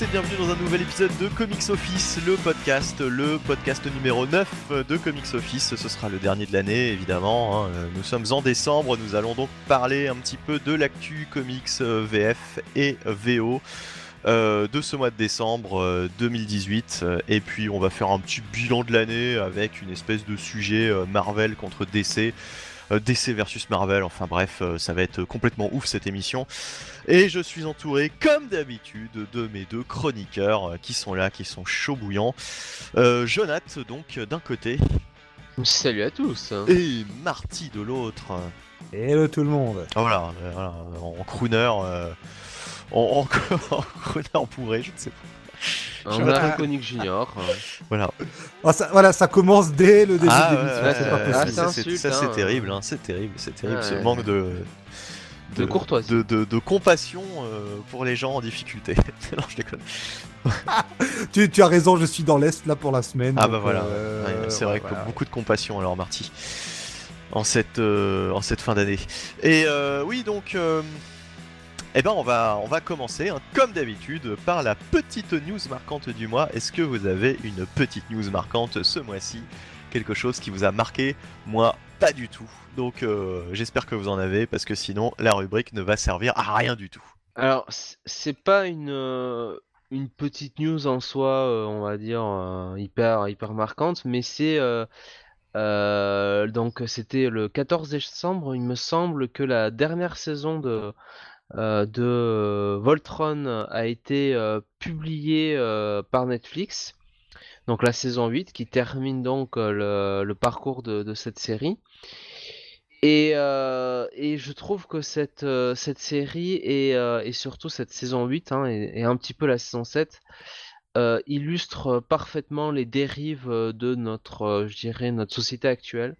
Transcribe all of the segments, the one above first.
Et bienvenue dans un nouvel épisode de Comics Office, le podcast, le podcast numéro 9 de Comics Office. Ce sera le dernier de l'année, évidemment. hein. Nous sommes en décembre, nous allons donc parler un petit peu de l'actu comics euh, VF et VO. euh, de ce mois de décembre euh, 2018 euh, et puis on va faire un petit bilan de l'année avec une espèce de sujet euh, Marvel contre DC euh, DC versus Marvel, enfin bref, euh, ça va être complètement ouf cette émission. Et je suis entouré, comme d'habitude, de mes deux chroniqueurs euh, qui sont là, qui sont chauds bouillants. Euh, Jonath, donc, d'un côté, Salut à tous. et Marty de l'autre. Hello tout le monde Ah, Voilà, euh, voilà, en crooner, euh, en, en, en crooner bourré, je ne sais pas. On a un Conic Junior. Voilà. Ah, ça, Voilà, ça commence dès le début Ah, de ouais, l'émission, ouais, c'est pas possible. Ah, ça, c'est c'est insulte, ça, c'est hein. terrible, hein, c'est terrible, c'est terrible, ce Ouais. manque de, De courtoisie. de, de- de compassion euh, pour les gens en difficulté. non, je déconne. tu, tu as raison, je suis dans l'Est là pour la semaine. Ah donc, bah voilà, euh, Ouais, c'est vrai ouais, que voilà. beaucoup de compassion alors Marty en cette euh, en cette fin d'année. Et euh, oui donc euh, eh ben on va on va commencer hein, comme d'habitude par la petite news marquante du mois. Est-ce que vous avez une petite news marquante ce mois-ci? Quelque chose qui vous a marqué? Moi pas du tout. Donc euh, j'espère que vous en avez parce que sinon la rubrique ne va servir à rien du tout. Alors, c'est pas une, euh, une petite news en soi, euh, on va dire, hyper, hyper marquante, mais c'est. donc, c'était le 14 décembre, il me semble que la dernière saison de, de euh, Voltron a été euh, publiée euh, par Netflix. Donc, la saison 8 qui termine donc euh, le, parcours de, cette série. Et, euh, je trouve que cette, euh, série et, euh, surtout cette saison 8 hein, et, un petit peu la saison 7 euh, illustrent parfaitement les dérives euh, de notre, euh, je dirais, notre société actuelle.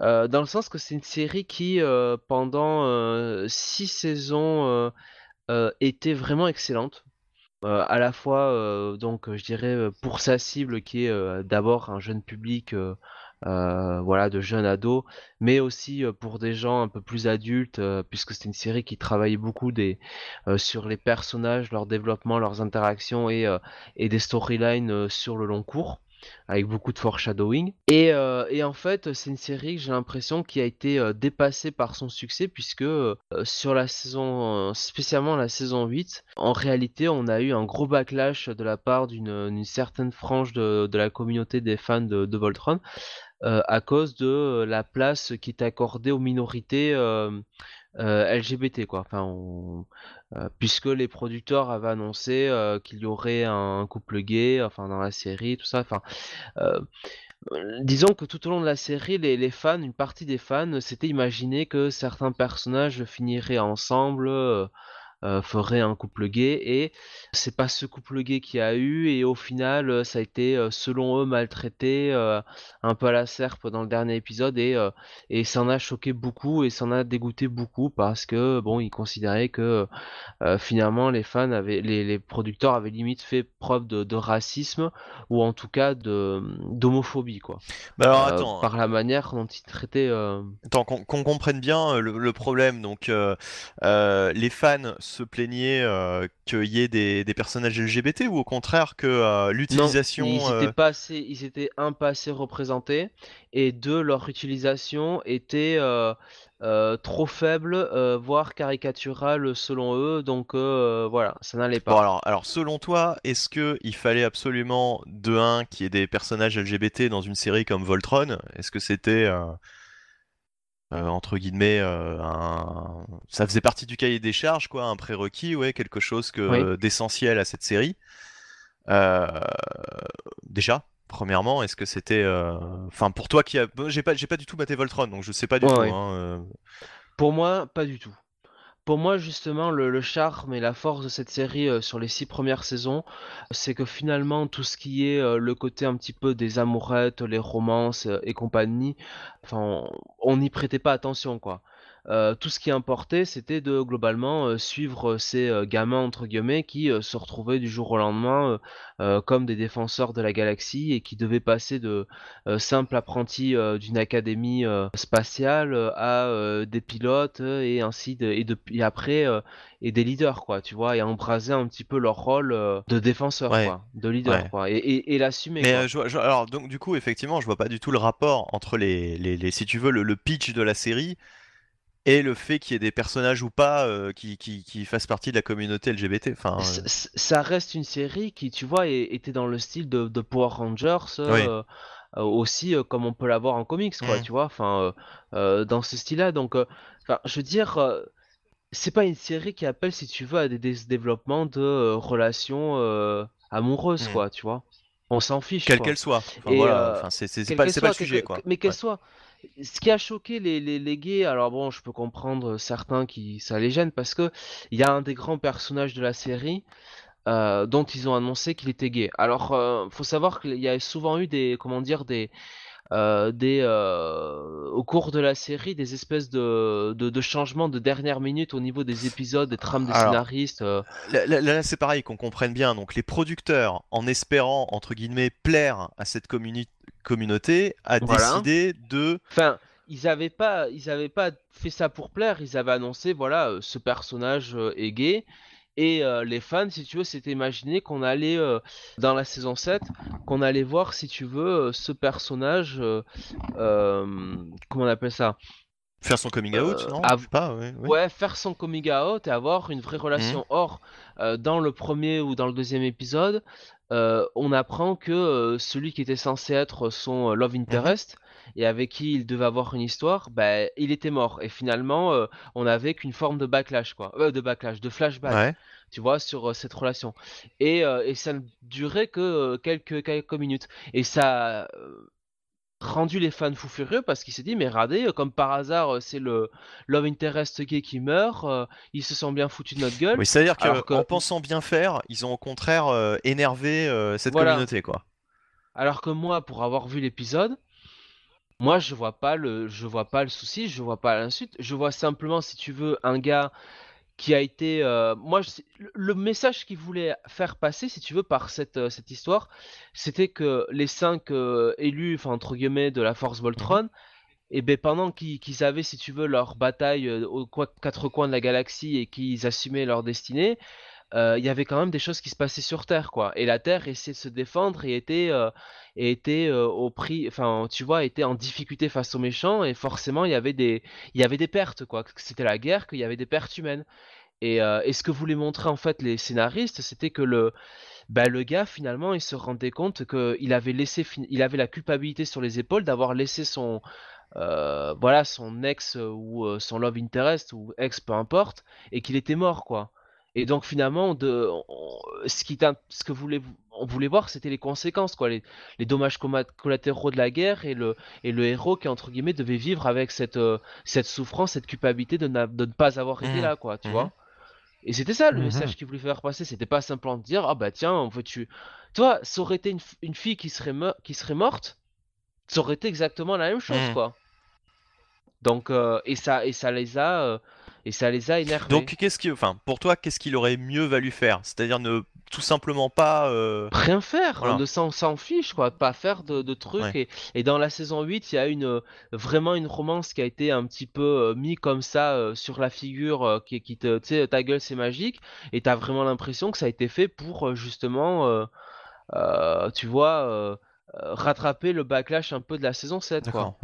Euh, dans le sens que c'est une série qui, euh, pendant euh, six saisons, était vraiment excellente. À la fois, donc, je dirais, pour sa cible qui est d'abord un jeune public, voilà, de jeunes ados, mais aussi pour des gens un peu plus adultes, puisque c'est une série qui travaille beaucoup des, sur les personnages, leur développement, leurs interactions et, des storylines sur le long cours, avec beaucoup de foreshadowing. Et, euh, et en fait, c'est une série que j'ai l'impression qui a été euh, dépassée par son succès, puisque euh, sur la saison, spécialement la saison 8, en réalité, on a eu un gros backlash de la part d'une certaine frange de, de la communauté des fans de, de Voltron à cause de la place qui est accordée aux minorités LGBT, quoi. Enfin, puisque les producteurs avaient annoncé euh, qu'il y aurait un couple gay, enfin dans la série, tout ça. Euh, euh, disons que tout au long de la série, les, les fans, une partie des fans, s'étaient imaginé que certains personnages finiraient ensemble. Euh, ferait un couple gay et c'est pas ce couple gay qui a eu et au final euh, ça a été euh, selon eux maltraité euh, un peu à la serpe dans le dernier épisode et, euh, et ça en a choqué beaucoup et ça en a dégoûté beaucoup parce que bon ils considéraient que finalement les fans avaient les, les producteurs avaient limite fait preuve de, de racisme ou en tout cas de d'homophobie quoi Mais alors attends, par la manière dont ils traitaient Attends, qu'on qu'on comprenne bien le, le problème. Donc, les fans se plaignaient euh, qu'il y ait des, des personnages LGBT ou au contraire que euh, l'utilisation. ils euh, étaient pas assez, ils étaient un pas assez représentés et deux leur utilisation était euh, trop faible, euh, voire caricaturale selon eux. Donc euh, voilà, ça n'allait pas. Bon, alors, alors, selon toi, est-ce que il fallait absolument de un qu'il y ait des personnages LGBT dans une série comme Voltron? Est-ce que c'était euh, entre guillemets euh, un... ça faisait partie du cahier des charges, quoi, un prérequis, ouais, quelque chose que Oui. d'essentiel à cette série Euh, Déjà. Premièrement, est-ce que c'était, enfin pour toi qui a, j'ai pas, j'ai pas du tout maté Voltron, donc je sais pas du Ouais, tout. ouais. hein. Pour moi, pas du tout. Pour moi, justement, le, charme et la force de cette série euh, sur les six premières saisons, c'est que finalement, tout ce qui est euh, le côté un petit peu des amourettes, les romances euh, et compagnie, on n'y prêtait pas attention, quoi. Euh, tout ce qui importait, c'était de globalement euh, suivre ces euh, gamins entre guillemets qui se retrouvaient du jour au lendemain comme des défenseurs de la galaxie et qui devaient passer de simples apprentis d'une académie spatiale à des pilotes et ainsi de, et, de, et après et des leaders quoi, tu vois, et embraser un petit peu leur rôle de défenseur quoi, de leader quoi, et, et, et l'assumer. Mais alors donc du coup effectivement, je vois pas du tout le rapport entre les, les, les si tu veux le, le pitch de la série et le fait qu'il y ait des personnages ou pas euh, qui, qui, fassent partie de la communauté LGBT. Enfin, euh. ça reste une série qui, tu vois, était dans le style de, de Power Rangers. Euh, aussi comme on peut l'avoir en comics quoi mmh. tu vois enfin dans ce style là donc je veux dire c'est pas une série qui appelle si tu veux à des, développements de relations amoureuses mmh. quoi tu vois on s'en fiche quelle qu'elle soit enfin, c'est pas, pas, le sujet quoi mais qu'elle soit ce qui a choqué les, les, gays, alors bon, je peux comprendre certains qui ça les gêne parce que il y a un des grands personnages de la série euh, dont ils ont annoncé qu'il était gay. Alors, euh, faut savoir qu'il y a souvent eu des, comment dire, des, euh, des, au cours de la série, des espèces de, de, changements de dernière minute au niveau des épisodes, des trames des scénaristes. Là, c'est pareil, qu'on comprenne bien. Donc, les producteurs, en espérant entre guillemets plaire à cette communauté communauté a décidé de. Enfin, ils n'avaient pas, ils avaient pas fait ça pour plaire. Ils avaient annoncé, voilà, euh, ce personnage euh, est gay. Et euh, les fans, si tu veux, s'étaient imaginé qu'on allait, dans la saison 7, qu'on allait voir, si tu veux, ce personnage, comment on appelle ça? Faire son coming out, non? pas, ouais, faire son coming out et avoir une vraie relation. Mmh. Or, dans le premier ou dans le deuxième épisode, euh, on apprend que euh, celui qui était censé être son euh, love mmh interest et avec qui il devait avoir une histoire, bah, il était mort. Et finalement, on n'avait qu'une forme de backlash, quoi. de backlash, de flashback, tu vois, sur cette relation. Et, et, ça ne durait que quelques, quelques minutes. Et ça rendu les fans fous furieux parce qu'il s'est dit mais regardez euh, comme par hasard euh, c'est le love interest gay qui meurt euh, ils se sont bien foutus de notre gueule. Oui c'est à dire qu'en pensant bien faire ils ont au contraire énervé cette communauté quoi. Alors que moi pour avoir vu l'épisode moi je vois pas le je vois pas le souci je vois pas l'insulte je vois simplement si tu veux un gars qui a été. Euh, moi, le message qu'il voulait faire passer, si tu veux, par cette, euh, cette histoire, c'était que les cinq euh, élus, enfin, entre guillemets, de la Force Voltron, mmh et ben pendant qu'ils avaient, si tu veux, leur bataille aux quatre coins de la galaxie et qu'ils assumaient leur destinée, il y avait quand même des choses qui se passaient sur Terre, quoi. Et la Terre essayait de se défendre et était, et était au prix, enfin, tu vois, était en difficulté face aux méchants et forcément il y avait des, il y avait des pertes, quoi. C'était la guerre, qu'il y avait des pertes humaines. Et, et, ce que voulaient montrer en fait les scénaristes, c'était que le, bah, le gars finalement, il se rendait compte qu'il avait laissé, il avait la culpabilité sur les épaules d'avoir laissé son, voilà, son ex ou son love interest ou ex, peu importe, et qu'il était mort, quoi. Et donc finalement, de, ce, qui ce que voulait, on voulait voir, c'était les conséquences, quoi, les, dommages collatéraux de la guerre et le, et le héros qui, entre guillemets, devait vivre avec cette, euh, cette souffrance, cette culpabilité de, de ne pas avoir été mmh. là, quoi, tu mmh. vois. Et c'était ça le mmh message qu'il voulait faire passer, c'était pas simplement de dire, ah bah tiens, en fait, tu... Toi, ça aurait été une, fille qui serait, qui serait morte, ça aurait été exactement la même chose, quoi. Donc, euh, et, ça, et ça les a... Euh, et ça les a énervés. Donc, qu'est-ce qui, enfin, pour toi, qu'est-ce qu'il aurait mieux valu faire? C'est-à-dire ne tout simplement pas. Euh, Rien faire, on ne s'en fiche, quoi, pas faire de, trucs. Et, dans la saison 8, il y a une, vraiment une romance qui a été un petit peu euh, mis comme ça euh, sur la figure, qui, qui te. Tu sais, ta gueule c'est magique, et t'as vraiment l'impression que ça a été fait pour justement, tu vois, rattraper le backlash un peu de la saison 7, quoi.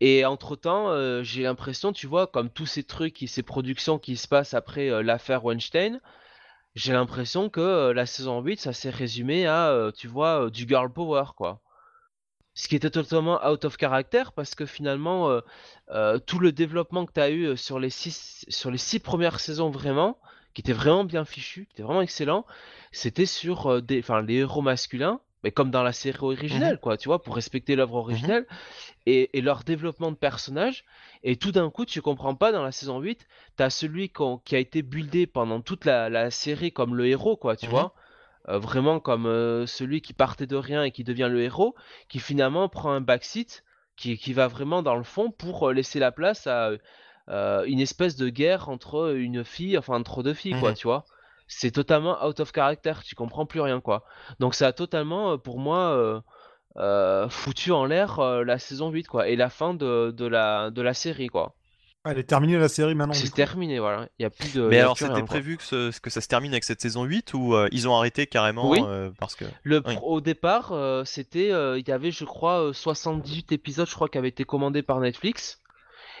Et entre-temps, euh, j'ai l'impression, tu vois, comme tous ces trucs et ces productions qui se passent après euh, l'affaire Weinstein, j'ai l'impression que euh, la saison 8, ça s'est résumé à, tu vois, du girl power, quoi. Ce qui était totalement out of character parce que finalement, tout le développement que tu as eu sur les, six, sur les six premières saisons vraiment, qui était vraiment bien fichu, qui était vraiment excellent, c'était sur des, les héros masculins mais comme dans la série originelle, mmh quoi, tu vois, pour respecter l'œuvre mmh originelle et, leur développement de personnages. Et tout d'un coup, tu comprends pas dans la saison 8, tu as celui qui a été buildé pendant toute la, série comme le héros, quoi, tu mmh vois. Euh, vraiment comme euh, celui qui partait de rien et qui devient le héros, qui finalement prend un backseat, qui, qui va vraiment dans le fond pour euh, laisser la place à euh, une espèce de guerre entre une fille, enfin entre deux filles, quoi, Mhm. tu vois. C'est totalement out of character, tu comprends plus rien, quoi. Donc ça a totalement, euh, pour moi, euh, euh, foutu en l'air euh, la saison 8, quoi, et la fin de, de la, de la série, quoi. Elle est terminée la série maintenant. C'est terminé, voilà. Il y a plus de. Mais alors c'était prévu que, ce- que ça se termine avec cette saison 8 ou euh, ils ont arrêté carrément Oui. euh, parce que... Le, Oui. Au départ, euh, c'était, euh, il y avait, je crois, euh, 78 épisodes, je crois, qui avaient été commandés par Netflix.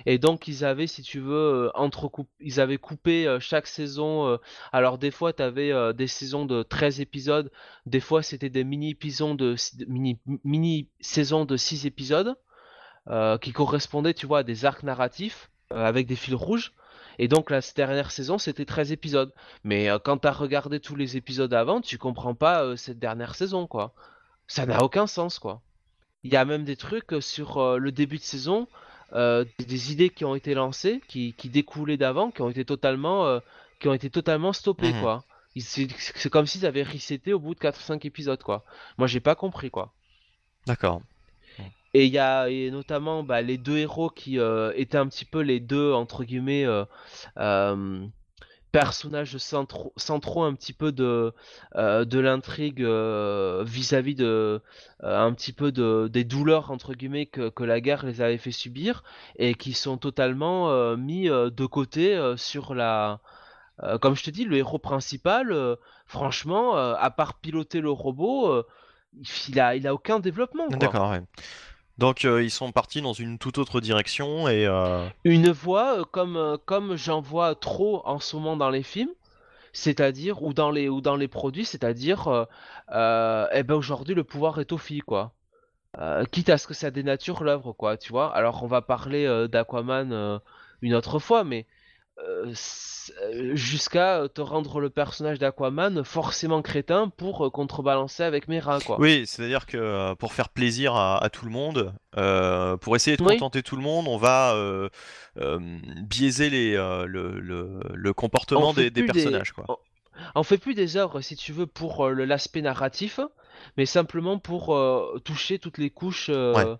Et donc, ils avaient, si tu veux, euh, entrecoup- ils avaient coupé euh, chaque saison. euh, Alors, des fois, tu avais des saisons de 13 épisodes. Des fois, c'était des mini-épisodes de, mini, mini-saisons de 6 épisodes qui correspondaient, tu vois, à des arcs narratifs avec des fils rouges. Et donc, la dernière saison, c'était 13 épisodes. Mais euh, quand tu as regardé tous les épisodes avant, tu comprends pas cette dernière saison, quoi. Ça n'a aucun sens, quoi. Il y a même des trucs sur le début de saison, euh, des, des idées qui ont été lancées, qui, qui découlaient d'avant, qui ont été totalement, euh, qui ont été totalement stoppées, Mhm. quoi. C'est comme s'ils avaient reseté au bout de 4-5 épisodes, quoi. Moi, j'ai pas compris, quoi. D'accord. Et il y a et notamment bah, les deux héros qui euh, étaient un petit peu les deux, entre guillemets, euh, euh, personnages centraux, centraux un petit peu de, euh, de l'intrigue euh, vis-à-vis de euh, un petit peu de, des douleurs, entre guillemets, que, que la guerre les avait fait subir et qui sont totalement mis de côté sur la... comme je te dis, le héros principal, franchement, à part piloter le robot, il a, il a aucun développement. D'accord, ouais. Donc euh, ils sont partis dans une toute autre direction et... euh, Une voix euh, comme, euh, comme j'en vois trop en ce moment dans les films, c'est-à-dire, ou dans les, ou dans les produits, c'est-à-dire, eh ben aujourd'hui le pouvoir est aux filles, quoi. Quitte à ce que ça dénature l'œuvre, quoi, tu vois. Alors on va parler d'Aquaman une autre fois, mais jusqu'à te rendre le personnage d'Aquaman forcément crétin pour euh, contrebalancer avec Mera, quoi. Oui, c'est-à-dire que euh, pour faire plaisir à, à tout le monde, euh, pour essayer de Oui. contenter tout le monde, on va euh, euh, biaiser les, euh, le, le- le comportement des, des personnages, quoi. on- fait plus des œuvres, si tu veux, pour euh, l'aspect narratif, mais simplement pour euh, toucher toutes les couches. euh, Ouais.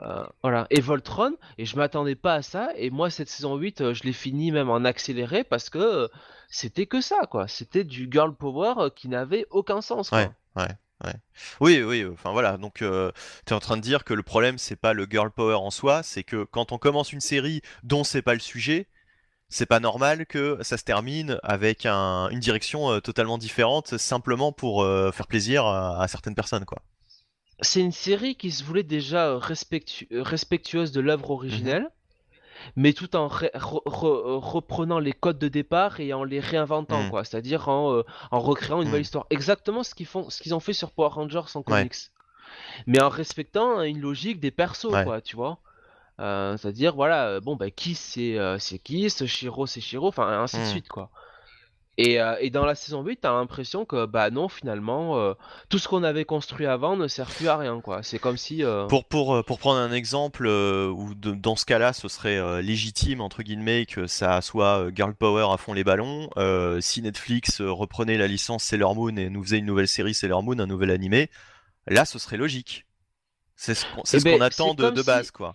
Euh, voilà. Et Voltron, et je m'attendais pas à ça, et moi, cette saison 8, euh, je l'ai fini même en accéléré parce que euh, c'était que ça, quoi. C'était du girl power qui n'avait aucun sens, quoi. Oui, oui, enfin voilà, donc tu es en train de dire que le problème, c'est pas le girl power en soi, c'est que quand on commence une série dont c'est pas le sujet, c'est pas normal que ça se termine avec un- une direction totalement différente, simplement pour faire plaisir à certaines personnes, quoi. C'est une série qui se voulait déjà euh, respectu- euh, respectueuse de l'œuvre Mhm. originelle, mais tout en ré- re- re- euh, reprenant les codes de départ et en les réinventant, Mhm. quoi. C'est-à-dire en, euh, en recréant une Mhm. nouvelle histoire. Exactement ce qu'ils font, ce qu'ils ont fait sur Power Rangers en Ouais. comics. Mais en respectant une logique des persos, Ouais. quoi, tu vois. Euh, c'est-à-dire, voilà, bon, bah, Kiss, c'est euh, c'est Kiss, Shiro, c'est Shiro, enfin, ainsi de Mhm. suite, quoi. Et, euh, et dans la saison 8, t'as l'impression que, bah non, finalement, euh, tout ce qu'on avait construit avant ne sert plus à rien, quoi. C'est comme si... euh, Pour, pour, pour prendre un exemple où de- dans ce cas-là, ce serait légitime, entre guillemets, que ça soit Girl Power à fond les ballons, si Netflix reprenait la licence Sailor Moon et nous faisait une nouvelle série Sailor Moon, un nouvel animé, là, ce serait logique. C'est ce qu'on Eh ce ben, attend de, si- base, quoi.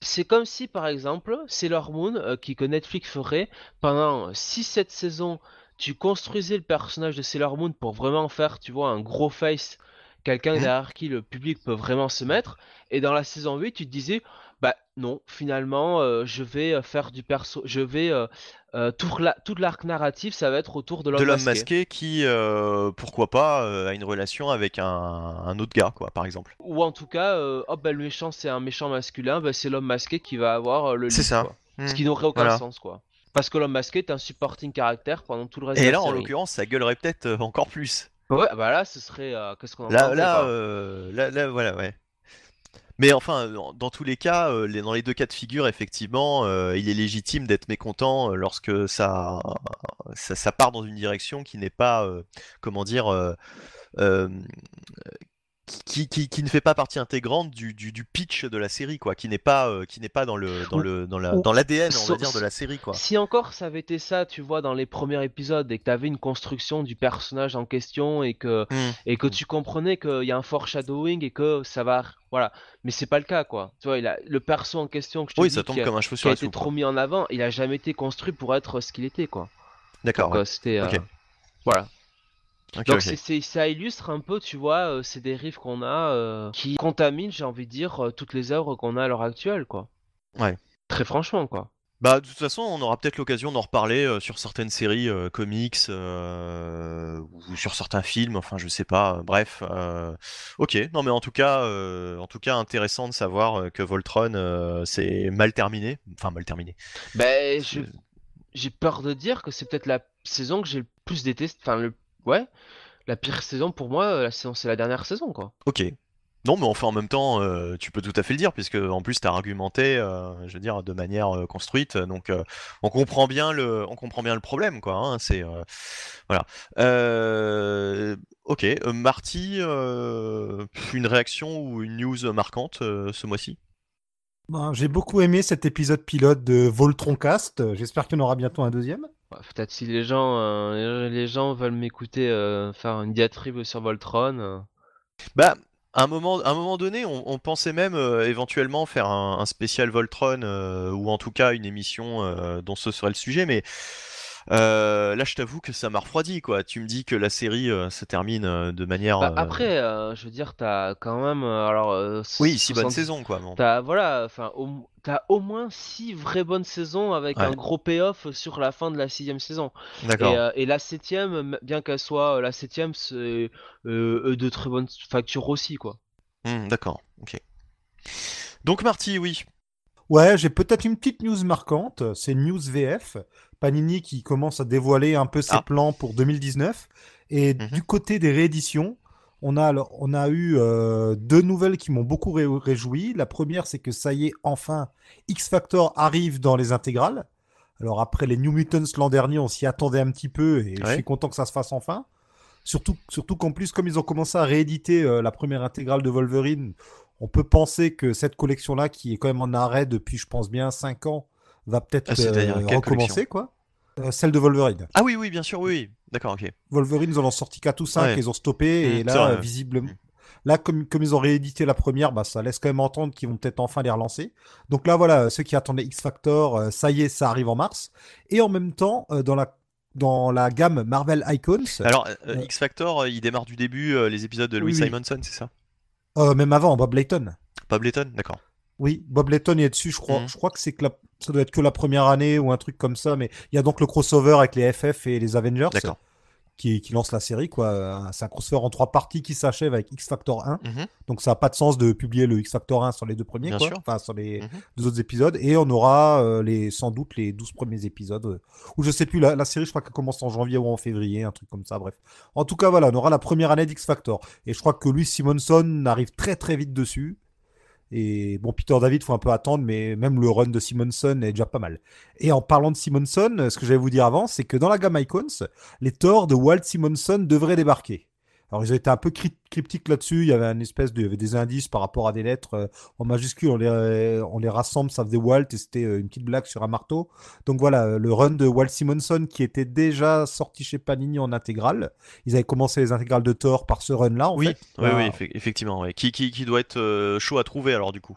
C'est comme si, par exemple, Sailor Moon, euh, qui que Netflix ferait, pendant 6-7 saisons, tu construisais le personnage de Sailor Moon pour vraiment faire, tu vois, un gros face, quelqu'un Mhm. derrière qui le public peut vraiment se mettre, et dans la saison 8, tu te disais, bah non, finalement, euh, je vais euh, faire du perso, je vais, euh, euh, tout la- toute l'arc narratif, ça va être autour de De l'homme masqué. masqué qui, euh, pourquoi pas, euh, a une relation avec un, un autre gars, quoi, par exemple. Ou en tout cas, euh, hop, bah, le méchant c'est un méchant masculin, bah, c'est l'homme masqué qui va avoir euh, le C'est ça. quoi. Mhm. Ce qui n'aurait aucun Voilà. sens, quoi. Parce que l'homme masqué est un supporting caractère pendant tout le reste de Et la là, en série. l'occurrence, ça gueulerait peut-être euh, encore plus. Ouais, bah là, ce serait. Qu'est-ce qu'on en Là, là, là, là, voilà, ouais. Mais enfin, dans, tous les cas, euh, dans les deux cas de figure, effectivement, euh, il est légitime d'être mécontent euh, lorsque ça, ça, ça part dans une direction qui n'est pas, comment dire, qui, qui, qui ne fait pas partie intégrante du, du, du pitch de la série, quoi, qui n'est pas, euh, qui n'est pas dans le, dans le, dans la, dans l'ADN, on va dire, de la série, quoi. Si encore ça avait été ça, tu vois, dans les premiers épisodes et que tu avais une construction du personnage en question et que, Hmm. et que tu comprenais qu'il y a un foreshadowing et que ça va. Voilà. Mais c'est pas le cas, quoi. Tu vois, il a, le perso en question que je te Oui, dis ça tombe qui a, comme un cheveu qui sur a la été soupe. trop mis en avant, il a jamais été construit pour être ce qu'il était, quoi. D'accord. Ouais. euh, c'était. euh. Voilà. Donc c'est- ça illustre un peu, tu vois, euh, ces dérives qu'on a euh, qui contaminent, j'ai envie de dire, euh, toutes les œuvres qu'on a à l'heure actuelle, quoi. Ouais. Très franchement, quoi. Bah, de toute façon, on aura peut-être l'occasion d'en reparler euh, sur certaines séries euh, comics euh, ou sur certains films. Enfin, je sais pas. bref, ok. Non, mais en tout cas, en tout cas, intéressant de savoir que Voltron c'est mal terminé. Enfin, mal terminé. Ben, je- C'est- j'ai peur de dire que c'est peut-être la saison que j'ai le plus détesté. Enfin, le... ouais, la pire saison pour moi, euh, la saison, c'est la dernière saison, quoi. Ok. Non, mais enfin, en même temps, euh, tu peux tout à fait le dire, puisque en plus, tu as argumenté, euh, je veux dire, de manière euh, construite. Donc, euh, on comprend bien le, on comprend bien le problème, quoi. hein, c'est euh, voilà. Euh, ok, euh, Marty, euh, une réaction ou une news marquante euh, ce mois-ci? Ben, J'ai beaucoup aimé cet épisode pilote de Voltroncast. J'espère qu'il y en aura bientôt un deuxième. Peut-être si les gens, euh, les gens veulent m'écouter euh, faire une diatribe sur Voltron. euh, Bah, à un moment, donné, on, pensait même éventuellement faire un, spécial Voltron ou en tout cas une émission dont ce serait le sujet, mais euh, là, je t'avoue que ça m'a refroidi, quoi. Tu me dis que la série euh, se termine euh, de manière. Bah, après, je veux dire, t'as quand même, alors, oui, six bonnes 70 saisons, quoi. bon. T'as voilà, enfin, au, t'as au moins six vraies bonnes saisons avec Ouais. un gros payoff sur la fin de la sixième saison. D'accord. Et, et la septième, bien qu'elle soit la septième, c'est de très bonnes factures aussi, quoi. Hmm, D'accord. Ok. Donc, Marty, oui. Ouais, j'ai peut-être une petite news marquante. C'est news VF. Panini qui commence à dévoiler un peu ses Ah. plans pour 2019. Et Mhm. du côté des rééditions, on a, alors- on a eu euh, deux nouvelles qui m'ont beaucoup ré- réjoui. La première, c'est que ça y est, enfin, X Factor arrive dans les intégrales. Alors après les New Mutants l'an dernier, on s'y attendait un petit peu et je suis content que ça se fasse enfin. Surtout, surtout qu'en plus, comme ils ont commencé à rééditer euh, la première intégrale de Wolverine, on peut penser que cette collection-là, qui est quand même en arrêt depuis, je pense bien, 5 ans, va peut-être Ah, euh, recommencer, quoi. Euh, celle de Wolverine. Ah oui, oui, bien sûr, oui. D'accord, ok. Wolverine, ils en ont sorti 4 ou 5, Ouais. ils ont stoppé, et Mmh, là, visiblement. Mmh. Là, comme, comme ils ont réédité la première, bah, ça laisse quand même entendre qu'ils vont peut-être enfin les relancer. Donc là, voilà, ceux qui attendaient X Factor, euh, ça y est, ça arrive en mars. Et en même temps, dans la dans la gamme Marvel Icons, Alors, euh, X Factor, euh, il démarre du début, euh, les épisodes de Louis Oui, oui. Simonson, c'est ça? Euh, même avant, Bob Layton. Bob Layton, d'accord. Oui, Bob Layton est dessus, je crois. Mhm. Je crois que c'est que la- ça doit être que la première année ou un truc comme ça, mais il y a donc le crossover avec les FF et les Avengers D'accord. Qui, qui lance la série, quoi. Euh, C'est un crossover en trois parties qui s'achève avec X Factor 1. Mhm. Donc ça n'a pas de sens de publier le X Factor 1 sur les deux premiers, Bien quoi. sûr. Enfin, sur les Mhm. deux autres épisodes. Et on aura euh, les, sans doute les 12 premiers épisodes. euh, ou je sais plus, la, la série, je crois qu'elle commence en janvier ou en février, un truc comme ça, bref. En tout cas, voilà, on aura la première année d'X Factor. Et je crois que Louis Simonson arrive très très vite dessus. Et bon, Peter David, faut un peu attendre, mais même le run de Simonson est déjà pas mal. Et en parlant de Simonson, ce que j'allais vous dire avant, c'est que dans la gamme Icons, les Thor de Walt Simonson devraient débarquer. Alors ils ont été un peu cryp- cryptiques là-dessus. Il y avait un espèce de, il y avait des indices par rapport à des lettres euh, en majuscule. On les, on les rassemble, ça faisait Walt et c'était euh, une petite blague sur un marteau. Donc voilà, euh, le run de Walt Simonson qui était déjà sorti chez Panini en intégrale. Ils avaient commencé les intégrales de Thor par ce run-là. Oui, fait. oui, Voilà. oui, effe- effectivement. ouais. Qui, qui, qui doit être euh, chaud à trouver alors du coup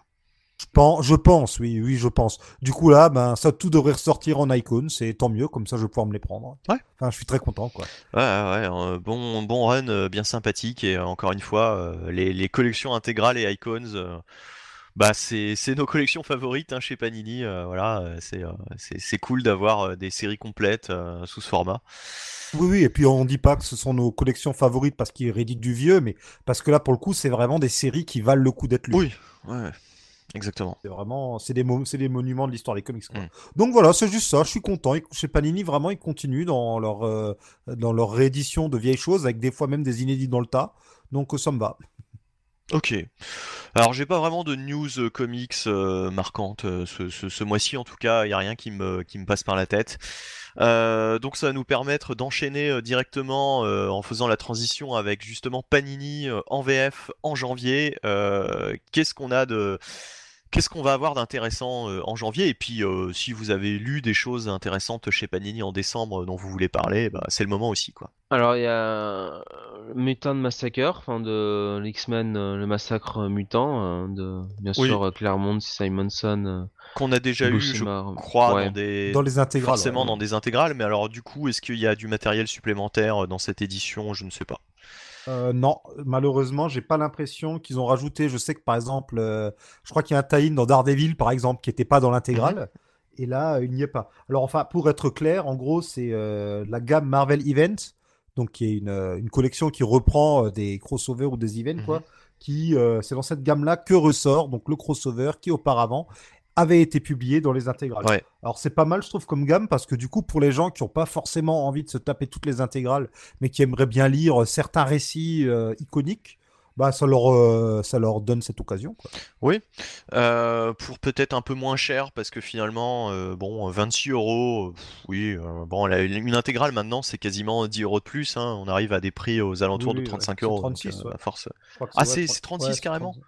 Je pense, je pense, oui, oui, je pense. Du coup là, ben ça tout devrait ressortir en Icons, c'est tant mieux, comme ça je vais pouvoir me les prendre. Ouais. Enfin, je suis très content, quoi. Ouais, ouais, ouais, un bon, bon run euh, bien sympathique et euh, encore une fois, euh, les, les collections intégrales et icons, euh, bah c'est c'est nos collections favorites hein, chez Panini. euh, voilà, euh, c'est euh, cool d'avoir euh, des séries complètes euh, sous ce format. Oui, oui, et puis on dit pas que ce sont nos collections favorites parce qu'ils rééditent du vieux, mais parce que là, pour le coup, c'est vraiment des séries qui valent le coup d'être lues. Oui, ouais, exactement. C'est vraiment, c'est des, mo- des monuments de l'histoire des comics. quoi. Mm. Donc voilà, c'est juste ça. Je suis content. Chez Panini, vraiment, ils continuent dans leur, euh, dans leur réédition de vieilles choses, avec des fois même des inédits dans le tas. Donc euh, ça me va. Ok. Alors j'ai pas vraiment de news euh, comics euh, marquantes euh, ce, ce- ce mois-ci en tout cas, il y a rien qui me qui me passe par la tête. Donc ça va nous permettre d'enchaîner directement en faisant la transition avec justement Panini en VF en janvier. Qu'est-ce qu'on a de Qu'est-ce qu'on va avoir d'intéressant euh, en janvier? Et puis, euh, si vous avez lu des choses intéressantes chez Panini en décembre euh, dont vous voulez parler, bah, c'est le moment aussi, quoi. Alors il y a Mutant Massacre, enfin de l'X-Men, le massacre mutant, de bien Oui. sûr Claremont, Simonson, Qu'on a déjà eu, je crois, ouais. dans des Dans les intégrales. forcément ouais. dans des intégrales. Mais alors, du coup, est-ce qu'il y a du matériel supplémentaire dans cette édition? Je ne sais pas. Euh, non, malheureusement, j'ai pas l'impression qu'ils ont rajouté. Je sais que par exemple, euh, je crois qu'il y a un tie-in dans Daredevil, par exemple, qui n'était pas dans l'intégrale. Et là, euh, il n'y est pas. Alors, enfin, pour être clair, en gros, c'est euh, la gamme Marvel Event, donc qui est une, une collection qui reprend des crossovers ou des events, quoi. Qui, euh, c'est dans cette gamme-là que ressort donc le crossover qui auparavant avait été publié dans les intégrales. Ouais. Alors c'est pas mal, je trouve, comme gamme, parce que du coup, pour les gens qui n'ont pas forcément envie de se taper toutes les intégrales, mais qui aimeraient bien lire certains récits euh, iconiques, bah ça leur, euh, ça leur donne cette occasion. Quoi. Euh, pour peut-être un peu moins cher, parce que finalement, euh, bon, 26 euros, oui, bon, la- une intégrale maintenant, c'est quasiment 10 euros de plus, hein, on arrive à des prix aux alentours Oui, de oui, 35 ouais, c'est euros. 36, donc, euh, ouais. à force. Ah, c'est- 30 c'est 36 ouais, c'est carrément 30.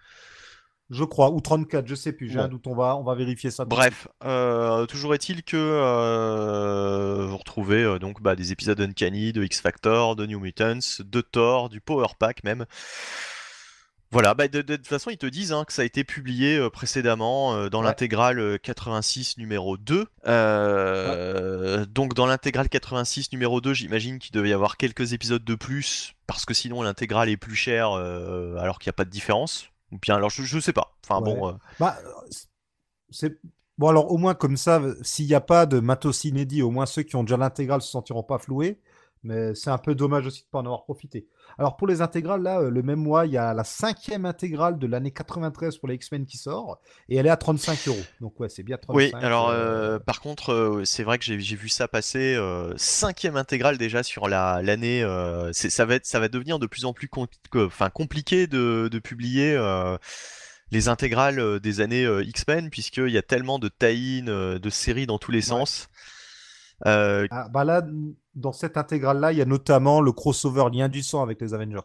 Je crois, ou 34, je sais plus, j'ai Bon. un doute, on va, on va vérifier ça. Bref, euh, toujours est-il que euh, vous retrouvez euh, donc bah, des épisodes d'Uncanny, de X Factor, de New Mutants, de Thor, du Power Pack même. Voilà, bah, de, de- de toute façon, ils te disent hein, que ça a été publié euh, précédemment euh, dans Ouais. l'intégrale euh, 86 numéro 2. Euh, Donc dans l'intégrale 86 numéro 2, j'imagine qu'il devait y avoir quelques épisodes de plus, parce que sinon l'intégrale est plus chère alors qu'il n'y a pas de différence. Ou bien alors je, je sais pas. Enfin bon, euh, Bah, c'est bon alors au moins comme ça, s'il n'y a pas de matos inédit, au moins ceux qui ont déjà l'intégrale se sentiront pas floués. Mais c'est un peu dommage aussi de pas en avoir profité. Alors pour les intégrales là, euh, le même mois, il y a la cinquième intégrale de l'année 93 pour les X-Men qui sort et elle est à 35 euros. Donc ouais, c'est bien 35. Oui, alors euh, euh, par contre, euh, c'est vrai que j'ai vu ça passer euh, cinquième intégrale déjà sur la l'année. ça va être, ça va devenir de plus en plus com- que- enfin compliqué de, de publier les intégrales des années X-Men puisqu'il y a tellement de euh, de séries dans tous les Ouais. Euh, ah, bah là, dans cette intégrale là, il y a notamment le crossover lien du sang avec les Avengers.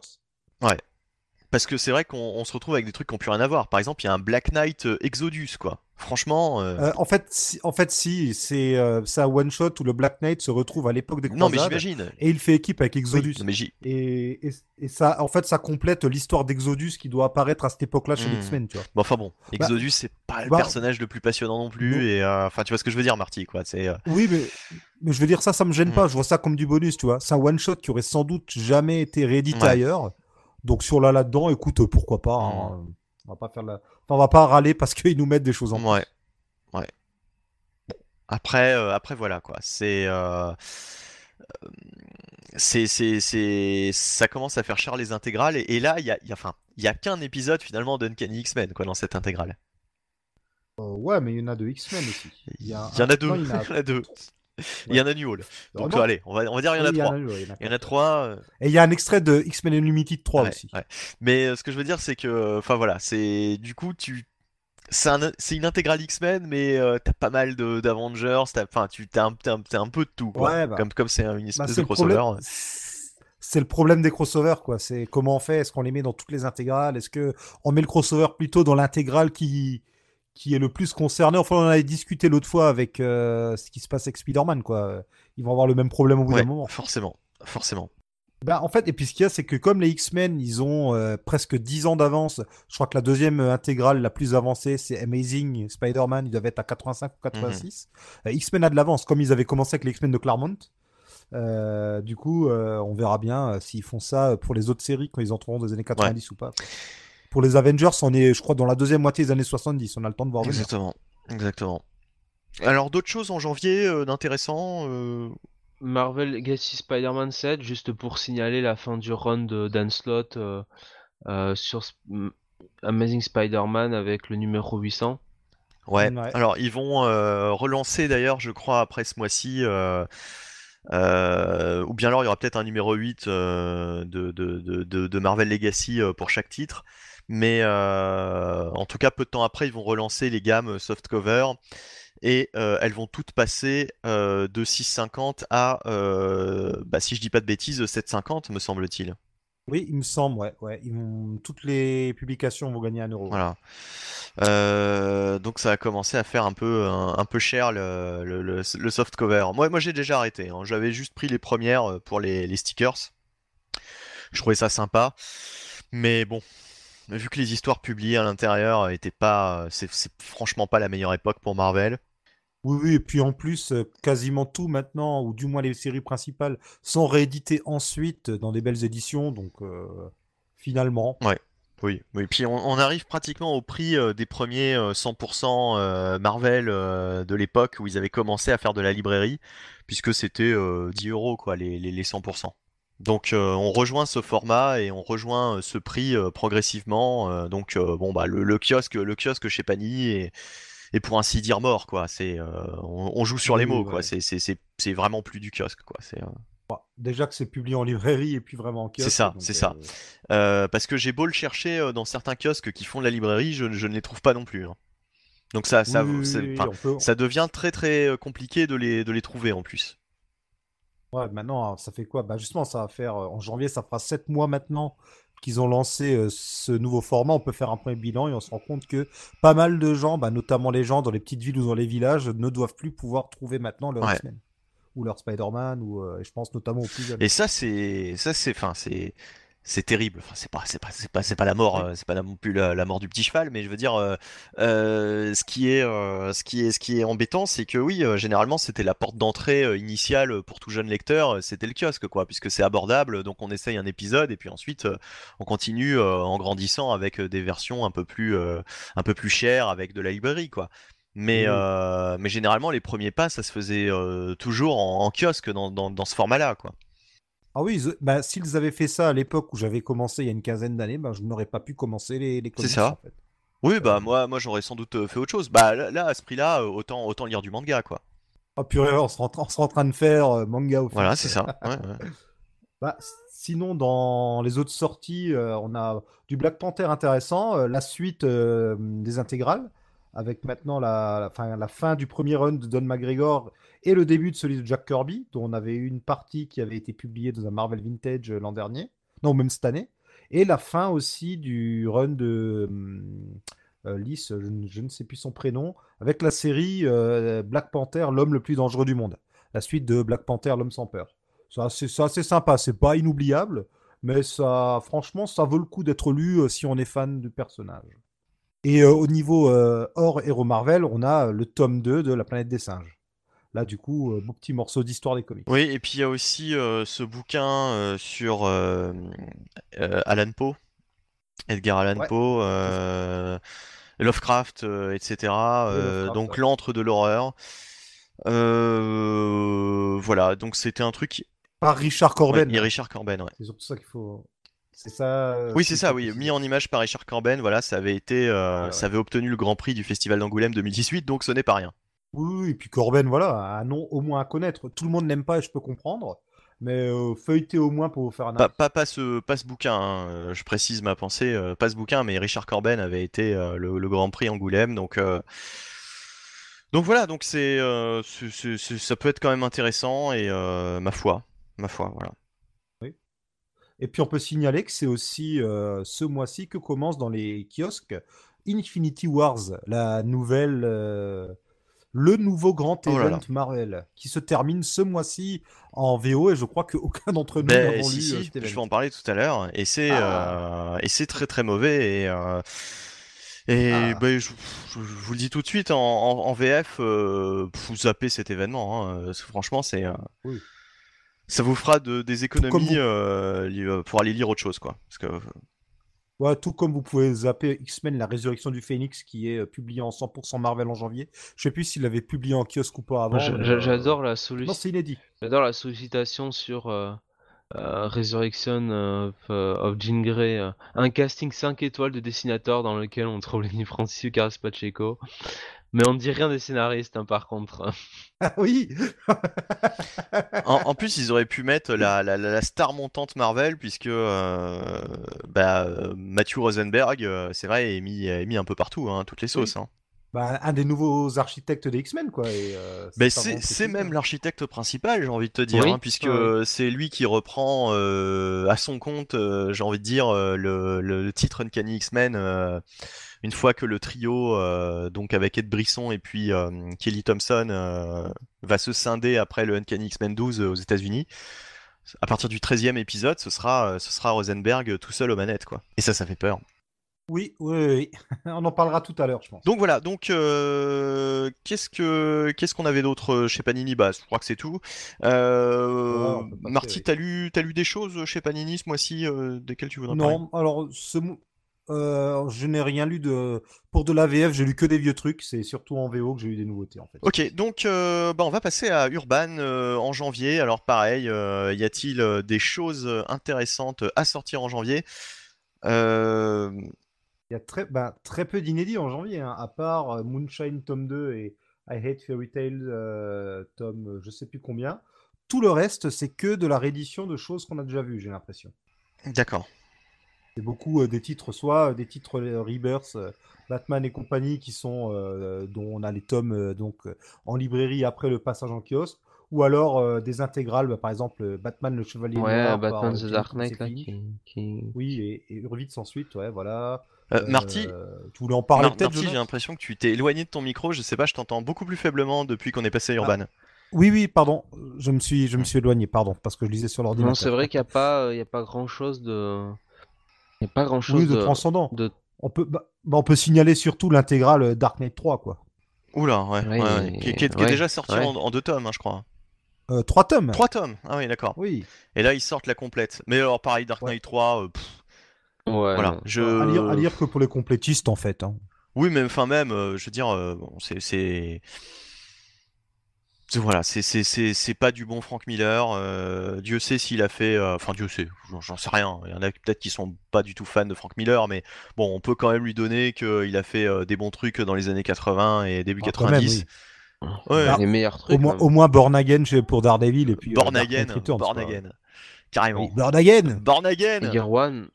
parce que c'est vrai qu'on on se retrouve avec des trucs qui n'ont plus rien à voir. Par exemple, il y a un Black Knight euh, Exodus, quoi. Franchement, euh, Euh, en fait, si, en fait, si c'est euh, un one shot où le Black Knight se retrouve à l'époque des non mais croisades j'imagine. et il fait équipe avec Exodus. Oui, non, mais j'y- Et, et, et ça, en fait, ça complète l'histoire d'Exodus qui doit apparaître à cette époque-là chez Hmm. les X-Men, tu vois. Bon, enfin bon, Exodus c'est pas le bah, personnage le plus passionnant non plus et euh, enfin tu vois ce que je veux dire Marty quoi, c'est Oui, mais, mais je veux dire, ça, ça me gêne Hmm. pas. Je vois ça comme du bonus, tu vois. C'est un one-shot qui aurait sans doute jamais été réédité Ouais. ailleurs. Donc, sur là, là-dedans, écoute, pourquoi pas. Hmm. hein. On va pas faire la... on va pas râler parce qu'ils nous mettent des choses en ouais. Ouais. Après euh, après voilà quoi, c'est euh, euh, c'est c'est c'est ça commence à faire cher les intégrales et, et là il y a il y a enfin, il y a qu'un épisode finalement d'Uncanny X-Men quoi dans cette intégrale. Euh, ouais, mais il y en a de X-Men aussi. Il y, en a deux, il y en a deux. Il y en a New Hall. Donc allez, on va on va dire il y en a trois. il y en a trois. euh, Et il y a un extrait de X-Men Unlimited 3 Ouais, aussi. ouais. Mais euh, ce que je veux dire, c'est que, enfin voilà, c'est du coup, tu, c'est un, c'est une intégrale X-Men, mais euh, t'as pas mal de d'Avengers, t'as, enfin, tu, t'as un, un, peu de tout, quoi. Ouais, bah. Comme, comme c'est une Bah, espèce c'est de crossover. C'est le problème des crossovers, quoi. C'est comment on fait? Est-ce qu'on les met dans toutes les intégrales? Est-ce que on met le crossover plutôt dans l'intégrale qui qui est le plus concerné Enfin, on en avait discuté l'autre fois avec euh, ce qui se passe avec Spider-Man, quoi. Ils vont avoir le même problème au bout Ouais, d'un moment. forcément, forcément. Bah, en fait, et puis ce qu'il y a, c'est que comme les X-Men, ils ont euh, presque 10 ans d'avance. Je crois que la deuxième intégrale la plus avancée, c'est Amazing Spider-Man. Ils doivent être à 85 ou 86. Euh, X-Men a de l'avance, comme ils avaient commencé avec les X-Men de Claremont. Du coup, on verra bien s'ils font ça pour les autres séries quand ils entreront des années 90 ou pas. Pour les Avengers, on est, je crois, dans la deuxième moitié des années 70. On a le temps de voir venir. Exactement, exactement. Alors d'autres choses en janvier euh, d'intéressant euh, Marvel Legacy Spider-Man 7, juste pour signaler la fin du run de Dan Slott euh, euh, sur Sp- M- Amazing Spider-Man avec le numéro 800. Ouais. Ouais. Alors ils vont euh, relancer d'ailleurs, je crois, après ce mois-ci. euh, euh, ou bien alors il y aura peut-être un numéro 8 euh, de, de, de, de- de Marvel Legacy euh, pour chaque titre. Mais euh, en tout cas, peu de temps après, ils vont relancer les gammes softcover. et elles vont toutes passer de 6,50 à, bah, si je dis pas de bêtises, 7,50 me semble-t-il. Oui, il me semble, ouais. ouais. Ils vont... Toutes les publications vont gagner un euro. Voilà. donc ça a commencé à faire un peu, un, peu cher le, le, soft cover. Moi, moi j'ai déjà arrêté. Hein. J'avais juste pris les premières pour les, les stickers. Je trouvais ça sympa. Mais bon, vu que les histoires publiées à l'intérieur étaient pas, c'est franchement pas la meilleure époque pour Marvel. Oui, oui, et puis en plus, euh, quasiment tout maintenant, ou du moins les séries principales, sont rééditées ensuite dans des belles éditions, donc euh, finalement. Ouais. Oui, oui. Puis on, arrive pratiquement au prix euh, des premiers 100% Marvel de l'époque où ils avaient commencé à faire de la librairie, puisque c'était 10 euros quoi, les, les 100%. Donc euh, on rejoint ce format et on rejoint euh, ce prix euh, progressivement. donc bon bah le, kiosque, le kiosque chez Panini est, pour ainsi dire mort quoi. C'est on, joue sur les mots quoi. C'est vraiment plus du kiosque quoi. C'est bah, Déjà que c'est publié en librairie et puis vraiment en kiosque. C'est ça, c'est ça. parce que j'ai beau le chercher dans certains kiosques qui font de la librairie, je, ne les trouve pas non plus. Hein. Donc ça, ça, ça devient très très compliqué de les, de les trouver en plus. Ouais, maintenant, ça fait quoi? Bah, justement, ça va faire, euh, en janvier, ça fera 7 mois maintenant qu'ils ont lancé ce nouveau format. On peut faire un premier bilan et on se rend compte que pas mal de gens, bah, notamment les gens dans les petites villes ou dans les villages, ne doivent plus pouvoir trouver maintenant leur X-Men ou leur Spider-Man ou euh, je pense notamment aux plus jeunes. Et ça, c'est, ça, c'est, enfin, c'est, c'est terrible. Enfin, c'est pas, c'est pas, c'est pas, c'est pas la mort, euh, c'est pas non plus la, mort du petit cheval, mais je veux dire, euh, euh, ce qui est, ce qui est, ce qui est embêtant, c'est que oui, généralement, c'était la porte d'entrée initiale pour tout jeune lecteur, c'était le kiosque, quoi, puisque c'est abordable, donc on essaye un épisode et puis ensuite on continue en grandissant avec des versions un peu plus, un peu plus chères, avec de la librairie, quoi. Mais, mais généralement, les premiers pas, ça se faisait toujours en, kiosque dans, dans, dans ce format-là, quoi. Ah oui, bah, s'ils avaient fait ça à l'époque où j'avais commencé il y a une quinzaine d'années, bah, je n'aurais pas pu commencer les, les comics. C'est ça. Oui, bah euh, moi, moi j'aurais sans doute euh, fait autre chose. Bah là, à ce prix-là, euh, autant, autant lire du manga, quoi. Oh purée, on sera en, train de faire manga au Voilà, c'est ça. bah, sinon, dans les autres sorties, on a du Black Panther intéressant, la suite des intégrales, avec maintenant la, la, fin, la fin du premier run de Don McGregor et le début de celui de Jack Kirby, dont on avait eu une partie qui avait été publiée dans un Marvel Vintage euh, l'an dernier, non, même cette année, et la fin aussi du run de hum, euh, Lys, je, ne sais plus son prénom, avec la série euh, Black Panther, l'homme le plus dangereux du monde, la suite de Black Panther, l'homme sans peur. C'est assez, sympa, c'est pas inoubliable, mais ça, franchement, ça vaut le coup d'être lu si on est fan du personnage. Et au niveau hors Hero Marvel, on a le tome 2 de La planète des singes. Là, du coup, euh, petit morceau d'histoire des comics. Oui, et puis il y a aussi euh, ce bouquin euh, sur Alan Poe, Edgar Allan Poe, Lovecraft, etc. donc l'antre de l'horreur. voilà, donc c'était un truc. Par Richard Corben. et Richard Corben, ouais. C'est surtout ça qu'il faut. C'est ça. Oui, c'est ça, oui. Mis en image par Richard Corben, voilà, ça avait été, ça avait obtenu le Grand Prix du Festival d'Angoulême 2018, donc ce n'est pas rien. Oui, et puis Corben, voilà, un nom au moins à connaître. Tout le monde n'aime pas je peux comprendre, mais euh, feuilleter au moins pour vous faire un pas, pas, pas, ce, pas ce bouquin, hein, euh, je précise ma pensée, euh, pas ce bouquin, mais Richard Corben avait été le, Grand Prix Angoulême, donc. Donc voilà, donc c'est, ça peut être quand même intéressant et ma foi, ma foi, voilà. Oui. Et puis on peut signaler que c'est aussi ce mois-ci que commence dans les kiosques Infinity Wars, la nouvelle le nouveau grand oh event Marvel qui se termine ce mois-ci en VO et je crois qu'aucun d'entre nous ben, n'a lu euh, Je vais en parler tout à l'heure et c'est ah. euh, et c'est très très mauvais et euh, et ah. ben, je, vous le dis tout de suite en, VF vous zappez cet événement hein, franchement c'est ça vous fera de, des économies pour aller lire autre chose quoi parce que tout comme vous pouvez zapper X-Men, la résurrection du Phénix, qui est euh, publié en 100% Marvel en janvier. Je sais plus s'il l'avait publié en kiosque ou pas avant. Euh, j'adore la Non, c'est inédit. J'adore la sollicitation sur euh, Resurrection of, Jean Grey. un casting 5 étoiles de dessinateur dans lequel on trouve Lenny Francis Carlos Pacheco. Mais on ne dit rien des scénaristes, hein, par contre. Ah oui en, plus, ils auraient pu mettre la, star montante Marvel, puisque euh, bah, Matthew Rosenberg, euh, c'est vrai, est mis, est mis un peu partout, hein, toutes les sauces. Hein. Bah, un des nouveaux architectes des X-Men, quoi. et, euh, Ben, pas c'est même l'architecte principal, j'ai envie de te dire, Oui, hein, puisque c'est lui qui reprend euh, à son compte, euh, j'ai envie de dire, euh, le, le- titre Uncanny X-Men, euh, une fois que le trio, euh, donc avec Ed Brisson et puis euh, Kelly Thompson, euh, va se scinder après le Uncanny X-Men 12 aux États-Unis. À partir du 13e épisode, ce sera, ce sera Rosenberg tout seul aux manettes, quoi. Et ça, ça fait peur. Oui, oui, oui. On en parlera tout à l'heure, je pense. Donc voilà, donc euh, qu'est-ce que qu'est-ce qu'on avait d'autre chez Panini? Bah, je crois que c'est tout. Euh, Ouais, Marty, t'as lu t'as lu des choses chez Panini ce mois-ci euh, desquelles tu voudrais parler? Non, alors ce euh, je n'ai rien lu de pour de la VF, j'ai lu que des vieux trucs. C'est surtout en VO que j'ai eu des nouveautés en fait. Ok, donc euh, bah, on va passer à Urban euh, en janvier. Alors pareil, euh, y a-t-il euh, des choses intéressantes à sortir en janvier? Euh, Il y a très, bah, très peu d'inédits en janvier, hein, à part euh, Moonshine tome 2 et I Hate Fairy Tail euh, tome euh, je sais plus combien. Tout le reste, c'est que de la réédition de choses qu'on a déjà vues, j'ai l'impression. D'accord. C'est beaucoup euh, des titres, soit des titres Rebirth, Batman et compagnie, qui sont dont on a les tomes donc en librairie après le passage en kiosque, ou alors euh, des intégrales, bah, par exemple Batman le Chevalier Ouais, Noir par, Batman euh, The Dark Knight qui, qui- Oui, et, et Urvitz ensuite, ouais, voilà. Euh, Marty, Euh, tu voulais en parler Mar- peut-être Marty, j'ai l'impression que tu t'es éloigné de ton micro. Je sais pas, je t'entends beaucoup plus faiblement depuis qu'on est passé à Urban. Oui, oui, pardon. Je me suis, je me suis éloigné, pardon, parce que je lisais sur l'ordinateur. Non, c'est vrai qu'il n'y a pas, euh, il y a pas grand chose de, il y a pas grand chose Oui, de transcendant. de- On peut, bah, bah, on peut signaler surtout l'intégrale euh, Dark Knight 3, quoi. Oula, ouais, Ouais, ouais, ouais, qui, qui est, qui est ouais, déjà sorti ouais. en, en deux tomes, hein, je crois. Euh, trois tomes. Trois tomes. Ah oui, d'accord. Oui. Et là, ils sortent la complète. Mais alors, pareil, Dark Ouais. Knight 3, euh, pff, Ouais, voilà. non. Je... À, lire, à lire que pour les complétistes, en fait. hein. Oui, mais enfin même, euh, je veux dire, euh, bon, c'est, voilà, c'est, c'est, c'est, c'est pas du bon Frank Miller. euh, Dieu sait s'il a fait, euh, enfin Dieu sait, j'en, j'en sais rien. Il y en a peut-être qui sont pas du tout fans de Frank Miller, mais bon, on peut quand même lui donner qu'il a fait euh, des bons trucs dans les années 80 et début Ah, quand même, 90. oui. Ouais, les meilleurs Au trucs. moins, même. au moins Born Again chez- pour Daredevil et puis. Born Again, Returns, Born quoi. Again, carrément. Oui, Born Again. Born Again. Year One,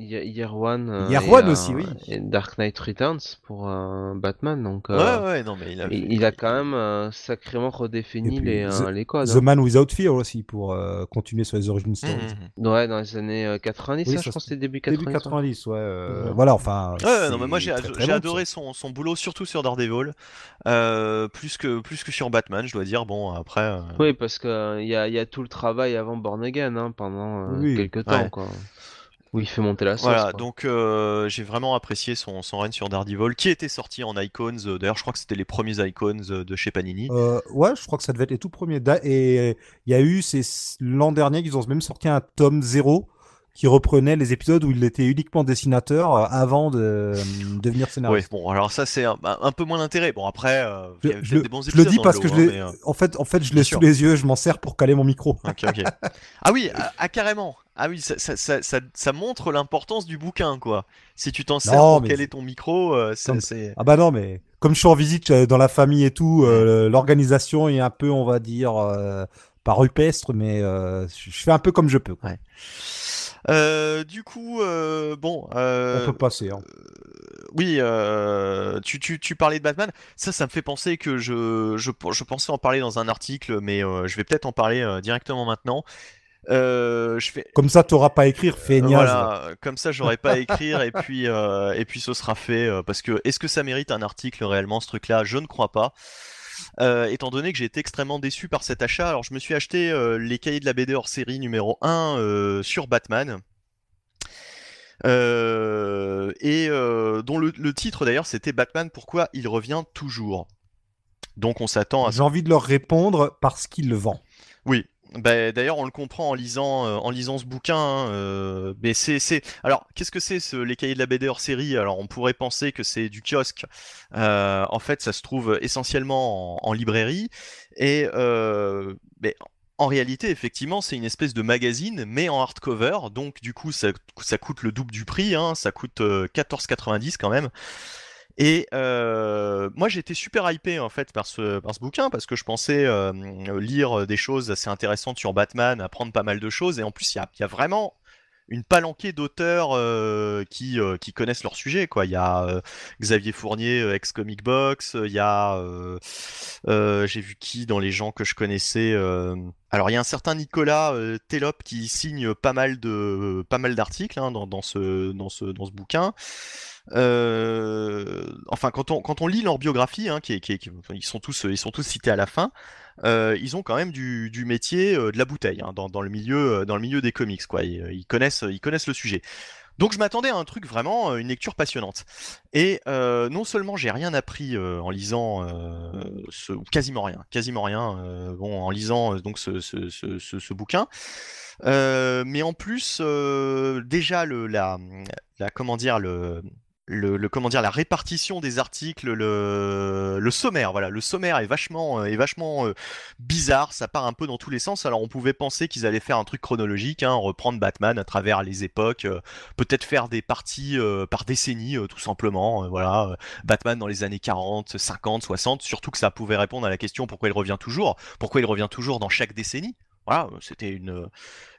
Year, One, euh, Year et, One euh, aussi, oui. et Dark Knight Returns pour euh, Batman, donc Ouais, euh, ouais, non, mais il a, il, il a quand même euh, sacrément redéfini les, euh, The- les codes. The hein. Man Without Fear aussi pour euh, continuer sur les origin stories. Mhm. Ouais, dans les années euh, 90, Oui, ça, ça, je pense c'est début 90. Début 90, ouais. euh, Ouais. Voilà, enfin. Ouais, non, mais moi j'ai adoré son, son boulot, surtout sur Daredevil, euh, plus que plus que sur Batman, je dois dire. Bon, après, euh, Oui, parce qu'il y a, y a tout le travail avant Born Again hein, pendant euh, Oui. quelques temps, Ouais. quoi. Où il fait monter la sauce. voilà. quoi. Donc euh, j'ai vraiment apprécié son son run sur Daredevil, qui était sorti en Icons. euh, D'ailleurs, je crois que c'était les premiers Icons euh, de chez Panini. Euh, ouais, je crois que ça devait être les tout premiers. Da- Et il y a eu, c'est l'an dernier qu'ils ont même sorti un tome 0 qui reprenait les épisodes où il était uniquement dessinateur euh, avant de euh, devenir Ouais, scénariste. bon, alors ça c'est un, un peu moins d'intérêt. Bon, après, euh, Je, des bons je le dis parce que lot, je hein, mais, euh, en fait, en fait, je l'ai sous les yeux, je m'en sers pour caler mon micro. Ok, ok. Ah oui, ah, carrément. Ah oui, ça, ça, ça, ça, ça montre l'importance du bouquin, quoi. Si tu t'en sers pour caler c'est- ton micro, euh, c'est- Comme- c'est. Ah bah non, mais comme je suis en visite euh, dans la famille et tout, euh, l'organisation est un peu, on va dire, euh, pas rupestre, mais je fais un peu comme je peux. quoi. Du coup, bon, On peut passer. Hein. oui, euh, tu, tu, tu parlais de Batman. Ça, ça me fait penser que je, je, je pensais en parler dans un article, mais euh, je vais peut-être en parler euh, directement maintenant. Euh, je fais. Comme ça, t'auras pas à écrire, feignasse. Voilà, comme ça j'aurais pas à écrire et puis euh, et puis ce sera fait euh, parce que est-ce que ça mérite un article réellement ce truc-là? Je ne crois pas. Euh, étant donné que j'ai été extrêmement déçu par cet achat, alors je me suis acheté euh, les cahiers de la BD hors série numéro 1 euh, sur Batman. Euh, et euh, dont le, le titre d'ailleurs c'était Batman pourquoi il revient toujours? Donc on s'attend à J'ai envie de leur répondre parce qu'ils le vendent. oui. Bah, d'ailleurs, on le comprend en lisant, euh, en lisant ce bouquin. hein, euh. Alors, qu'est-ce que c'est ce, les cahiers de la BD hors série? Alors, on pourrait penser que c'est du kiosque. Euh, en fait, ça se trouve essentiellement en, en librairie. Et mais en réalité, effectivement, c'est une espèce de magazine, mais en hardcover. Donc, du coup, ça, ça coûte le double du prix. Hein, ça coûte euh, 14,90 quand même. Et euh, moi j'étais super hypé en fait par ce, par ce bouquin parce que je pensais euh, lire des choses assez intéressantes sur Batman, apprendre pas mal de choses et en plus il y a, y a vraiment une palanquée d'auteurs qui, qui connaissent leur sujet. Il y a Xavier Fournier, ex Comic Box, il y a. J'ai vu qui dans les gens que je connaissais alors il y a un certain Nicolas euh, qui signe pas mal de pas mal d'articles hein, dans, dans, ce dans ce dans ce bouquin. Euh, enfin quand on quand on lit leur biographie, hein, qui, ils sont tous ils sont tous cités à la fin. Euh, ils ont quand même du, du métier euh, de la bouteille hein, dans, dans, le milieu dans le milieu des comics quoi. Ils, connaissent ils connaissent le sujet. Donc je m'attendais à un truc vraiment, une lecture passionnante. Et non seulement j'ai rien appris en lisant, quasiment rien, quasiment rien, bon, en lisant donc ce, ce, ce bouquin, mais en plus déjà le, la, la, comment dire, le, le, comment dire la répartition des articles, le, le sommaire, voilà, le sommaire est vachement, euh, est vachement euh, bizarre, ça part un peu dans tous les sens. Alors on pouvait penser qu'ils allaient faire un truc chronologique, hein, reprendre Batman à travers les époques, euh, peut-être faire des parties par décennie, tout simplement, voilà, Batman dans les années 40, 50, 60, surtout que ça pouvait répondre à la question pourquoi il revient toujours, pourquoi il revient toujours dans chaque décennie. Voilà, c'était une,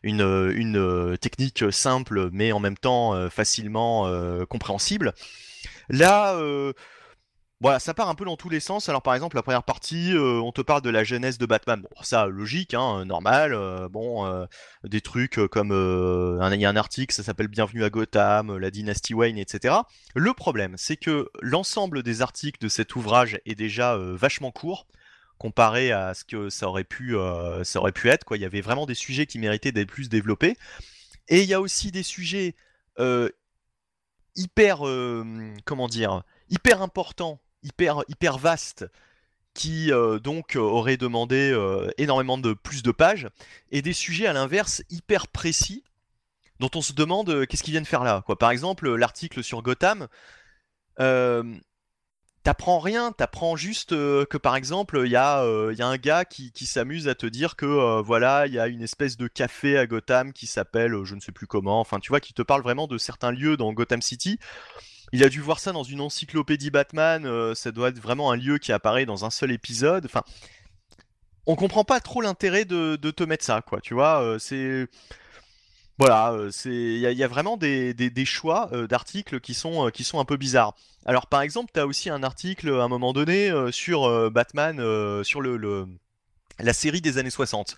une, une, technique simple, mais en même temps euh, facilement euh, compréhensible. Là, euh, voilà, ça part un peu dans tous les sens. Alors par exemple, la première partie, on te parle de la jeunesse de Batman. Bon, ça, logique, hein, normal. bon, des trucs comme il y a un article, ça s'appelle Bienvenue à Gotham, la dynastie Wayne, etc. Le problème, c'est que l'ensemble des articles de cet ouvrage est déjà vachement court comparé à ce que ça aurait pu, euh, ça aurait pu être. Quoi. Il y avait vraiment des sujets qui méritaient d'être plus développés. Et il y a aussi des sujets euh, hyper, euh, comment dire, hyper importants, hyper, hyper vastes, qui donc auraient demandé énormément de plus de pages, et des sujets à l'inverse hyper précis, dont on se demande qu'est-ce qu'ils viennent faire là. Quoi. Par exemple, l'article sur Gotham t'apprends rien, t'apprends juste euh, que par exemple, il y, euh, y, a un gars qui, qui s'amuse à te dire que euh, voilà, il y a une espèce de café à Gotham qui s'appelle je ne sais plus comment, enfin tu vois, qui te parle vraiment de certains lieux dans Gotham City. Il a dû voir ça dans une encyclopédie Batman, ça doit être vraiment un lieu qui apparaît dans un seul épisode. Enfin, on comprend pas trop l'intérêt de, de, te mettre ça, quoi, tu vois, c'est voilà, euh, il y, a vraiment des, choix euh, d'articles qui sont euh, qui sont un peu bizarres. Alors par exemple, tu as aussi un article à un moment donné sur Batman sur la série des années 60.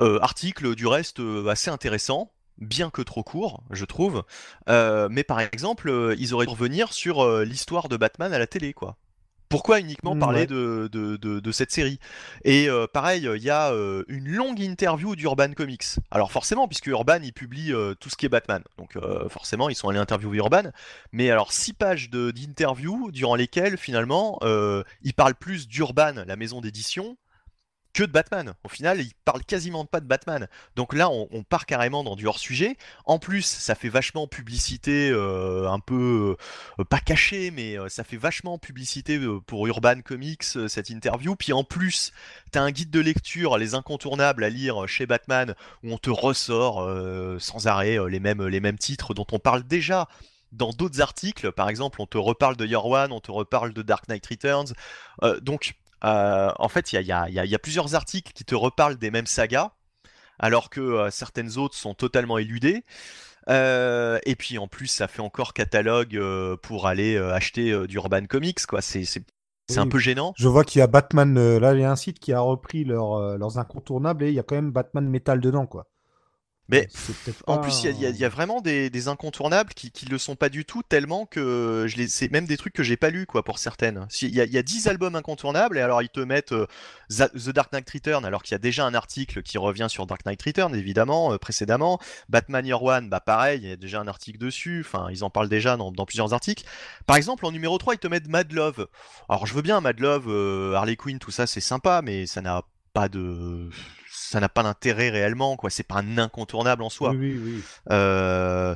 article du reste assez intéressant, bien que trop court, je trouve. mais par exemple, ils auraient dû revenir sur l'histoire de Batman à la télé, quoi. Pourquoi uniquement parler de, de, cette série? Et euh, pareil, il y a euh, une longue interview d'Urban Comics. Alors forcément, puisque Urban, il publie euh, tout ce qui est Batman. Donc forcément, ils sont allés interviewer Urban. Mais alors, six pages d'interview durant lesquelles, finalement, ils parlent plus d'Urban, la maison d'édition, que de Batman. Au final, il parle quasiment pas de Batman. Donc là, on, part carrément dans du hors-sujet. En plus, ça fait vachement publicité, euh, un peu euh, pas caché, mais euh, ça fait vachement publicité pour Urban Comics cette interview. Puis en plus, t'as un guide de lecture, les incontournables à lire chez Batman, où on te ressort sans arrêt les mêmes les mêmes titres dont on parle déjà dans d'autres articles, par exemple, on te reparle de Year One, on te reparle de Dark Knight Returns. donc, euh, en fait, il y a, plusieurs articles qui te reparlent des mêmes sagas, alors que euh, certaines autres sont totalement éludées. Euh, et puis en plus, ça fait encore catalogue pour aller acheter du Urban Comics, quoi. C'est un peu gênant. Je vois qu'il y a Batman. là, il y a un site qui a repris leurs incontournables et il y a quand même Batman Metal dedans, quoi. Mais en plus, il y, a vraiment des, incontournables qui, ne le sont pas du tout, tellement que je les, c'est même des trucs que j'ai pas lu quoi pour certaines. Il y, a, 10 albums incontournables et alors ils te mettent euh, The Dark Knight Return alors qu'il y a déjà un article qui revient sur Dark Knight Return évidemment euh, précédemment. Batman Year One, bah pareil, il y a déjà un article dessus. Enfin, ils en parlent déjà dans, plusieurs articles. Par exemple, en numéro 3, ils te mettent Mad Love. Alors je veux bien Mad Love, euh, Harley Quinn, tout ça, c'est sympa, mais ça n'a pas de ça n'a pas d'intérêt réellement, quoi. C'est pas un incontournable en soi. Oui, oui, euh,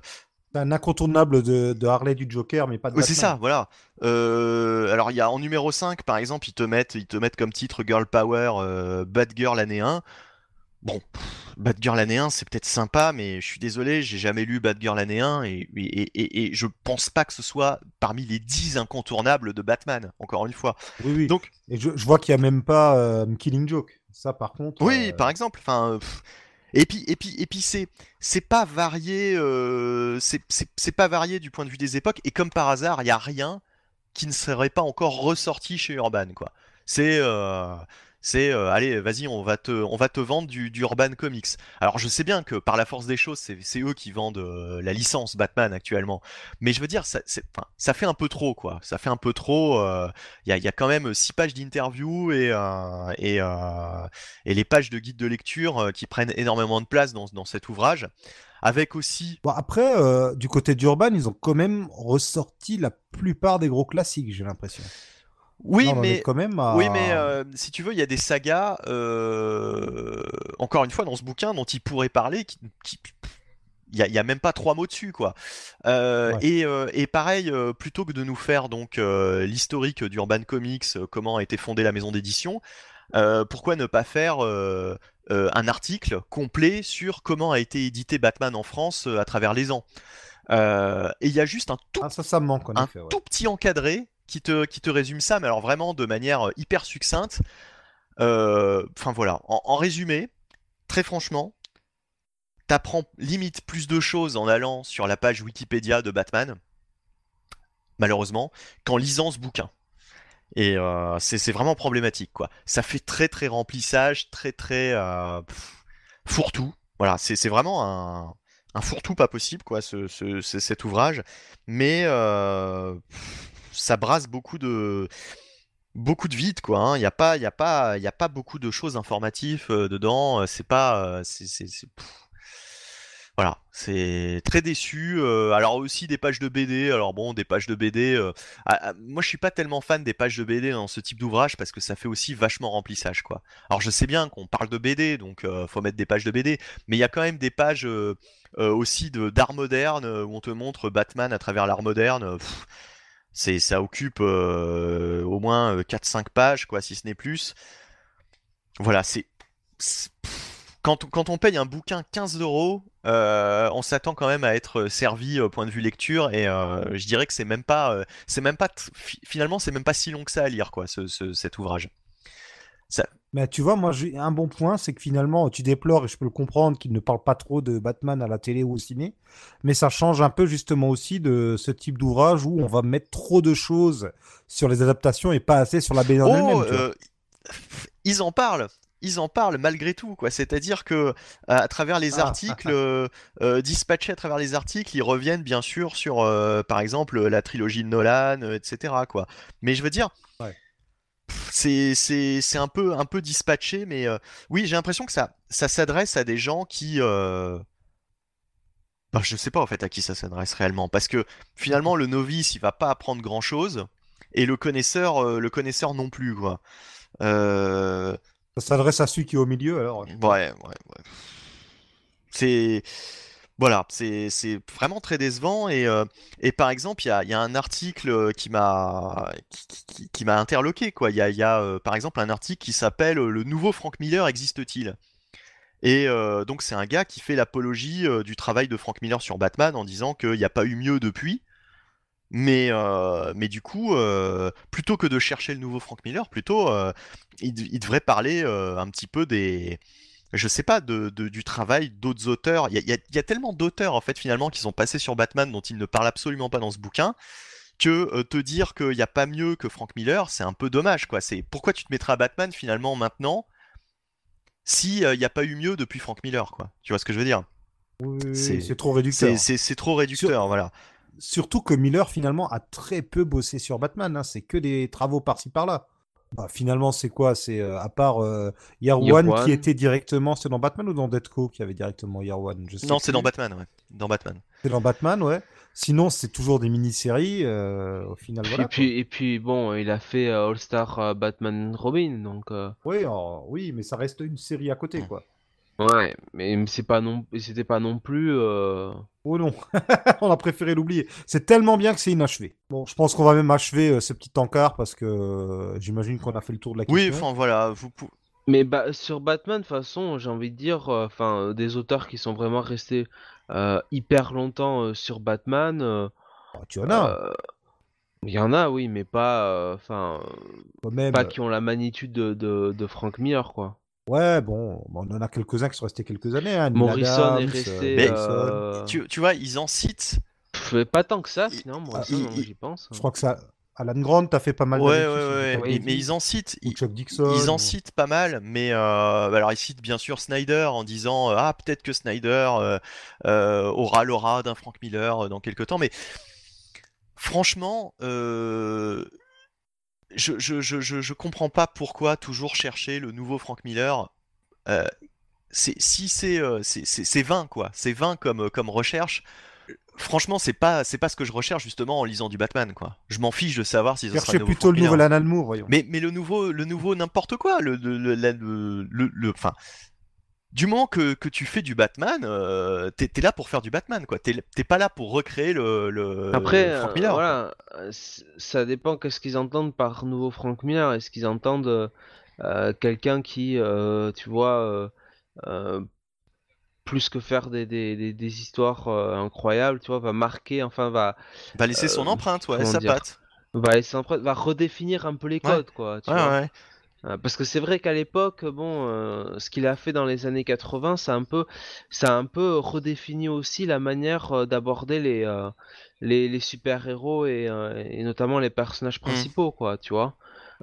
Un incontournable de, Harley du Joker, mais pas de. Oui, c'est ça, voilà. Euh, alors, il y a en numéro 5, par exemple, ils te mettent, ils te mettent comme titre Girl Power, euh, Bad Girl année 1. Bon, Bad Girl année 1, c'est peut-être sympa, mais je suis désolé, j'ai jamais lu Bad Girl année 1 et, et, et, je pense pas que ce soit parmi les 10 incontournables de Batman, encore une fois. Oui, oui. Donc, et je, vois qu'il y a même pas Killing Joke. Ça, par contre. Oui, euh, par exemple. Enfin, Et puis, et puis, et puis c'est, c'est pas varié, euh, c'est, pas varié du point de vue des époques. Et comme par hasard, il y a rien qui ne serait pas encore ressorti chez Urban, quoi. C'est, euh, c'est euh, allez, vas-y, on va te, on va te vendre du, du Urban Comics. Alors je sais bien que par la force des choses, c'est, eux qui vendent euh, la licence Batman actuellement, mais je veux dire, ça, ça fait un peu trop, quoi. Ça fait un peu trop. euh, Il y, a, y a quand même six pages d'interview et et, et les pages de guide de lecture qui prennent énormément de place dans, dans cet ouvrage, avec aussi. Bon, après, du côté d'Urban, ils ont quand même ressorti la plupart des gros classiques, j'ai l'impression. Oui, mais quand même à... Oui, mais euh, si tu veux, il y a des sagas, euh, encore une fois, dans ce bouquin dont il pourrait parler, qui, qui- il y a, même pas trois mots dessus, quoi. Euh, Ouais. et, euh, et pareil, euh, plutôt que de nous faire donc l'historique d'Urban Comics, comment a été fondée la maison d'édition, pourquoi ne pas faire un article complet sur comment a été édité Batman en France à travers les ans. Et il y a juste un tout Ah, ça, ça me manque, en un effet. ouais. tout petit encadré qui te, qui te résume ça, mais alors vraiment de manière euh, hyper succincte. Euh, Enfin voilà, en, résumé, très franchement, t'apprends limite plus de choses en allant sur la page Wikipédia de Batman, malheureusement, qu'en lisant ce bouquin. Et euh, c'est vraiment problématique, quoi. Ça fait très très remplissage, très très fourre-tout. Voilà, c'est vraiment un, un fourre-tout pas possible, quoi, ce, ce- ce- cet ouvrage. Mais ça brasse beaucoup de beaucoup de vide, quoi. hein. Il n'y a pas, il a pas, il a pas beaucoup de choses informatives euh, dedans. euh, C'est pas, euh. Voilà, c'est très déçu. alors aussi des pages de BD. Alors bon, des pages de BD. ah, ah, moi, je suis pas tellement fan des pages de BD dans ce type d'ouvrage parce que ça fait aussi vachement remplissage, quoi. Alors je sais bien qu'on parle de BD, donc euh, faut mettre des pages de BD, mais il y a quand même des pages aussi d'art moderne où on te montre Batman à travers l'art moderne. C'est, ça occupe euh, au moins euh, 4-5 pages, quoi, si ce n'est plus. Voilà, c'est. Quand, quand on paye un bouquin 15 euros, euh, on s'attend quand même à être servi au point de vue lecture, et euh, je dirais que c'est même pas. euh, c'est même pas. Finalement, c'est même pas si long que ça à lire, quoi, ce- ce- cet ouvrage. Mais tu vois, moi, j'ai un bon point, c'est que finalement, tu déplores, et je peux le comprendre, qu'il ne parle pas trop de Batman à la télé ou au ciné, mais ça change un peu justement aussi de ce type d'ouvrage où on va mettre trop de choses sur les adaptations et pas assez sur la BD Oh, euh, ils en parlent. Ils en parlent malgré tout, quoi. C'est-à-dire que à travers les Ah. articles euh, euh, dispatchés à travers les articles, ils reviennent bien sûr sur, euh, par exemple, la trilogie de Nolan, euh, etc. Quoi. Mais je veux dire, c'est un peu un peu dispatché, mais euh, oui, j'ai l'impression que ça ça s'adresse à des gens qui euh... bah, je sais pas en fait à qui ça s'adresse réellement, parce que finalement le novice il va pas apprendre grand chose et le connaisseur euh, le connaisseur non plus quoi. Ça s'adresse à celui qui est au milieu, alors. Ouais, ouais, ouais. C'est. Voilà, c'est vraiment très décevant. Et, euh, et par exemple, il y a, y a un article euh, qui m'a qui, m'a interloqué. Il y a, y a, euh, par exemple un article qui s'appelle Le nouveau Frank Miller existe-t-il? Et donc, c'est un gars qui fait l'apologie du travail de Frank Miller sur Batman en disant qu'il n'y a pas eu mieux depuis. Mais, mais du coup, plutôt que de chercher le nouveau Frank Miller, plutôt, il, il devrait parler un petit peu des, je sais pas, de, de- du travail d'autres auteurs. Il y a, il y a- il y a tellement d'auteurs, en fait, finalement, qui sont passés sur Batman dont il ne parle absolument pas dans ce bouquin, que euh, te dire qu'il n'y a pas mieux que Frank Miller, c'est un peu dommage, quoi. C'est pourquoi tu te mettras à Batman, finalement, maintenant, si euh, n'y a pas eu mieux depuis Frank Miller, quoi? Tu vois ce que je veux dire? Oui, C'est- trop réducteur. C'est trop réducteur, voilà. Surtout que Miller, finalement, a très peu bossé sur Batman. hein. C'est que des travaux par-ci par-là. Bah, finalement, c'est quoi? C'est euh, à part euh, Year Year One One. qui était directement. C'est dans Batman ou dans Deathco qui avait directement Year One? Je sais Non, c'est dans Batman, ouais. Dans Batman. C'est dans Batman, ouais. Sinon, c'est toujours des mini-séries. euh, au final, voilà. et puis, et puis bon, il a fait euh, All Star euh, Batman Robin, donc euh. Oui, oui, mais ça reste une série à côté, quoi. Ouais, mais c'est pas non, c'était pas non plus. euh, Oh non, on a préféré l'oublier. C'est tellement bien que c'est inachevé. Bon, je pense qu'on va même achever euh, ce petit encart parce que euh, j'imagine qu'on a fait le tour de la Oui, question. enfin voilà, vous pou- Mais bah, sur Batman, de toute façon, j'ai envie de dire, euh, enfin, des auteurs qui sont vraiment restés euh, hyper longtemps euh, sur Batman. euh, Ah, tu en as, euh, Il y en a, oui, mais pas, enfin, pas qui ont la magnitude de, de, de Frank Miller, quoi. Ouais, bon, on en a quelques-uns qui sont restés quelques années. Hein. Morrison Adams, est euh, resté. Mais- euh, Tu, tu vois, ils en citent. pff, pas tant que ça, finalement, ah, Morrison, j'y pense. Je crois que ça. Alan Grant, t'as fait pas mal Ouais, ouais, ouais, pas. Mais, ils en citent. Ou Chuck Dixon. ils en ou- citent pas mal, mais euh, alors ils citent bien sûr Snyder en disant ah peut-être que Snyder euh, euh, aura l'aura d'un Frank Miller dans quelques temps, mais franchement, euh, je, je, je, je, comprends pas pourquoi toujours chercher le nouveau Frank Miller. Euh, c'est si c'est euh, c'est vain quoi, c'est vain comme euh, comme recherche. Franchement, c'est pas c'est pas ce que je recherche justement en lisant du Batman quoi. Je m'en fiche de savoir si ce sera nouveau plutôt Frank le nouvel Alan Moore, voyons. Mais, mais le nouveau, le nouveau n'importe quoi, le, le, le, le, le- le- enfin, du moment que, que tu fais du Batman, euh, t'es là pour faire du Batman, quoi. T'es t'es pas là pour recréer le, le Après, le Frank euh, Miller. voilà, euh, ça dépend qu'est-ce qu'ils entendent par nouveau Frank Miller. Est-ce qu'ils entendent euh, quelqu'un qui, euh, tu vois, plus que faire des, des, des, des histoires incroyables, tu vois, va marquer, enfin, va, Va laisser son empreinte, ouais, sa patte. va, essayer d'empre- va redéfinir un peu les Ouais. codes, quoi. Tu Ouais, vois. ouais. Euh, Parce que c'est vrai qu'à l'époque, bon, euh, ce qu'il a fait dans les années 80, ça a un peu, ça a un peu redéfini aussi la manière euh, d'aborder les, euh, les, les super-héros et, et notamment les personnages principaux, quoi, tu vois.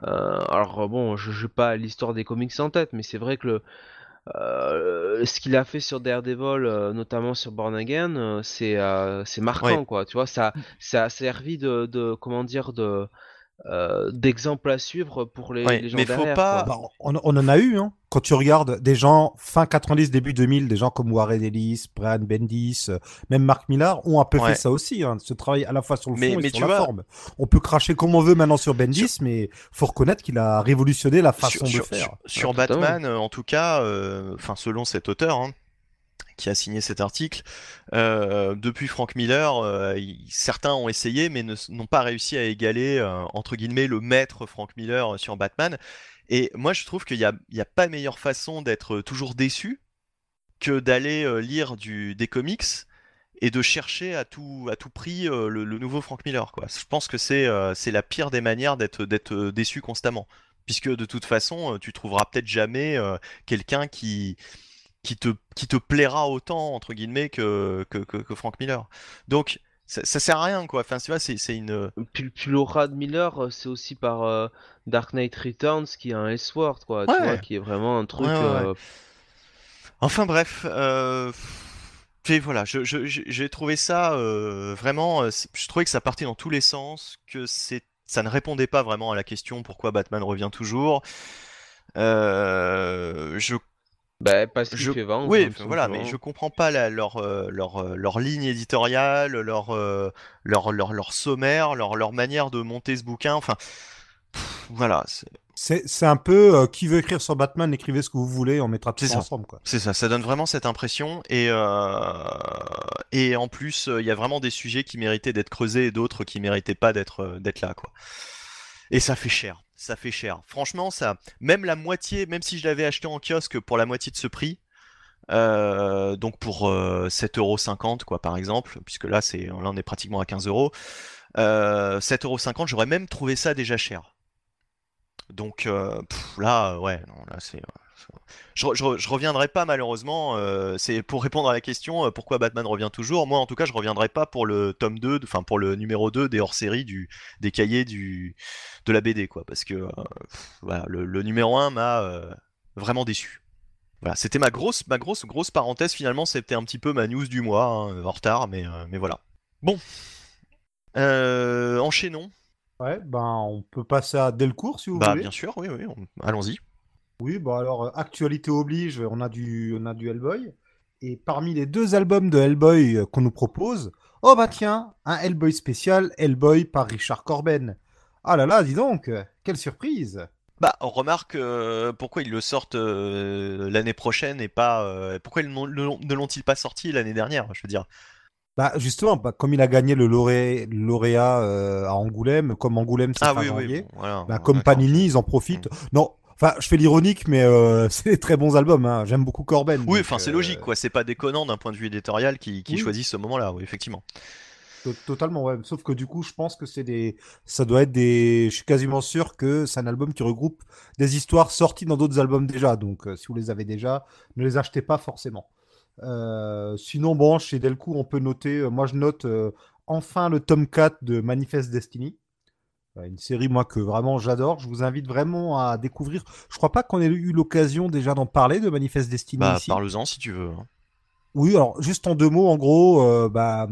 Alors bon, je n'ai pas l'histoire des comics en tête, mais c'est vrai que le, euh, ce qu'il a fait sur Daredevil, euh, notamment sur Born Again, euh, c'est euh, c'est marquant, Ouais. quoi. Tu vois, ça, ça a servi de, de comment dire, de euh, d'exemple à suivre pour les, Ouais, les gens mais faut derrière, pas- quoi. Bah, on, on en a eu, hein. Quand tu regardes des gens fin 90, début 2000, des gens comme Warren Ellis, Brian Bendis, euh, même Mark Millar ont un peu Ouais. fait ça aussi, hein, ce travail à la fois sur le fond Mais- et mais sur tu la vois- forme. On peut cracher comme on veut maintenant sur Bendis, mais faut reconnaître qu'il a révolutionné la façon sur, de faire. sur- sur Ah, totalement. Batman, euh, en tout cas, euh, enfin selon cet auteur hein, qui a signé cet article, euh, depuis Frank Miller, euh, certains ont essayé mais n'ont pas réussi à égaler euh, entre guillemets le maître Frank Miller sur Batman. Et moi, je trouve qu'il n'y a, pas meilleure façon d'être toujours déçu que d'aller lire des comics et de chercher à tout, prix le, nouveau Frank Miller. Je pense que c'est la pire des manières d'être déçu constamment. Puisque de toute façon, tu trouveras peut-être jamais quelqu'un qui, qui, te, qui te plaira autant, entre guillemets, que, que, que, que Frank Miller. Donc, ça, ça sert à rien, quoi. Enfin, tu vois, c'est c'est une. Puis, puis l'aura de Miller, euh, c'est aussi par euh, Dark Knight Returns qui est un Elseworld, quoi, tu Ouais. vois, qui est vraiment un truc. Ouais, euh, Enfin bref, euh... et voilà, je- je- je- j'ai trouvé ça vraiment. je trouvais que ça partait dans tous les sens, que c'est, ça ne répondait pas vraiment à la question pourquoi Batman revient toujours. Je bah, parce qu'il Je- fait vendre. Oui, hein, voilà, mais je comprends pas la- leur, euh, leur, euh, leur ligne éditoriale, leur, euh, leur, leur, leur sommaire, leur, leur manière de monter ce bouquin. Enfin, pff, voilà, c'est C'est c'est un peu euh, qui veut écrire sur Batman, écrivez ce que vous voulez, on mettra tout ça ensemble. Quoi. c'est ça, ça donne vraiment cette impression. Et, euh, et en plus, euh, il y a vraiment des sujets qui méritaient d'être creusés et d'autres qui méritaient pas d'être euh, d'être là, quoi. Et ça fait cher, ça fait cher. Franchement, ça, même la moitié, même si je l'avais acheté en kiosque pour la moitié de ce prix, euh, donc pour euh, 7,50€ quoi par exemple, puisque là c'est là on est pratiquement à 15 euros. Euh, 7,50€, j'aurais même trouvé ça déjà cher. Donc euh, là, ouais, non, là c'est. Je, re- je, re- je reviendrai pas malheureusement. euh, c'est pour répondre à la question euh, pourquoi Batman revient toujours. Moi en tout cas, je reviendrai pas pour le tome 2, enfin pour le numéro 2 des hors-séries du des cahiers du de la BD quoi, parce que euh, voilà, le, le numéro 1 m'a vraiment déçu. Voilà, c'était ma grosse, ma grosse, grosse parenthèse. Finalement, c'était un petit peu ma news du mois, hein, en retard, mais, mais voilà. Bon, enchaînons. Ouais, ben on peut passer à Delcourt si vous Bah, voulez. bien sûr, oui, oui, on- allons-y. Oui, bon alors, euh, actualité oblige, on a du, on a du Hellboy. Et parmi les deux albums de Hellboy euh, qu'on nous propose, oh bah tiens, un Hellboy spécial, Hellboy par Richard Corben. Ah là là, dis donc, quelle surprise Bah, on remarque euh, pourquoi ils le sortent euh, l'année prochaine et pas. euh, pourquoi ils ne l'ont- ne l'ont-ils pas sorti l'année dernière Je veux dire? Bah justement, bah, comme il a gagné le lauré- lauréat euh, à Angoulême, comme Angoulême c'est Ah oui, oui, bon, voilà. bah, comme. Panini, ils en profitent. Non, enfin, je fais l'ironique, mais euh, c'est des très bons albums. hein. J'aime beaucoup Corben. Oui, enfin, c'est euh, logique, quoi. C'est pas déconnant d'un point de vue éditorial qui, qui oui. choisit ce moment-là, oui, effectivement. To- Totalement, ouais. Sauf que du coup, je pense que c'est des, ça doit être des, je suis quasiment sûr que c'est un album qui regroupe des histoires sorties dans d'autres albums déjà. Donc, euh, si vous les avez déjà, ne les achetez pas forcément. Euh, sinon, bon, chez Delcourt, on peut noter, euh, moi je note euh, enfin le tome 4 de Manifest Destiny. Euh, Une série, moi, que vraiment j'adore. Je vous invite vraiment à découvrir. Je crois pas qu'on ait eu l'occasion déjà d'en parler de Manifest Destiny Bah, ici. parle-en si tu veux. hein. Oui, alors juste en deux mots, en gros, euh, bah,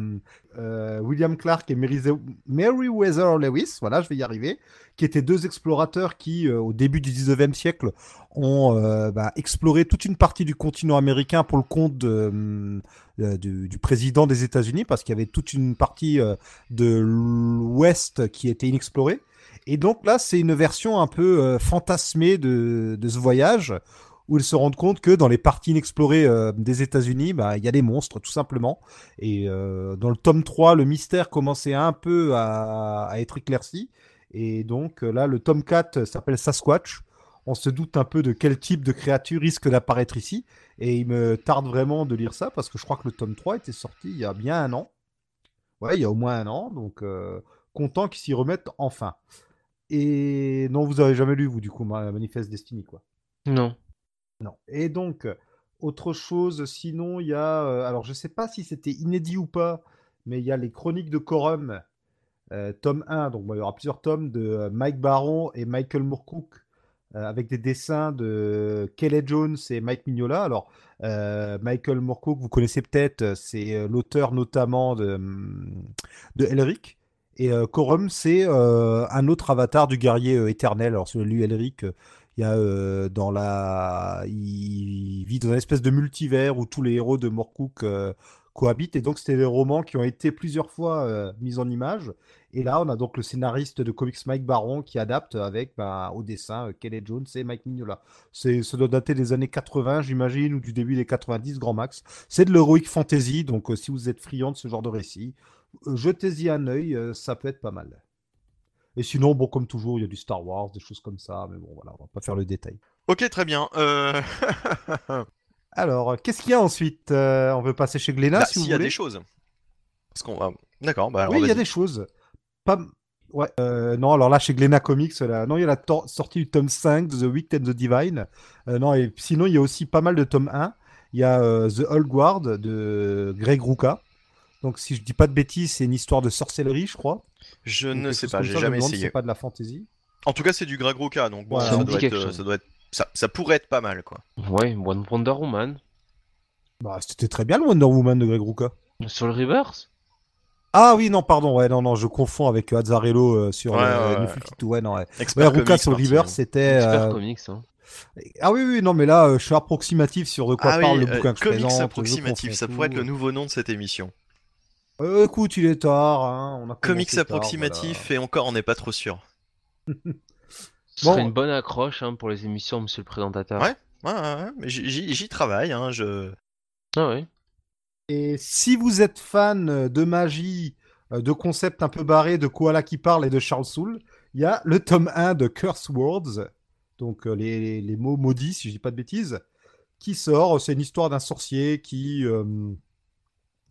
euh, William Clark et Meriwether Lewis, voilà, je vais y arriver, qui étaient deux explorateurs qui, euh, au début du 19e siècle, ont euh, bah, exploré toute une partie du continent américain pour le compte hum, du, président des États-Unis, parce qu'il y avait toute une partie de l'Ouest qui était inexplorée. Et donc là, c'est une version un peu fantasmée de ce voyage où ils se rendent compte que dans les parties inexplorées euh, des États-Unis, bah, il y a des monstres, tout simplement. Et euh, dans le tome 3, le mystère commençait un peu à, être éclairci. Et donc euh, là, le tome 4 s'appelle Sasquatch. On se doute un peu de quel type de créature risque d'apparaître ici. Et il me tarde vraiment de lire ça parce que je crois que le tome 3 était sorti il y a bien un an. Ouais, il y a au moins un an. Donc, content qu'ils s'y remettent enfin. Et non, vous avez jamais lu, vous, du coup, Ma- Manifest Destiny, quoi. Non. Et donc, euh, autre chose, sinon, il y a. euh, alors, je sais pas si c'était inédit ou pas, mais il y a les Chroniques de Corum, euh, tome 1. Donc, il y aura plusieurs tomes de Mike Baron et Michael Moorcook, avec des dessins de Kelly Jones et Mike Mignola. Alors, Michael Moorcook, vous connaissez peut-être, c'est l'auteur notamment de, de Elric. Et Corum, c'est un autre avatar du guerrier éternel. Alors, celui Elric, euh, il vit dans une espèce de multivers où tous les héros de Moorcook euh, cohabitent. Et donc, c'était des romans qui ont été plusieurs fois euh, mis en image. Et là, on a donc le scénariste de comics Mike Baron qui adapte avec bah, au dessin euh, Kelly Jones et Mike Mignola. C'est, ça doit dater des années 80, j'imagine, ou du début des 90, grand max. C'est de l'heroic fantasy. Donc, si vous êtes friand de ce genre de récit, jetez-y un œil, ça peut être pas mal. Et sinon, bon, comme toujours, il y a du Star Wars, des choses comme ça, mais bon, voilà, on va pas faire le détail. Ok, très bien. Euh... Alors, qu'est-ce qu'il y a ensuite Euh, On veut passer chez Glénat, bah, si vous s'il y a voulez. des choses. Parce qu'on va. D'accord, bah oui, il y a des choses. Pas... Ouais, euh, non, alors là, chez Glénat Comics, là, non, il y a la sortie du tome 5 de The Wicked and the Divine. Non, et sinon, il y a aussi pas mal de tomes 1. Il y a The Old Guard de Greg Rucka. Donc, si je dis pas de bêtises, c'est une histoire de sorcellerie, je crois. Je ne sais pas, j'ai jamais essayé. C'est pas de la fantasy. En tout cas, c'est du Greg Rucka, donc bon, Voilà. ça, doit être, euh, ça doit être. Ça, ça pourrait être pas mal, quoi. Ouais, One Wonder Woman. Bah, c'était très bien le Wonder Woman de Greg Rucka. Sur le reverse Ah oui, non, pardon, ouais, non, non, je confonds avec Azzarello euh, sur Ouais, euh, ouais, New ouais. 52, ouais, non, ouais. Expert Ouais, Rucka comics, sur. River, c'était. Euh, Comics. Hein. Ah oui, oui, non, mais là, euh, je suis approximatif sur de quoi Ah parle oui, le euh, bouquin que je comics présente. approximatif, ça pourrait être le nouveau nom de cette émission. Euh, écoute, il est tard. Hein, on a Comics commencé tard, approximatif, et encore, on n'est pas trop sûr. Ce Bon. serait une bonne accroche hein, pour les émissions, monsieur le présentateur. Ouais. Ouais, ouais, ouais, mais j'y- travaille, hein, je. Ah ouais. voilà. Et si vous êtes fan de magie, euh, de concepts un peu barrés, de Koala qui parle et de Charles Soule, il y a le tome 1 de Curse Words, donc euh, les, les mots maudits, si je dis pas de bêtises, qui sort. C'est une histoire d'un sorcier qui, euh,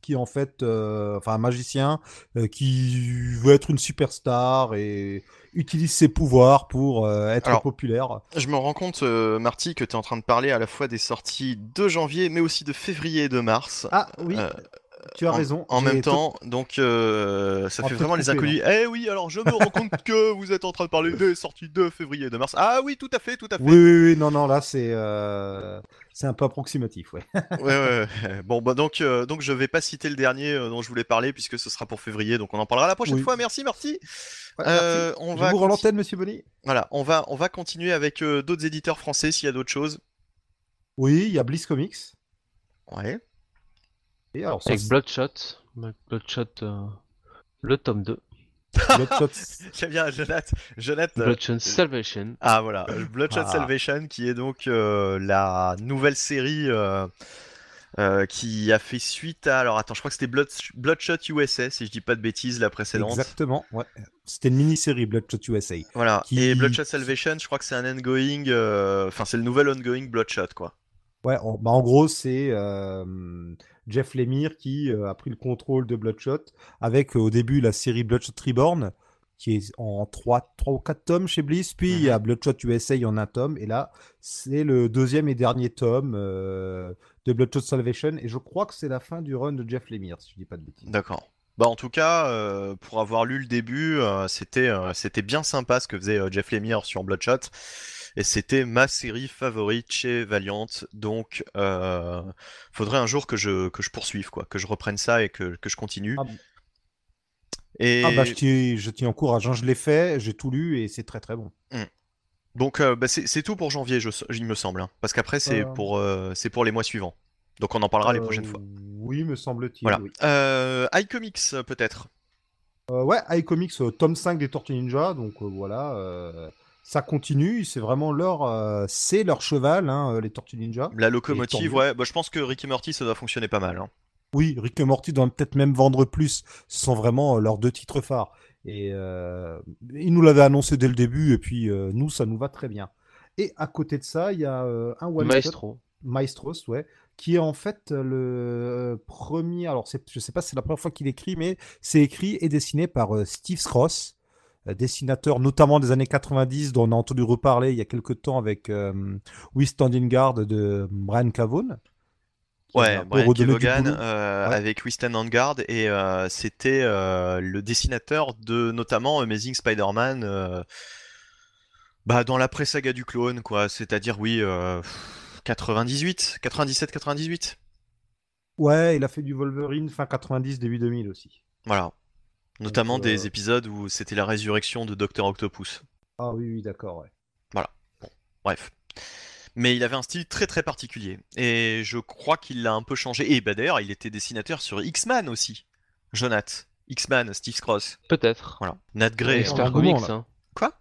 qui en fait, euh, enfin un magicien euh, qui veut être une superstar et utilise ses pouvoirs pour euh, être Alors, populaire. Je me rends compte, Marty, que tu es en train de parler à la fois des sorties de janvier, mais aussi de février et de mars. Ah oui, tu as raison. En même tout- temps, donc euh, ça On fait vraiment les inconnus. Eh oui, alors je me rends compte que vous êtes en train de parler des sorties de février et de mars. Ah oui, tout à fait, tout à fait. Oui, oui, oui, non, non, là c'est euh, c'est un peu approximatif, ouais. Ouais, ouais, ouais. Bon, bah donc, euh, donc je vais pas citer le dernier euh, dont je voulais parler puisque ce sera pour février, donc on en parlera la prochaine Oui. fois. Merci, Marty. Ouais, merci. on Je va vous rends conti- l'antenne, monsieur Bonny. Voilà, on va, on va continuer avec d'autres éditeurs français s'il y a d'autres choses. Oui, il y a Bliss Comics. Ouais. Et alors, ça, Avec Bloodshot. Bloodshot, euh, le tome 2. Bloodshot. J'aime bien, Jonathan. Jonathan euh, Bloodshot Salvation. Ah voilà, Bloodshot Ah. Salvation qui est donc euh, la nouvelle série euh, euh, qui a fait suite à... Alors attends, je crois que c'était Blood- Bloodshot USA si je dis pas de bêtises la précédente. Exactement, ouais. C'était une mini-série Bloodshot USA. Voilà, Qui- et Bloodshot Salvation je crois que c'est un ongoing, euh, enfin c'est le nouvel ongoing Bloodshot quoi. Ouais, en, bah, en gros, c'est euh, Jeff Lemire qui euh, a pris le contrôle de Bloodshot avec euh, au début la série Bloodshot Reborn qui est en 3, 3 ou 4 tomes chez Bliss, puis il y a Mhm. Bloodshot USA en un tome, et là c'est le deuxième et dernier tome de Bloodshot Salvation, et je crois que c'est la fin du run de Jeff Lemire, si je dis pas de bêtises. D'accord. Bah en tout cas, euh, pour avoir lu le début, euh, c'était euh, c'était bien sympa ce que faisait Jeff Lemire sur Bloodshot. Et c'était ma série favorite chez Valiant. Donc euh, faudrait un jour que je, que je poursuive, quoi, que je reprenne ça et que, que je continue. Ah, Et Ah bah je t'y encourage, hein, je l'ai fait, j'ai tout lu, et c'est très très bon. donc euh, bah, c'est tout pour janvier, je, il me semble. hein. parce qu'après c'est Euh. pour, euh, pour les mois suivants. Donc on en parlera les Euh, prochaines fois. Oui, me semble-t-il. Voilà. oui. Euh, iComics peut-être. Euh, ouais, iComics, euh, tome 5 des Tortues Ninja, donc euh, voilà, euh, ça continue, c'est vraiment leur, euh, c'est leur cheval, hein, euh, les Tortues Ninja. La locomotive, ouais. Bah, je pense que Rick et Morty ça doit fonctionner pas mal. hein. Oui, Rick et Morty doivent peut-être même vendre plus, ce sont vraiment euh, leurs deux titres phares. Et euh, ils nous l'avaient annoncé dès le début, et puis euh, nous, ça nous va très bien. Et à côté de ça, il y a euh, un one Maestro. Maestros, ouais, qui est en fait le premier. Alors, c'est, je sais pas si c'est la première fois qu'il écrit, mais c'est écrit et dessiné par euh, Steve Scross, euh, dessinateur notamment des années 90, dont on a entendu reparler il y a quelques temps avec euh, We Standing Guard de Brian Cavone. Ouais, Brian Kevogan euh, Ouais. avec Wisten on Guard et euh, c'était euh, le dessinateur de notamment Amazing Spider-Man bah, dans la pré-saga du clone, quoi. C'est-à-dire, oui, euh, 98, 97, 98. Ouais, il a fait du Wolverine fin 90, début 2000 aussi. Voilà. Notamment euh, des épisodes où c'était la résurrection de Dr. Octopus. Ah oui, oui, d'accord, ouais. Bref. Mais il avait un style très très particulier. Et je crois qu'il l'a un peu changé. Et bah d'ailleurs, il était dessinateur sur X-Man aussi. Jonath. X-Man, Steve Cross. Peut-être. Voilà. Nat Grey. Expert Comics. hein. Quoi?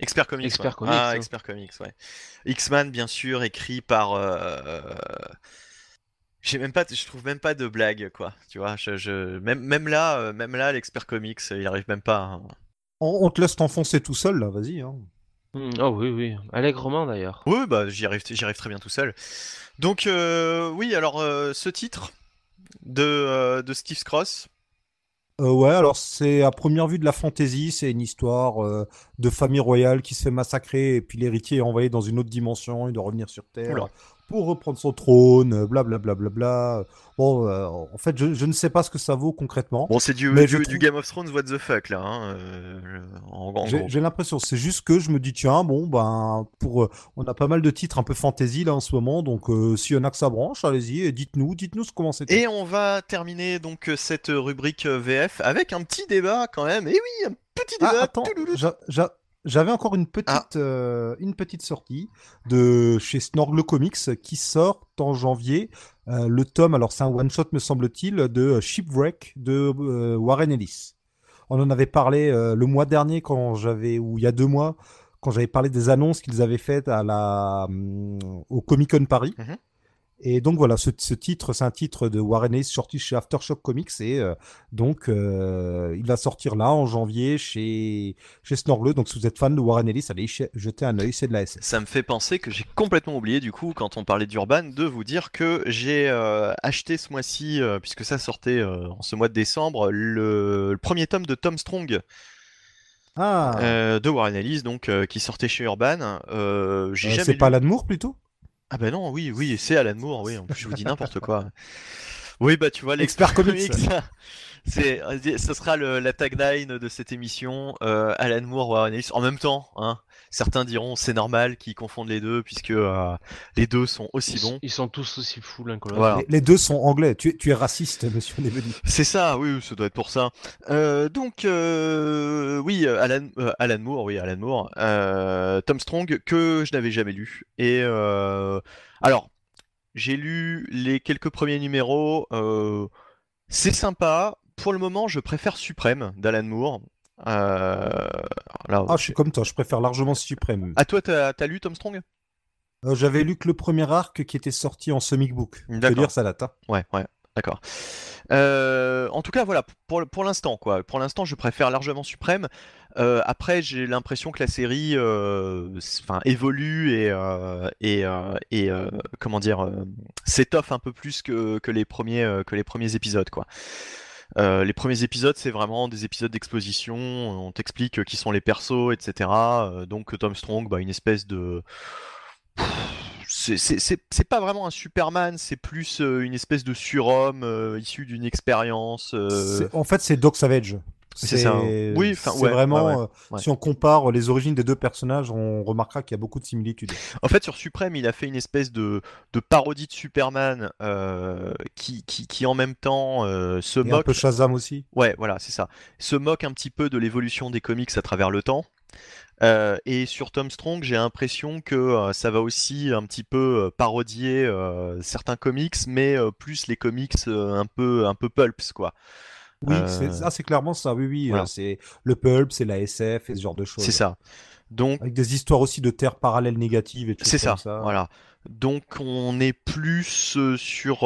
Expert Comics. Expert ouais. Comics, Ah, hein. Expert Comics, ouais. X-Man, bien sûr, écrit par. euh, J'ai même pas, je trouve même pas de blague, quoi. Tu vois, je, je- Même, même là, euh, même là, l'expert comics, il arrive même pas. hein. On, on te laisse t'enfoncer tout seul, là, vas-y. Hein. Hmm, Oh oui, oui. Allègrement d'ailleurs. Oui, bah j'y arrive, j'y arrive très bien tout seul. Donc euh, oui, alors euh, ce titre de, euh, de Steve Cross, Euh, ouais, alors c'est à première vue de la fantaisie, c'est une histoire euh, de famille royale qui se fait massacrer et puis l'héritier est envoyé dans une autre dimension, il doit revenir sur Terre Oula. Pour reprendre son trône, blablabla. Bla, bla, bla. Bon, euh, en fait, je, je ne sais pas ce que ça vaut concrètement. bon c'est du, Mais du, Game of Thrones what the fuck là, hein, euh, J'ai l'impression, c'est juste que je me dis, tiens, bon, ben, pour, euh, on a pas mal de titres un peu fantasy là en ce moment, donc euh, s'il y en a que ça branche, allez-y, dites-nous, dites-nous comment c'était. Et on va terminer donc euh, cette rubrique euh, VF avec un petit débat quand même. Et oui, un petit Ah, débat. attends, j'a- j'a- j'avais encore une petite, Ah. euh, une petite sortie de chez Snorgle Comics qui sort en janvier. euh, le tome, alors c'est un one-shot me semble-t-il, de Shipwreck de euh, Warren Ellis. On en avait parlé le mois dernier quand j'avais, ou il y a deux mois, quand j'avais parlé des annonces qu'ils avaient faites à la, hum, au Comic Con Paris. Mhm. Et donc voilà, ce, ce titre, c'est un titre de Warren Ellis sorti chez Aftershock Comics et euh, donc euh, il va sortir là en janvier chez chez. Donc si vous êtes fan de Warren Ellis, allez jeter un œil, c'est de la SS. Ça me fait penser que j'ai complètement oublié du coup quand on parlait d'Urban de vous dire que j'ai euh, acheté ce mois-ci, puisque ça sortait en ce mois de décembre, le, le premier tome de Tom Strong Ah, de Warren Ellis, donc qui sortait chez Urban. J'ai jamais c'est lu- pas Alan Moore plutôt? Ah bah non, oui, oui, c'est Alan Moore, oui, en plus je vous dis n'importe quoi. Oui, bah tu vois, Expert l'expert Comics. c'est, ce sera le- la tagline de cette émission, euh, Alan Moore, Warren Ellis, en même temps, hein. Certains diront c'est normal qu'ils confondent les deux puisque euh, les deux sont aussi Ils, bons. ils sont tous aussi fous l'un que l'autre. Voilà. les, les deux sont anglais. Tu, es- tu es raciste, monsieur Neveni. C'est ça, oui, ça doit être pour ça. Euh, donc, euh, oui, Alan, euh, Alan Moore, oui, Alan Moore, euh, Tom Strong, que je n'avais jamais lu. Et euh, alors, j'ai lu les quelques premiers numéros, euh, c'est sympa. Pour le moment, je préfère Suprême d'Alan Moore. Euh, Ah, je suis comme toi, je préfère largement Suprême. À toi, t'as as lu Tom Strong? Euh, J'avais lu que le premier arc qui était sorti en semic book. D'accord. dire ça date. hein. Ouais, ouais, d'accord. Euh, en tout cas, voilà, pour, pour l'instant, quoi. Pour l'instant, je préfère largement Suprême. Euh, après, j'ai l'impression que la série euh, évolue et, et, et comment dire, s'étoffe un peu plus que, que, les premiers, que les premiers épisodes. Quoi. Euh, les premiers épisodes, c'est vraiment des épisodes d'exposition, on t'explique qui sont les persos, etc. Euh, donc Tom Strong, bah, une espèce de... C'est- pas vraiment un Superman, c'est plus euh, une espèce de surhomme issu d'une expérience. En fait, c'est Doc Savage. C'est ça, hein. Oui, ouais, vraiment. ouais, ouais, euh. Si on compare les origines des deux personnages, on remarquera qu'il y a beaucoup de similitudes. En fait, sur Suprême, il a fait une espèce de, de parodie de Superman euh, qui, qui, qui, en même temps euh, se Et un moque. peu Shazam aussi. Ouais, voilà, c'est ça. Se moque un petit peu de l'évolution des comics à travers le temps. Euh, et sur Tom Strong, j'ai l'impression que euh, ça va aussi un petit peu euh, parodier certains comics, mais plus les comics un peu un peu pulps quoi. Oui, Euh, c'est c'est clairement ça. Oui, oui. voilà. euh, C'est le pulp, c'est la SF et ce genre de choses. C'est ça. Donc Avec des histoires aussi de terres parallèles négatives et tout C'est ça, comme ça. voilà. Donc on est plus euh, sur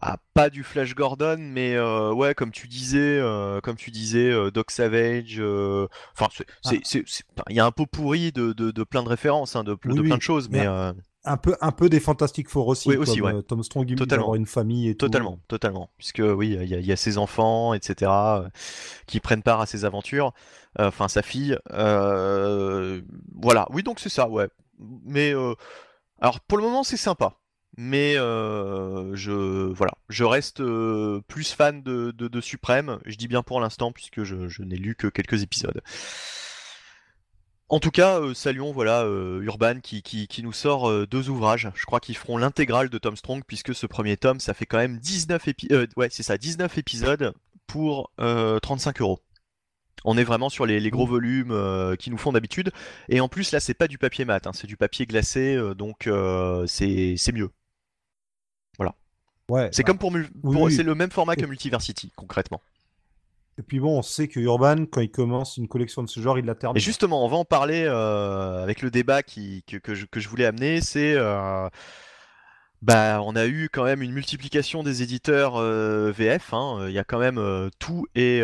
bah, pas du Flash Gordon, mais euh, ouais, comme tu disais, euh, comme tu disais, euh, Doc Savage. Enfin, Ah. enfin, il y a un pot pourri de, de, de plein de références, hein, de, de Oui, plein de choses, Mais mais Un peu, un peu des Fantastic Four aussi. Oui, aussi, comme, ouais. Tom Strong, il avoir une famille et tout. totalement, totalement, puisque oui, il y, a- il y a ses enfants, etc., qui prennent part à ses aventures. Enfin, sa fille. Voilà. Oui, donc c'est ça, ouais. Mais alors pour le moment, c'est sympa. Mais euh, je voilà, je reste euh, plus fan de, de, de Suprême. Je dis bien pour l'instant puisque je, je n'ai lu que quelques épisodes. En tout cas, euh, saluons voilà Urban qui, qui, qui nous sort deux ouvrages. Je crois qu'ils feront l'intégrale de Tom Strong puisque ce premier tome, ça fait quand même 19 épisodes. ouais, c'est ça, 19 épisodes pour euh, 35 euros. On est vraiment sur les, les gros volumes euh, qui nous font d'habitude. Et en plus, là, c'est pas du papier mat, hein, c'est du papier glacé, euh, donc euh, c'est mieux. Ouais. C'est bah, comme pour, oui, oui. c'est le même format que Multiversity, concrètement. Et puis bon, on sait que Urban, quand il commence une collection de ce genre, il la termine. Et justement, on va en parler euh, avec le débat qui, que, que je, que je voulais amener. C'est. euh, bah, on a eu quand même une multiplication des éditeurs euh, VF. hein. Il y a quand même tout et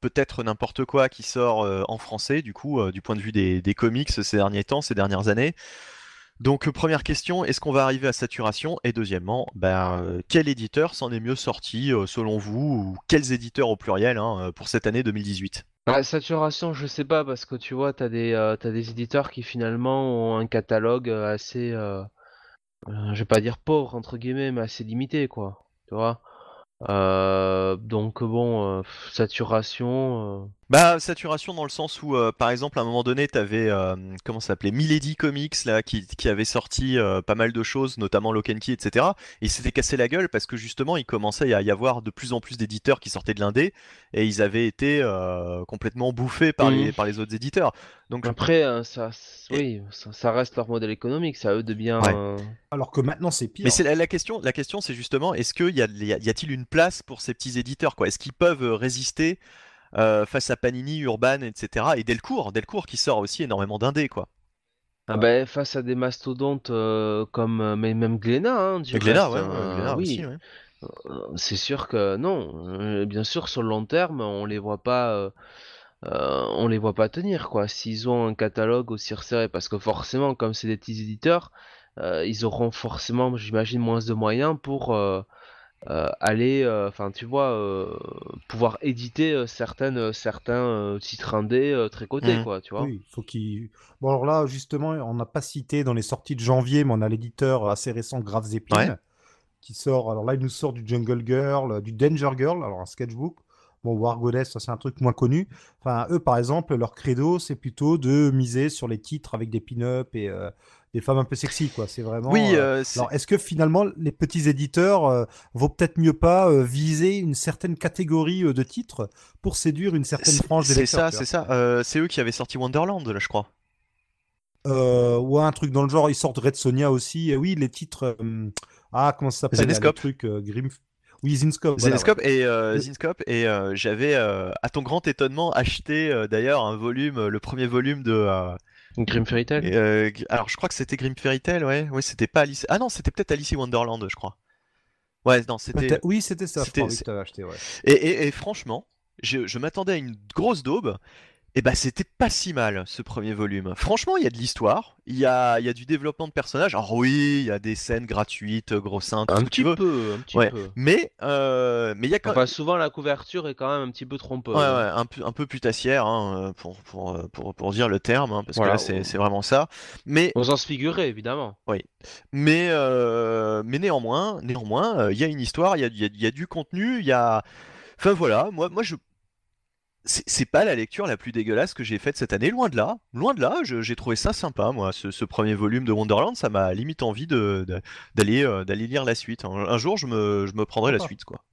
peut-être n'importe quoi qui sort en français, du coup, du point de vue des, des comics ces derniers temps, ces dernières années. Donc, euh, première question, est-ce qu'on va arriver à saturation? Et deuxièmement, bah, euh, quel éditeur s'en est mieux sorti euh, selon vous Ou quels éditeurs au pluriel hein, pour cette année 2018 La saturation, je sais pas, parce que tu vois, t'as des, t'as des éditeurs qui finalement ont un catalogue assez, vais pas dire pauvre, entre guillemets, mais assez limité, quoi. Tu vois? Donc bon, saturation. Bah, saturation dans le sens où, euh, par exemple, à un moment donné, t'avais, euh, comment ça s'appelait, Milady Comics, là, qui, qui avait sorti euh, pas mal de choses, notamment Lock and Key, etc. Et ils s'étaient cassé la gueule parce que justement, il commençait à y avoir de plus en plus d'éditeurs qui sortaient de l'indé et ils avaient été euh, complètement bouffés par, les, Mhm. par les autres éditeurs. Donc, Après, euh, ça, oui, ça, ça reste leur modèle économique, c'est à eux de bien. Ouais. euh, Alors que maintenant, c'est pire. Mais c'est la, la question, la question, c'est justement, est-ce qu'il y a, y a-t-il une place pour ces petits éditeurs, quoi? Est-ce qu'ils peuvent euh, résister euh, face à Panini, Urban, etc. Et Delcourt, Delcourt qui sort aussi énormément d'indés, quoi. Ah ben, face à des mastodontes euh, comme euh, mais même Glénat, hein, du Glénat, reste, ouais, ouais, Glénat oui, aussi, ouais. c'est sûr que non. Bien sûr, sur le long terme, on les voit pas, euh, euh, on les voit pas tenir quoi. S'ils ont un catalogue aussi resserré, parce que forcément, comme c'est des petits éditeurs, euh, ils auront forcément, j'imagine, moins de moyens pour euh, aller, euh, enfin, tu vois, euh, pouvoir éditer certaines, certains titres indés très cotés, Mhm. quoi, tu vois. Oui, il faut qu'il. Bon, alors là, justement, on n'a pas cité dans les sorties de janvier, mais on a l'éditeur assez récent, Graves Épines, Ouais. qui sort. Alors là, il nous sort du Jungle Girl, du Danger Girl, alors un sketchbook. Bon, War Goddess, ça c'est un truc moins connu. Enfin, eux, par exemple, leur credo, c'est plutôt de miser sur les titres avec des pin-up et euh, des femmes un peu sexy, quoi. C'est vraiment. Oui, euh, euh, c'est- Alors, est-ce que finalement, les petits éditeurs euh, vont peut-être mieux pas euh, viser une certaine catégorie euh, de titres pour séduire une certaine c'est frange des c'est lecteurs ça, tu c'est ça. Euh, c'est eux qui avaient sorti Wonderland, là, je crois. Euh, ouais, un truc dans le genre. Ils sortent Red Sonia aussi. Et oui, les titres. euh, ah, comment ça s'appelle là, Zenescope. Le truc euh, Grim. Oui, Zinscope. voilà, Zenescope et euh, Le- Zinscope et euh, j'avais, euh, à ton grand étonnement, acheté euh, d'ailleurs un volume, euh, le premier volume de. euh, Grim Fairy Tale. euh, alors, je crois que c'était Grim Fairy Tale, ouais. Ouais, c'était pas Alice. Ah non, c'était peut-être Alice in Wonderland, je crois. Ouais, non, c'était. Oui, c'était ça. Je c'était- crois que t'avais acheté. Ouais. Et, et- et franchement, je, je m'attendais à une grosse daube. Et bah c'était pas si mal ce premier volume. Franchement, il y a de l'histoire, il y a, il y a du développement de personnages. Alors oui, il y a des scènes gratuites, grossin, tout Un que petit veux. un petit Ouais. peu. Mais euh, mais il y a quand Enfin, souvent la couverture est quand même un petit peu trompeuse. Ouais, ouais, un peu, un peu putassière, hein, pour, pour, euh, pour, pour dire le terme, hein, parce Voilà. que là, c'est, c'est vraiment ça. Mais, Aux sens figurés, évidemment. mais, euh, mais néanmoins, néanmoins, euh, il y a une histoire, il y a, il y a- il y a du contenu, il y a... Enfin voilà, moi, moi je... C'est, pas la lecture la plus dégueulasse que j'ai faite cette année, loin de là. Loin de là, j'ai trouvé ça sympa, moi, ce, ce premier volume de Wonderland, ça m'a limite envie de, de- d'aller, euh, d'aller lire la suite. Un, un jour, je me, je me prendrai la suite, quoi.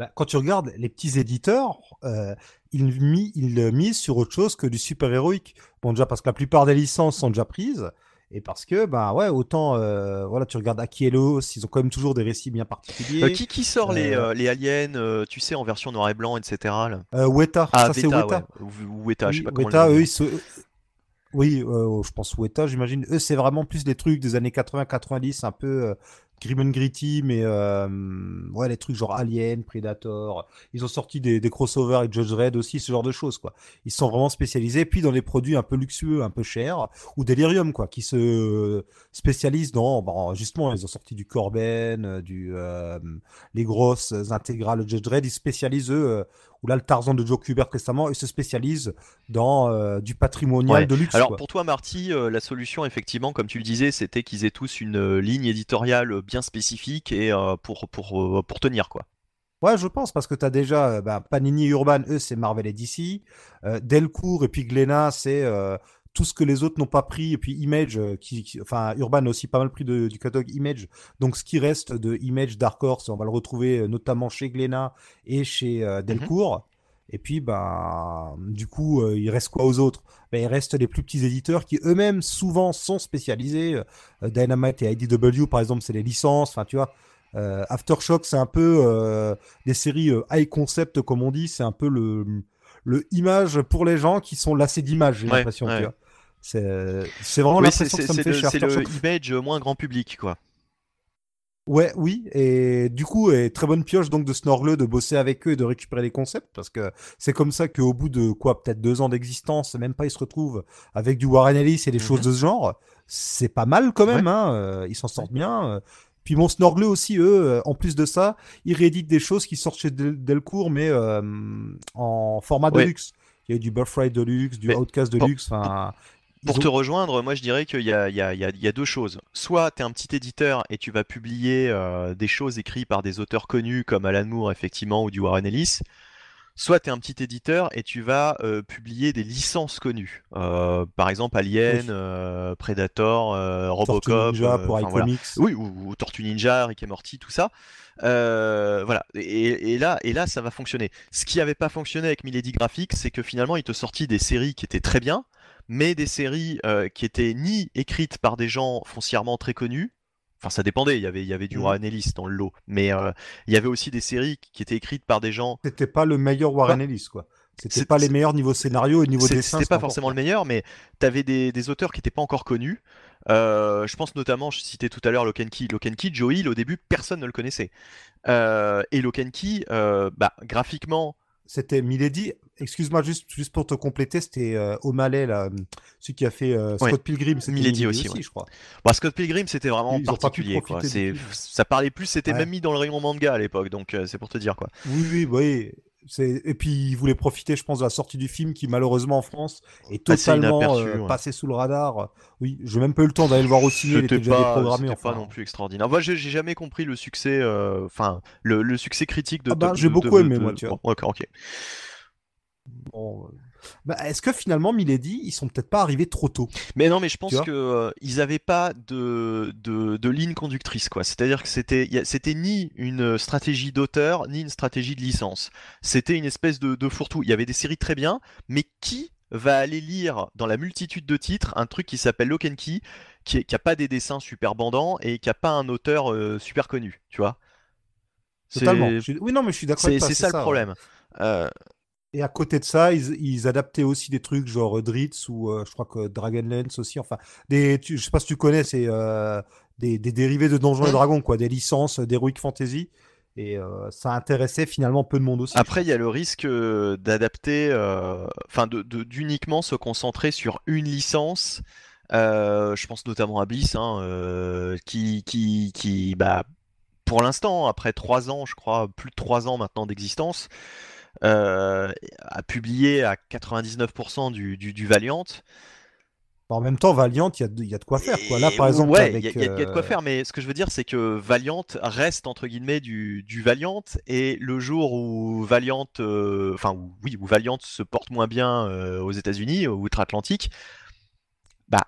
Bah, quand tu regardes les petits éditeurs, euh, ils, mis, ils misent sur autre chose que du super-héroïque. Bon, déjà parce que la plupart des licences sont déjà prises, et parce que, bah ouais, autant, euh, voilà, tu regardes Akielos, ils ont quand même toujours des récits bien particuliers. Euh, qui, qui sort les, euh, les aliens, tu sais, en version noir et blanc, etc. là? Weta, Ah, ça c'est Weta. ouais. Ou, Weta, je sais pas comment Weta, le eux, ils se... Oui, je pense Weta, j'imagine. Eux, c'est vraiment plus des trucs des années 80-90, un peu grim and gritty, mais euh, ouais, les trucs genre Alien, Predator. Ils ont sorti des, des crossovers avec Judge Red aussi, ce genre de choses, quoi. Ils sont vraiment spécialisés. Puis dans les produits un peu luxueux, un peu chers, ou Delirium, quoi, qui se spécialisent dans, bon, justement, ils ont sorti du Corben, euh, du, euh, les grosses intégrales Judge Red. Ils se spécialisent, eux, ou là, le Tarzan de Joe Kubert récemment, ils se spécialisent dans euh, du patrimonial Ouais. de luxe. Alors quoi. pour toi Marty, euh, la solution effectivement, comme tu le disais, c'était qu'ils aient tous une euh, ligne éditoriale bien spécifique et pour, pour, pour tenir quoi. Ouais, je pense, parce que tu as déjà bah, Panini et Urban, eux, c'est Marvel et DC. Delcourt et puis Glénat, c'est tout ce que les autres n'ont pas pris. Et puis Image, euh, qui, qui- enfin, Urban a aussi pas mal pris de- du catalogue Image. Donc ce qui reste de Image Dark Horse, on va le retrouver euh, notamment chez Glénat et chez euh, Delcourt. Et puis, ben, du coup, euh, il reste quoi aux autres? Ben, Il reste les plus petits éditeurs qui eux-mêmes souvent sont spécialisés. Euh, Dynamite et IDW, par exemple, c'est les licences. Enfin, tu vois, Aftershock, c'est un peu des séries high concept, comme on dit. C'est un peu le, le image pour les gens qui sont lassés d'images, j'ai Ouais, l'impression. ouais. C'est vraiment Oui, l'impression que ça me fait c'est le image moins grand public quoi. Ouais, oui, et du coup, et très bonne pioche donc de Snorgle de bosser avec eux et de récupérer les concepts, parce que c'est comme ça qu'au bout de quoi, peut-être deux ans d'existence, même pas, ils se retrouvent avec du Warren Ellis et des Mhm. choses de ce genre. C'est pas mal quand même, hein, euh, ils s'en sortent bien. euh. Puis bon, Snorgle aussi, eux, euh, en plus de ça, ils rééditent des choses qui sortent chez Del- Delcourt, mais euh, en format de Ouais. luxe. Il y a du Birthright de luxe, du Mais Outcast de pour- luxe, enfin... Pour ils te rejoindre, moi je dirais qu'il y a, y, y, y deux choses. Soit tu es un petit éditeur et tu vas publier euh, des choses écrites par des auteurs connus comme Alan Moore effectivement ou du Warren Ellis. Soit tu es un petit éditeur et tu vas euh, publier des licences connues. Euh, par exemple Alien, Oui. Predator, Tortue Robocop. Ninja pour voilà. Oui, ou, ou Tortue Ninja, Rick et Morty, tout ça. Voilà. Et, et là, et là, ça va fonctionner. Ce qui n'avait pas fonctionné avec Milady Graphics, c'est que finalement, il te sortit des séries qui étaient très bien, mais des séries euh, qui étaient ni écrites par des gens foncièrement très connus. Enfin, ça dépendait. Il y avait, il y avait du Mhm. Warren Ellis dans le lot, mais euh, il y avait aussi des séries qui étaient écrites par des gens. C'était pas le meilleur Warren Ellis, quoi. C'était pas les meilleurs niveau scénario et niveau dessin. C'était pas forcément le meilleur, mais tu avais des, des auteurs qui n'étaient pas encore connus. Euh, je pense notamment, je citais tout à l'heure and Key, Joe Hill, au début, personne ne le connaissait. Euh, et Key, euh, bah, graphiquement, C'était Milady. Excuse-moi, juste, juste pour te compléter, c'était euh, O'Malley, là, celui qui a fait euh, Scott Ouais. Pilgrim. C'était Milady aussi, ouais. je crois. bah, Scott Pilgrim, c'était vraiment Ils particulier. Quoi. C'est, ça parlait plus, c'était Ouais. même mis dans le rayon manga à l'époque, donc euh, c'est pour te dire quoi. Oui, oui, oui. C'est... Et puis, il voulait profiter, je pense, de la sortie du film qui, malheureusement, en France, est Passé totalement inaperçu, euh, ouais. passé sous le radar. Oui, j'ai même pas eu le temps d'aller le voir au ciné, il était C'était pas, déprogrammé. c'était pas enfin. non plus extraordinaire. Moi, j'ai, jamais compris le succès, euh, enfin, le, le succès critique de. Ah bah, j'ai beaucoup de- aimé, de- moi, tu vois. Bon. Bon, euh, bah, est-ce que finalement, Milady, ils sont peut-être pas arrivés trop tôt? Mais non, mais je pense que euh, ils avaient pas de, de, de ligne conductrice, quoi. C'est-à-dire que c'était, c'était ni une stratégie d'auteur, ni une stratégie de licence. C'était une espèce de, de fourre-tout. Il y avait des séries très bien, mais qui va aller lire dans la multitude de titres un truc qui s'appelle Lock and Key, qui, est- qui a pas des dessins super bandants et qui a pas un auteur euh, super connu, tu vois? Totalement. Oui, non, mais je suis d'accord C'est, avec toi. c'est ça le ouais. problème. Euh, Et à côté de ça, ils, ils adaptaient aussi des trucs genre Dritz ou euh, je crois que Dragonlance aussi. Enfin, des, tu, je sais pas si tu connais, c'est euh, des, des dérivés de Donjons et. Dragons, quoi, des licences euh, d'Heroic Fantasy. Et euh, ça intéressait finalement peu de monde aussi. Après, il y a le risque d'adapter, enfin, d'uniquement se concentrer sur une licence. Je pense notamment à Bliss, hein, qui, qui, qui, bah, pour l'instant, après trois ans, je crois, plus de trois ans maintenant d'existence, a publié à 99% du, du, du Valiant. En même temps, Valiant, il y a, de- il y a de quoi faire. Quoi. Là, par exemple, ouais, il y, a- y y de quoi euh, faire, mais ce que je veux dire, c'est que Valiant reste entre guillemets du, du Valiant, et le jour où Valiant, euh, enfin oui, où Valiant se porte moins bien euh, aux États-Unis, outre-Atlantique, bah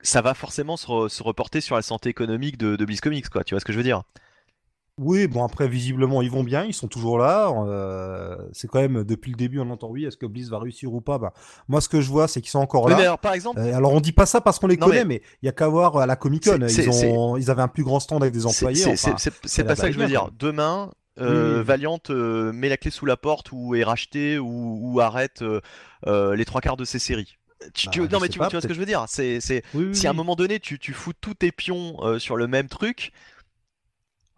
ça va forcément se, re- se reporter sur la santé économique de, de Bliss Comics, quoi. Tu vois ce que je veux dire? Oui, bon après visiblement ils vont bien, ils sont toujours là. euh, c'est quand même depuis le début on entend oui, est-ce que Bliss va réussir ou pas? Bah, Moi ce que je vois c'est qu'ils sont encore là. mais alors par exemple, Euh, alors on dit pas ça parce qu'on les Non, connaît, mais il y a qu'à voir à la Comic Con, ils, c'est- ont... ils avaient un plus grand stand avec des employés. c'est- enfin, pas ça que je veux dire. Demain, euh. Valiant euh, met la clé sous la porte ou est racheté ou, ou arrête euh, euh, les trois quarts de ses séries. Tu, Bah, tu- non mais tu, pas, tu vois ce que je veux dire C'est c'est- Oui, oui, si à un moment donné tu, tu fous tous tes pions euh, sur le même truc,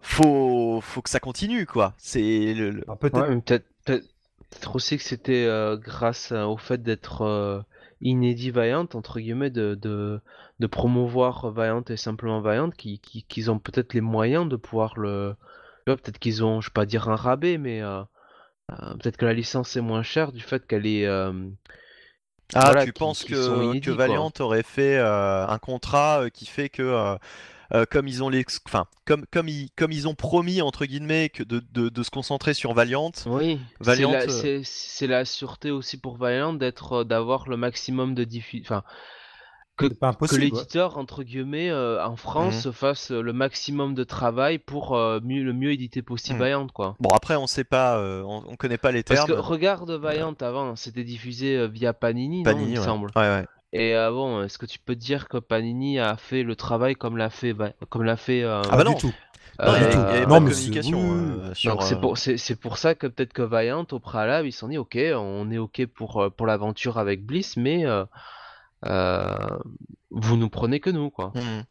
faut faut que ça continue quoi. C'est le, le- Ah, peut-être. Ouais, mais peut-être peut-être peut-être aussi que c'était euh, grâce euh, au fait d'être euh, inédit Valiant, entre guillemets, de, de, de promouvoir Valiant et simplement Valiant, qui, qui- qu'ils ont peut-être les moyens de pouvoir le. Peut-être qu'ils ont, je vais pas dire un rabais, mais euh, euh, peut-être que la licence est moins chère du fait qu'elle est. euh, Ah, voilà, tu qui- penses que, inédits, que quoi. Valiant aurait fait euh, un contrat euh, qui fait que euh, comme ils ont les, enfin comme comme ils comme ils ont promis entre guillemets que de, de, de se concentrer sur Valiant. Oui, c'est Valiant, la, euh, c'est, c'est la sûreté aussi pour Valiant d'être, euh, d'avoir le maximum de diffusion. Enfin, que, que ouais. l'éditeur, entre guillemets, euh, en France Mhm. fasse le maximum de travail pour euh, mieux, le mieux éditer possible Mhm. Valiant, quoi. Bon après on sait pas, euh, on, on connaît pas les Parce termes. que regarde Valiant avant, c'était diffusé via Panini, non, Panini, il me ouais. semble. Ouais, ouais. Et euh, bon, est-ce que tu peux dire que Panini a fait le travail comme l'a fait, Va- comme l'a fait euh, Ah bah du non. tout. Non, il euh, avait- il y avait non, pas de mais c'est- communication euh, sur. Donc c'est euh, pour, c'est, c'est pour ça que peut-être que Valiant au préalable ils se sont dit ok on est ok pour, pour l'aventure avec Bliss mais euh, euh, vous nous prenez que nous quoi. mhm.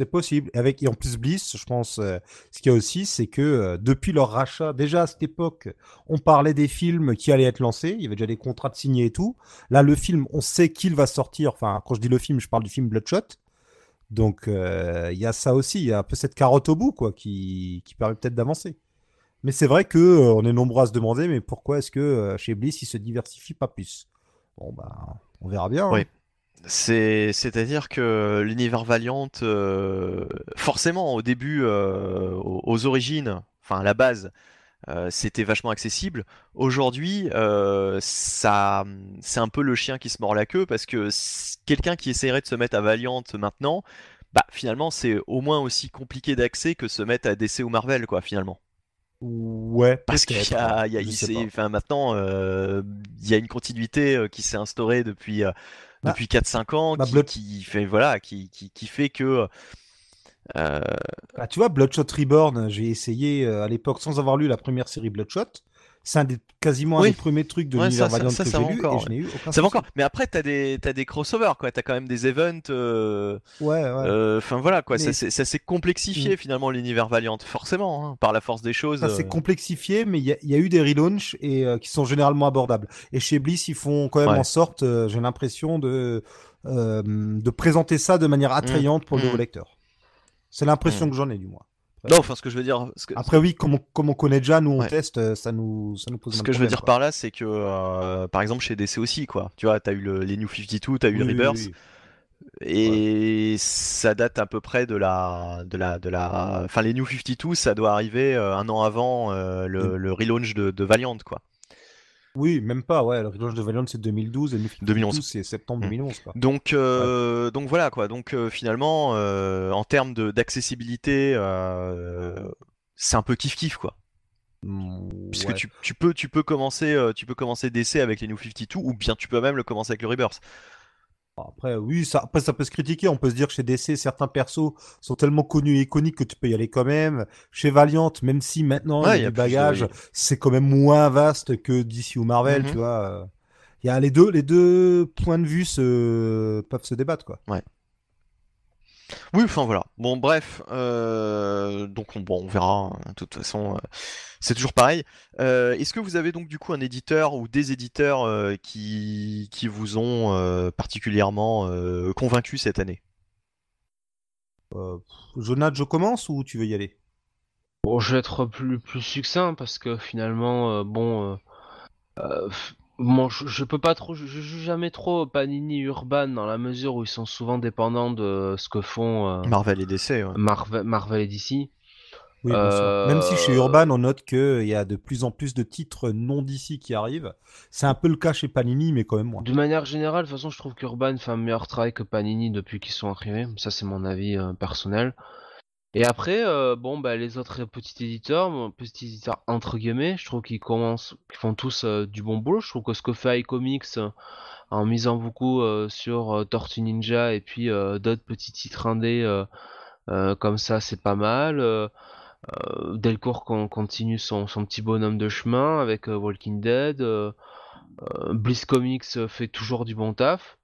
C'est possible. Avec, et en plus, Bliss, je pense, euh, ce qu'il y aussi, c'est que euh, depuis leur rachat, déjà à cette époque, on parlait des films qui allaient être lancés. Il y avait déjà des contrats de signés et tout. Là, le film, on sait qu'il va sortir. Enfin, quand je dis le film, je parle du film Bloodshot. Donc, euh, il y a ça aussi. Il y a un peu cette carotte au bout, quoi, qui, permet peut-être d'avancer. Mais c'est vrai que euh, on est nombreux à se demander, mais pourquoi est-ce que euh, chez Bliss, ils se diversifient pas plus? Bon, bah, on verra bien. hein. Oui. C'est, c'est-à-dire que l'univers Valiant, euh, forcément au début, euh, aux, aux origines, enfin à la base, euh, c'était vachement accessible. Aujourd'hui, ça, c'est un peu le chien qui se mord la queue parce que quelqu'un qui essaierait de se mettre à Valiant maintenant, bah finalement c'est au moins aussi compliqué d'accès que se mettre à DC ou Marvel, quoi, finalement. Ouais, Parce qu'il y a, hein, y a- enfin, maintenant, il y a une continuité qui s'est instaurée depuis, Bah, depuis 4-5 ans, bah, qui, Blood- qui fait, voilà, qui, qui, qui fait que. euh, Ah, tu vois, Bloodshot Reborn, j'ai essayé euh, à l'époque sans avoir lu la première série Bloodshot. C'est un des, quasiment un des premiers trucs de Ouais, l'univers ça, ça- Valiant ça, que ça j'ai va lu encore, et ouais. je n'ai eu aucun ça va encore. Mais après, t'as des, t'as des crossovers, quoi. T'as quand même des events. euh, Ouais, ouais. euh, Enfin, voilà, quoi. Ça, Mais- s'est- ça s'est complexifié, Mm. finalement, l'univers Valiant. Forcément, hein, par la force des choses. Ça s'est euh, complexifié, mais il y, a- il y a eu des relaunchs et euh, qui sont généralement abordables. Et chez Bliss, ils font quand même Ouais. en sorte, j'ai l'impression, de, de présenter ça de manière attrayante pour le Mm. nouveau lecteur. C'est l'impression Mm. que j'en ai, du moins. Non, enfin, ce que je veux dire. Ce que, Après, oui, comme on, comme on connaît déjà, nous, on Ouais. teste, euh, ça nous, ça nous pose Ce que je veux dire quoi. par là, c'est que, euh, par exemple, chez DC aussi, quoi. Tu vois, t'as eu le- les New 52, t'as eu le Oui, Rebirth. oui. Et ça date à peu près de la, de la, de la, enfin les New 52, ça doit arriver euh, un an avant euh, le, Mm. le relaunch de, de Valiant, quoi. Oui, même pas, ouais. Le relaunch de Valiant, c'est 2012 et New 52, 2011. c'est septembre Mm. 2011, quoi. Donc, euh, donc voilà quoi. Donc euh, finalement, euh, en termes d'accessibilité, c'est un peu kiff kiff quoi. Mm, Puisque ouais. tu, tu peux, tu peux commencer, tu peux commencer DC avec les New 52, ou bien tu peux même le commencer avec le Rebirth. Après, oui, ça, après, ça peut se critiquer. On peut se dire que chez DC, certains persos sont tellement connus et iconiques que tu peux y aller quand même. Chez Valiant, même si maintenant Ouais, il y a du bagage, c'est quand même moins vaste que DC ou Marvel, Mhm. tu vois. euh. Il y a les deux, les deux points de vue se, peuvent se débattre, quoi. Oui, enfin voilà. Bon, bref, euh, donc on, bon, on verra. hein. De toute façon, euh, c'est toujours pareil. Euh, Est-ce que vous avez donc du coup un éditeur ou des éditeurs euh, qui, qui vous ont euh, particulièrement euh, convaincu cette année? Euh, Jonathan, je commence ou tu veux y aller? Bon, je vais être plus, plus succinct parce que finalement, euh, bon, euh, euh, bon, je, je peux pas trop, je, je joue jamais trop Panini Urban dans la mesure où ils sont souvent dépendants de ce que font euh, Marvel et DC, ouais. Marvel, Marvel et DC. Oui. Euh, Même si chez Urban, on note qu'il y a de plus en plus de titres non d'ici qui arrivent. C'est un peu le cas chez Panini, mais quand même moins. De manière générale, de toute façon, je trouve qu'Urban fait un meilleur travail que Panini depuis qu'ils sont arrivés. Ça, c'est mon avis euh, personnel. Et après, euh, bon, bah, les autres petits éditeurs, petits éditeurs entre guillemets, je trouve qu'ils commencent, qu'ils font tous euh, du bon boulot. Je trouve que ce que fait iComics euh, en misant beaucoup euh, sur euh, Tortue Ninja et puis euh, d'autres petits titres indés euh, euh, comme ça, c'est pas mal. Euh, euh, Delcourt con- continue son, petit bonhomme de chemin avec euh, Walking Dead. euh, euh, Bliss Comics euh, fait toujours du bon taf.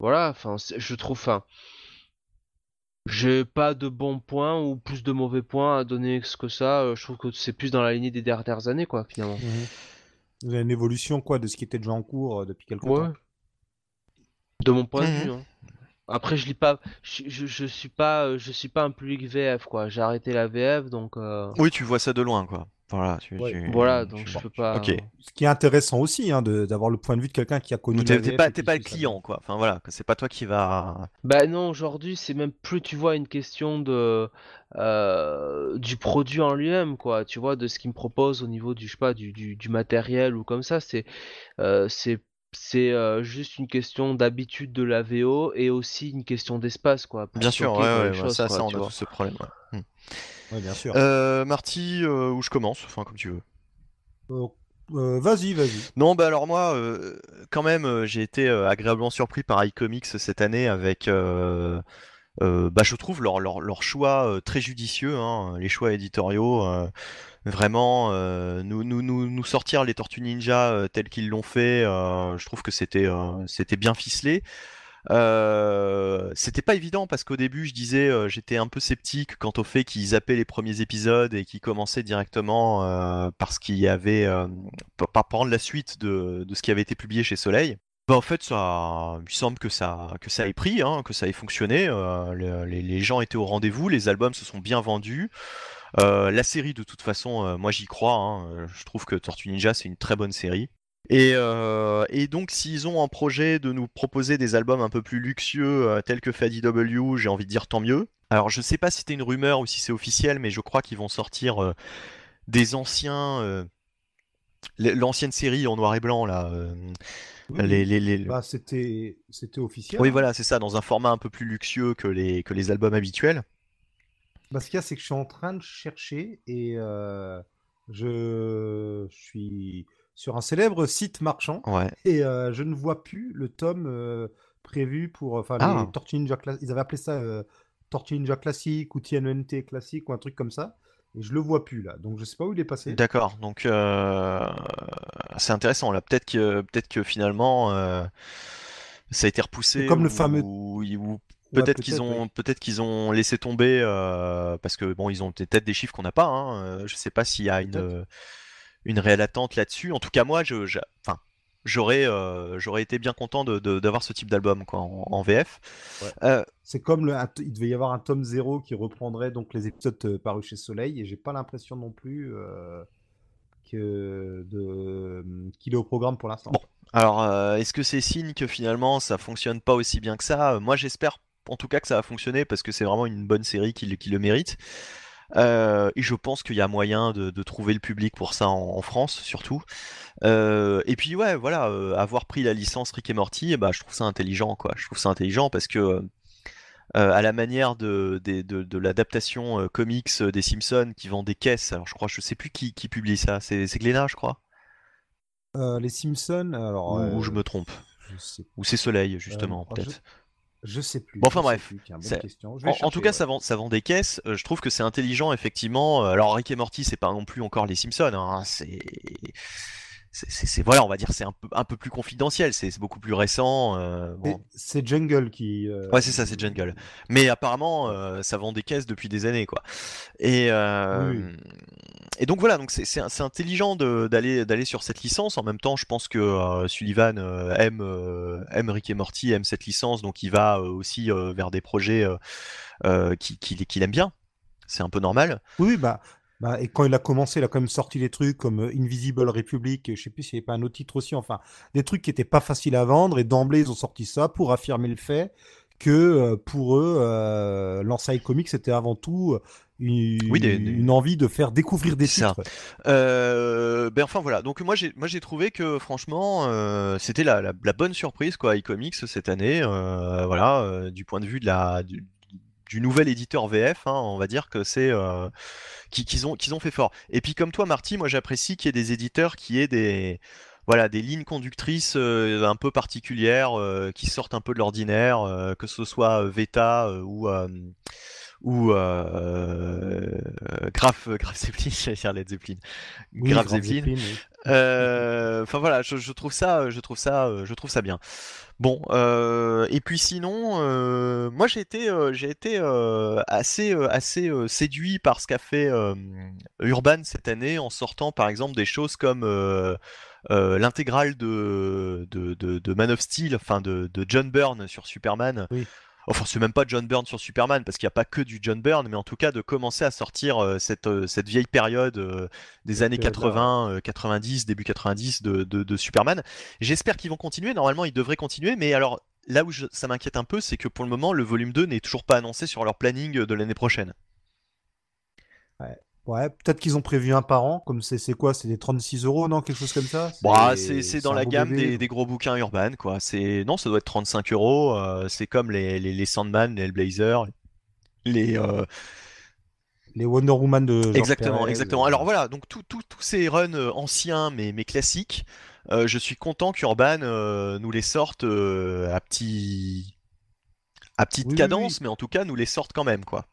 Voilà, enfin, je trouve, j'ai pas de bons points ou plus de mauvais points à donner que que ça. euh, Je trouve que c'est plus dans la lignée des dernières années, quoi, finalement. Vous avez une évolution quoi de ce qui était déjà en cours euh, depuis quelques Ouais. temps. De mon point Mhm. de vue. hein. Après, je lis pas, je, je, je suis pas, euh, je suis pas un public VF, quoi. J'ai arrêté la VF, donc euh, Oui, tu vois ça de loin, quoi. Voilà, tu, Ouais. tu- voilà, tu- donc je bon. peux pas. Ok. Ce qui est intéressant aussi, hein, de- d'avoir le point de vue de quelqu'un qui a connu. T'es pas, qui pas le ça. client, quoi. Enfin voilà, que c'est pas toi qui va. Bah non, aujourd'hui, c'est même plus, tu vois, une question de euh, du produit en lui-même, quoi. Tu vois, de ce qu'il me propose au niveau du, je sais pas, du, du, du matériel ou comme ça. C'est euh, c'est c'est euh, juste une question d'habitude de la VO et aussi une question d'espace, quoi. Bien sûr, ouais, ouais, les ouais, choses, ça, quoi, ça, on tu a vois. tous ce problème. ouais. Hmm. Ouais, bien sûr. Euh, Marty, euh, où je commence, enfin comme tu veux. Euh, euh, vas-y, vas-y. Non, bah alors moi, euh, quand même, euh, j'ai été euh, agréablement surpris par iComics cette année avec, euh, euh, bah, je trouve leur, leur, leur choix euh, très judicieux, hein, les choix éditoriaux. euh, vraiment, euh, nous, nous, nous, nous sortir les Tortues Ninja euh, tels qu'ils l'ont fait, euh, je trouve que c'était euh, c'était bien ficelé. Euh, c'était pas évident parce qu'au début je disais euh, j'étais un peu sceptique quant au fait qu'ils zappaient les premiers épisodes et qu'ils commençaient directement euh, parce qu'il y avait par prendre la suite de, de ce qui avait été publié chez Soleil. Bah, en fait, ça, il semble que ça, que ça ait pris, hein, que ça ait fonctionné. le- les, gens étaient au rendez-vous, les albums se sont bien vendus. La série, de toute façon, moi j'y crois. hein, je trouve que Tortue Ninja c'est une très bonne série. Et, euh, et donc, s'ils ont en projet de nous proposer des albums un peu plus luxueux, euh, tels que fait IDW, j'ai envie de dire tant mieux. Alors, je sais pas si c'était une rumeur ou si c'est officiel, mais je crois qu'ils vont sortir euh, des anciens. euh, L'ancienne série en noir et blanc, là. Oui, les, les, les- Bah, c'était, c'était officiel. Oui, hein. voilà, c'est ça, dans un format un peu plus luxueux que les, que les albums habituels. Bah, ce qu'il y a, c'est que je suis en train de chercher et je suis sur un célèbre site marchand Ouais. et euh, je ne vois plus le tome euh, prévu pour. Enfin, Ah. les Tortue Ninja Cla- Ils avaient appelé ça euh, Tortue Ninja classique ou TNNT classique ou un truc comme ça. Et je le vois plus là. Donc je sais pas où il est passé. D'accord, donc euh, c'est intéressant là. Peut-être que peut-être que finalement ça a été repoussé. Comme le ou- fameux- ou- ou Ouais, peut-être qu'ils ont oui. peut-être qu'ils ont laissé tomber parce que bon ils ont peut-être des chiffres qu'on n'a pas. Hein. Je sais pas s'il y a une. Une réelle attente là-dessus. En tout cas moi je, je- enfin j'aurais euh, j'aurais été bien content de de- d'avoir ce type d'album quoi en, en VF. Ouais. Euh, C'est comme le, un t- il devait y avoir un tome 0 qui reprendrait donc les épisodes euh, parus chez Soleil et j'ai pas l'impression non plus euh, que de qu'il est au programme pour l'instant. Bon. Alors, euh, est-ce que c'est signe que finalement ça fonctionne pas aussi bien que ça? Moi, j'espère en tout cas que ça va fonctionner parce que c'est vraiment une bonne série qui le mérite. Euh, et je pense qu'il y a moyen de, de trouver le public pour ça en, en France, surtout. Euh, et puis, ouais, voilà, euh, avoir pris la licence Rick et Morty, ben, je trouve ça intelligent, quoi. Je trouve ça intelligent parce que, à la manière de, des- de, de l'adaptation comics des Simpsons qui vend des caisses, alors je crois, je sais plus qui, qui publie ça, c'est Glénat, je crois, les Simpsons, alors ou, je me trompe. Ou c'est Soleil, justement, peut-être. je sais plus. Bon, enfin, je bref, plus. Bonne question. Je vais En, en tout cas, ouais. ça vend, ça vend des caisses. Euh, je trouve que c'est intelligent, effectivement. Euh, Alors, Rick et Morty, c'est pas non plus encore les Simpsons. hein. C'est, c'est voilà, on va dire c'est un peu un peu plus confidentiel, c'est beaucoup plus récent. Euh, bon. C'est Jungle qui. Euh, ouais, c'est ça, c'est Jungle. Mais apparemment, euh, ça vend des caisses depuis des années, quoi. Et et donc voilà, donc c'est intelligent d'aller d'aller sur cette licence. En même temps, je pense que Sullivan aime aime Rick et Morty, aime cette licence, donc il va aussi vers des projets qu'il qui, qui aime bien. C'est un peu normal. Oui, bah bah, et quand il a commencé, il a quand même sorti des trucs comme euh, Invisible Republic, je sais plus s'il n'y avait pas un autre titre aussi, enfin, des trucs qui n'étaient pas faciles à vendre, et d'emblée, ils ont sorti ça pour affirmer le fait que euh, pour eux, euh, Lansai Comics, c'était avant tout une, envie de faire découvrir des titres. Euh, ben enfin voilà, donc moi j'ai moi j'ai trouvé que franchement euh, c'était la, la, bonne surprise quoi, iComics cette année, voilà, du point de vue de la du nouvel éditeur VF, hein, on va dire que c'est euh, qu'ils ont qu'ils ont fait fort. Et puis comme toi, Marty, moi j'apprécie qu'il y ait des éditeurs qui aient des voilà des lignes conductrices euh, un peu particulières euh, qui sortent un peu de l'ordinaire, que ce soit Veta ou ou euh, Graf Graf Zeppelin, j'allais dire Led Zeppelin, Graf Zeppelin. Enfin voilà, je, je, trouve ça, je trouve ça, je trouve ça bien. Bon, euh, et puis sinon, euh, moi j'ai été, euh, j'ai été assez, assez séduit par ce qu'a fait Urban cette année en sortant par exemple des choses comme l'intégrale de, de, de, Man of Steel, enfin de, de John Byrne sur Superman. Oui. Enfin, c'est même pas John Byrne sur Superman, parce qu'il n'y a pas que du John Byrne, mais en tout cas de commencer à sortir euh, cette, euh, cette vieille période euh, des années 80, 90, début 90 de, de, Superman. J'espère qu'ils vont continuer. Normalement, ils devraient continuer, mais alors là où ça m'inquiète un peu, c'est que pour le moment, le volume 2 n'est toujours pas annoncé sur leur planning de l'année prochaine. Ouais. Peut-être qu'ils ont prévu un par an, comme c'est quoi C'est des 36 euros, non Quelque chose comme ça? Bah, C'est dans la gamme des, gros bouquins urbains, quoi. Non, ça doit être 35 euros. Euh, c'est comme les, les, les, Sandman, les Hellblazer, les. Euh, les Wonder Woman de. exactement, exactement. Alors voilà, donc tous ces runs euh, anciens mais, mais classiques, je suis content qu'Urban nous les sorte à, petit... à petite cadence, mais en tout cas nous les sorte quand même, quoi.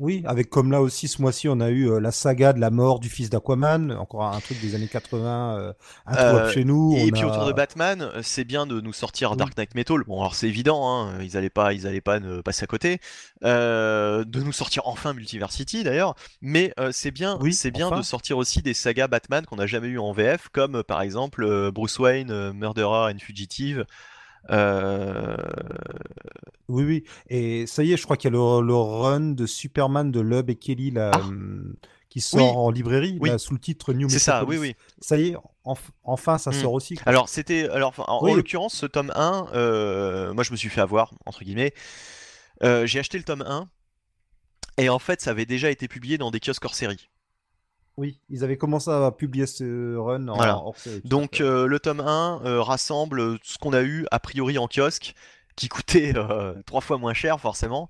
Oui, avec comme là aussi ce mois-ci, on a eu euh, la saga de la mort du fils d'Aquaman, encore un truc des années 80, euh, un euh, chez nous. Et puis autour de Batman, euh, c'est bien de nous sortir Dark Knight Metal. Bon, alors c'est évident, hein, ils allaient pas, ils allaient pas ne passer à côté. de nous sortir enfin Multiversity d'ailleurs, mais c'est bien, oui, c'est bien de sortir aussi des sagas Batman qu'on n'a jamais eu en VF, comme par exemple Bruce Wayne, Murderer and Fugitive. Euh, oui, oui. Et ça y est, je crois qu'il y a le, run de Superman de Lub et Kelly là, ah. hum, qui sort en librairie sous le titre New C'est ça, oui, oui. Ça y est, enfin, ça hmm. sort aussi. Alors, c'était. Alors, en, l'occurrence, ce tome 1, euh, moi je me suis fait avoir, entre guillemets. Euh, j'ai acheté le tome 1. Et en fait, ça avait déjà été publié dans des kiosques hors série. Oui, ils avaient commencé à publier ce run en hors série. Donc euh, le tome 1 euh, rassemble ce qu'on a eu a priori en kiosque, qui coûtait euh, trois fois moins cher forcément.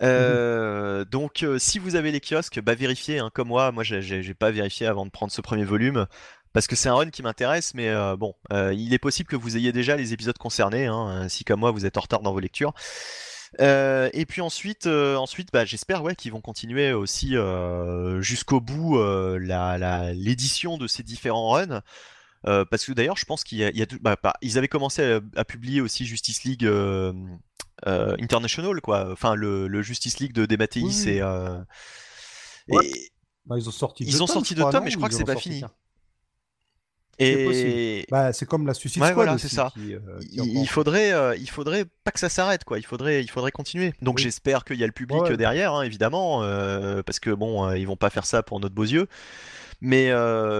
Mhm. Donc si vous avez les kiosques, bah vérifiez, hein, comme moi, moi j'ai pas vérifié avant de prendre ce premier volume. Parce que c'est un run qui m'intéresse, mais bon, il est possible que vous ayez déjà les épisodes concernés, hein, si comme moi vous êtes en retard dans vos lectures. Euh, et puis ensuite, euh, ensuite bah, j'espère ouais, qu'ils vont continuer aussi euh, jusqu'au bout l'édition de ces différents runs. parce que d'ailleurs, je pense qu'il y a, bah, bah, ils avaient commencé à, publier aussi Justice League International, quoi. Enfin, le, Justice League de Dematteis et, ils ont sorti ils ont sorti deux tomes, mais je crois que c'est pas fini. Et bah, c'est comme la Suicide Squad. Voilà, c'est ça. Euh, il, faudrait, euh, il faudrait pas que ça s'arrête, quoi. Il faudrait, il faudrait continuer. Donc j'espère qu'il y a le public derrière, hein, évidemment, euh, parce que bon, ils vont pas faire ça pour notre beaux yeux. Mais,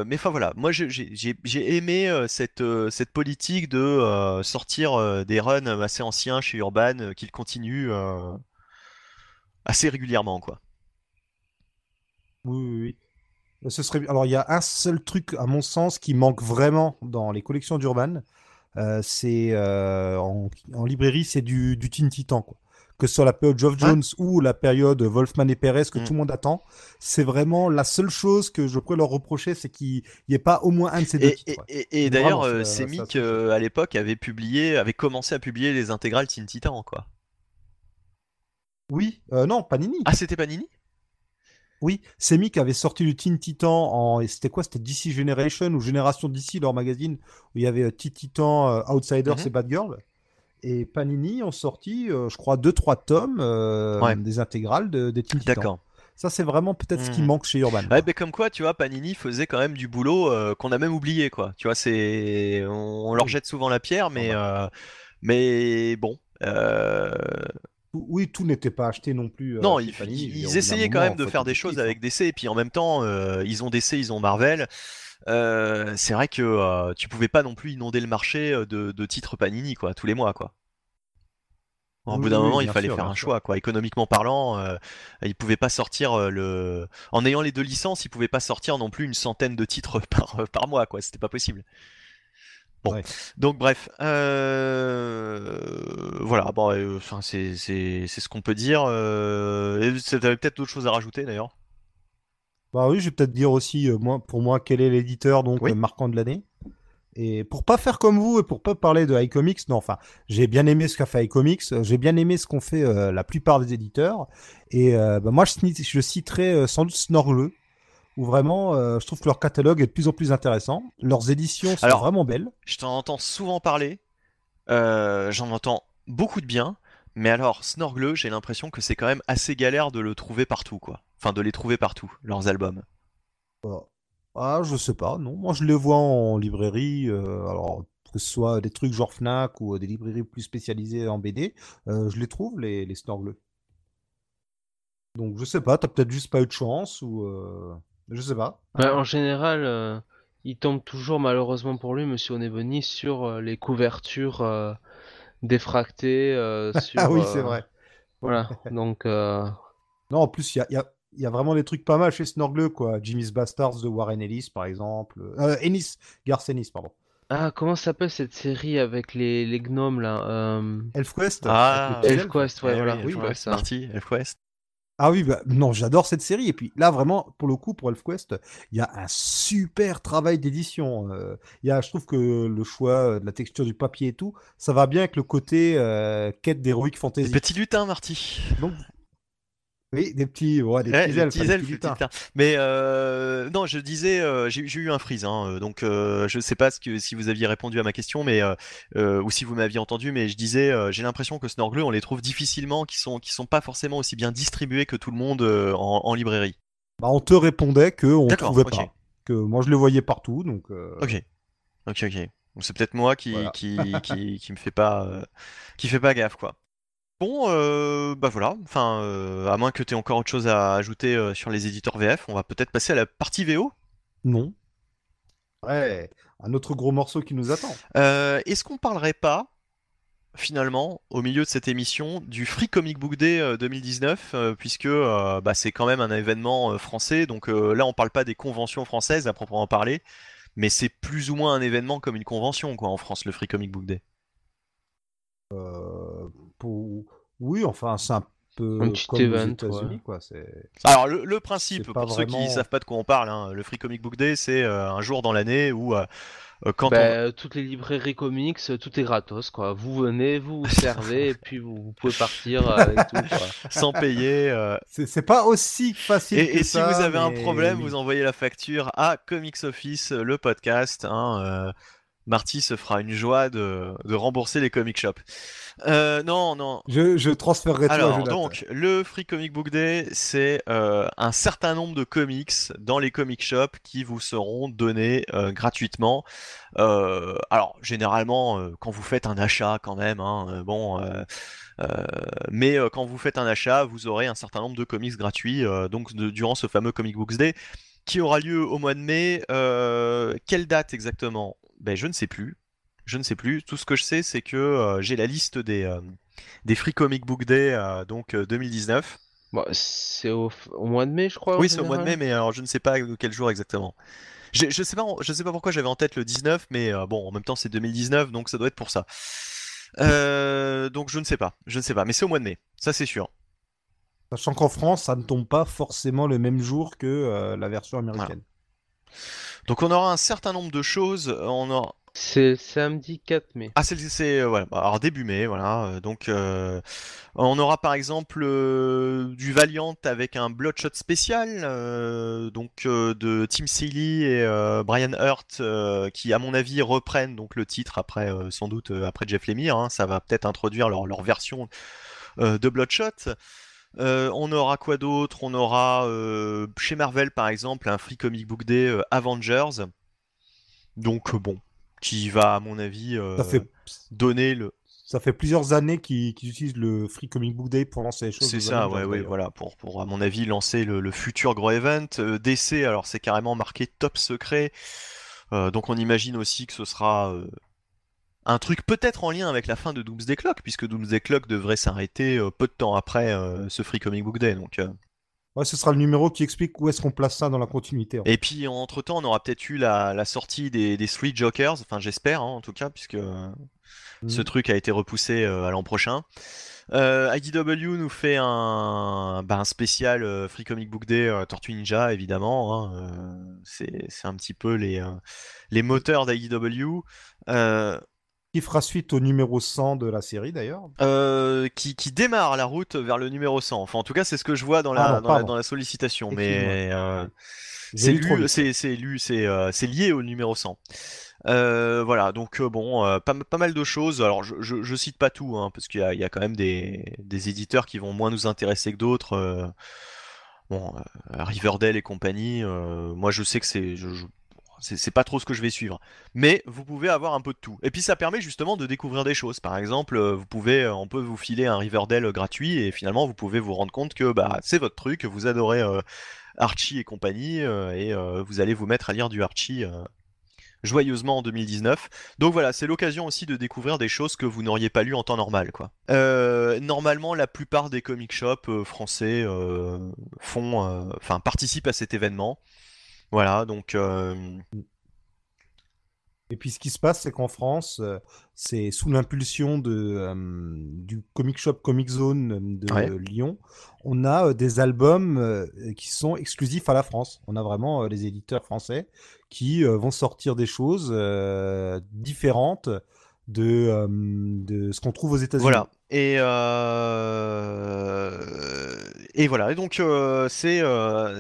mais enfin voilà, moi j'ai aimé cette, cette politique de sortir des runs assez anciens chez Urban, qu'ils continuent assez régulièrement, quoi. Oui, oui, oui. Ce serait... Alors, il y a un seul truc, à mon sens, qui manque vraiment dans les collections d'Urban. Euh, c'est euh, en, librairie, c'est du, du Teen Titan. Quoi. Que ce soit la période Geoff Jones ou la période Wolfman et Perez que mm. tout le monde attend. C'est vraiment la seule chose que je pourrais leur reprocher, c'est qu'il n'y ait pas au moins un de ces deux titres. Et, d'ailleurs, euh, Semic, à l'époque, avait publié, avait commencé à publier les intégrales Teen Titan, quoi. Oui, non, Panini. Ah, c'était Panini? Oui, Semi qui avait sorti le Teen Titan en. et C'était quoi C'était DC Generation ou Génération DC, leur magazine, où il y avait euh, Teen Titan, euh, Outsiders Mhm. et Bad Girl. Et Panini ont sorti, euh, je crois, 2-3 tomes euh, Ouais. des intégrales de, des Teen Titans. D'accord. Ça, c'est vraiment peut-être ce qui Mhm. manque chez Urban. Ouais, mais comme quoi, tu vois, Panini faisait quand même du boulot euh, qu'on a même oublié, quoi. Tu vois, c'est, on, on leur jette souvent la pierre, mais, mais bon. Oui, tout n'était pas acheté non plus. euh, Non, ils, essayaient quand même de faire des choses avec DC, et puis en même temps, euh, ils ont DC, ils ont Marvel. Euh, c'est vrai que tu pouvais pas non plus inonder le marché de, de titres Panini, quoi, tous les mois, quoi. Au Oui, bout d'un oui, moment, il fallait sûr, faire un sûr. choix, quoi. Économiquement parlant, euh, ils pouvaient pas sortir euh, le. En ayant les deux licences, ils pouvaient pas sortir non plus une centaine de titres par, par mois, quoi. C'était pas possible. Bon, Ouais. donc bref, euh, voilà, bon, euh, enfin c'est ce qu'on peut dire. Euh... et T'avais peut-être d'autres choses à rajouter d'ailleurs? Bah oui, je vais peut-être dire aussi, euh, moi, pour moi, quel est l'éditeur donc Oui. euh, marquant de l'année. Et pour pas faire comme vous et pour pas parler de iComics, non, enfin, j'ai bien aimé ce qu'a fait iComics, j'ai bien aimé ce qu'ont fait euh, la plupart des éditeurs. Et euh, bah, moi, je, je citerai euh, sans doute Snorgle, où vraiment, euh, je trouve que leur catalogue est de plus en plus intéressant. Leurs éditions sont Alors- vraiment belles. Je t'en entends souvent parler, euh, j'en entends beaucoup de bien, mais alors Snorgle, j'ai l'impression que c'est quand même assez galère de le trouver partout, quoi. Enfin, de les trouver partout, leurs albums. Ah, je sais pas, non. Moi, je les vois en librairie, euh, alors que ce soit des trucs genre Fnac ou des librairies plus spécialisées en BD, euh, je les trouve, les, les Snorgle. Donc, je sais pas, t'as peut-être juste pas eu de chance ou. euh, Je sais pas. Bah, en général, euh, il tombe toujours, malheureusement pour lui, Monsieur Oneboni, sur euh, les couvertures euh, défractées. euh, sur, Ah oui, euh, c'est vrai. Voilà, donc euh, Non, en plus, il y a, il y a- il y a vraiment des trucs pas mal chez Snorgle, quoi. Jimmy's Bastards de Warren Ellis, par exemple. Euh, Ennis, Garth Ennis, pardon. Ah, comment s'appelle cette série avec les, les gnomes là euh... ElfQuest. Ah. ElfQuest, ouais, Eh voilà. oui, oui, voilà, ElfQuest, ça. parti, ElfQuest. Ah oui, bah, non, j'adore cette série. Et puis là, vraiment, pour le coup, pour ElfQuest, il y a un super travail d'édition. Euh, il y a, je trouve que le choix de la texture du papier et tout, ça va bien avec le côté euh, quête d'Heroic Des Fantasy. petits lutins, Marty. Donc, oui, des petits, ouais, des Ouais, petits elfes, petits des elfes, petits petits. Mais euh, non, je disais, euh, j'ai eu un freeze, hein, euh, donc euh, je sais pas ce que, si vous aviez répondu à ma question, mais ou si vous m'aviez entendu, mais je disais, j'ai l'impression que Snorgle, on les trouve difficilement, qui sont, qui sont pas forcément aussi bien distribués que tout le monde en, en librairie. Bah, on te répondait que on trouvait pas. Que moi, je les voyais partout. Donc, Ok, ok, ok. C'est peut-être moi qui, Voilà. qui, qui, qui me fait pas, qui fait pas gaffe, quoi. Bon, euh, bah voilà. Enfin, euh, à moins que tu aies encore autre chose à ajouter euh, sur les éditeurs VF, on va peut-être passer à la partie VO. non. Ouais, un autre gros morceau qui nous attend. Euh, Est-ce qu'on parlerait pas, finalement, au milieu de cette émission, du Free Comic Book Day euh, 2019, euh, puisque euh, bah, c'est quand même un événement euh, français, donc euh, là on parle pas des conventions françaises à proprement parler, mais c'est plus ou moins un événement comme une convention quoi en France, le Free Comic Book Day. Euh, pour... Oui, enfin, c'est un peu Un petit comme aux event, États-Unis, ouais. quoi. C'est... Alors le, le principe, pour ceux qui vraiment- savent pas de quoi on parle, hein, le Free Comic Book Day c'est euh, un jour dans l'année où euh, euh, quand on... Bah, toutes les librairies comics, tout est gratos quoi. Vous venez, vous vous servez et puis vous, vous pouvez partir avec tout quoi. sans payer. euh, C'est, c'est pas aussi facile Et, que et si vous avez un problème, vous envoyez la facture à Comics Office, le podcast. Hein, euh, Marty se fera une joie de, de rembourser les comic shops. Euh, non, non. Je, je transférerai tout à Alors, Jonathan. donc, le Free Comic Book Day, c'est euh, un certain nombre de comics dans les comic shops qui vous seront donnés euh, gratuitement. Alors, généralement, quand vous faites un achat, quand même, hein, bon. mais quand vous faites un achat, vous aurez un certain nombre de comics gratuits, donc de- durant ce fameux Comic Books Day, qui aura lieu au mois de mai. Quelle date exactement? Ben, je ne sais plus. Je ne sais plus. Tout ce que je sais, c'est que euh, j'ai la liste des, euh, des Free Comic Book Day euh, donc euh, 2019. Bon, c'est au, au mois de mai, je crois. Oui, c'est au mois de mai, mais alors je ne sais pas quel jour exactement. Je, je sais pas, je sais pas pourquoi j'avais en tête le 19, mais euh, bon, en même temps c'est 2019, donc ça doit être pour ça. Euh, donc je ne sais pas, je ne sais pas, mais c'est au mois de mai, ça c'est sûr. Sachant qu'en France, ça ne tombe pas forcément le même jour que euh, la version américaine. Donc on aura un certain nombre de choses. On aura... C'est samedi 4 mai. Ah, c'est, c'est ouais, bah, alors début mai, voilà. Donc, euh, on aura par exemple euh, du Valiant avec un Bloodshot spécial, euh, donc de Tim Seeley et Brian Hurt, qui, à mon avis, reprennent donc le titre après, sans doute après Jeff Lemire. Hein. ça va peut-être introduire leur, leur version de Bloodshot. On aura quoi d'autre? On aura chez Marvel par exemple un Free Comic Book Day Avengers. Donc bon, qui va, à mon avis, euh, donner le. Ça fait plusieurs années qu'ils utilisent le Free Comic Book Day pour lancer les choses. C'est ça, ouais, ouais, voilà, pour, pour, à mon avis, lancer le, futur gros event. Euh, DC, alors c'est carrément marqué top secret. Euh, donc on imagine aussi que ce sera un truc peut-être en lien avec la fin de Doomsday Clock, puisque Doomsday Clock devrait s'arrêter peu de temps après ce Free Comic Book Day. Donc Ouais, ce sera le numéro qui explique où est-ce qu'on place ça dans la continuité. Et puis entre temps, on aura peut-être eu la, sortie des, des Three Jokers, enfin j'espère hein, en tout cas, puisque mm. ce truc a été repoussé euh, à l'an prochain. Euh, IDW nous fait un, bah, un spécial euh, Free Comic Book Day Tortue Ninja, évidemment. Hein, c'est un petit peu les, les moteurs d'IDW qui fera suite au numéro 100 de la série d'ailleurs. Euh, qui, qui, démarre la route vers le numéro 100. Enfin, en tout cas, c'est ce que je vois dans la, dans, la sollicitation. Mais euh, c'est c'est lié au numéro 100. Euh, voilà, donc bon, pas, pas, mal de choses. Alors, je, je, cite pas tout, hein, parce qu'il y, y, a quand même des, des, éditeurs qui vont moins nous intéresser que d'autres. bon, Riverdale et compagnie. moi, je sais que c'est, c'est pas trop ce que je vais suivre. Mais vous pouvez avoir un peu de tout. Et puis ça permet justement de découvrir des choses. Par exemple, euh, vous pouvez, euh, on peut vous filer un Riverdale gratuit et finalement vous pouvez vous rendre compte que bah, c'est votre truc, vous adorez euh, Archie et compagnie et vous allez vous mettre à lire du Archie joyeusement en 2019. Donc voilà, c'est l'occasion aussi de découvrir des choses que vous n'auriez pas lues en temps normal. Quoi. normalement, la plupart des comic shops français font, enfin participent à cet événement. Voilà, donc. Euh, Et puis ce qui se passe, c'est qu'en France, euh, c'est sous l'impulsion de, euh, du Comic Shop Comic Zone de Lyon, on a des albums qui sont exclusifs à la France. On a vraiment les éditeurs français qui vont sortir des choses différentes de, de ce qu'on trouve aux États-Unis. Voilà. Et, euh, et voilà. Et donc euh, c'est euh,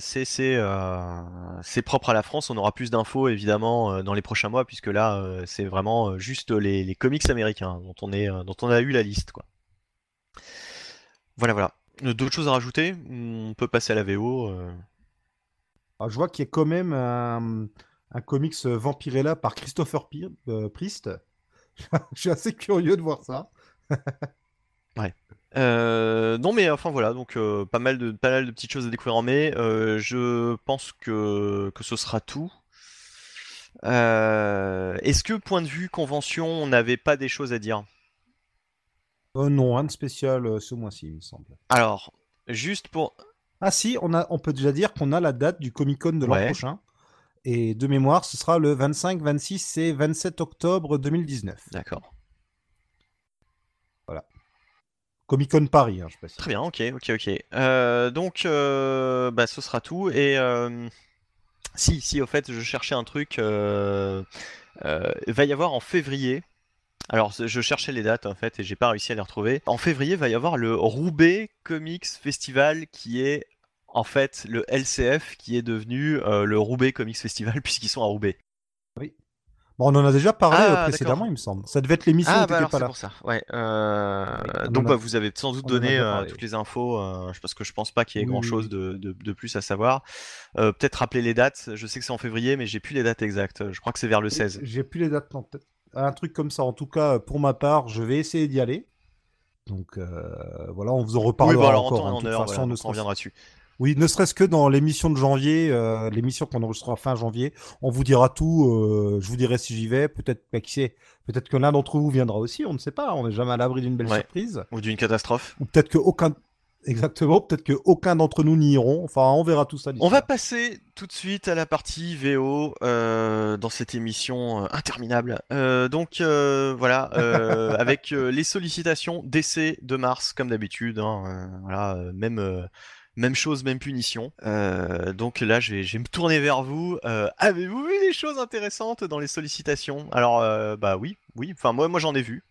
propre à la France. On aura plus d'infos évidemment dans les prochains mois puisque là c'est vraiment juste les, les, comics américains dont on est dont on a eu la liste quoi. Voilà voilà. D'autres choses à rajouter? On peut passer à la VO. Ah, je vois qu'il y a quand même un, un comics Vampirella par Christopher Priest. je suis assez curieux de voir ça. Ouais. Euh, non mais enfin voilà donc euh, pas mal de pas mal de petites choses à découvrir en mai. Euh, je pense que que ce sera tout. Est-ce que point de vue convention on n'avait pas des choses à dire? Non rien de spécial ce mois-ci il me semble. Alors juste pour ah si on a on peut déjà dire qu'on a la date du Comic Con de l'an prochain. Et de mémoire, ce sera le 25, 26 et 27 octobre 2019. D'accord. Comic Con Paris, hein, je sais Très bien, ok, ok, ok. Euh, donc, euh, bah, ce sera tout. Et euh, si, si, au fait, je cherchais un truc. il va y avoir en février. Alors, je cherchais les dates en fait et j'ai pas réussi à les retrouver. En février, il va y avoir le Roubaix Comics Festival qui est en fait le LCF qui est devenu le Roubaix Comics Festival puisqu'ils sont à Roubaix. Bon, on en a déjà parlé ah, précédemment, il me semble. Ça devait être l'émission ah, bah pas là. pour ça. Ouais. Euh... donc, bah, vous avez sans doute donné euh, toutes les infos, euh, parce que je pense pas qu'il y ait grand chose de, de, de, plus à savoir. Euh, peut-être rappeler les dates. Je sais que c'est en février, mais j'ai plus les dates exactes. Je crois que c'est vers le 16. J'ai plus les dates, peut-être un truc comme ça. En tout cas, pour ma part, je vais essayer d'y aller. Donc voilà, on vous en reparlera oui, bah, alors, encore. En, en, heure, façon, on reviendra dessus. Oui, ne serait-ce que dans l'émission de janvier, euh, l'émission qu'on enregistrera fin janvier, on vous dira tout. Euh, je vous dirai si j'y vais. Peut-être, bah, qui sait, peut-être que l'un d'entre vous viendra aussi. On ne sait pas. On n'est jamais à l'abri d'une belle surprise. Ou d'une catastrophe. Ou peut-être que aucun. Exactement. Peut-être que aucun d'entre nous n'y iront. Enfin, on verra tout ça. On va passer tout de suite à la partie VO euh, dans cette émission interminable. donc voilà, avec les sollicitations d'essai de mars comme d'habitude. Hein, voilà, même Même chose, même punition. Euh, donc là, je vais, je vais me tourner vers vous. Euh, Avez-vous vu des choses intéressantes dans les sollicitations? Alors, euh, bah oui, oui. Enfin, moi, moi j'en ai vu.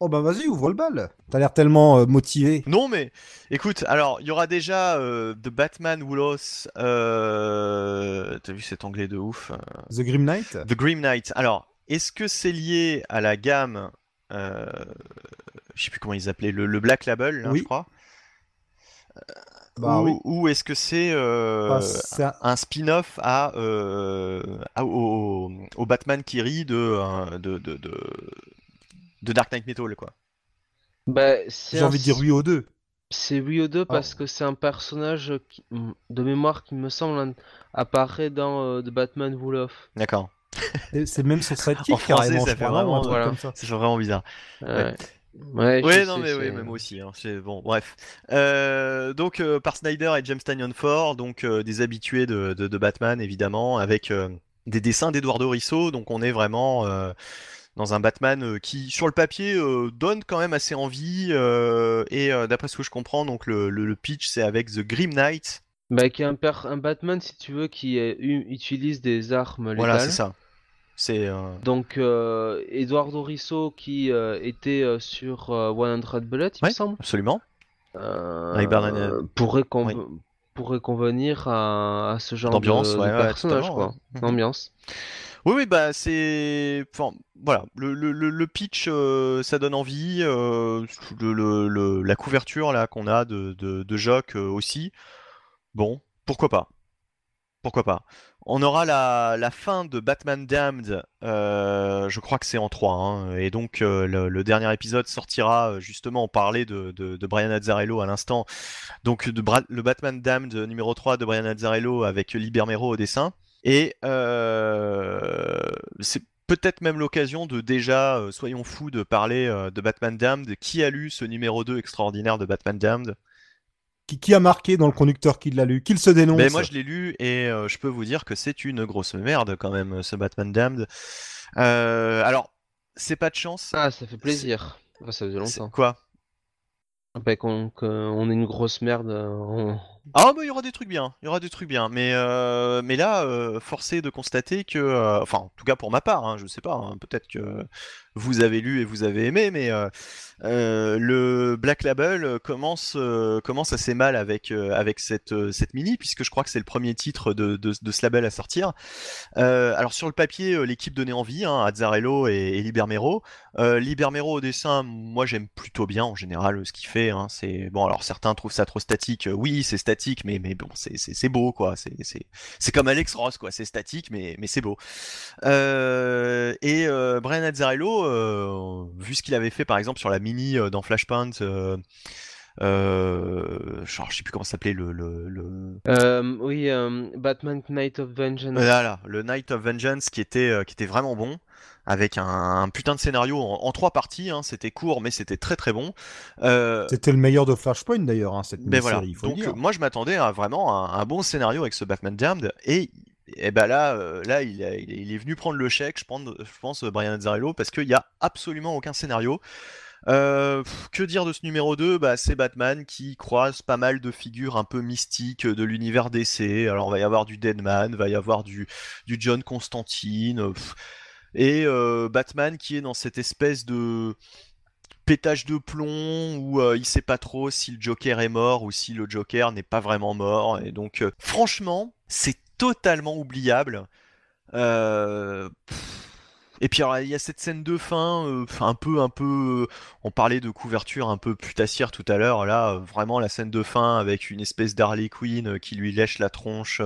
Oh bah vas-y, ouvre le bal. T'as l'air tellement euh, motivé. Non, mais écoute, alors, il y aura déjà euh, The Batman Woolos. Euh... T'as vu cet anglais de ouf The Grim Knight? The Grim Knight. Alors, est-ce que c'est lié à la gamme Je sais plus comment ils appelaient, le, le Black Label, Oui. je crois? Bah Ou, oui. ou est-ce que c'est euh, Bah, un- un spin-off à, euh, à- au, au Batman qui rit de, euh, de, de, de, de Dark Knight Metal, quoi Bah, J'ai un- envie de dire oui aux deux. C'est oui aux deux parce que c'est un personnage qui, de mémoire qui me semble un- apparaît dans euh, The Batman Wolof. D'accord. C'est même son sidekick En français, carrément, ça fait vraiment- voilà. comme ça. C'est vraiment bizarre. Ouais. Ouais, Ouais, sais, non, mais oui, moi aussi. hein, c'est bon, bref. Euh, donc, euh, par Snyder et James Tynion Ford, donc euh, des habitués de, de, de Batman, évidemment, avec des dessins d'Eduardo Risso. Donc, on est vraiment dans un Batman qui, sur le papier, donne quand même assez envie. et d'après ce que je comprends, donc le, le, le pitch, c'est avec The Grim Knight. Bah, qui est un, Batman, si tu veux, qui utilise des armes Voilà, létales. c'est ça. C'est euh, Donc, euh, Eduardo Risso qui euh, était sur euh, 100 Bullets, il Ouais. me semble, absolument. Avec Bernard- pourrait, conv- Oui. pourrait convenir à, à ce genre D'ambiance, de, de ouais, ouais, personnage, quoi. Mhm. D'ambiance. Oui, oui, bah c'est, enfin, voilà, le, le, le, le pitch, euh, ça donne envie. euh, le, la couverture là qu'on a de, de, de Jock euh, aussi. Bon, pourquoi pas? Pourquoi pas? On aura la, fin de Batman Damned. euh, je crois que c'est en 3. hein, et donc euh, le, dernier épisode sortira euh, justement. On parlait de, Brian Azzarello à l'instant. Donc le Batman Damned numéro 3 de Brian Azzarello avec Liber Mero au dessin. Et c'est peut-être même l'occasion de déjà, soyons fous, de parler de Batman Damned. Qui a lu ce numéro 2 extraordinaire de Batman Damned? Qui, qui a marqué dans le conducteur qui l'a lu Qu'il se dénonce. Ben moi je l'ai lu et euh, je peux vous dire que c'est une grosse merde quand même ce Batman Damned. Euh, alors c'est pas de chance. Ah, ça fait plaisir. Enfin, ça faisait longtemps. quoi? Bah, qu'on qu'on est une grosse merde. euh, on- Ah bah il y aura des trucs bien, il y aura des trucs bien, mais euh, mais là euh, forcé de constater que, euh, enfin en tout cas pour ma part, hein, je sais pas, hein, peut-être que vous avez lu et vous avez aimé, mais euh, le Black Label commence commence assez mal avec avec cette cette mini puisque je crois que c'est le premier titre de, de, ce label à sortir. Alors sur le papier, l'équipe donnait envie, hein, Azzarello et, et Libermero. Libermero au dessin, moi j'aime plutôt bien en général ce qu'il fait. Hein, c'est bon, alors certains trouvent ça trop statique. Oui, c'est statique, mais mais bon, c'est beau quoi. C'est comme Alex Ross quoi. C'est statique, mais mais c'est beau. Euh, et euh, Brian Azzarello, euh, vu ce qu'il avait fait par exemple sur la mini euh, dans Flashpoint. Euh, genre, je sais plus comment s'appelait le, le, le... Euh, oui, euh, Batman Knight of Vengeance. Voilà, le Night of Vengeance qui était, qui était vraiment bon, avec un, un putain de scénario en, en trois parties, hein, c'était court mais c'était très très bon. Euh, C'était le meilleur de Flashpoint d'ailleurs, hein, cette mini-série, voilà, il faut donc le dire. moi je m'attendais à vraiment un, un bon scénario avec ce Batman Damned, et, et ben là, euh, là il, a- il est- il venu prendre le chèque, je pense, je pense euh, Brian Azzarello, parce qu'il n'y a absolument aucun scénario. Euh, que dire de ce numéro 2 bah, C'est Batman qui croise pas mal de figures un peu mystiques de l'univers DC. Alors, il va y avoir du Deadman, va y avoir du, du John Constantine. pff. Et euh, Batman qui est dans cette espèce de pétage de plomb où euh, il sait pas trop si le Joker est mort ou si le Joker n'est pas vraiment mort. Et donc, euh, franchement, c'est totalement oubliable. Euh, et puis il y a cette scène de fin, un peu, un peu. on parlait de couverture un peu putassière tout à l'heure. Là, vraiment la scène de fin avec une espèce d'Harley Quinn qui lui lèche la tronche,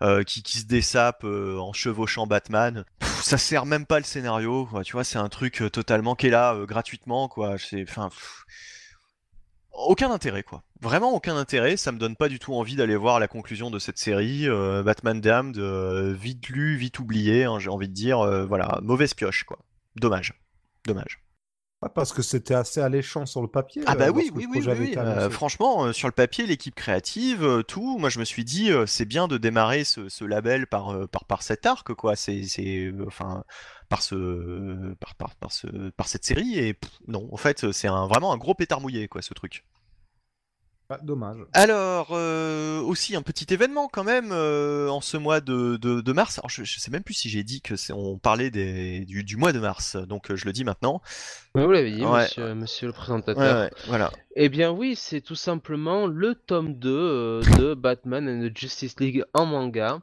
euh, qui, qui se dessape euh, en chevauchant Batman. Ça sert même pas le scénario, quoi. Tu vois, c'est un truc euh, totalement qui est là gratuitement, quoi. Enfin, aucun intérêt, quoi. Vraiment aucun intérêt. Ça me donne pas du tout envie d'aller voir la conclusion de cette série. Batman Damned, vite lu, vite oublié. hein, j'ai envie de dire, voilà, mauvaise pioche, quoi. Dommage, dommage. Ouais, parce que c'était assez alléchant sur le papier. Ah euh, bah oui, le oui, oui, oui, Euh, franchement, euh, sur le papier, l'équipe créative, euh, tout, moi je me suis dit, euh, c'est bien de démarrer ce, ce label par, euh, par, par cet arc, quoi. C'est, euh, enfin, par ce, par, par, par ce, par cette série, et pff, non, en fait, c'est un, vraiment un gros pétard mouillé, quoi, ce truc. Ah, dommage. Alors, euh, aussi un petit événement quand même euh, en ce mois de, de, de mars. Alors, je, je sais même plus si j'ai dit que c'est on parlait des, du, du mois de mars, donc euh, je le dis maintenant. Mais vous l'avez dit, Ouais. monsieur, monsieur le présentateur. ouais, voilà. Eh bien oui, c'est tout simplement le tome 2 euh, de Batman and the Justice League en manga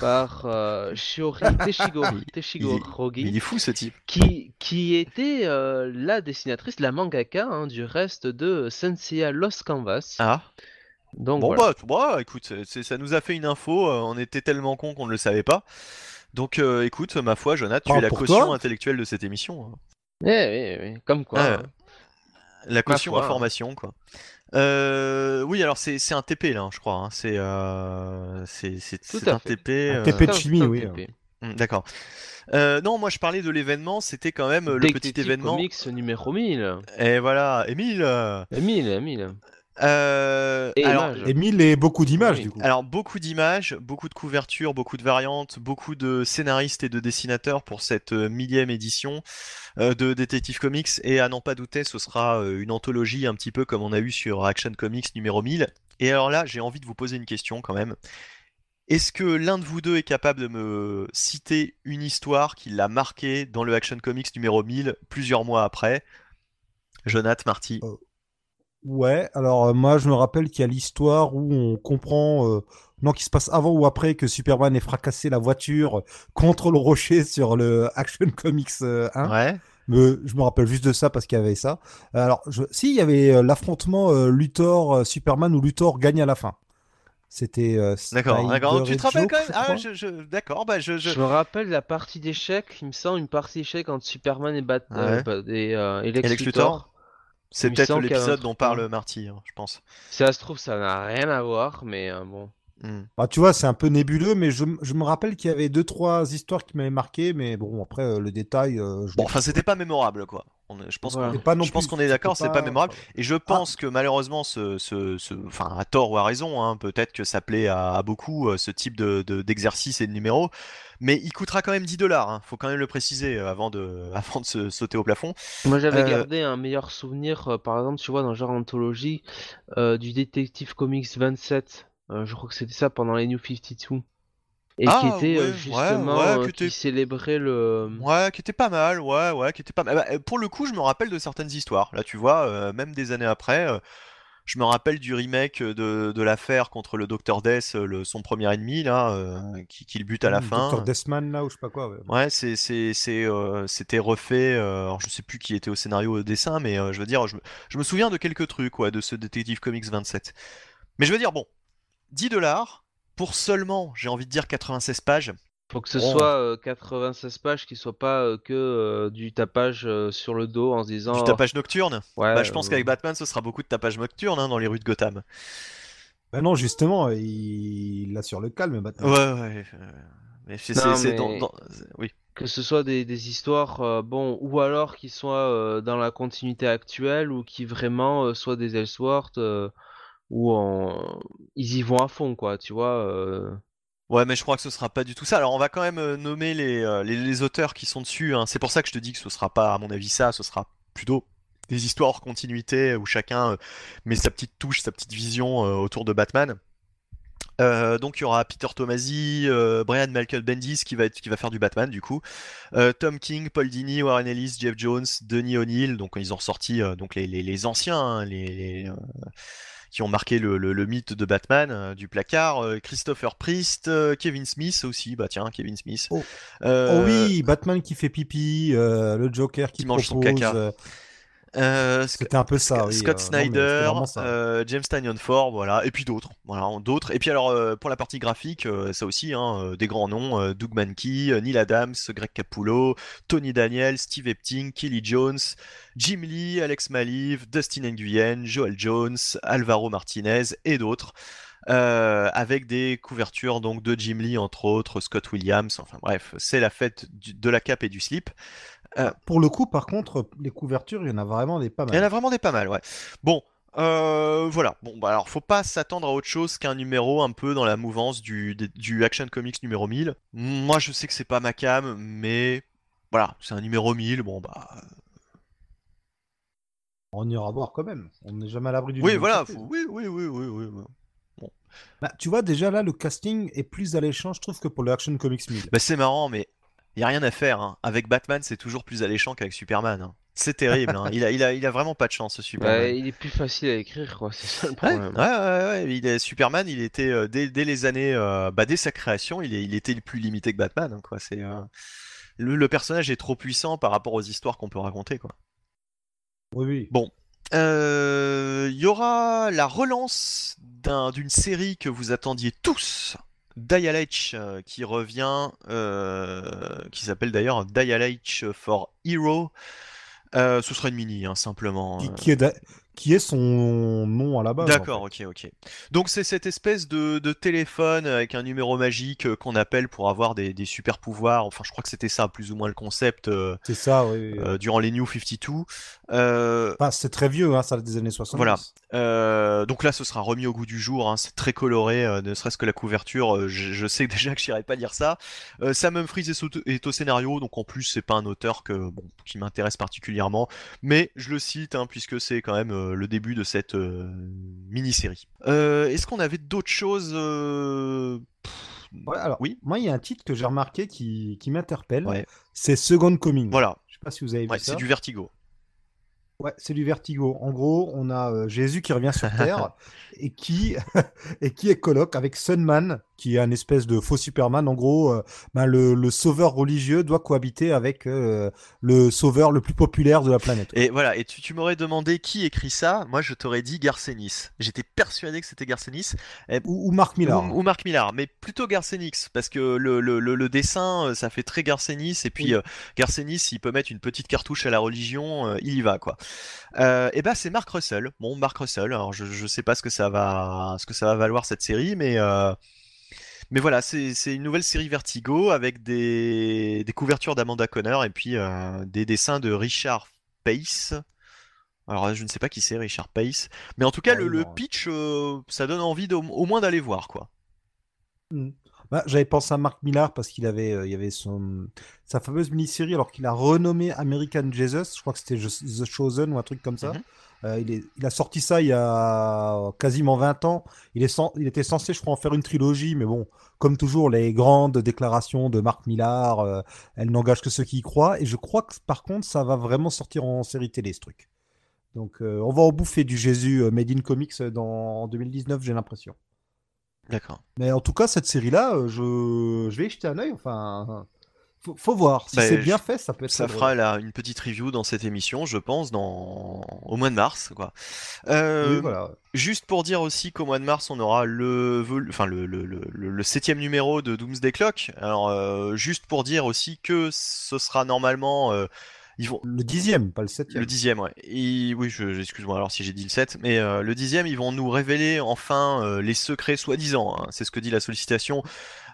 par euh, Shiori Teshigori, Il Teshigorogi, Mais il est fou ce type. qui, qui était euh, la dessinatrice, la mangaka hein, du reste de Senseiya Lost Canvas. Ah. Donc Bon voilà. bah, bah, écoute, c'est- ça nous a fait une info. euh, on était tellement con qu'on ne le savait pas. Donc, euh, écoute, ma foi, Jonathan, tu Ah, es la caution intellectuelle de cette émission. hein. Eh oui, oui, comme quoi. Hein. La caution information, quoi. Euh, oui, alors c'est c'est un TP là, hein, je crois. hein. C'est euh, c'est un fait. TP. Un euh, TP de chimie, oui, TP. hmm, D'accord. Euh, non, moi je parlais de l'événement. C'était quand même le petit événement. Comics numéro 1000. Et voilà, Émile. euh, 1000, 1000. Euh, Et alors. Émile et beaucoup d'images Oui. du coup. Alors beaucoup d'images, beaucoup de couvertures, beaucoup de variantes, beaucoup de scénaristes et de dessinateurs pour cette euh, millième édition euh, de Detective Comics. Et à n'en pas douter, ce sera euh, une anthologie un petit peu comme on a eu sur Action Comics numéro 1000. Et alors là, j'ai envie de vous poser une question quand même. Est-ce que l'un de vous deux est capable de me citer une histoire qui l'a marqué dans le Action Comics numéro 1000 plusieurs mois après? Jonath, Marty. Ouais, alors euh, moi je me rappelle qu'il y a l'histoire où on comprend, euh, non, qui se passe avant ou après que Superman ait fracassé la voiture contre le rocher sur le Action Comics euh, 1. Ouais. Mais je me rappelle juste de ça parce qu'il y avait ça. Euh, Alors, je... si, il y avait euh, l'affrontement euh, Luthor-Superman où Luthor gagne à la fin. C'était. euh, D'accord, d'accord. Tu te rappelles quand même je Ah, je, je- d'accord, bah je, je- Je me rappelle la partie d'échecs, il me semble une partie d'échecs entre Superman et, Bat euh, Ouais. Et, euh, et Lex Et Lex Luthor. Luthor C'est peut-être l'épisode dont parle. Marty, hein, je pense. Si ça se trouve, ça n'a rien à voir, mais euh, bon. Hmm. Bah, tu vois, c'est un peu nébuleux, mais je, me rappelle qu'il y avait deux, trois histoires qui m'avaient marqué, mais bon, après, euh, le détail. euh, je Bon, enfin, c'était pas mémorable, quoi. On je pense Voilà. qu'on C'est pas non je pense plus- qu'on est d'accord, c'est pas mémorable. Et je Ah. pense que malheureusement, ce, ce, ce- enfin, à tort ou à raison, hein, peut-être que ça plaît à, à beaucoup euh, ce type de, de- d'exercice et de numéro, mais il coûtera quand même 10 dollars. Hein, faut quand même le préciser euh, avant de, avant de se sauter au plafond. Moi, j'avais Euh, gardé un meilleur souvenir, euh, par exemple, tu vois, dans le genre anthologie, euh, du Detective Comics 27. Euh, je crois que c'était ça pendant les New 52. Et Ah, qui était ouais, euh, ouais, justement, ouais, euh, qui célébrait le. Ouais, qui était pas mal, ouais, ouais, qui était pas mal. Bah, euh, pour le coup, je me rappelle de certaines histoires. Là, tu vois, euh, même des années après, euh, je me rappelle du remake de, de l'affaire contre le Dr. Death, euh, le, son premier ennemi, là, euh, qui, qui le bute à la Mmh, fin. Dr. Deathman, là, ou je sais pas quoi. ouais. Ouais, c'est, c'est, c'est, euh, c'était refait. euh, alors je sais plus qui était au scénario au dessin, mais euh, je veux dire, je, me- je me souviens de quelques trucs, ouais, de ce Detective Comics 27. Mais je veux dire, bon, 10 dollars pour seulement, j'ai envie de dire 96 pages. Faut que ce Bon. soit euh, 96 pages qui soit pas euh, que euh, du tapage euh, sur le dos en se disant. Du tapage nocturne. oh, ouais, Bah, je pense euh, qu'avec Batman, ce sera beaucoup de tapage nocturne hein, dans les rues de Gotham. Bah non, justement, il l'a sur le calme, Batman. Ouais, ouais. euh, Mais c'est, Non, c'est- c'est mais- dans, dans- Oui. que ce soit des, des histoires, euh, bon, ou alors qui soient euh, dans la continuité actuelle, ou qui vraiment euh, soient des Elseworlds, euh, où ils y vont à fond, quoi, tu vois. euh. Ouais, mais je crois que ce sera pas du tout ça. Alors, on va quand même euh, nommer les, euh, les, les auteurs qui sont dessus. hein. C'est pour ça que je te dis que ce sera pas, à mon avis, ça. Ce sera plutôt des histoires hors continuité où chacun met sa petite touche, sa petite vision autour de Batman. Donc il y aura Peter Tomasi, Brian Michael Bendis qui va qui va faire du Batman du coup, Tom King, Paul Dini, Warren Ellis, Jeff Jones, Denis O'Neill. Donc ils ont euh, donc les, les, les anciens, hein, les, qui ont marqué le, le, le mythe de Batman euh, du placard. Euh, Christopher Priest, euh, Kevin Smith aussi. Bah tiens, Kevin Smith. Oh. Oh oui, Batman qui fait pipi, le Joker qui, Qui mange son caca. Euh, C'était un peu ça, oui. Scott euh, non, Snyder, ça. euh, James Tynion Ford, voilà, et puis d'autres, voilà, d'autres. Et puis alors pour la partie graphique, ça aussi, hein, des grands noms, Doug Mankey, Neil Adams, Greg Capullo, Tony Daniel, Steve Epting, Kelly Jones, Jim Lee, Alex Maliv, Dustin Nguyen, Joel Jones, Alvaro Martinez et d'autres. euh, avec des couvertures donc de Jim Lee entre autres, Scott Williams, enfin bref, c'est la fête du- de la cape et du slip. Pour le coup, par contre, les couvertures, il y en a vraiment des pas Il y en a mal. vraiment des pas mal, ouais. Bon, euh, voilà. Bon, bah alors, faut pas s'attendre à autre chose qu'un numéro un peu dans la mouvance du, du- du Action Comics numéro 1000. Moi, je sais que c'est pas ma cam, mais voilà, c'est un numéro 1000. Bon, bah, On ira voir quand même. On n'est jamais à l'abri d'une Oui, voilà. surprise. faut- Oui, oui, oui, oui, oui. oui. Bah, tu vois, déjà là, le casting est plus alléchant, je trouve, que pour le Action Comics 1000. Bah, c'est marrant, mais il y a rien à faire. hein. Avec Batman, c'est toujours plus alléchant qu'avec Superman. hein. C'est terrible. hein. Il, a, il, a, il a vraiment pas de chance, ce Bah, Superman. il est plus facile à écrire, quoi. C'est ça le Ouais, problème. ouais, ouais, ouais, il est, Superman, il était euh, dès, dès les années, euh, bah, dès sa création, il, est, il était plus limité que Batman, hein, quoi. C'est euh, le, le personnage est trop puissant par rapport aux histoires qu'on peut raconter, quoi. Oui, oui. Bon. Euh, Il y aura la relance d'un- d'une série que vous attendiez tous, Dial H, euh, qui revient, euh, qui s'appelle d'ailleurs Dial H for Hero. Euh, ce sera une mini, hein, simplement. Qui, euh. qui est, da- qui est son nom à la base. en D'accord, ok, ok. Donc c'est cette espèce de, de téléphone avec un numéro magique euh, qu'on appelle pour avoir des, des super pouvoirs. Enfin, je crois que c'était ça, plus ou moins le concept. C'est ça, oui. durant les New 52. Euh, c'est très vieux, hein, ça des années 60. Voilà. Euh, donc là, ce sera remis au goût du jour. hein, C'est très coloré, euh, ne serait-ce que la couverture. je, je sais déjà que j'irai pas lire ça. Sam Humphries est, au- est au scénario, donc en plus, c'est pas un auteur que bon, qui m'intéresse particulièrement, mais je le cite hein, puisque c'est quand même le début de cette mini-série. Est-ce qu'on avait d'autres choses Ouais, alors, Oui? moi, il y a un titre que j'ai remarqué qui, qui m'interpelle. Ouais. C'est Second Coming. Voilà, Je sais pas si vous avez vu ouais, ça. c'est du vertigo. Ouais, c'est du vertigo. En gros, on a euh, Jésus qui revient sur Terre et qui et qui est coloc avec Sunman, qui est un espèce de faux Superman. En gros, euh, ben, le, le sauveur religieux doit cohabiter avec euh, le sauveur le plus populaire de la planète. Et voilà, et tu, tu m'aurais demandé qui écrit ça, moi je t'aurais dit Garcenis. J'étais persuadé que c'était Garcenis. Ou, ou Mark Millar. Ou, ou Marc Millar, mais plutôt Garcenix, parce que le, le, dessin, ça fait très Garcenis, et puis Oui. Garcenis, il peut mettre une petite cartouche à la religion, il y va, quoi. Euh, et ben c'est Mark Russell. Bon, Mark Russell, alors je, je sais pas ce que ça va, ce que ça va valoir cette série, mais, euh, mais voilà, c'est une nouvelle série Vertigo avec des, des couvertures d'Amanda Conner et puis euh, des dessins de Richard Pace. Alors je ne sais pas qui c'est Richard Pace, mais en tout cas Ah le, pitch, ça donne envie d'au- au moins d'aller voir quoi. Mm. Bah, J'avais pensé à Mark Millar parce qu'il avait, euh, il y avait son, sa fameuse mini-série alors qu'il a renommé American Jesus. Je crois que c'était The Chosen ou un truc comme ça. Mhm. Euh, il, est- il a sorti ça il y a quasiment 20 ans. Il, est il était censé, je crois, en faire une trilogie, mais bon, comme toujours, les grandes déclarations de Mark Millar, euh, elles n'engagent que ceux qui y croient. Et je crois que par contre, ça va vraiment sortir en série télé, ce truc. Donc, on va en bouffer du Jésus Made in Comics dans, en 2019, j'ai l'impression. D'accord. Mais en tout cas, cette série-là, euh, je... je vais y jeter un œil. Enfin, faut, faut voir. Si Bah, c'est bien je- fait, ça peut être. Ça fera là, une petite review dans cette émission, je pense, dans... au mois de mars. Quoi. Euh, Oui, voilà. Juste pour dire aussi qu'au mois de mars, on aura le, enfin, le, le, le, le- le septième numéro de Doomsday Clock. Alors, euh, juste pour dire aussi que ce sera normalement. euh, ils vont... Le dixième, pas le septième. Le dixième, ouais. Et- oui, excuse-moi alors si j'ai dit le 7, mais euh, le dixième, ils vont nous révéler enfin euh, les secrets soi-disant. hein. C'est ce que dit la sollicitation.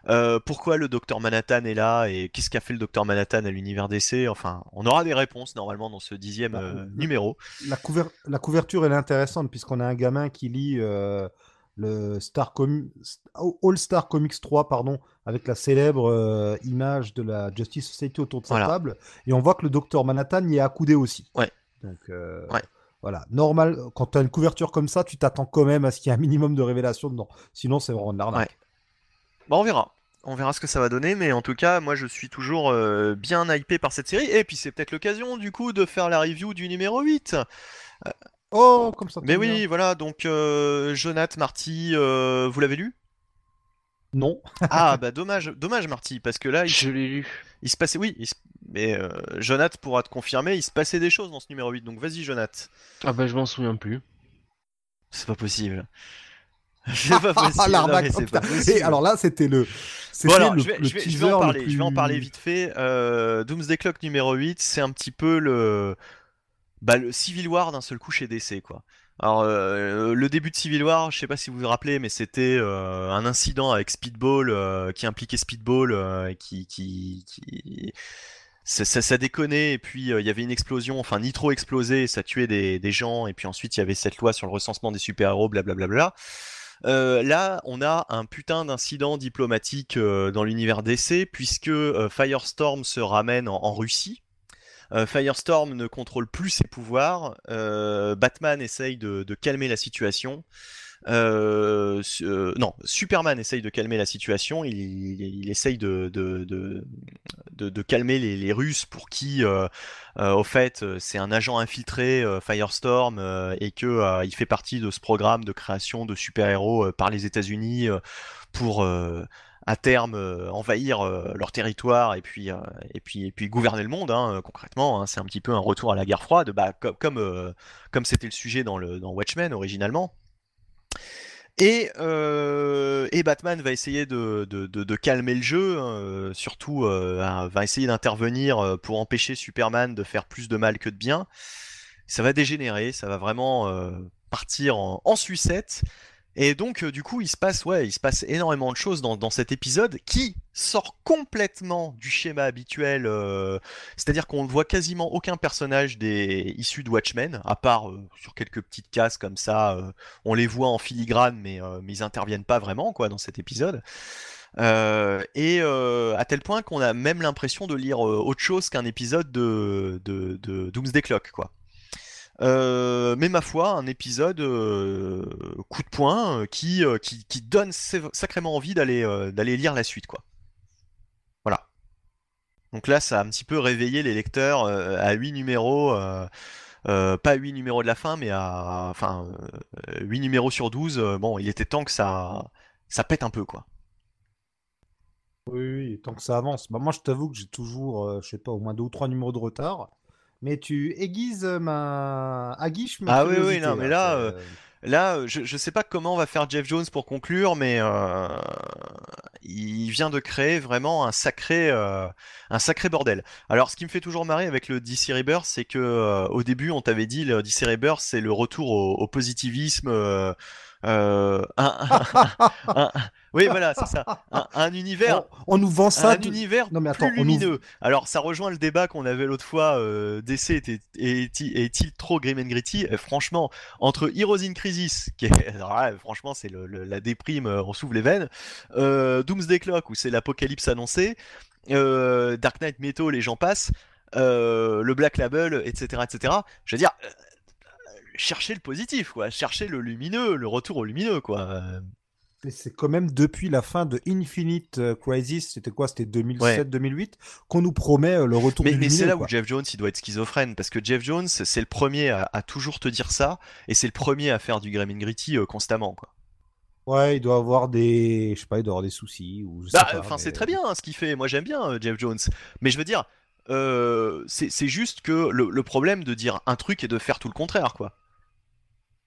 Euh, pourquoi le docteur Manhattan est là et qu'est-ce qu'a fait le docteur Manhattan à l'univers DC Enfin, on aura des réponses normalement dans ce dixième Bah, euh, numéro. La, couver- la couverture, elle est intéressante puisqu'on a un gamin qui lit euh, le Star Com- All Star Comics 3, pardon, avec la célèbre euh, image de la Justice Society autour de sa Voilà. table, et on voit que le docteur Manhattan y est accoudé aussi. Ouais. Donc, euh, Ouais. voilà, normal. Quand tu as une couverture comme ça, tu t'attends quand même à ce qu'il y ait un minimum de révélation dedans. Sinon, c'est vraiment de l'arnaque. Bon, on verra. On verra ce que ça va donner, mais en tout cas, moi je suis toujours euh, bien hypé par cette série. Et puis c'est peut-être l'occasion du coup de faire la review du numéro 8. Oh, comme ça. Mais oui, bien. voilà, donc euh, Jonath Marty, euh, vous l'avez lu? Non. Ah bah dommage, dommage Marty, parce que là il, Je l'ai lu. il se passait, oui, il se- mais euh, Jonath pourra te confirmer, il se passait des choses dans ce numéro 8, donc vas-y Jonath. Ah bah je m'en souviens plus. C'est pas possible. C'est pas possible. Ah, non, l'arnaque, mais oh, c'est pas possible. Et alors là, c'était le. Bon C'était alors, le, je vais, le je vais- je vais teaser en je vais parler vite fait. Euh, Doomsday Clock numéro 8, c'est un petit peu le, bah, le Civil War d'un seul coup chez DC, quoi. Alors, euh, le début de Civil War, je sais pas si vous vous rappelez, mais c'était euh, un incident avec Speedball euh, qui impliquait Speedball, euh, et qui, qui, qui... Ça, ça, ça déconnait, et puis euh, il y avait une explosion, enfin Nitro explosé, ça tuait des, des gens, et puis ensuite il y avait cette loi sur le recensement des super-héros, blablabla. Euh, là, on a un putain d'incident diplomatique euh, dans l'univers DC, puisque euh, Firestorm se ramène en Russie. Firestorm ne contrôle plus ses pouvoirs. Batman essaye de, calmer la situation. non, Superman essaye de calmer la situation. Il, essaye de, de, calmer les, Russes pour qui, au fait, c'est un agent infiltré, Firestorm, et que il fait partie de ce programme de création de super-héros par les États-Unis pour à terme euh, envahir euh, leur territoire et puis, euh, et puis, et puis gouverner le monde, hein, concrètement. Hein. c'est un petit peu un retour à la guerre froide, bah, comme comme c'était le sujet dans, le, dans Watchmen originalement. Et, et, Batman va essayer de, de, de, calmer le jeu, hein, surtout va essayer d'intervenir pour empêcher Superman de faire plus de mal que de bien. Ça va dégénérer, ça va vraiment partir en, en sucette. Et donc, euh, du coup, il se passe, ouais, il se passe énormément de choses dans, cet épisode qui sort complètement du schéma habituel. Euh, c'est-à-dire qu'on ne voit quasiment aucun personnage des issus de Watchmen, à part euh, sur quelques petites cases comme ça. on les voit en filigrane, mais, ils interviennent pas vraiment, quoi, dans cet épisode. et à tel point qu'on a même l'impression de lire autre chose qu'un épisode de, de, de Doomsday Clock, quoi. Euh, mais ma foi, un épisode euh, coup de poing euh, qui, qui, donne sacrément envie d'aller lire la suite, quoi. Voilà. Donc là, ça a un petit peu réveillé les lecteurs à 8 numéros. pas 8 numéros de la fin, mais à enfin 8 numéros sur 12. bon, il était temps que ça, ça pète un peu, quoi. Oui, oui, tant que ça avance. Bah, moi, je t'avoue que j'ai toujours, je sais pas, au moins deux ou trois numéros de retard mais tu aiguises ma aguiche ma Ah oui, oui, non, mais là, euh, là, je, je sais pas comment va faire Jeff Jones pour conclure, mais euh, il vient de créer vraiment un sacré, euh, un sacré bordel. Alors, ce qui me fait toujours marrer avec le DC Rebirth, c'est que au début, on t'avait dit le DC Rebirth, c'est le retour au, positivisme. Un, oui, voilà, c'est ça. Un, univers. On, nous vend ça. Un univers non, mais attends, plus lumineux. Alors, ça rejoint le débat qu'on avait l'autre fois. Euh, DC est-il trop grim and gritty? Franchement, entre Heroes in Crisis, qui est, franchement, c'est la déprime, euh, on s'ouvre les veines. Euh, Doomsday Clock, où c'est l'apocalypse annoncé. Euh, Dark Knight Metal, les gens passent. le Black Label, etc., etc. Je veux dire, chercher le positif, quoi. Chercher le lumineux, le retour au lumineux, quoi c'est quand même depuis la fin de Infinite euh, Crisis, c'était quoi C'était 2007-2008, qu'on nous promet euh, le retour mais, du Mais c'est là où Jeff Jones, il doit être schizophrène, parce que Jeff Jones, c'est le premier à, toujours te dire ça, et c'est le premier à faire du Grim Gritty euh, constamment, quoi. Ouais, il doit avoir des, je sais pas, il doit avoir des soucis ou. Bah, enfin, c'est très bien hein, ce qu'il fait. Moi, j'aime bien Jeff Jones, mais je veux dire, c'est juste que le, problème de dire un truc et de faire tout le contraire, quoi.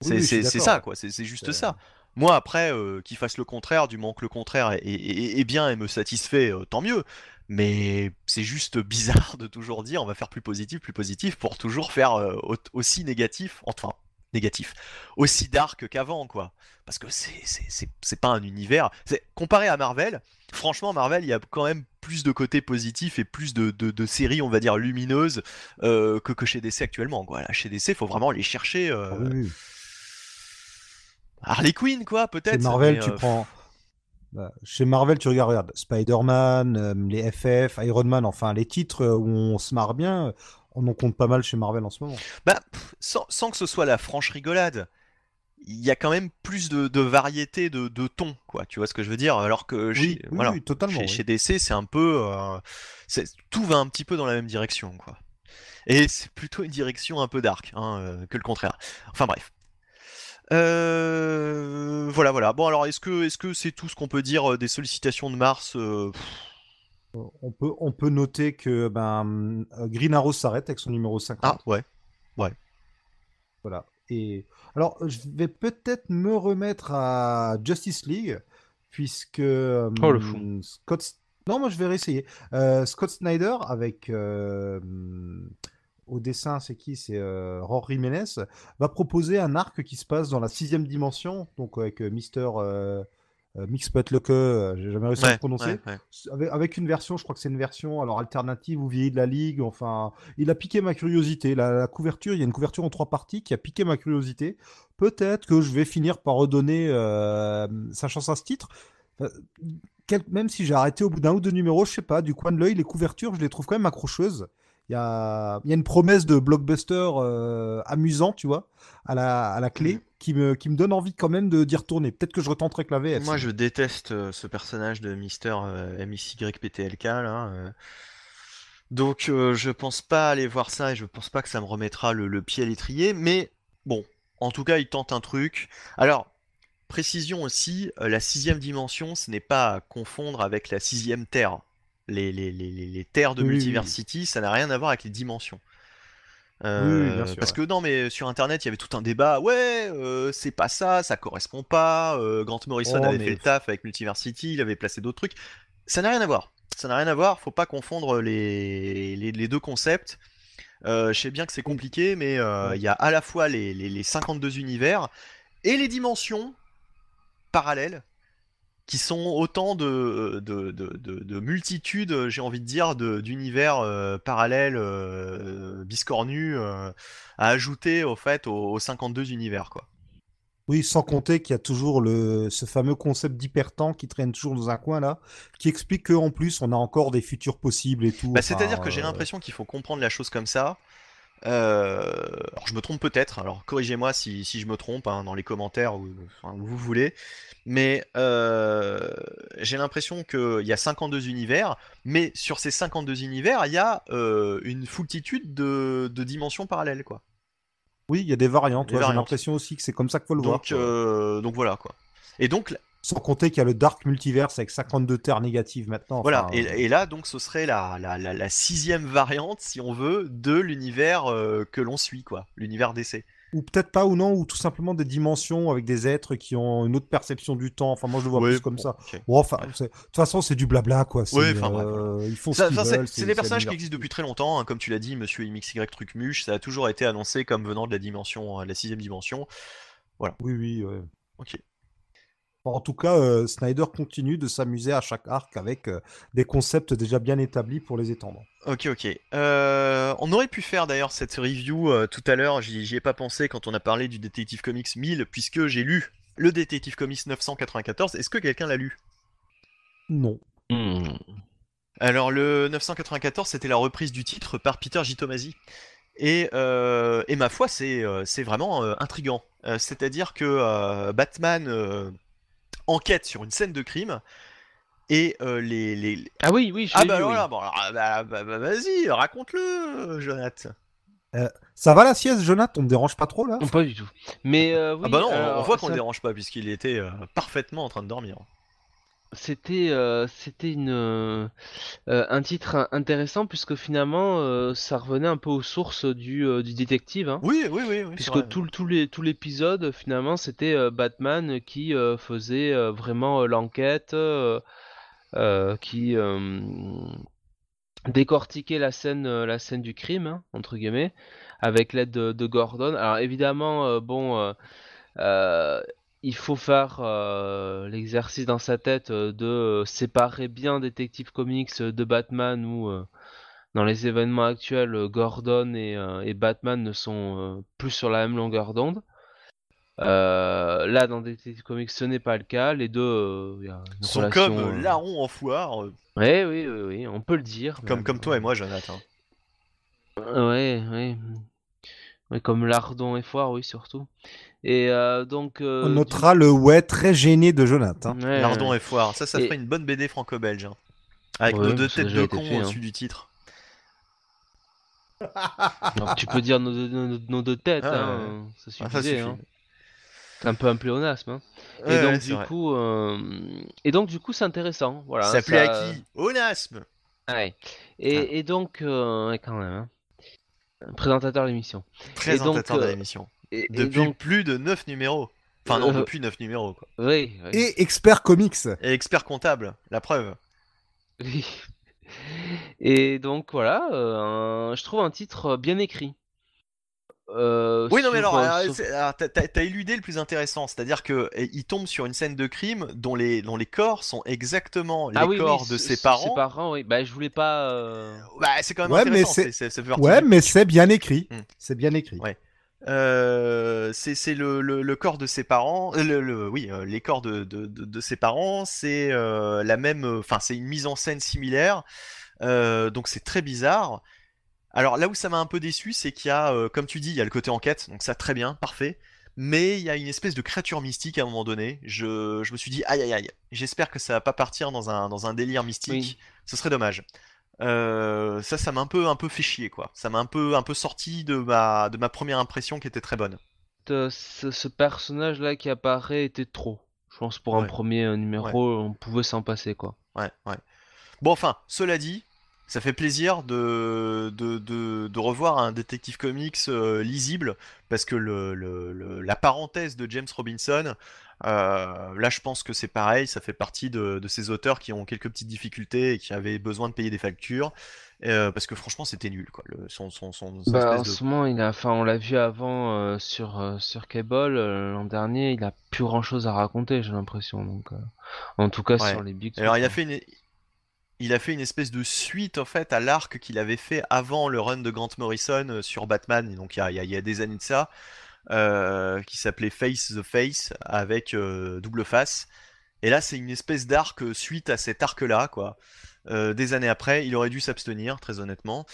C'est ça, quoi. C'est juste ça. Moi, après, euh, qu'il fasse le contraire, du moment que le contraire est, bien et me satisfait, euh, tant mieux. Mais c'est juste bizarre de toujours dire on va faire plus positif, plus positif, pour toujours faire euh, aussi négatif, enfin, négatif, aussi dark qu'avant, quoi. Parce que c'est pas un univers. Comparé à Marvel, franchement, Marvel, il y a quand même plus de côtés positifs et plus de, séries, on va dire, lumineuses que, que chez DC actuellement. Quoi. chez DC, il faut vraiment les chercher. Ah Harley Quinn, quoi, peut-être. Chez Marvel, tu euh, prends. Bah, chez Marvel, tu regardes, regarde Spider-Man, euh, les FF, Iron Man, enfin les titres euh, où on se marre bien, on en compte pas mal chez Marvel en ce moment. Bah, sans, que ce soit la franche rigolade, il y a quand même plus de, variété de, de ton, quoi. Tu vois ce que je veux dire? Alors que oui, voilà, totalement, chez, DC, c'est un peu, tout va un petit peu dans la même direction, quoi. Et c'est plutôt une direction un peu dark hein, que le contraire. Enfin bref. Euh, voilà, voilà. Bon, alors, est-ce que est-ce que c'est tout ce qu'on peut dire euh, des sollicitations de Mars euh, On peut on peut noter que ben Green Arrow s'arrête avec son numéro 50. Ah ouais, ouais. Voilà. Et alors, je vais peut-être me remettre à Justice League puisque oh, le fou. Scott. Non, moi je vais réessayer. Scott Snyder avec au dessin, c'est qui? C'est euh, Rory Ménez, va proposer un arc qui se passe dans la sixième dimension, donc avec euh, Mister euh, euh Mix j'ai jamais réussi à le prononcer, Avec, une version, je crois que c'est une version alors alternative ou vieille de la ligue. Enfin, il a piqué ma curiosité. La, couverture, il y a une couverture en trois parties qui a piqué ma curiosité. Peut-être que je vais finir par redonner sa chance à ce titre même si j'ai arrêté au bout d'un ou deux numéros, je sais pas, du coin de l'œil, les couvertures, je les trouve quand même accrocheuses. Il y a, il y a une promesse de blockbuster euh, amusant, tu vois, à la, à la clé, qui me, qui me donne envie quand même d'y retourner. Peut-être que je retenterai que la VF. Moi, je déteste euh, ce personnage de Mister euh, MXYPTLK là. euh. Donc, je pense pas aller voir ça et je pense pas que ça me remettra le, le pied à l'étrier. Mais bon, en tout cas, il tente un truc. Alors, précision aussi, la sixième dimension, ce n'est pas à confondre avec la sixième terre. Les, les, les, les- les terres de Oui. Multiversity, ça n'a rien à voir avec les dimensions. Oui, oui, bien Euh, sûr, parce ouais. que non, mais sur internet, il y avait tout un débat. Ouais, euh, c'est pas ça, ça correspond pas. euh, Grant Morrison Oh, avait mais- fait le taf avec Multiversity, il avait placé d'autres trucs. Ça n'a rien à voir. Ça n'a rien à voir. Faut pas confondre les, les, les deux concepts. Je sais bien que c'est compliqué, mais il y a à la fois les, les, les 52 univers et les dimensions parallèles qui sont autant de, de, de, de, de multitudes, j'ai envie de dire, de- d'univers euh, parallèles, euh, biscornus, euh, à ajouter au fait aux, aux 52 univers, quoi. Oui, sans compter qu'il y a toujours le, ce fameux concept d'hypertemps qui traîne toujours dans un coin là, qui explique qu'en plus on a encore des futurs possibles et tout. Bah, Enfin, C'est-à-dire que j'ai euh, l'impression qu'il faut comprendre la chose comme ça. Alors je me trompe peut-être, alors corrigez-moi si, si je me trompe hein, dans les commentaires ou enfin, où vous voulez, mais euh, j'ai l'impression qu'il y a 52 univers, mais sur ces 52 univers, il y a euh, une foultitude de, de dimensions parallèles, quoi. Oui, il y a des variantes. Ouais, J'ai l'impression aussi que c'est comme ça qu'il faut le voir. Donc, euh, donc voilà, quoi. Et donc, Sans compter qu'il y a le Dark Multiverse avec 52 terres négatives maintenant. Voilà, et, et là, donc, ce serait la, la, la, la sixième variante, si on veut, de l'univers que l'on suit, quoi. L'univers d'essai. Ou peut-être pas, ou non, ou tout simplement des dimensions avec des êtres qui ont une autre perception du temps. Enfin, moi je le vois plus comme bon, ça. ok. Bon, enfin, de toute façon, c'est du blabla, quoi. C'est, Ouais, enfin, bref, euh, Ils font Ça- ce qu'ils enfin, c'est veulent. c'est des personnages qui existent depuis très longtemps, hein, comme tu l'as dit, Monsieur MXY Truc Muche, ça a toujours été annoncé comme venant de la dimension, euh, de la sixième dimension. Oui, oui. ouais. Ok. En tout cas, euh, Snyder continue de s'amuser à chaque arc avec euh, des concepts déjà bien établis pour les étendre. Ok, ok. Euh, on aurait pu faire d'ailleurs cette review euh, tout à l'heure, j'y j'y ai pas pensé quand on a parlé du Detective Comics 1000, puisque j'ai lu le Detective Comics 994. Est-ce que quelqu'un l'a lu? Non. Hmm. Alors le 994, c'était la reprise du titre par Peter J. Tomasi. Et, euh, et ma foi, c'est c'est vraiment euh, intrigant. Euh, C'est-à-dire que euh, Batman euh, enquête sur une scène de crime et euh, les, les... Ah oui, oui, je Ah bah lu, oui. voilà, bon, alors, ah, bah, bah, bah, vas-y, raconte-le, Jonathan. Ça va la sieste, Jonathan On me dérange pas trop là? Pas du tout. Mais euh, oui, ah bah non, on- voit qu'on le ça- dérange pas puisqu'il était euh, parfaitement en train de dormir. C'était euh, c'était une euh, euh, un titre intéressant puisque finalement euh, ça revenait un peu aux sources du, du détective. Hein. Oui, oui, oui, Puisque tout, tout, les, tout l'épisode, finalement, c'était Batman qui faisait vraiment l'enquête, qui décortiquait la scène, la scène du crime, hein, entre guillemets, avec l'aide de, de Gordon. Alors évidemment, bon, euh, il faut faire euh, l'exercice dans sa tête euh, de euh, séparer bien Detective Comics de Batman où dans les événements actuels, Gordon et, et Batman ne sont plus sur la même longueur d'onde. Euh, là, dans Detective Comics, ce n'est pas le cas. Les deux, euh, il y a une Sont relation, comme euh, larron en foire, Ouais, oui, oui, oui, on peut le dire. comme, toi et moi, Jonathan. Ouais, ouais. Comme lardon et foire, oui, surtout. Et euh, donc. euh, On du- notera le ouais très gêné de Jonathan. Ouais, Lardon ouais. et foire, ça, ça Et- ferait une bonne BD franco-belge. hein. Avec Ouais, nos deux têtes de con fait, hein. au-dessus du titre. Tu peux dire nos deux, nos, nos deux têtes, Ah, hein, ouais. ça Ah, ça suffisait. suffit. hein. C'est un peu un pléonasme. hein. Ouais, et donc ouais, du vrai. coup, euh, et donc du coup, c'est intéressant. Voilà. ça plaît ça- à qui? Onasme Ouais. Et, Ah. et donc, euh, quand même. hein. Présentateur de l'émission. Présentateur donc, de euh, l'émission. Et, et Depuis donc, plus de 9 numéros. Enfin non, Euh, depuis 9 numéros quoi. oui, oui, Et expert comics. Et expert comptable, la preuve. oui. Et donc voilà, euh, un- je trouve un titre bien écrit. Euh, Oui non mais alors, euh, t'as- éludé le plus intéressant, c'est-à-dire que eh, il tombe sur une scène de crime dont les, dont les corps sont exactement les Ah oui, oui, corps de ses parents. Ses parents, oui. Bah, je voulais pas. euh, Bah c'est quand même Ouais, mais intéressant, c'est- c'est- c'est- ça fait partie Ouais, mais c'est bien écrit. Hmm. C'est bien écrit. Ouais. Euh, c'est c'est le, le- le corps de ses parents, euh, le, le- oui, euh, les corps de, de, de- de ses parents, c'est euh, la même, enfin c'est une mise en scène similaire, euh, donc c'est très bizarre. Alors là où ça m'a un peu déçu, c'est qu'il y a, euh, comme tu dis, il y a le côté enquête, donc ça très bien, parfait. Mais il y a une espèce de créature mystique à un moment donné. Je, je me suis dit, aïe aïe aïe, j'espère que ça va pas partir dans un, dans un délire mystique. Oui. Ce serait dommage. Euh, ça, ça m'a un peu, un peu fait chier, quoi. Ça m'a un peu, un peu sorti de ma, de ma première impression qui était très bonne. Euh, ce, ce personnage-là qui apparaît était trop. Je pense pour un premier numéro, on pouvait s'en passer quoi. Ouais, ouais. Bon, enfin, cela dit, ça fait plaisir de, de, de, de revoir un détective comics euh, lisible, parce que le, le, le- la parenthèse de James Robinson, euh, là je pense que c'est pareil, ça fait partie de, de ces auteurs qui ont quelques petites difficultés et qui avaient besoin de payer des factures, euh, parce que franchement c'était nul, quoi. Son, son, son, Bah, en de- ce moment, il a, enfin, on l'a vu avant sur sur Cable l'an dernier, il a plus grand-chose à raconter, j'ai l'impression. Donc, en tout cas Ouais. sur les big. Alors il a quoi. fait une, il a fait une espèce de suite en fait à l'arc qu'il avait fait avant le run de Grant Morrison euh, sur Batman, donc il y a, il y des années de ça, euh, qui s'appelait Face the Face avec euh, double face. Et là c'est une espèce d'arc suite à cet arc-là, quoi. Euh, des années après, il aurait dû s'abstenir, très honnêtement.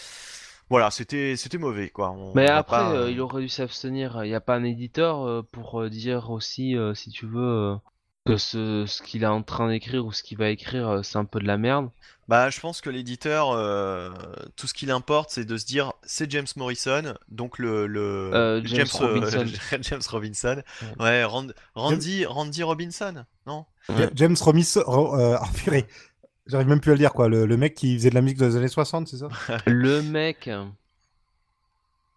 Voilà, c'était c'était mauvais, quoi. On- Mais on après, pas, il aurait dû s'abstenir. Il n'y a pas un éditeur pour dire aussi, si tu veux, que ce, ce qu'il est en train d'écrire ou ce qu'il va écrire, euh, c'est un peu de la merde. Bah, je pense que l'éditeur, euh, tout ce qu'il importe, c'est de se dire, c'est James Morrison, donc le, le Euh, James euh, Robinson. James Robinson. Ouais. Ouais, Rand- Randy, Randy Robinson, non? Ouais. James Robinson. Euh, ah, purée. J'arrive même plus à le dire, quoi. Le, le mec qui faisait de la musique dans les années 60, c'est ça? Le mec,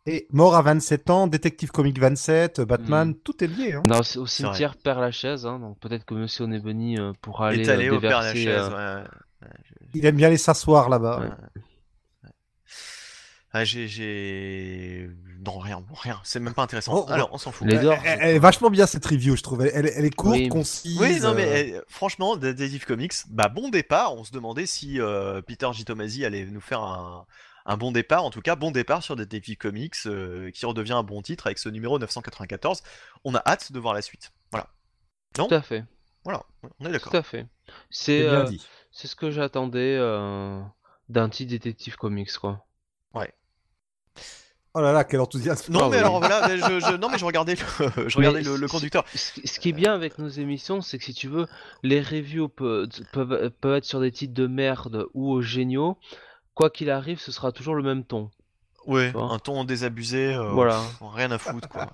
Et mort à 27 ans, détective comique 27, Batman, Mm. tout est lié. Hein. dans, au cimetière perd la chaise, hein, donc peut-être que Monsieur Onebony euh, pourra aller Est allé euh, au Père Lachaise, euh, ouais. Il aime bien aller s'asseoir là-bas. Ouais. Ah, j'ai. Non, rien, rien, c'est même pas intéressant. Oh, oh. Alors, on s'en fout. Les Elle, Dors, elle- elle est vachement bien cette review, je trouve. Elle, elle est courte, Oui. concise. Oui, non, euh, mais franchement, Detective Comics, bah bon départ. On se demandait si euh, Peter J. Tomasi allait nous faire un, un bon départ. En tout cas, bon départ sur Detective Comics, euh, qui redevient un bon titre avec ce numéro 994. On a hâte de voir la suite. Voilà. Tout à fait, Voilà, on est d'accord. tout à fait. C'est euh, dit. c'est ce que j'attendais euh, d'un petit détective comics, quoi. Oh là là, quel enthousiasme. Non, Ah mais oui. alors voilà, mais je, je- non, mais je regardais le, je regardais le, conducteur. Ce, ce qui est bien avec nos émissions, c'est que si tu veux, les reviews peuvent, peuvent, peuvent être sur des titres de merde ou géniaux. Quoi qu'il arrive, ce sera toujours le même ton. Ouais, un ton désabusé, euh, Voilà. pff, rien à foutre quoi.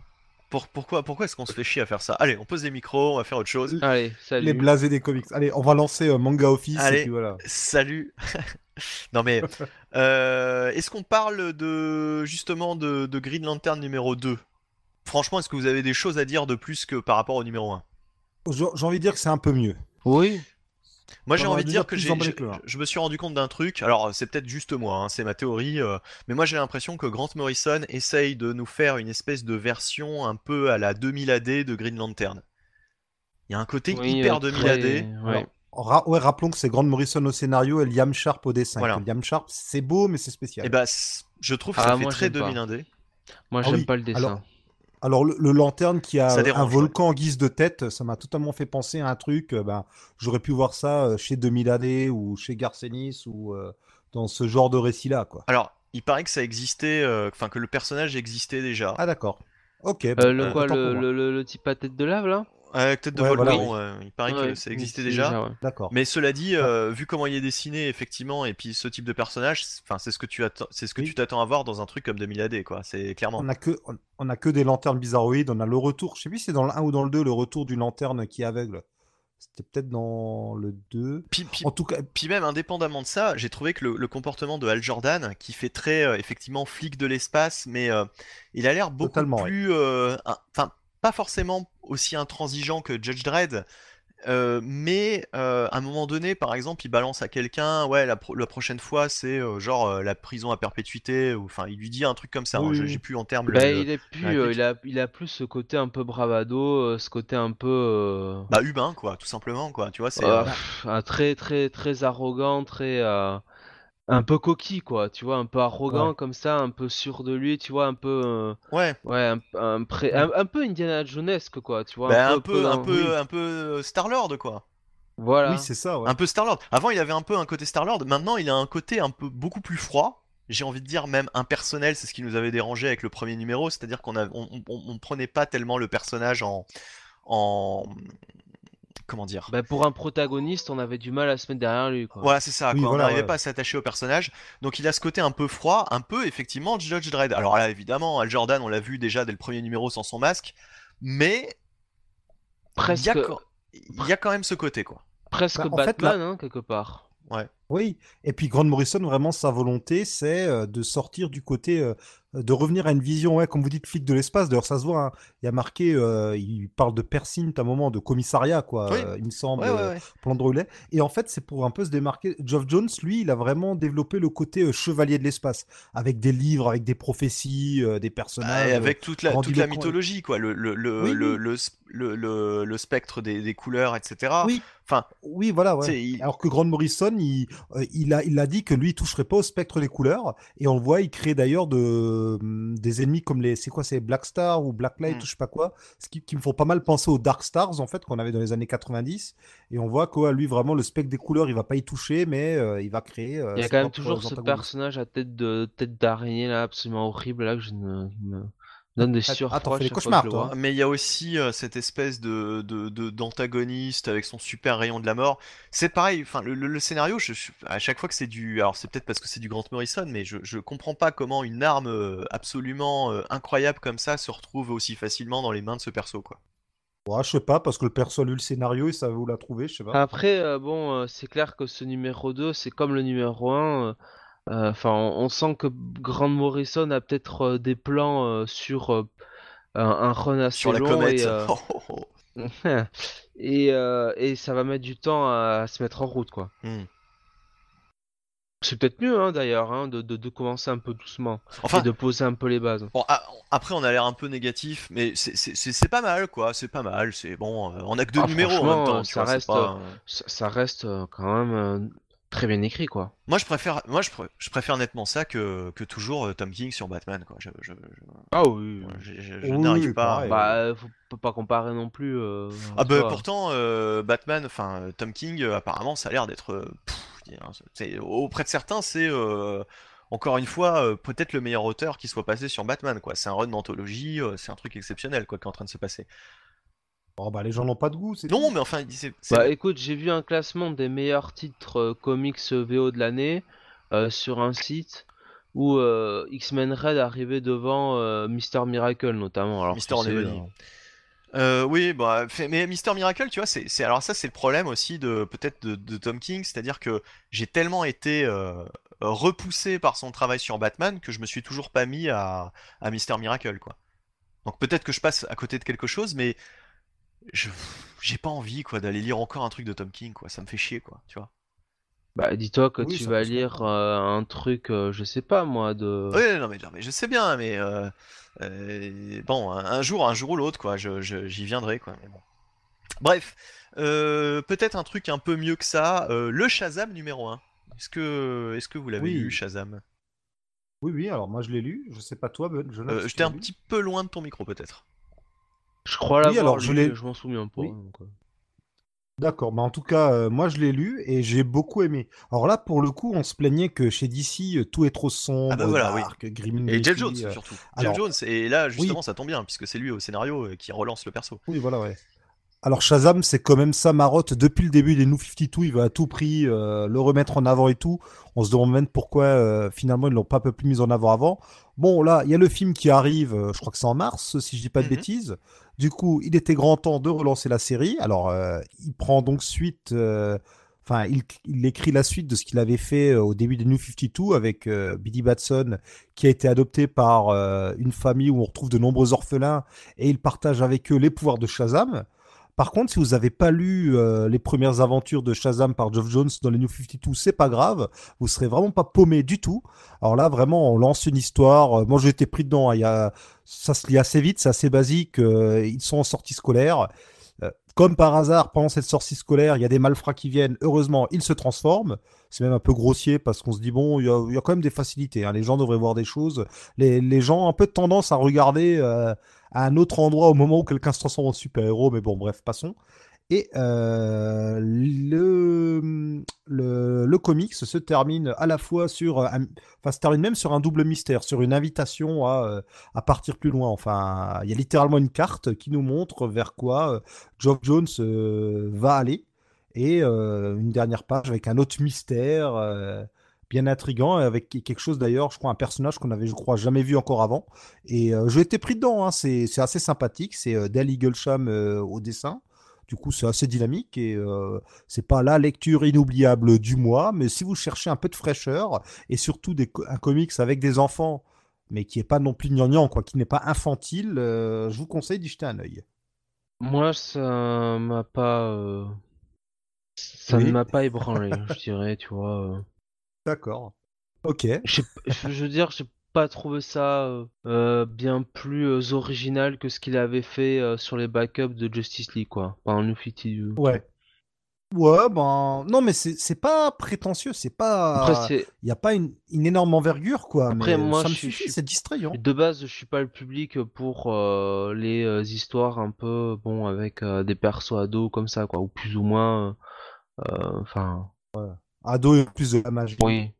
Pour- pourquoi pourquoi est-ce qu'on se fait chier à faire ça? Allez, on pose les micros, on va faire autre chose. Allez, salut. Les blasés des comics. Allez, on va lancer euh, Manga Office. Allez. Et puis voilà. Salut. non mais, euh, est-ce qu'on parle de justement de, de Green Lantern numéro 2 Franchement, est-ce que vous avez des choses à dire de plus que par rapport au numéro 1 J'ai j'ai envie de dire que c'est un peu mieux. Oui, Moi, j'ai envie de dire que j'ai, je, me suis rendu compte d'un truc. Alors, c'est peut-être juste moi, hein, c'est ma théorie, euh, mais moi j'ai l'impression que Grant Morrison essaye de nous faire une espèce de version un peu à la 2000 AD de Green Lantern. Il y a un côté oui, hyper euh, 2000 très- AD. ouais. Ra- ouais, rappelons que c'est Grant Morrison au scénario et Liam Sharp au dessin. Voilà. Liam Sharp, c'est beau, mais c'est spécial. Et bah, c- je trouve que Ah, ça fait moi, très j'aime pas. 2000 AD. Moi, Ah j'aime oui, pas le dessin. alors- Alors, le, le lanterne qui a dérange, un volcan en guise de tête, ça m'a totalement fait penser à un truc. euh, ben, J'aurais pu voir ça euh, chez 2000 AD ou chez Garcenis ou euh, dans ce genre de récit-là. quoi. Alors, il paraît que ça existait, euh, enfin que le personnage existait déjà. Ah, d'accord. Ok. Bah, le quoi, autant le, pour moi. le, le- le type à tête de lave là? Avec tête de Ouais, voilà, volcan, il paraît Ouais, que ça existait déjà. ouais. D'accord. Mais cela dit, euh, vu comment il est dessiné, effectivement, et puis ce type de personnage, c'est- enfin, c'est ce que tu attends, c'est ce que Oui. tu t'attends à voir dans un truc comme 2000 AD, quoi. C'est clairement. On a que on, on a que des lanternes bizarroïdes. On a le retour. Je sais plus si c'est dans le 1 ou dans le 2 le retour d'une lanterne qui est aveugle. C'était peut-être dans le 2. Puis, puis- En tout cas, puis même indépendamment de ça, j'ai trouvé que le, le comportement de Hal Jordan, qui fait très euh, effectivement flic de l'espace, mais euh, il a l'air beaucoup Totalement, ouais. plus, euh, enfin, pas forcément aussi intransigeant que Judge Dredd. euh, mais euh, à un moment donné, par exemple, il balance à quelqu'un, ouais, la, pro- la prochaine fois, c'est euh, genre euh, la prison à perpétuité, ou enfin, il lui dit un truc comme ça. hein, Oui, j'ai plus en termes. Bah, il est plus, la euh, réplique. il a, il a plus ce côté un peu bravado, euh, ce côté un peu, euh, Bah humain, quoi, tout simplement, quoi. Tu vois, c'est. euh, euh, un très très très arrogant, très, euh, un peu coquille quoi, tu vois, un peu arrogant comme ça, un peu sûr de lui, tu vois, un peu euh, Ouais. ouais, un, un, pré- un- un peu Indiana Jonesque quoi, tu vois, Bah, un peu, un peu, un peu euh, Star-Lord, quoi. voilà. Oui, c'est ça, ouais. Un peu Star-Lord. Avant, il avait un peu un côté Star-Lord. Maintenant, il a un côté un peu beaucoup plus froid. J'ai envie de dire même impersonnel. C'est ce qui nous avait dérangé avec le premier numéro. C'est-à-dire qu'on a, on, on- on prenait pas tellement le personnage en, en, comment dire. Bah, pour un protagoniste, on avait du mal à se mettre derrière lui quoi. Voilà, c'est ça. Oui, quoi. voilà, on n'arrivait ouais. pas à s'attacher au personnage. Donc il a ce côté un peu froid, un peu effectivement Judge Dredd. Alors là, évidemment, Al Jordan, on l'a vu déjà dès le premier numéro sans son masque. Mais il presque y, a, quand- il y a quand même ce côté, quoi. presque Bah, fait, Batman hein, quelque part. Oui, et puis Grant Morrison, vraiment, sa volonté, c'est euh, de sortir du côté, euh, de revenir à une vision, ouais, comme vous dites, flic de l'espace. D'ailleurs, ça se voit, hein. il y a marqué, euh, il parle de Persint à un moment, de commissariat, quoi, Oui. il me semble, Ouais, ouais, plan de relais. Et en fait, c'est pour un peu se démarquer. Geoff Jones, lui, il a vraiment développé le côté chevalier de l'espace, avec des livres, avec des prophéties, des Ah, personnages. et avec toute la, toute la grandiloquents. mythologie, quoi. Le, le, le, Oui, le, le, sp- le, le- le spectre des, des couleurs, etc. Oui. Enfin, Oui, voilà, ouais. c'est- il- Alors que Grant Morrison, il, euh, il, a, il a dit que lui, il toucherait pas au spectre des couleurs. Et on le voit, il crée d'ailleurs de, hum, des ennemis comme les. C'est quoi C'est Black Star ou Black Light Mm. ou je sais pas quoi. Ce qui, qui me font pas mal penser aux Dark Stars, en fait, qu'on avait dans les années 90. Et on voit que ouais, lui, vraiment, le spectre des couleurs, il va pas y toucher, mais euh, il va créer. euh, Il y a quand même toujours ce personnage à tête de tête d'araignée là, absolument horrible là que je ne donne des Ah, surfroids t'en fais des cauchemars, toi, vois. mais il y a aussi euh, cette espèce de de- de- d'antagoniste avec son super rayon de la mort. C'est pareil, enfin le, le- le scénario, je, je- à chaque fois que c'est du, alors c'est peut-être parce que c'est du Grant Morrison, mais je, je comprends pas comment une arme euh, absolument euh, incroyable comme ça se retrouve aussi facilement dans les mains de ce perso, quoi. Ouais, je sais pas, parce que le perso a lu le scénario et ça vous l'a trouvé, je sais pas. Après, euh, bon, euh, c'est clair que ce numéro 2, c'est comme le numéro 1. Euh, Enfin, on, on sent que Grant Morrison a peut-être euh, des plans euh, sur un, un run assez Sur la long comète. et, Oh, oh, oh. et, et ça va mettre du temps à, se mettre en route, quoi. Hmm. C'est peut-être mieux, hein, d'ailleurs, hein, de, de, de commencer un peu doucement Enfin, et de poser un peu les bases. Bon, a- après, on a l'air un peu négatif, mais c'est- pas mal, quoi. C'est pas mal. C'est bon. on a que deux Ah, numéros en même temps. ça vois, reste, pas, Ça, ça reste quand même très bien écrit, quoi. Moi, je préfère, moi, je, pr- je préfère nettement ça que, que toujours euh, Tom King sur Batman, quoi. Je, je, je- Ah oui. je- je- je Oui, n'arrive oui, pas. Bah, faut peut pas comparer non plus. euh, Ah bah vois. pourtant, euh, Batman, enfin Tom King, euh, apparemment, ça a l'air d'être, euh, hein, c'est- auprès de certains, c'est euh, encore une fois euh, peut-être le meilleur auteur qui soit passé sur Batman, quoi. C'est un run d'anthologie, euh, c'est un truc exceptionnel, quoi, qui est en train de se passer. Oh, bah, les gens n'ont pas de goût, c'est Non, mais enfin, c'est, c'est- Bah écoute, j'ai vu un classement des meilleurs titres euh, comics VO de l'année euh, sur un site où euh, X-Men Red arrivait devant euh, Mister Miracle notamment. Alors, Mister tu sais, Anemone. euh, Euh, oui, bah, fait- mais Mister Miracle, tu vois, c'est, c'est- alors ça, c'est le problème aussi de peut-être de, de Tom King, c'est-à-dire que j'ai tellement été euh, repoussé par son travail sur Batman que je me suis toujours pas mis à, à Mister Miracle, quoi. Donc peut-être que je passe à côté de quelque chose, mais je j'ai pas envie, quoi, d'aller lire encore un truc de Tom King, quoi. Ça me fait chier, quoi, tu vois. Bah dis-toi que Oui, tu vas lire euh, un truc, euh, je sais pas moi, de. Oui, non mais, non, mais je sais bien, mais euh, euh, bon, un, un jour, un jour ou l'autre, quoi, je, je- j'y viendrai, quoi. Mais bon. Bref, euh, peut-être un truc un peu mieux que ça, euh, le Shazam numéro 1. Est-ce que, est-ce que vous l'avez Oui. lu, Shazam? Oui, oui, alors moi je l'ai lu, je sais pas toi, Ben, Jonas, euh, si tu J'étais un lu? petit peu loin de ton micro, peut-être. Je crois Oui, l'avoir alors, lu, je l'ai- mais je m'en souviens pas. Oui. donc, euh. D'accord, mais en tout cas, euh, moi je l'ai lu et j'ai beaucoup aimé. Alors là, pour le coup, on se plaignait que chez DC, euh, tout est trop sombre, Ah bah voilà, oui. grim Et Jeff Jones, euh, surtout. alors- Jeff Jones, et là, justement, ça tombe bien, puisque c'est lui au scénario euh, qui relance le perso. Oui, voilà, ouais. Alors Shazam, c'est quand même sa marotte depuis le début des New 52. Il va à tout prix euh, le remettre en avant et tout. On se demande même pourquoi euh, finalement ils l'ont pas un peu plus mis en avant avant. Bon, là, il y a le film qui arrive. euh, je crois que c'est en mars, si je dis pas de Mhm. bêtises. Du coup, il était grand temps de relancer la série. Alors, euh, il prend donc suite. euh, Enfin, il, écrit la suite de ce qu'il avait fait euh, au début des New 52 avec Billy Batson, qui a été adopté par une famille où on retrouve de nombreux orphelins et il partage avec eux les pouvoirs de Shazam. Par contre, si vous n'avez pas lu euh, les premières aventures de Shazam par Geoff Jones dans les New 52, c'est pas grave. Vous serez vraiment pas paumé du tout. Alors là, vraiment, on lance une histoire. Euh, moi, été pris dedans. hein. Il y a... Ça se lit assez vite, c'est assez basique. euh, ils sont en sortie scolaire. Comme par hasard, pendant cette sortie scolaire, il y a des malfrats qui viennent. Heureusement, ils se transforment. C'est même un peu grossier parce qu'on se dit, bon, il y, a, quand même des facilités. Hein. Les gens devraient voir des choses. Les, gens ont un peu de tendance à regarder à un autre endroit au moment où quelqu'un se transforme en super-héros. Mais bon, bref, passons. Et euh, le, le, comics se termine à la fois sur, enfin se termine même sur un double mystère, sur une invitation à, euh, à partir plus loin. Enfin, il y a littéralement une carte qui nous montre vers quoi euh, Geoff Jones va aller. Et une dernière page avec un autre mystère bien intrigant, avec quelque chose d'ailleurs, je crois, un personnage qu'on avait, je crois, jamais vu encore avant. Et j'ai été pris dedans, hein, c'est assez sympathique. C'est Dale Eaglesham au dessin. Du coup, c'est assez dynamique et euh, c'est pas la lecture inoubliable du mois, mais si vous cherchez un peu de fraîcheur et surtout des, un comics avec des enfants, mais qui est pas non plus gnangnan, quoi, qui n'est pas infantile, euh, je vous conseille d'y jeter un œil. Moi, ça m'a pas, euh, ça ne m'a pas ébranlé, je dirais, tu vois. D'accord. Ok. Je, veux dire, j'ai pas trouvé ça euh, euh, bien plus euh, original que ce qu'il avait fait sur les backups de Justice League, quoi. Enfin, New Ouais. Ouais, ben. Non, mais c'est pas prétentieux, c'est pas. Il n'y a pas une, énorme envergure, quoi. Après, moi, ça me suffit, c'est distrayant. De base, je suis pas le public pour les histoires un peu, bon, avec des persos ados comme ça, quoi. Ou plus ou moins. Enfin. Ado plus de la magie. Oui.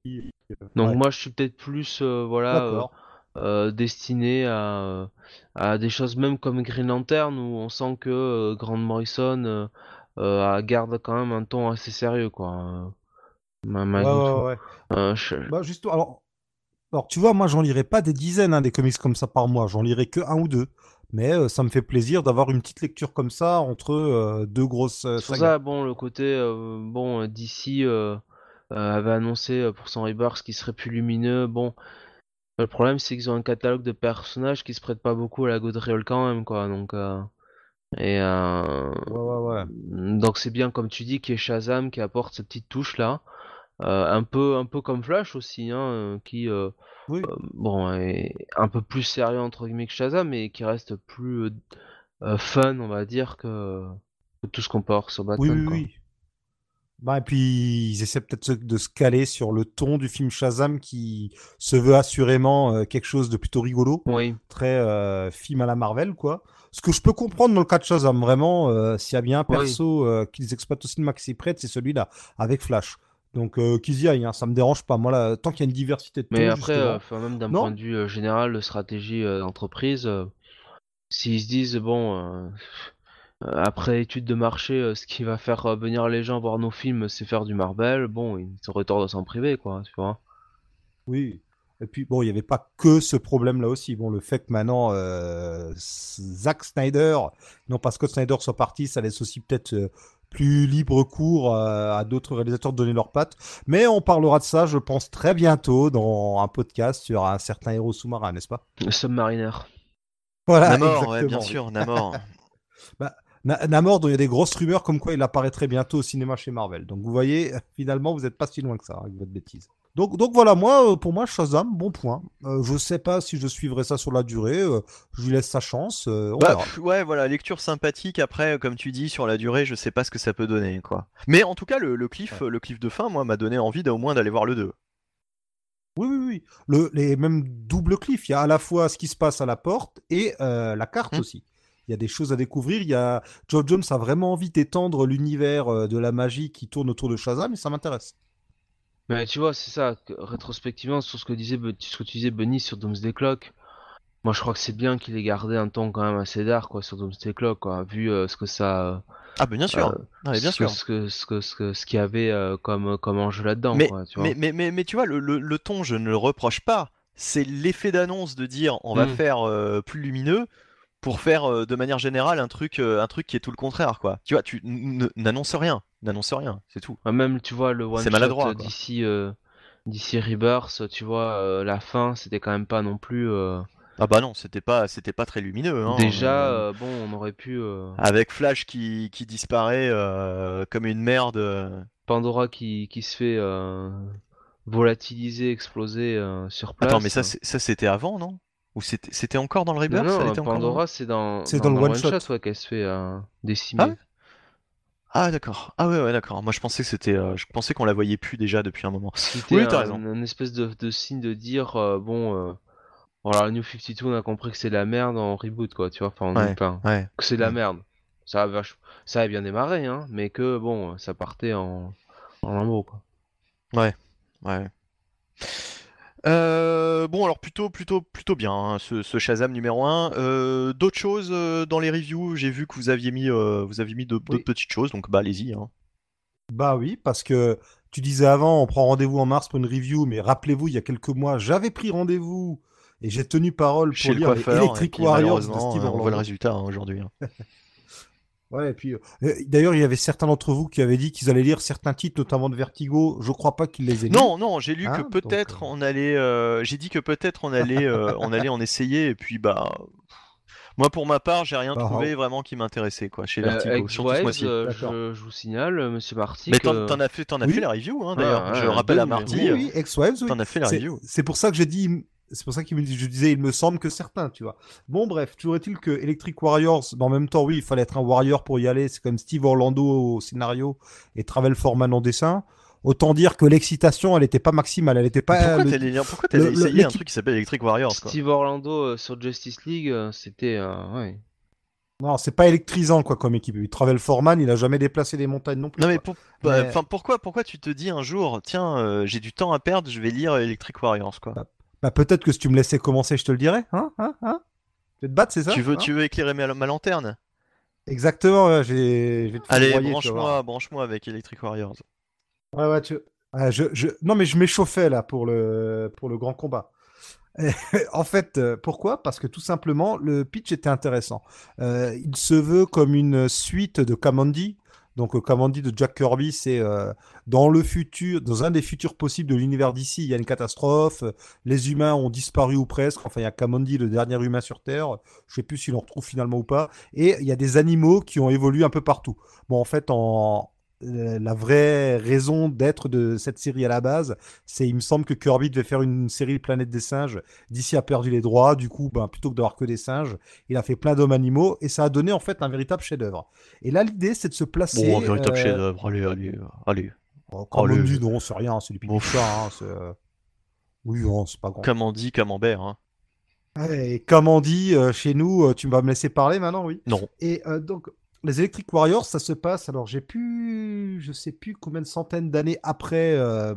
Donc moi je suis peut-être plus euh, voilà euh, euh, destiné à, à des choses même comme Green Lantern où on sent que Grant Morrison garde quand même un ton assez sérieux quoi. ouais, ouais, bah, juste, alors, alors tu vois moi j'en lirai pas des dizaines hein, des comics comme ça par mois, j'en lirai que un ou deux. Mais ça me fait plaisir d'avoir une petite lecture comme ça entre deux grosses. C'est ça, bon, le côté bon d'ici euh, avait annoncé euh, pour son rebirth qu'il serait plus lumineux. Bon, le problème c'est qu'ils ont un catalogue de personnages qui se prête pas beaucoup à la Godriol quand même, quoi. Donc, euh, et donc c'est bien comme tu dis qu'il y ait Shazam qui apporte cette petite touche là. un peu un peu comme Flash aussi hein, qui bon est un peu plus sérieux entre guillemets que Shazam mais qui reste plus fun on va dire que, tout ce qu'on peut avoir sur Batman oui, oui, bah, et puis, ils essaient peut-être de se caler sur le ton du film Shazam qui se veut assurément euh, quelque chose de plutôt rigolo. Oui. Très euh, film à la Marvel, quoi. Ce que je peux comprendre dans le cas de Shazam, vraiment, euh, s'il y a bien un perso qu'ils exploitent aussi de maxi près, c'est celui-là, avec Flash. Donc, qu'ils y aillent, hein, ça me dérange pas. Moi, là, tant qu'il y a une diversité de Mais après, même d'un point de vue général de stratégie d'entreprise, s'ils se disent, bon après étude de marché, euh, ce qui va faire euh, venir les gens voir nos films, c'est faire du Marvel. Bon, ils seraient tort de s'en priver, quoi, tu vois. Oui. Et puis, bon, il n'y avait pas que ce problème-là aussi. Bon, le fait que maintenant, Zack Snyder, non pas Scott Snyder soit parti, ça laisse aussi peut-être plus libre cours à d'autres réalisateurs de donner leur patte. Mais on parlera de ça, je pense, très bientôt dans un podcast sur un certain héros sous-marin, n'est-ce pas? Submariner. Voilà, Namor, bien sûr, Namor. bah, Namor, dont il y a des grosses rumeurs comme quoi il apparaîtrait bientôt au cinéma chez Marvel. Donc vous voyez, finalement, vous n'êtes pas si loin que ça avec votre bêtise. Donc, donc voilà, moi, euh, pour moi, Shazam, bon point. Euh, je sais pas si je suivrai ça sur la durée. Euh, je lui laisse sa chance. Bah, ouais, voilà, lecture sympathique. Après, comme tu dis, sur la durée, je sais pas ce que ça peut donner, quoi. Mais en tout cas, le, cliff, le cliff de fin, moi, m'a donné envie d'au moins d'aller voir le 2. Oui, oui, oui. Le, les mêmes double cliff. Il y a à la fois ce qui se passe à la porte et la carte mmh. aussi il y a des choses à découvrir. Il y a Geoff Jones a vraiment envie d'étendre l'univers euh, de la magie qui tourne autour de Shazam et ça m'intéresse. Mais tu vois, c'est ça, rétrospectivement, sur ce que, disait, ce que tu disais, Benny, sur Doomsday Clock, moi je crois que c'est bien qu'il ait gardé un ton quand même assez dark quoi, sur Doomsday Clock, quoi, vu euh, ce que ça. ah, bien sûr, euh, bien sûr. Ce, que, ce, que, ce, qu'il y avait comme, comme enjeu là-dedans. Mais, quoi, tu vois. Mais, mais, mais, tu vois, le, le, ton, je ne le reproche pas. C'est l'effet d'annonce de dire on va mm. faire plus lumineux pour faire euh, de manière générale un truc, euh, un truc qui est tout le contraire, quoi. Tu vois, tu n'annonces rien, n'annonce rien, c'est tout. Même, tu vois, le one shot d'ici, euh, d'ici Rebirth, tu vois, la fin, c'était quand même pas non plus. Ah bah non, c'était pas, c'était pas très lumineux. Hein, Déjà, bon, on aurait pu. Avec Flash qui, qui disparaît comme une merde. Pandora qui, qui se fait volatiliser, exploser sur place. Attends, mais ça, ça c'était avant, non? Ou c'était encore dans le Rebirth Non, Pandora, c'est dans, dans, le one, shot, qu'elle se fait euh, décimer. Ah Ah d'accord. Ah ouais ouais d'accord. Moi je pensais que c'était, euh, je pensais qu'on la voyait plus déjà depuis un moment. C'était Oui, t'as un, raison. un espèce de, de signe de dire euh, bon, euh, voilà, New 52, on a compris que c'est la merde en reboot, quoi, tu vois, enfin, en Ouais. enfin, Ouais. que c'est de la merde. Ça a, vach- ça a bien démarré, hein, mais que bon, ça partait en, en lambeaux, quoi. Ouais. Euh, bon alors plutôt plutôt plutôt bien hein, ce, ce Shazam numéro 1. Euh, d'autres choses euh, dans les reviews, j'ai vu que vous aviez mis vous aviez mis de- d'autres petites choses donc bah allez-y. hein. Bah oui, parce que tu disais avant, on prend rendez-vous en mars pour une review, mais rappelez-vous, il y a quelques mois, j'avais pris rendez-vous et j'ai tenu parole Chez pour le lire les coiffeur et Electric puis Warriors de malheureusement Steve euh, on voit le résultat hein, aujourd'hui. Ouais, et puis euh, d'ailleurs, il y avait certains d'entre vous qui avaient dit qu'ils allaient lire certains titres, notamment de Vertigo. Je crois pas qu'ils les aient lus. Non non j'ai lu Hein, que donc, peut-être euh, on allait euh, j'ai dit que peut-être on allait euh, on allait en essayer et puis bah moi pour ma part j'ai rien Bah, trouvé vraiment qui m'intéressait quoi chez Euh, Vertigo surtout ce mois-ci. euh, je, je vous signale, monsieur Marty, Mais que... t'en as fait t'en as Oui. fait la review hein, d'ailleurs. Ah, je ouais, rappelle à Marty. Oui, oui. T'en as fait la review. C'est pour ça que j'ai dit. C'est pour ça qu'il me dit, je disais, il me semble que certains, tu vois. Bon, bref, toujours est-il que Electric Warriors, bah, en même temps, oui, il fallait être un warrior pour y aller. C'est comme Steve Orlando au scénario et Travel Foreman en dessin. Autant dire que l'excitation, elle était pas maximale. Elle était pas. Pourquoi le- pourquoi le- le- essayer un truc qui s'appelle Electric Warriors quoi Steve Orlando euh, sur Justice League, euh, c'était... euh, ouais. Non, c'est pas électrisant, quoi, comme équipe. Travel Foreman, il a jamais déplacé les montagnes non plus. Non mais, pour- bah, Mais- pourquoi pourquoi tu te dis un jour tiens euh, j'ai du temps à perdre je vais lire Electric Warriors quoi Bah, peut-être que si tu me laissais commencer, je te le dirais. Hein, hein, hein Tu veux te battre, c'est ça tu veux Hein tu veux éclairer ma, ma lanterne Exactement, j'ai- allez branche-moi branche-moi avec Electric Warriors Ouais, ouais, tu... ouais, je, je... Non, mais je m'échauffais là pour le, pour le grand combat. en fait, euh, pourquoi? Parce que tout simplement, le pitch était intéressant. Euh, il se veut comme une suite de Kamandi. Donc, euh, Kamandi de Jack Kirby, c'est euh, dans le futur, dans un des futurs possibles de l'univers d'ici, il y a une catastrophe. Les humains ont disparu ou presque. Enfin, il y a Kamandi, le dernier humain sur Terre. Je sais plus s'il en retrouve finalement ou pas. Et il y a des animaux qui ont évolué un peu partout. Bon, en fait, en, la vraie raison d'être de cette série à la base, c'est il me semble que Kirby devait faire une série Planète des singes. D'ici a perdu les droits, du coup, ben, plutôt que d'avoir que des singes, il a fait plein d'hommes animaux et ça a donné en fait un véritable chef-d'œuvre. Et là, l'idée, c'est de se placer. bon un véritable euh, chef-d'œuvre allez allez allez oh, comme Oh, on dit, non, c'est rien, c'est du Bon. Hein, euh, oui, non, c'est pas grand. comme on dit camembert hein. Et comme on dit euh, chez nous, euh, tu vas me laisser parler maintenant, oui? non Et euh, donc, les Electric Warriors, ça se passe. Alors, j'ai plus, je sais plus combien de centaines d'années après, euh,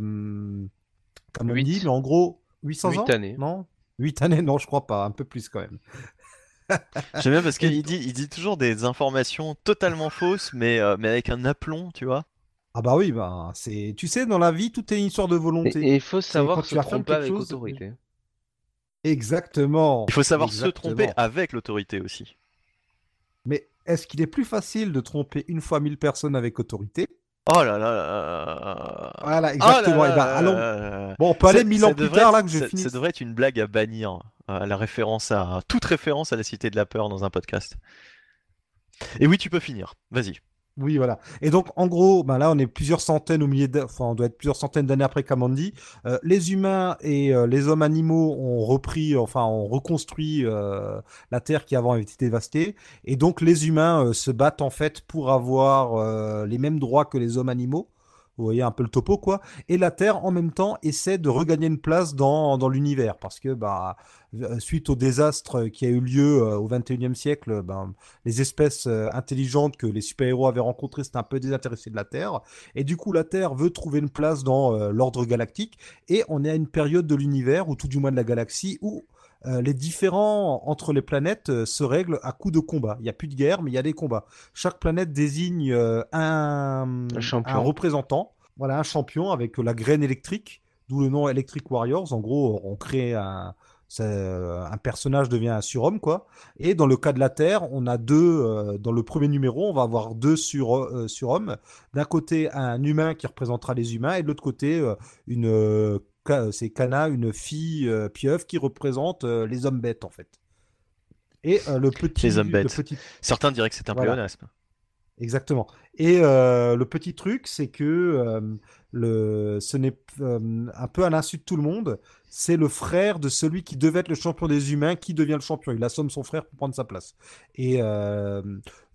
comme on dit, mais en gros, 800 Huit ans? années. Non? 8 années, non, je crois pas, un peu plus quand même. j'aime bien parce qu'il dit il dit toujours des informations totalement fausses mais euh, mais avec un aplomb tu vois Ah bah oui, bah, c'est, tu sais, dans la vie, tout est une histoire de volonté. et il faut savoir se tromper avec chose- autorité. Exactement. il faut savoir se tromper avec l'autorité aussi Mais est-ce qu'il est plus facile de tromper une fois 1000 personnes avec autorité? Oh là là là Voilà, Oh exactement. là Eh ben, allons. Bon, on peut aller Ça- 1000 ça ans plus tard être- là que je ça, finisse. ça devrait être une blague à bannir, euh, la référence à toute référence à la Cité de la Peur dans un podcast. Et oui, tu peux finir. Vas-y. Oui, voilà. Et donc, en gros, ben là, on est plusieurs centaines au milliers d'a- enfin, on doit être plusieurs centaines d'années après Kamandi. Euh, les humains et euh, les hommes animaux ont repris, enfin, ont reconstruit euh, la Terre qui avant avait été dévastée. Et donc, les humains se battent en fait pour avoir les mêmes droits que les hommes animaux. Vous voyez un peu le topo, quoi. Et la Terre, en même temps, essaie de regagner une place dans, l'univers. Parce que, bah, euh, suite au désastre qui a eu lieu euh, au 21e siècle, ben, les espèces euh, intelligentes que les super-héros avaient rencontrées s'étaient un peu désintéressées de la Terre. Et du coup, la Terre veut trouver une place dans l'ordre galactique. Et on est à une période de l'univers, ou tout du moins de la galaxie, où euh, les différends entre les planètes euh, se règlent à coup de combat. Il n'y a plus de guerre, mais il y a des combats. Chaque planète désigne euh, un, Un champion. un représentant, voilà, un champion avec la graine électrique, d'où le nom Electric Warriors. En gros, on crée un, personnage devient un surhomme, quoi. Et dans le cas de la Terre, on a deux. euh, dans le premier numéro, on va avoir deux sur, euh, surhommes. D'un côté, un humain qui représentera les humains, et de l'autre côté, euh, une. C'est Kana, une fille euh, pieuvre qui représente euh, les hommes bêtes, en fait. Et euh, le petit. Les hommes le bêtes. petit- Certains diraient que c'est un Voilà. pléonasme. Exactement. Et euh, le petit truc, c'est que le, ce n'est un peu à l'insu de tout le monde. C'est le frère de celui qui devait être le champion des humains qui devient le champion. Il assomme son frère pour prendre sa place. Et, euh,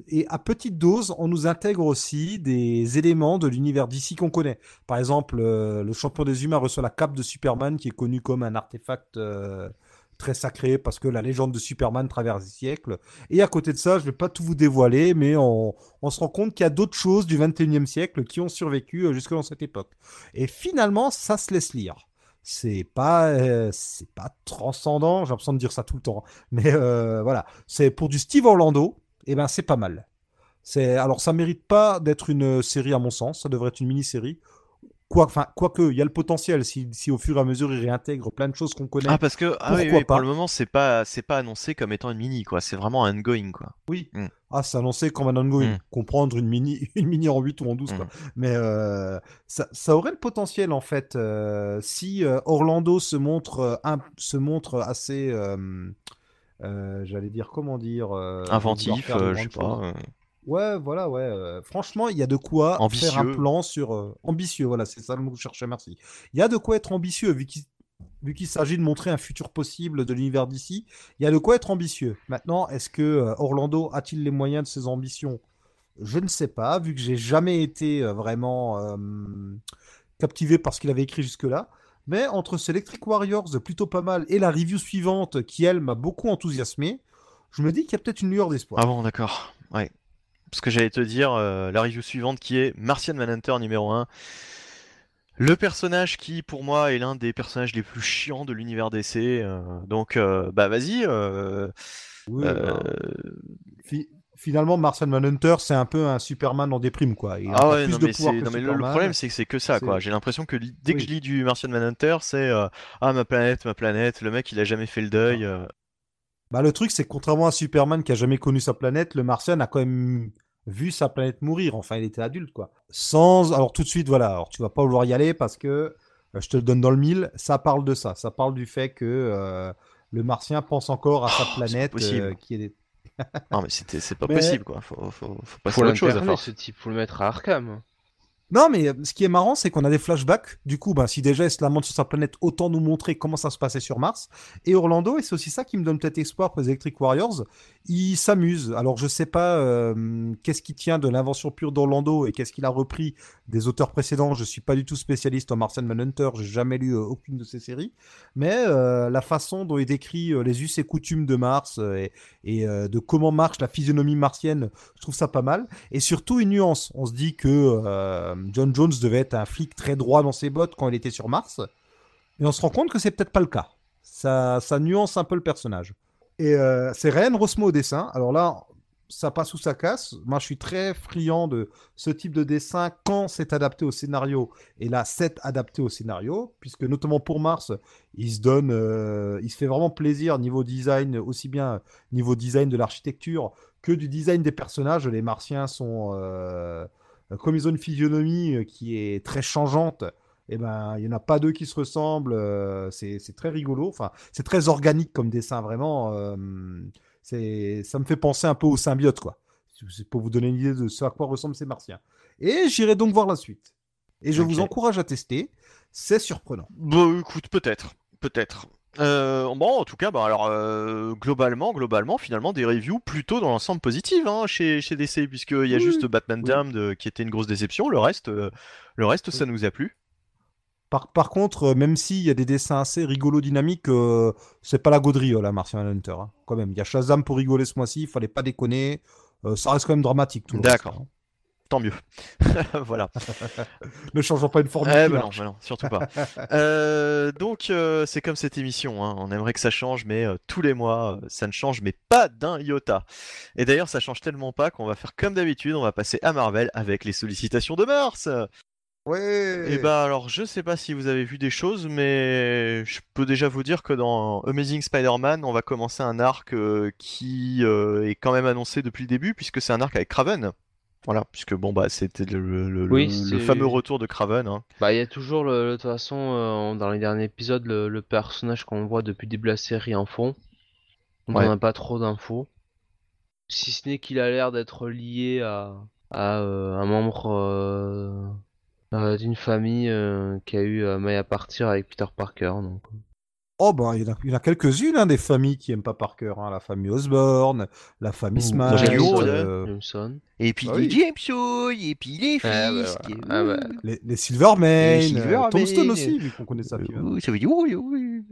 et à petite dose, on nous intègre aussi des éléments de l'univers d'ici qu'on connaît. Par exemple, euh, le champion des humains reçoit la cape de Superman qui est connu comme un artefact euh, très sacré parce que la légende de Superman traverse les siècles. Et à côté de ça, je vais pas tout vous dévoiler, mais on, on se rend compte qu'il y a d'autres choses du 21e siècle qui ont survécu euh, jusque dans cette époque. Et finalement, ça se laisse lire. C'est pas, euh, c'est pas transcendant, j'ai l'impression de dire ça tout le temps, hein. mais euh, voilà, c'est pour du Steve Orlando, et ben c'est pas mal. C'est alors ça mérite pas d'être une série à mon sens, ça devrait être une mini-série. Quoi, enfin, quoique, il y a le potentiel si, si au fur et à mesure il réintègre plein de choses qu'on connaît. Ah parce que ah oui, oui, pour pas le moment c'est pas c'est pas annoncé comme étant une mini quoi, c'est vraiment un ongoing quoi. Oui. Mm. Ah, c'est annoncé comme un ongoing. Mm. Comprendre une mini, une mini en 8 ou en 12, quoi. Mm. Mais euh, ça, ça aurait le potentiel, en fait, euh, si euh, Orlando se montre, un- se montre assez. J'allais dire, comment dire. Inventif, je sais pas. Ouais, voilà, ouais. euh, franchement, il y a de quoi faire un plan sur. euh, ambitieux, voilà, c'est ça le mot que je cherchais, merci. Il y a de quoi être ambitieux, vu qu'il vu qu'il s'agit de montrer un futur possible de l'univers d'ici. Il y a de quoi être ambitieux. Maintenant, est-ce que euh, Orlando a-t-il les moyens de ses ambitions? Je ne sais pas, vu que j'ai jamais été vraiment captivé par ce qu'il avait écrit jusque-là. Mais entre ce Electric Warriors plutôt pas mal et la review suivante qui, elle, m'a beaucoup enthousiasmé, je me dis qu'il y a peut-être une lueur d'espoir. Ah bon, d'accord. Ouais. Parce que j'allais te dire euh, la review suivante qui est Martian Manhunter numéro 1. Le personnage qui, pour moi, est l'un des personnages les plus chiants de l'univers DC. euh, donc, euh, bah vas-y. Oui, bah, fi- finalement, Martian Manhunter, c'est un peu un Superman en déprime, quoi. Il Ah ouais, plus non de mais, pouvoir c'est- que non, mais le, problème c'est que c'est que ça quoi. J'ai l'impression que dès que je lis du Martian Manhunter, c'est ah ma planète, ma planète, le mec il a jamais fait le deuil. Bah, le truc, c'est que contrairement à Superman qui a jamais connu sa planète, le Martian a quand même vu sa planète mourir. Enfin, il était adulte, quoi. Sans. Alors, tout de suite, voilà. Alors, tu vas pas vouloir y aller parce que euh, je te le donne dans le mille. Ça parle de ça. Ça parle du fait que euh, le Martien pense encore à sa Oh, planète possible. euh, qui est. Non mais c'était c'est pas Mais- possible quoi. Faut, faut, faut passer Faut à autre chose à l'interner force. ce type, faut le mettre à Arkham. Non, mais euh, ce qui est marrant, c'est qu'on a des flashbacks. Du coup, bah, si déjà il se lamente sur sa planète, autant nous montrer comment ça se passait sur Mars. Et Orlando, et c'est aussi ça qui me donne peut-être espoir pour les Electric Warriors, il s'amuse. Alors, je sais pas euh, qu'est-ce qui tient de l'invention pure d'Orlando et qu'est-ce qu'il a repris des auteurs précédents. Je suis pas du tout spécialiste en Martian Manhunter, j'ai jamais lu euh, aucune de ces séries. Mais la façon dont il décrit les us et coutumes de Mars et, de comment marche la physionomie martienne, je trouve ça pas mal. Et surtout une nuance. On se dit que John Jones devait être un flic très droit dans ses bottes quand il était sur Mars. Mais on se rend compte que c'est peut-être pas le cas. Ça, ça nuance un peu le personnage. Et euh, c'est Ryan Rosmo au dessin. Alors là, ça passe ou ça casse. Moi, je suis très friand de ce type de dessin quand c'est adapté au scénario. Et là, c'est adapté au scénario, puisque notamment pour Mars, il se donne, euh, il se fait vraiment plaisir niveau design, aussi bien niveau design de l'architecture que du design des personnages. Les Martiens sont, euh, comme ils ont une physionomie euh, qui est très changeante. Et ben, il y en a pas deux qui se ressemblent. euh, c'est très rigolo. Enfin, c'est très organique comme dessin, vraiment. euh, c'est, ça me fait penser un peu au symbiote, quoi. C'est pour vous donner une idée de ce à quoi ressemblent ces martiens. Et j'irai donc voir la suite. Et je vous encourage à tester. C'est surprenant. Bon, écoute, peut-être, peut-être. Euh, bon, en tout cas, bah alors euh, globalement, globalement, finalement, des reviews plutôt dans l'ensemble positives hein, chez, chez DC, puisqu'il y a Oui, juste Batman oui. Damned euh, qui était une grosse déception. Le reste, le reste, ça nous a plu. Par, par contre, même s'il y a des dessins assez rigolos, dynamiques, c'est pas la gaudriole, la Martian Hunter. hein. Quand même, il y a Shazam pour rigoler ce mois-ci, il fallait pas déconner. Ça reste quand même dramatique. tout le D'accord. Tant mieux. voilà. Ne changeons pas une formule. Eh ben non, ben non, surtout pas. Euh, donc euh, c'est comme cette émission, hein. on aimerait que ça change, mais euh, tous les mois ça ne change, mais pas d'un iota. Et d'ailleurs ça change tellement pas qu'on va faire comme d'habitude, on va passer à Marvel avec les sollicitations de Mars. Ouais. Et bah alors je sais pas si vous avez vu des choses, mais je peux déjà vous dire que dans Amazing Spider-Man, on va commencer un arc qui est quand même annoncé depuis le début, puisque c'est un arc avec Kraven. Voilà, puisque bon bah c'était le, le- le- Oui, le c'est- fameux retour de Kraven. hein. Bah, il y a toujours, le, de toute façon, euh, dans les derniers épisodes, le, personnage qu'on voit depuis le début de la série en fond. On Ouais. n'a pas trop d'infos. Si ce n'est qu'il a l'air d'être lié à, à euh, un membre euh, d'une famille qui a eu maille à partir avec Peter Parker. Donc. Oh, ben, il y en a, il y en a quelques-unes, hein, des familles qui aiment pas Parker. Hein. La famille Osborne, la famille Smash, euh. Et puis Ah les oui. Jameson, et puis les Ah, bah. Ah, bah. les, les Silverman, Les euh. Tombstone aussi, vu qu'on connaît sa fille. Oui, ça veut dire oui, oui.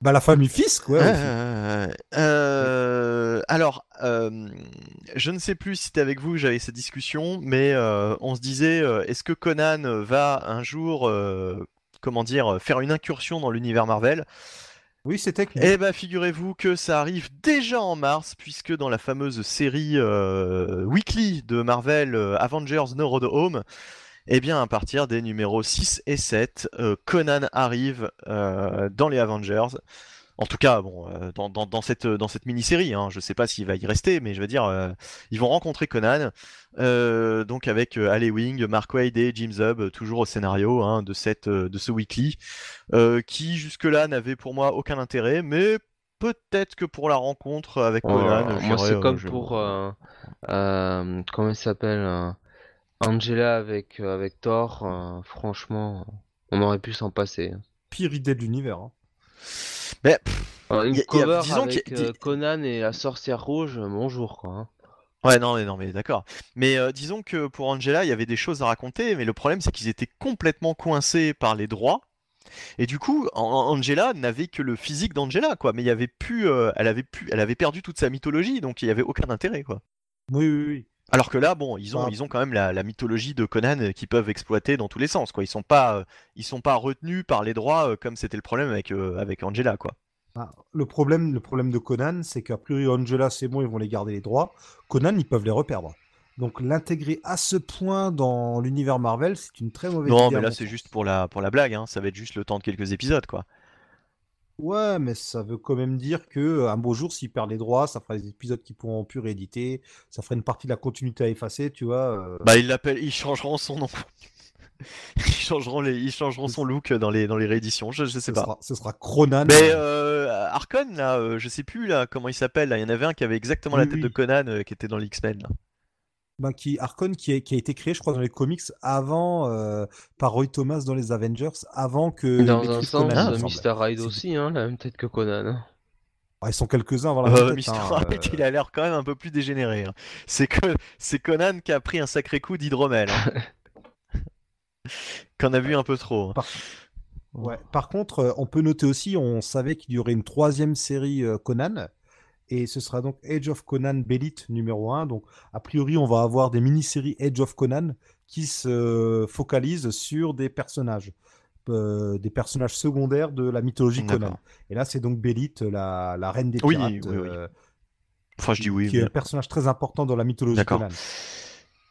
Bah, la famille Fisk, ouais. aussi. Euh, euh, alors, euh, je ne sais plus si c'était avec vous que j'avais cette discussion, mais euh, on se disait, euh, est-ce que Conan va un jour, euh, comment dire, faire une incursion dans l'univers Marvel Oui, c'était que Eh ben, figurez-vous que ça arrive déjà en mars, puisque dans la fameuse série euh, weekly de Marvel euh, Avengers No Road Home, eh bien, à partir des numéros 6 et 7, euh, Conan arrive euh, dans les Avengers. En tout cas, bon, euh, dans, dans- dans cette, dans cette mini-série, hein, je sais pas s'il va y rester, mais je veux dire, euh, ils vont rencontrer Conan, euh, donc avec euh, Ali Wing, Mark Waid et Jim Zub, toujours au scénario hein, de, cette, de ce weekly, euh, qui jusque-là n'avait pour moi aucun intérêt, mais peut-être que pour la rencontre avec Oh, Conan, moi, c'est comme je- pour. euh, euh, comment il s'appelle euh, Angela avec, euh, avec Thor. euh, franchement, on aurait pu s'en passer. pire idée de l'univers. hein. Mais, pff, Alors, une Y a- y a- cover disons avec qu'il y a- Conan et la sorcière rouge, euh, bonjour quoi. hein. Ouais, non, mais non, mais d'accord. Mais euh, disons que pour Angela, il y avait des choses à raconter, mais le problème, c'est qu'ils étaient complètement coincés par les droits. Et du coup, An- Angela n'avait que le physique d'Angela, quoi. Mais il y avait plus, euh, elle avait plus, elle avait perdu toute sa mythologie, donc il y avait aucun intérêt, quoi. Oui, oui, oui. Alors que là, bon, ils ont, Bah. ils ont quand même la, la mythologie de Conan euh, qu'ils peuvent exploiter dans tous les sens, quoi. Ils sont pas, euh, ils sont pas retenus par les droits euh, comme c'était le problème avec, avec Angela, quoi. Ah, le, problème, le problème de Conan, c'est qu'a priori, Angela, c'est bon, ils vont les garder les droits. Conan, ils peuvent les reperdre. Donc l'intégrer à ce point dans l'univers Marvel, c'est une très mauvaise Non, idée. mais à là, c'est juste pour la, pour la blague, hein. Ça va être juste le temps de quelques épisodes, quoi. Ouais, mais ça veut quand même dire que euh, un beau jour, s'ils perdent les droits, ça fera des épisodes qui pourront plus rééditer, ça fera une partie de la continuité à effacer, tu vois. euh. Bah, ils l'appellent, ils changeront son nom. ils changeront les, ils changeront son look dans les, dans les rééditions. Je, je sais ce, pas. sera, ce sera Cronan. Mais euh, Arkon, là, euh, je sais plus là comment il s'appelle. Là, il y en avait un qui avait exactement la Oui, tête oui. de Conan euh, qui était dans l'X-Men. là. Ben, qui, Arkon qui, est- qui a été créé, je crois, dans les comics avant, euh, par Roy Thomas dans les Avengers, avant que. Dans il un sens, Conan, euh. Mr. Hyde aussi, hein, la même tête que Conan. hein. Ah, ils sont quelques-uns avant la Euh, Mister hein, Hyde, euh. il a l'air quand même un peu plus dégénéré. hein. C'est que c'est Conan qui a pris un sacré coup d'hydromel. hein. Qu'on a vu un peu trop. Par... Ouais. Par contre, euh, on peut noter aussi, on savait qu'il y aurait une troisième série euh, Conan, et ce sera donc Age of Conan Belite numéro 1. Donc, a priori, on va avoir des mini-séries Age of Conan qui se focalisent sur des personnages, euh, des personnages secondaires de la mythologie Conan. Et là, c'est donc Belite, la, la reine des Oui, pirates, oui, oui. euh, Enfin, je dis oui. qui est un personnage très important dans la mythologie D'accord. Conan.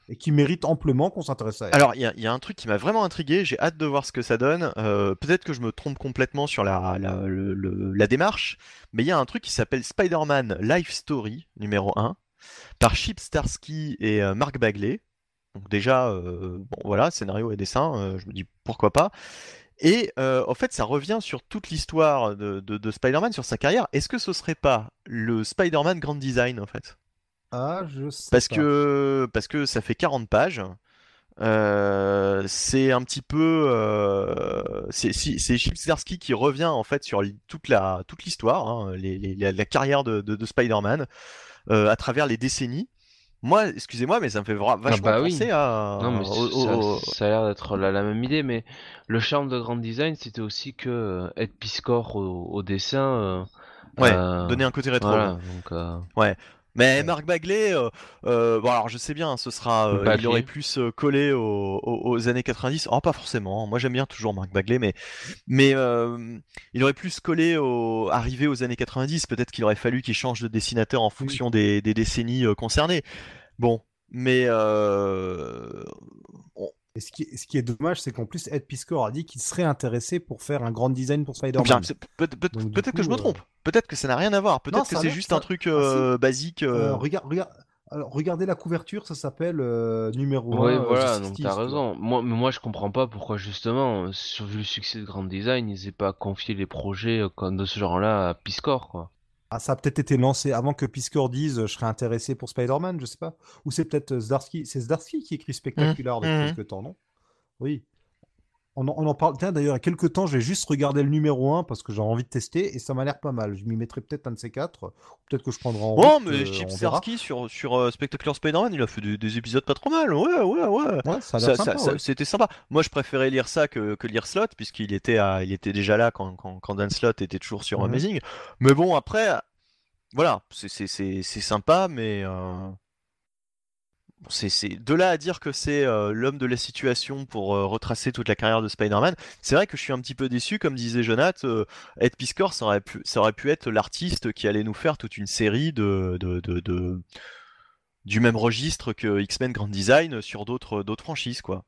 Et qui mérite amplement qu'on s'intéresse à elle. Alors, il y, a- un truc qui m'a vraiment intrigué, j'ai hâte de voir ce que ça donne. Euh, Peut-être que je me trompe complètement sur la, démarche, mais il y a un truc qui s'appelle Spider-Man Life Story numéro 1 par Chip Starsky et euh, Mark Bagley. Donc déjà, euh, bon voilà, scénario et dessin, euh, je me dis pourquoi pas. Et en fait, ça revient sur toute l'histoire de, de- de Spider-Man, sur sa carrière. Est-ce que ce serait pas le Spider-Man Grand Design en fait? Ah, je sais Parce pas. que, parce que ça fait 40 pages. Euh, c'est un petit peu. euh, c'est si- c'est Chip Zdarsky qui revient en fait sur toute la toute l'histoire, hein, les- les- la, la carrière de, de- de Spider-Man euh, à travers les décennies. Moi, excusez-moi, mais ça me fait vra- vachement bah oui. penser à. Non, mais au- ça, au- ça a l'air d'être la, la même idée, mais le charme de Grand Design, c'était aussi que euh, Ed Piscor au, au dessin. euh, Ouais, euh, donner un côté rétro. voilà, donc, euh, Mais Ouais. Marc Bagley, euh, euh, bon alors je sais bien, ce sera, euh, il aurait plus euh, collé aux, années 90. Oh pas forcément. Moi j'aime bien toujours Marc Bagley, mais mais euh, il aurait plus collé au, arrivé aux années 90. Peut-être qu'il aurait fallu qu'il change de dessinateur en fonction des, des décennies concernées. Bon, mais euh, Et ce qui, est- ce qui est dommage, c'est qu'en plus, Ed Piscor a dit qu'il serait intéressé pour faire un grand design pour Spider-Man. peut- peut- peut-être que je me euh, trompe. Peut-être que ça n'a rien à voir. Peut-être que c'est juste ça- un truc Ah, euh, basique. euh, Euh, regarde, regarde, alors, regardez la couverture, ça s'appelle euh, numéro 1. Ouais, voilà, donc t'as raison. Moi, mais moi, je comprends pas pourquoi justement, euh, sur vu le succès de Grand Design, ils aient pas confié les projets euh, comme de ce genre-là à Piscor, quoi. Ah, ça a peut-être été lancé avant que Piscor dise je serais intéressé pour Spider-Man, je sais pas. Ou c'est peut-être Zdarsky. C'est Zdarsky qui écrit Spectacular depuis mhm. quelques temps, non? Oui. On en, on en parle. Tiens, d'ailleurs, il y a quelques temps, j'ai juste regardé le numéro 1 parce que j'ai envie de tester et ça m'a l'air pas mal. Je m'y mettrai peut-être un de ces quatre. Peut-être que je prendrai en Oh, route, mais euh, Chip sur, sur euh, Spectacular Spider-Man, il a fait des, des épisodes pas trop mal. Ouais, ouais, ouais. Ouais, ça a Ça- l'air ça- sympa. ça- ouais. C'était sympa. Moi, je préférais lire ça que, que lire Slot, puisqu'il était, à- il était déjà là quand, quand, quand Dan Slott était toujours sur Mhm. Amazing. Mais bon, après, voilà, c'est- c'est c'est- c'est sympa, mais euh, c'est de là à dire que c'est euh, l'homme de la situation pour euh, retracer toute la carrière de Spider-Man. C'est vrai que je suis un petit peu déçu, comme disait Jonath. euh, Ed Piscor, ça aurait pu, ça aurait pu être l'artiste qui allait nous faire toute une série de, de, de- de- du même registre que X-Men Grand Design sur d'autres d'autres franchises, quoi.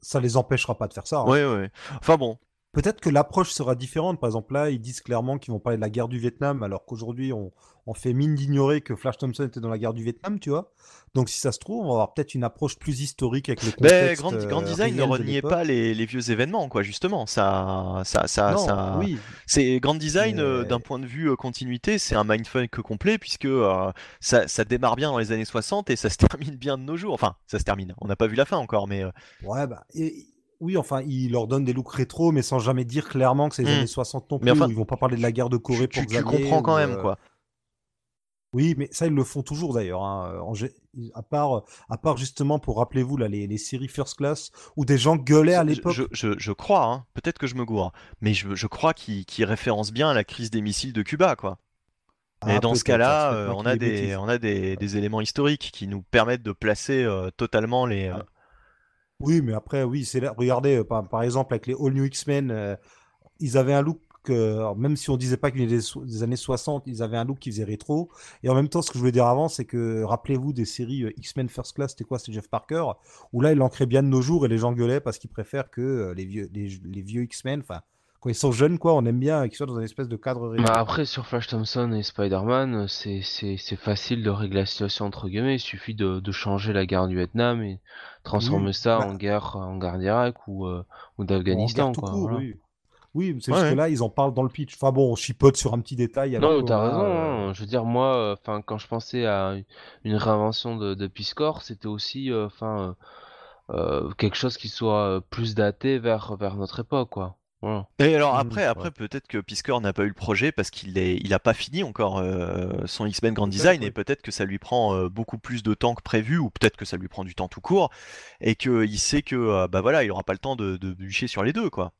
Ça les empêchera pas de faire ça. hein. Ouais, ouais. Enfin bon, Peut-être que l'approche sera différente. Par exemple, là, ils disent clairement qu'ils vont parler de la guerre du Vietnam, alors qu'aujourd'hui, on, on fait mine d'ignorer que Flash Thompson était dans la guerre du Vietnam, tu vois. Donc, si ça se trouve, on va avoir peut-être une approche plus historique avec le Mais contexte. Grand, euh, Grand Design ne de reniait pas les, les vieux événements, quoi, justement. Ça, ça, ça, non, ça... oui. C'est Grand Design, euh, Mais- d'un point de vue euh, continuité, c'est un mindfuck complet, puisque euh, ça, ça démarre bien dans les années 60 et ça se termine bien de nos jours. Enfin, ça se termine. On n'a pas vu la fin encore, mais Ouais, bah, et- oui, enfin, il leur donne des looks rétro, mais sans jamais dire clairement que c'est les Hmm. années 60 non plus, Mais enfin, ils vont pas parler de la guerre de Corée tu, pour tu- tu comprends quand ou, même, euh, quoi. Oui, mais ça, ils le font toujours d'ailleurs. hein. À part, à part justement, pour rappelez-vous, là, les, les séries First Class, où des gens gueulaient à l'époque. je, je- je crois, hein, peut-être que je me gourre, mais je, je crois qu'il qu'il référence bien la crise des missiles de Cuba, quoi. Et Ah, dans ce cas-là, euh, on a des, bêtises. on a des, des éléments historiques qui nous permettent de placer euh, totalement les. euh, Oui, mais après, oui, c'est là. Regardez, euh, par, exemple, avec les All New X-Men, euh, ils avaient un look, euh, même si on disait pas qu'il était des, des années 60, ils avaient un look qui faisait rétro. Et en même temps, ce que je voulais dire avant, c'est que, rappelez-vous des séries euh, X-Men First Class, c'était quoi? C'était Jeff Parker, où là, il l'ancrait bien de nos jours et les gens gueulaient parce qu'ils préfèrent que les vieux, les vieux X-Men, enfin, quand ils sont jeunes, quoi, on aime bien qu'ils soient dans une espèce de cadre. Bah après, sur Flash Thompson et Spider-Man, c'est c'est- c'est facile de régler la situation entre guillemets. Il suffit de, de changer la guerre du Vietnam et transformer Oui, ça bah- en guerre en guerre d'Irak ou, euh, ou d'Afghanistan. voilà. oui. Oui, c'est Ouais, juste ouais. que là, ils en parlent dans le pitch. Enfin bon, on chipote sur un petit détail. Non, t'as raison. euh, hein. Je veux dire, moi, enfin, quand je pensais à une réinvention de, de Peace Corps, c'était aussi, euh, enfin, euh, euh, quelque chose qui soit euh, plus daté vers vers notre époque, quoi. Voilà. Et alors Mmh, après, après ouais. peut-être que Piscor n'a pas eu le projet parce qu'il est, il a pas fini encore euh, son X-Men Grand Design et peut-être que ça lui prend euh, beaucoup plus de temps que prévu ou peut-être que ça lui prend du temps tout court et qu'il sait que euh, bah voilà, il aura pas le temps de, de bûcher sur les deux quoi.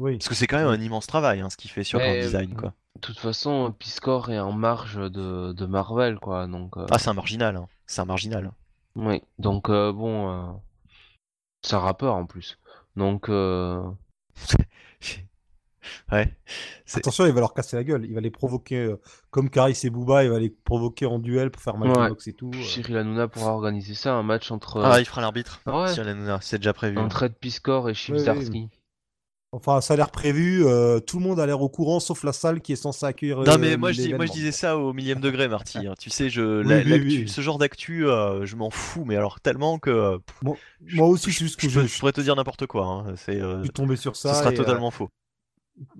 Oui. Parce que c'est quand même un immense travail hein, ce qu'il fait sur Grand Design quoi. De toute façon, Peace Corps est en marge de, de Marvel, quoi. Donc, euh, Ah c'est un marginal, hein. c'est un marginal. oui. Donc, euh, bon, euh, c'est un rappeur en plus. Donc, euh, ouais. C'est- Attention, il va leur casser la gueule. Il va les provoquer euh, comme Caris et Booba. Il va les provoquer en duel pour faire mal Ouais. box et tout. euh. Cyril Hanouna pourra organiser ça, un match entre, Ah il fera l'arbitre. Ah ouais. Cyril Hanouna, c'est déjà prévu. hein. entre Ed Peace Corps et Chip Oui, oui. Zdarsky. Enfin, ça a l'air prévu. euh, tout le monde a l'air au courant, sauf la salle qui est censée accueillir. Non euh, mais moi je, dis, moi je disais ça au millième degré Marty. hein. Tu sais, je, Oui, la- oui, l'actu- oui. ce genre d'actu, euh, je m'en fous, mais alors tellement que euh, Moi, moi aussi, c'est juste que je, je, je je pourrais te dire n'importe quoi. hein. C'est, euh, suis tombé sur ce ça. sera et, euh, totalement faux.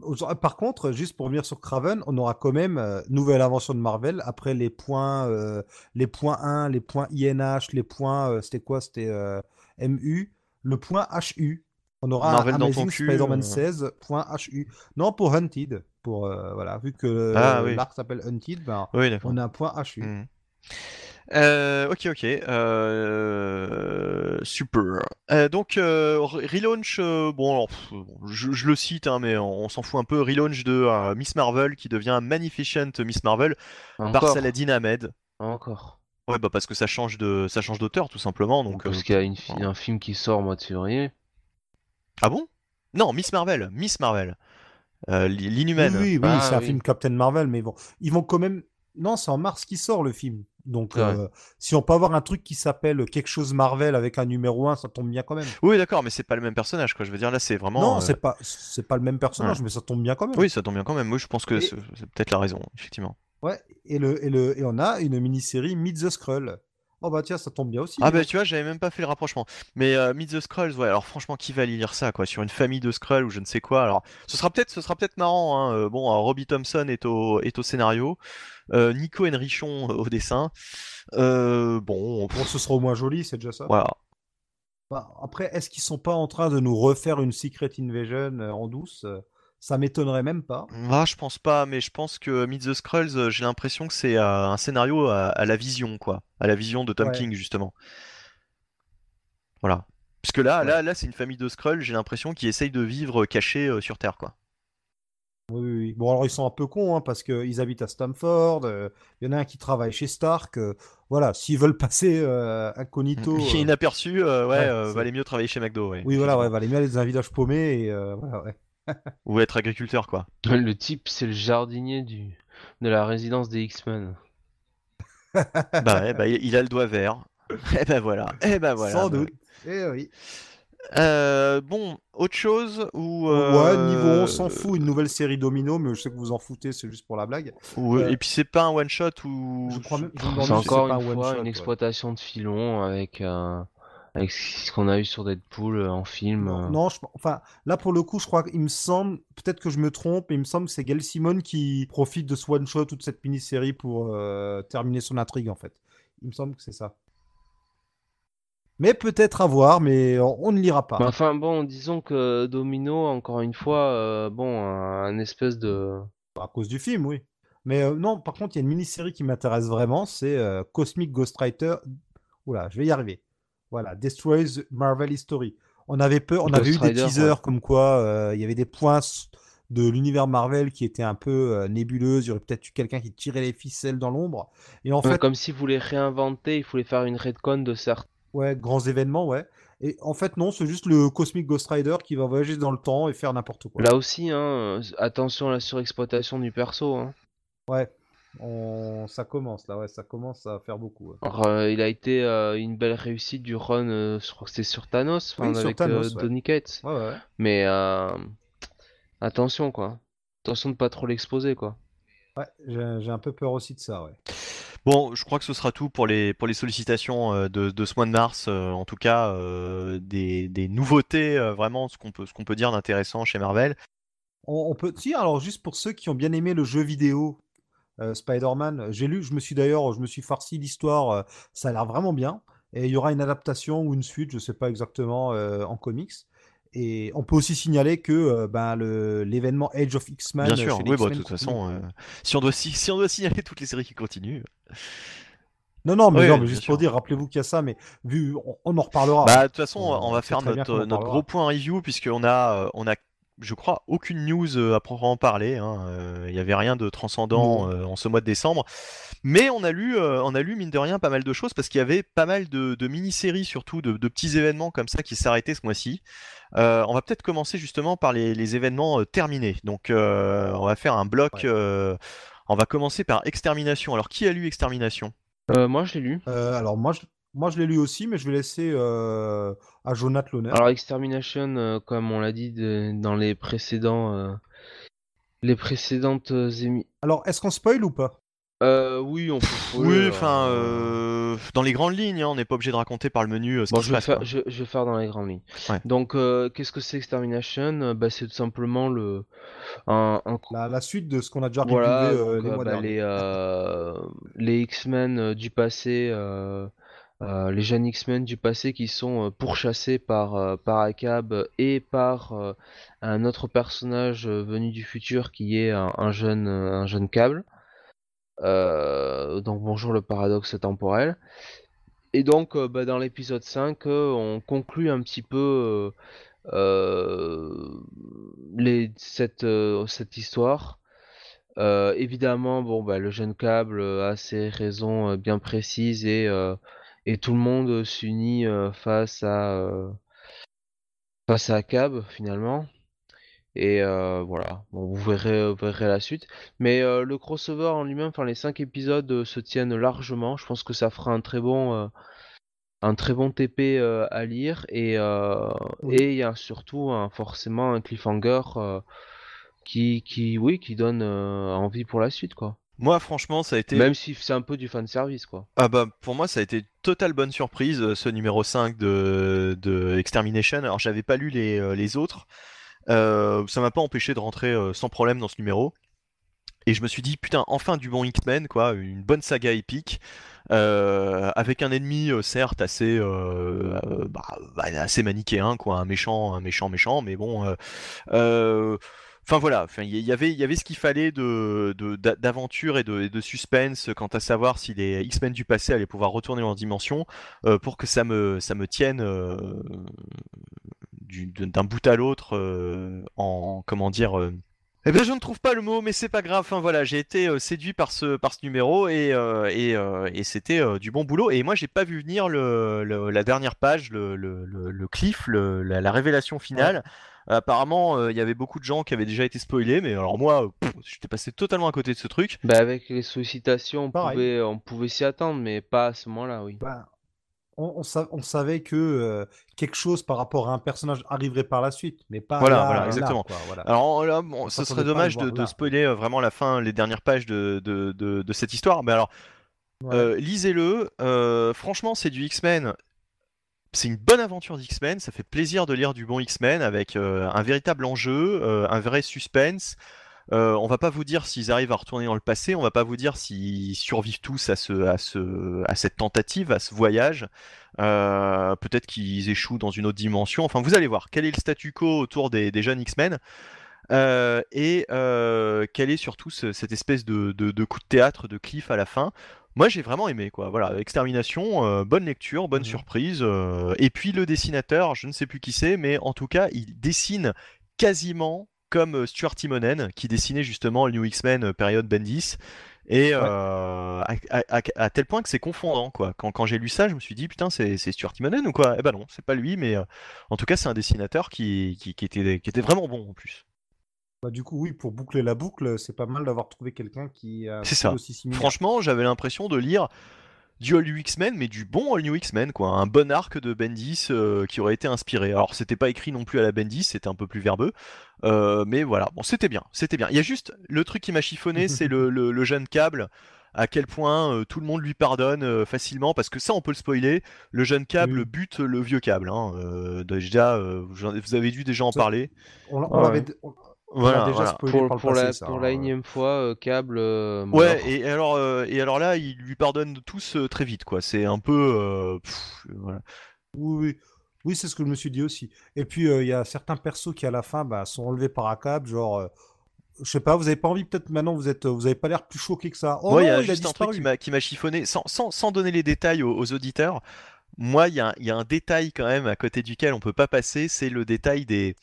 Aujourd- Par contre, juste pour revenir sur Craven, on aura quand même euh, nouvelle invention de Marvel après les points, euh, les points 1, les points INH, les points, euh, c'était quoi? C'était euh, MU, le point HU. On aura Marvel un Amazing Spider-Man euh. 16, point HU. Non, pour Hunted. Pour, euh, voilà, vu que Ah, euh, oui. l'arc s'appelle Hunted, ben, Oui, on a un point HU. Euh, ok, ok. Euh, super. Euh, donc, euh, re- relaunch, euh, bon, alors, pff, je, je le cite, hein, mais on, on s'en fout un peu. Relaunch de euh, Miss Marvel qui devient Magnificent Miss Marvel par Encore. Saladin Ahmed. Encore. Ouais, bah parce que ça change de, ça change d'auteur tout simplement. Donc, Parce euh, qu'il y a une un film qui sort au mois de février. Ah bon? Non, Miss Marvel, Miss Marvel, Euh, l'inhumaine. Oui, oui, oui, Ah, c'est un oui. film Captain Marvel, mais bon, ils vont quand même. Non, c'est en mars qui sort le film. Donc, euh, si on peut avoir un truc qui s'appelle quelque chose Marvel avec un numéro 1, ça tombe bien quand même. Oui, d'accord, mais c'est pas le même personnage, quoi. Je veux dire, là, c'est vraiment. non, euh, c'est pas, c'est pas le même personnage, mais ça tombe bien quand même. Oui, ça tombe bien quand même. Oui, je pense que Et- c'est peut-être la raison, effectivement. Ouais. Et le, et le, et on a une mini-série Meet the Skrull Oh bah tiens, ça tombe bien aussi. Ah bah tu vois, j'avais même pas fait le rapprochement. Mais euh, Meet the Skrulls, ouais. Alors franchement, qui va aller lire ça, quoi, sur une famille de Skrulls ou je ne sais quoi? Alors, ce sera peut-être, ce sera peut-être marrant. Hein. euh, Bon, alors, Robbie Thompson est au, est au scénario, euh, Nico Henrichon euh, au dessin. Euh, bon, Bon, ce sera au moins joli, c'est déjà ça. voilà. Bah, après, est-ce qu'ils sont pas en train de nous refaire une Secret Invasion euh, en douce Euh, Ça m'étonnerait même pas. Ah, je pense pas, mais je pense que Meet the Skrulls, euh, j'ai l'impression que c'est euh, un scénario à, à la vision, quoi, à la vision de Tom Ouais. King justement. Voilà. Parce que là, Ouais. là, là, c'est une famille de Skrulls, j'ai l'impression qu'ils essayent de vivre cachés euh, sur Terre, quoi. Oui, oui, oui. Bon, alors ils sont un peu cons, hein, parce qu'ils habitent à Stamford. euh, Il y en a un qui travaille chez Stark. euh, voilà, s'ils veulent passer incognito. Qui inaperçu, ouais, ouais, valait mieux travailler chez McDo, ouais, Oui, voilà, ouais, valait mieux aller dans un village paumé et voilà, ouais. Ou être agriculteur, quoi. Le type, c'est le jardinier du... de la résidence des X-Men. bah ouais, bah, il il a le doigt vert. Et ben voilà, et ben voilà. Sans bah doute. Eh oui. Euh, bon, autre chose ou Ouais, euh, niveau on s'en fout, une nouvelle série Domino, mais je sais que vous en foutez, c'est juste pour la blague. Euh, Et puis c'est pas un one shot ou Je crois même. C'est encore une un fois one-shot, une ouais. exploitation de filon avec, euh, avec ce qu'on a eu sur Deadpool euh, en film. Non, euh. non, je- enfin, là pour le coup, je crois qu'il me semble, peut-être que je me trompe, mais il me semble que c'est Gail Simone qui profite de ce one-shot ou de cette mini-série pour euh, terminer son intrigue en fait. Il me semble que c'est ça. Mais peut-être à voir, mais on, on ne lira pas. Mais Enfin bon, disons que Domino, encore une fois, euh, bon, un, un espèce de... À cause du film, oui. Mais non, par contre, il y a une mini-série qui m'intéresse vraiment, c'est Cosmic Ghostwriter. Oula, je vais y arriver. Voilà, Destroys Marvel History. On avait peur, on Ghost avait eu des teasers ouais. comme quoi euh, il y avait des points de l'univers Marvel qui étaient un peu euh, nébuleuses. Il y aurait peut-être eu quelqu'un qui tirait les ficelles dans l'ombre. Et en Ouais, fait, Comme s'ils voulaient réinventer, il fallait faire une redcon de certains. ouais, grands événements, ouais. Et en fait, non, c'est juste le Cosmic Ghost Rider qui va voyager dans le temps et faire n'importe quoi. Là aussi, hein, euh, attention à la surexploitation du perso. Hein. Ouais, on... ça commence là, ouais, ça commence à faire beaucoup. ouais. Alors, euh, il a été euh, une belle réussite du run, euh, je crois que c'était sur Thanos, Oui, sur avec Thanos, euh, ouais. Donny Cates. Ouais, ouais. Mais euh, attention quoi. Attention de pas trop l'exposer quoi. Ouais, j'ai j'ai un peu peur aussi de ça, ouais. Bon, je crois que ce sera tout pour les, pour les sollicitations de, de ce mois de mars. euh, en tout cas, euh, des, des nouveautés, euh, vraiment, ce qu'on peut, ce qu'on peut dire d'intéressant chez Marvel. On, on peut. Si, alors juste pour ceux qui ont bien aimé le jeu vidéo Spider-Man, j'ai lu, je me suis d'ailleurs, je me suis farci l'histoire, euh, ça a l'air vraiment bien. Et il y aura une adaptation ou une suite, je sais pas exactement, euh, en comics. Et on peut aussi signaler que euh, ben, le- l'événement Age of X-Men. Bien euh, sûr, oui, bah, de toute façon, euh, si, on doit, si, si on doit signaler toutes les séries qui continuent. Non, non, mais, Oui, non, oui, mais bien juste pour dire, rappelez-vous qu'il y a ça, mais vu, on, on en reparlera. Bah, de toute façon, On- on va faire notre, gros point review, puisqu'on a, euh, on a, je crois, aucune news euh, à proprement parler. hein, euh, Il n'y avait rien de transcendant euh, en ce mois de décembre. Mais on a lu, euh, on a lu mine de rien pas mal de choses parce qu'il y avait pas mal de, de mini-séries, surtout de, de petits événements comme ça qui s'arrêtaient ce mois-ci. Euh, on va peut-être commencer justement par les, les événements euh, terminés. Donc, euh, on va faire un bloc. Ouais. euh, on va commencer par Extermination. Alors, qui a lu Extermination? Euh, moi je l'ai lu. Euh, alors, moi, je, moi, je l'ai lu aussi, mais je vais laisser euh, à Jonathan l'honneur. Alors Extermination, euh, comme on l'a dit de- dans les précédents, euh, les précédentes euh, émi- Alors, est-ce qu'on spoil ou pas? Euh, oui, on peut. Oui, spoiler, enfin, euh, euh, dans les grandes lignes, hein, on n'est pas obligé de raconter par le menu euh, ce Bon, qui se je vais, passe. faire, je, je vais faire dans les grandes lignes. Ouais. Donc, euh, qu'est-ce que c'est Extermination? Bah, C'est tout simplement le, un, un la, la suite de ce qu'on a déjà Voilà, euh, donc, les mois bah, derniers. les, euh, les X-Men euh, du passé, euh, les jeunes X-Men du passé qui sont euh, pourchassés par, euh, par Akab et par un autre personnage venu du futur qui est un, un jeune, un câble. Donc bonjour le paradoxe temporel. Et donc bah, dans l'épisode 5, euh, on conclut un petit peu cette, histoire. Évidemment, bon, bah, le jeune câble a ses raisons bien précises et, et tout le monde s'unit euh, face à euh, face à Cab finalement. Et euh, voilà, bon, vous verrez, vous verrez la suite. Mais euh, le crossover en lui-même, enfin les cinq épisodes euh, se tiennent largement. Je pense que ça fera un très bon, euh, un très bon TP euh, à lire. Et euh, Oui. et il y a surtout un- forcément un cliffhanger euh, qui, qui, oui, qui donne euh, envie pour la suite, quoi. Moi, franchement, ça a été. Même si c'est un peu du fan service, quoi. Ah bah, pour moi, ça a été totale bonne surprise, euh, ce numéro 5 de, de Extermination. Alors, j'avais pas lu les, euh, les autres. Euh, ça m'a pas empêché de rentrer sans problème dans ce numéro. Et je me suis dit, putain, enfin du bon X-Men, quoi, une bonne saga épique, euh, avec un ennemi, certes, assez, euh, bah, assez manichéen, quoi, un méchant, un méchant, méchant, mais bon. Enfin voilà, y avait, il y avait ce qu'il fallait de, de- d'a- d'aventure et de, suspense quant à savoir si les X-Men du passé allaient pouvoir retourner en dimension euh, pour que ça me, tienne euh, du- d'un bout à l'autre euh, en comment dire eh bien, je ne trouve pas le mot, mais c'est pas grave. Enfin voilà, j'ai été euh, séduit par ce par ce numéro et euh, et, euh, et c'était euh, du bon boulot. Et moi, j'ai pas vu venir le, le- la dernière page, le le, le, le cliff, le- la, la révélation finale. Apparemment, euh, il y avait beaucoup de gens qui avaient déjà été spoilés, mais alors moi, euh, j'étais passé totalement à côté de ce truc. Bah, avec les sollicitations, on Pareil. pouvait, on pouvait s'y attendre, mais pas à ce moment-là, oui. Ben, on, on sa- on savait que euh, quelque chose par rapport à un personnage arriverait par la suite, mais pas Voilà, là, voilà, là, exactement. quoi, voilà. Alors là, bon, ce serait dommage de, spoiler euh, vraiment la fin, les dernières pages de, de, de, de cette histoire. Mais alors, Ouais. euh, lisez-le. franchement, c'est du X-Men. C'est une bonne aventure d'X-Men. Ça fait plaisir de lire du bon X-Men avec un véritable enjeu, un vrai suspense. Euh, on va pas vous dire s'ils arrivent à retourner dans le passé. On va pas vous dire s'ils survivent tous à ce, à ce, à cette tentative, à ce voyage. Euh, Peut-être qu'ils échouent dans une autre dimension. Enfin, vous allez voir quel est le statu quo autour des, des jeunes X-Men. Euh, et quel est surtout ce- cette espèce de, de- de coup de théâtre, de cliff à la fin. Moi j'ai vraiment aimé quoi. Voilà, Extermination, bonne lecture, bonne Mhm. surprise. et puis le dessinateur, je ne sais plus qui c'est, mais en tout cas il dessine quasiment comme euh, Stuart Timonen qui dessinait justement le New X-Men euh, période Bendis. Et euh, à, à- à- à tel point que c'est confondant quoi. Quand, quand j'ai lu ça, je me suis dit putain c'est Stuart Timonen ou quoi? Eh ben non, c'est pas lui, mais euh, en tout cas c'est un dessinateur qui, qui, qui était, qui était vraiment bon en plus. Bah, du coup, oui, pour boucler la boucle, c'est pas mal d'avoir trouvé quelqu'un qui a C'est ça. aussi similaire. Franchement, j'avais l'impression de lire du All New X-Men, mais du bon All New X-Men, quoi. Un bon arc de Bendis euh, qui aurait été inspiré. Alors, c'était pas écrit non plus à la Bendis, c'était un peu plus verbeux. Euh, mais voilà, bon, c'était bien, c'était bien. Il y a juste le truc qui m'a chiffonné, c'est le, le- le jeune câble. À quel point euh, tout le monde lui pardonne euh, facilement, parce que ça, on peut le spoiler. Le jeune câble Oui. bute le vieux câble. Hein. Euh, déjà, euh, vous avez dû déjà en Ça- parler. On, on Ouais. on- Voilà, déjà voilà. spoilé Pour, par le pour passé, la, ça, pour hein. la énième fois, euh, câble. euh, Ouais, et alors, euh, et alors là, il lui pardonne tous euh, très vite, quoi. C'est un peu, euh, pff, voilà. Oui, oui. Oui, c'est ce que je me suis dit aussi. Et puis, euh, il y a certains persos qui, à la fin, bah, sont enlevés par un câble, genre... euh, je sais pas, vous avez pas envie, peut-être maintenant, vous êtes, vous avez pas l'air plus choqué que ça. Oh Moi, il y a il a juste un truc qui m'a qui m'a chiffonné, sans, sans, sans donner les détails aux, aux auditeurs. Moi, il y a, il y a un détail quand même à côté duquel on peut pas passer, c'est le détail des,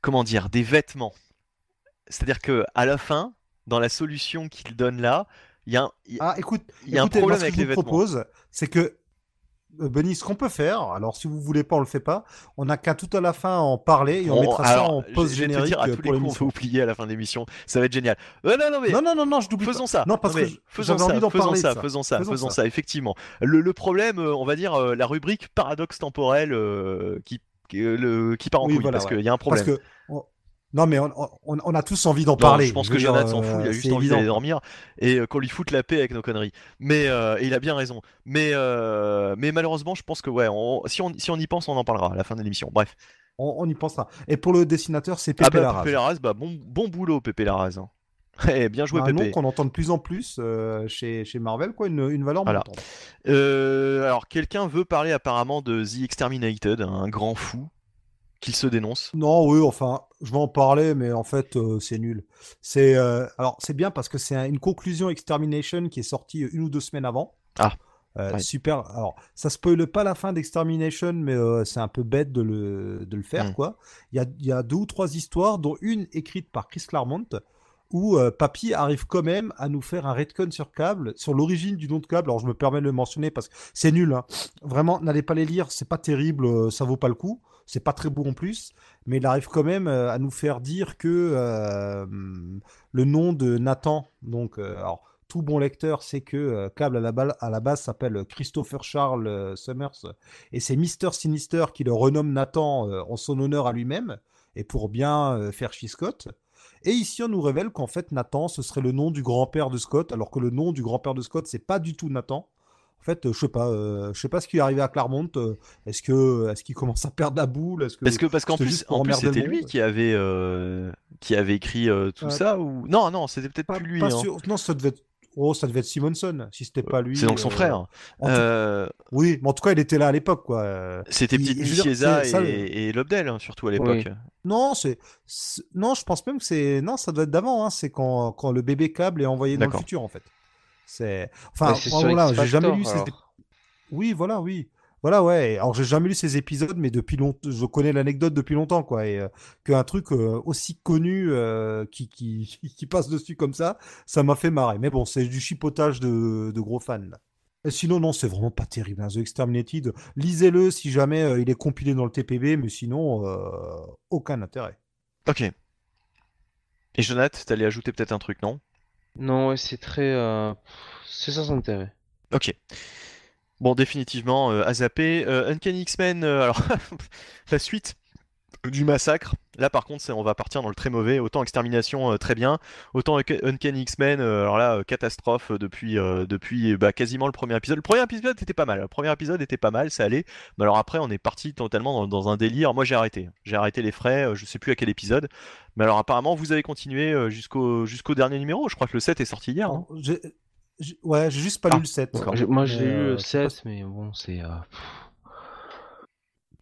comment dire, des vêtements. C'est-à-dire que à la fin, dans la solution qu'il donne là, il y a, un- y Ah, écoute, y a un problème ce que avec je les vous vêtements. propose, c'est que, euh, Benny, ce qu'on peut faire, alors si vous voulez pas, on le fait pas, on n'a qu'à tout à la fin en parler et on, on- mettra ça en je- je vais te dire à tous pour les coups, on oublier à la fin de l'émission. Ça va être génial. Euh, non, non, mais Non, non, non, non, je n'oublie pas. Faisons ça. Non, parce que je- faisons ça, envie faisons parler ça, ça. faisons ça, Faisons faisons ça. effectivement. Le, le problème, euh, on va dire, euh, la rubrique paradoxe temporel qui, qui, euh, le, qui part en Oui, couille, voilà, parce ouais. qu'il y a un Parce problème. que, on- non, mais on, on- on a tous envie d'en parler. je pense que Jonathan s'en fout, il a euh, juste envie d'aller dormir et euh, qu'on lui foute la paix avec nos conneries. Mais euh, et il a bien raison. Mais, euh, mais malheureusement, je pense que ouais, on- si, on, si on y pense, on en parlera à la fin de l'émission. Bref. On, y pensera. Et pour le dessinateur, c'est Ah Pépé bah, Larraz. Pépé Larraz, bah, bon, bon boulot, Pépé Larraz. hein. Bien joué, un nom Pépé. qu'on entend de plus en plus euh, chez, chez Marvel, quoi, une, une valeur Voilà. montante. Euh, alors, quelqu'un veut parler apparemment de The Exterminated, un grand fou, qu'il se dénonce. Non, oui, enfin, je vais en parler, mais en fait, euh, c'est nul. C'est alors c'est bien parce que c'est un- une conclusion Extermination qui est sortie une ou deux semaines avant. Ah, ouais. Super. Alors, ça spoile pas la fin d'Extermination, mais c'est un peu bête de le, de le faire, Mm. quoi. Il y a, il y a deux ou trois histoires, dont une écrite par Chris Claremont, où euh, Papy arrive quand même à nous faire un retcon sur câble, sur l'origine du nom de câble. Alors, je me permets de le mentionner parce que c'est nul. hein. Vraiment, n'allez pas les lire, c'est pas terrible, euh, ça vaut pas le coup. C'est pas très beau en plus, mais il arrive quand même euh, à nous faire dire que euh, le nom de Nathan, donc, euh, alors, tout bon lecteur sait que Cable à la, balle- à la base s'appelle Christopher Charles Summers et c'est Mister Sinister qui le renomme Nathan en son honneur à lui-même et pour bien faire Scott. Et ici, on nous révèle qu'en fait, Nathan, ce serait le nom du grand-père de Scott, alors que le nom du grand-père de Scott, c'est pas du tout Nathan. En fait, euh, je sais pas, euh, je sais pas ce qui est arrivé à Claremont. euh, est-ce que, est-ce qu'il commence à perdre la boule Est-ce que Parce que parce qu'en c'était plus, en plus c'était lui qui avait euh, qui avait écrit euh, tout Ouais. ça ou non non c'était peut-être pas, plus lui. pas hein. sûr. Non, ça devait être. Oh, ça devait être Simonson, si c'était pas lui. C'est donc son euh, frère. Euh, Oui, mais en tout cas, il était là à l'époque, quoi. C'était dire, Chiesa c'est- ça, et, et Lobdell hein, surtout à l'époque. Non, c'est non, je pense même que c'est non, ça doit être d'avant. Hein. C'est quand, quand le bébé câble est envoyé dans le futur, en fait. C'est enfin voilà, j'ai jamais lu. Oui, voilà, oui. Voilà, ouais. Alors, j'ai jamais lu ces épisodes, mais depuis longtemps, je connais l'anecdote depuis longtemps, quoi. Et euh, qu'un truc euh, aussi connu euh, qui, qui, qui passe dessus comme ça, ça m'a fait marrer. Mais bon, c'est du chipotage de, de gros fans, là. Et sinon, non, c'est vraiment pas terrible. hein. The Exterminated, lisez-le si jamais euh, il est compilé dans le TPB, mais sinon, euh, aucun intérêt. Ok. Et Jonathan, t'allais ajouter peut-être un truc non? Non, ouais, c'est très. euh, C'est sans intérêt. Ok. Bon, définitivement, euh, à zapper. Euh, Uncanny X-Men, euh, alors, la suite du massacre. Là, par contre, on va partir dans le très mauvais. Autant Extermination, euh, très bien. Autant Unca- Uncanny X-Men, euh, alors là, euh, catastrophe euh, depuis, euh, depuis bah, quasiment le premier épisode. Le premier épisode était pas mal. Le premier épisode était pas mal, ça allait. Mais alors après, on est parti totalement dans, un délire. Moi, j'ai arrêté. J'ai arrêté les frais, euh, je sais plus à quel épisode. Mais alors, apparemment, vous avez continué euh, jusqu'au jusqu'au dernier numéro. Je crois que le 7 est sorti hier. j'ai- Ouais, j'ai juste pas Ah, lu le 7. d'accord. J'ai- Moi, j'ai eu euh, le je sais pas 7, mais bon, c'est. euh,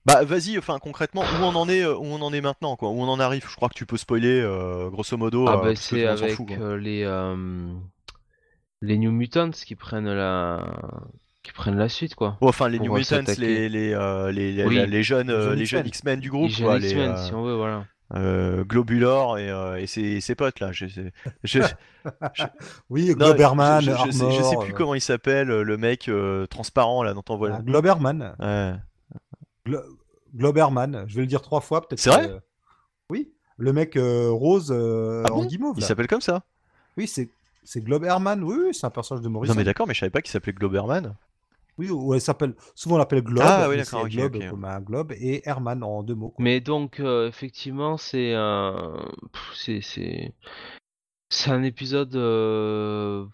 Bah vas-y, enfin concrètement, où on en est, euh, où on en est maintenant, quoi, où on en arrive? Je crois que tu peux spoiler, euh, grosso modo. Ah, bah, c'est avec fout, euh, les. euh, Les New Mutants qui prennent la. Qui prennent la suite, quoi. Enfin les New Mutants, les les, euh, les, les, Oui. les jeunes, jeunes les jeunes X-Men. Du Les groupe, jeunes quoi, les X-Men, euh, si on veut, voilà. Euh, Globulor et, euh, et ses, ses potes là. Je, je, Oui, non, Globerman, je, je sais, Armor, plus euh, comment il s'appelle, euh, le mec transparent là dont on voit. ah, Globerman. Ouais. Glo- Globerman, je vais le dire trois fois peut-être. C'est vrai Oui, le mec rose Ah en bon guimauve. Il s'appelle comme ça. Oui, c'est Globerman. Oui, oui, c'est un personnage de Morrison. Non mais d'accord, mais je savais pas qu'il s'appelait Globerman. Oui, ou elle s'appelle. Souvent on l'appelle Globe. Ah, oui, mais d'accord, c'est ok, Globe comme un globe et Herman en deux mots. quoi. Mais donc, euh, effectivement, c'est un. C'est. C'est c'est un épisode euh,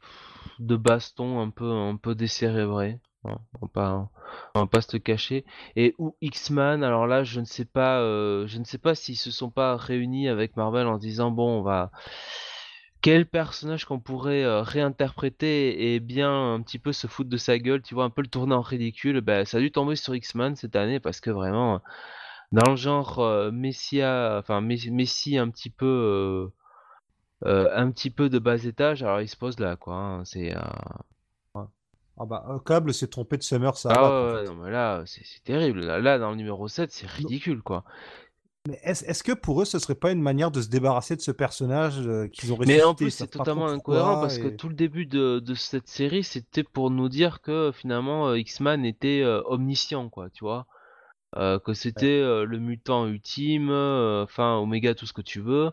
de baston un peu, un peu décérébré. hein, On va pas, on va pas se le cacher. Et où X-Man, alors là, je ne sais pas, euh, je ne sais pas s'ils se sont pas réunis avec Marvel en disant bon, on va quel personnage qu'on pourrait euh, réinterpréter et bien un petit peu se foutre de sa gueule, tu vois, un peu le tourner en ridicule. Ben, ça a dû tomber sur X-Man cette année parce que vraiment, dans le genre euh, Messia, enfin Messi, un petit peu, euh, euh, un petit peu de bas étage, alors il se pose là, quoi. hein, c'est euh, Ah bah, un câble s'est trompé de Summer, ça ah ouais, ouais, non mais là, c'est terrible. Là, là, dans le numéro 7, c'est ridicule, quoi. Mais est-ce est-ce que pour eux, ce serait pas une manière de se débarrasser de ce personnage euh, qu'ils ont Mais en ressuscité, plus, c'est totalement incohérent parce que tout le début de, de cette série, c'était pour nous dire que finalement euh, X-Man était euh, omniscient, quoi, tu vois? Euh, que c'était euh, le mutant ultime, euh, enfin Oméga, tout ce que tu veux.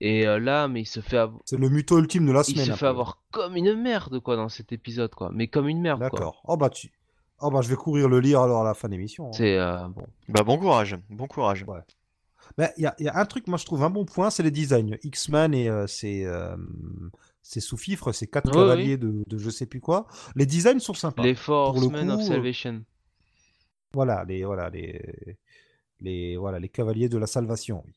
Et euh, là, mais il se fait, av- C'est le muto ultime de la il semaine. se un fait avoir comme une merde, quoi, dans cet épisode, quoi. Mais comme une merde, quoi. D'accord. Oh bah tu. Oh bah je vais courir le lire alors à la fin de l'émission. hein. C'est euh, bon. Bah bon courage, bon courage. Ouais. Mais il y a, il y a un truc, moi je trouve un bon point, c'est les designs. X-Man et euh, ses, euh, ses sous-fifres, ces quatre cavaliers de, de je sais plus quoi. Les designs sont sympas. Les Forcemen of euh, Salvation. Voilà, les voilà les les voilà les cavaliers de la salvation. oui.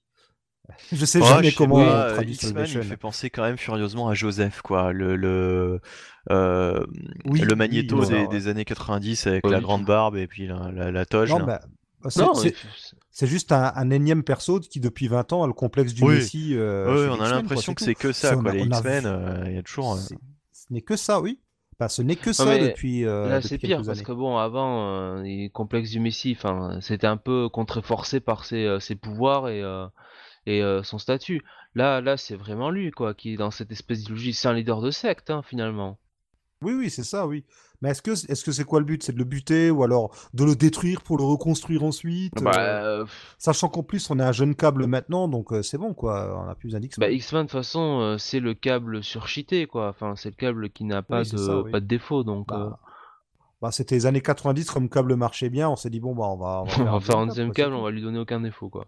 Je sais Ouais, jamais je sais comment pas, on euh, traduit X-Men, il fait penser quand même furieusement à Joseph, quoi. Le, le, euh, Oui, le magnéto oui, des, ouais. des années 90 avec la grande barbe et puis la, la, la toge. Non, bah, c'est- Non, c'est juste un, un énième perso qui depuis 20 ans a le complexe du Oui. Messie. euh, chez on a l'impression que c'est que ça, quoi. on Les X-Men, euh, il y a toujours. euh, Ce n'est que ça, oui. Bah, ce n'est que ça mais depuis. euh, Là, c'est pire parce années. que bon, avant, euh, les complexes du Messie, enfin, c'était un peu contreforcé par ses, euh, ses pouvoirs et, euh, et euh, son statut. Là, là, c'est vraiment lui, quoi, qui est dans cette espèce d'idéologie. C'est un leader de secte, hein, finalement. Oui, oui, c'est ça, oui. Mais est-ce que est-ce que c'est quoi le but? C'est de le buter ou alors de le détruire pour le reconstruire ensuite? Bah, euh, euh, Sachant qu'en plus, on est un jeune câble maintenant, donc euh, c'est bon, quoi. On a plus besoin d'X-Men. bah, X-Men, de toute façon, c'est le câble surcheaté, quoi. Enfin, c'est le câble qui n'a pas, c'est de, ça, oui. pas de défaut, donc. Bah, euh, bah, c'était les années 90, comme câble marchait bien, on s'est dit bon bah on va, on va faire un deuxième câble, on va lui donner aucun défaut quoi.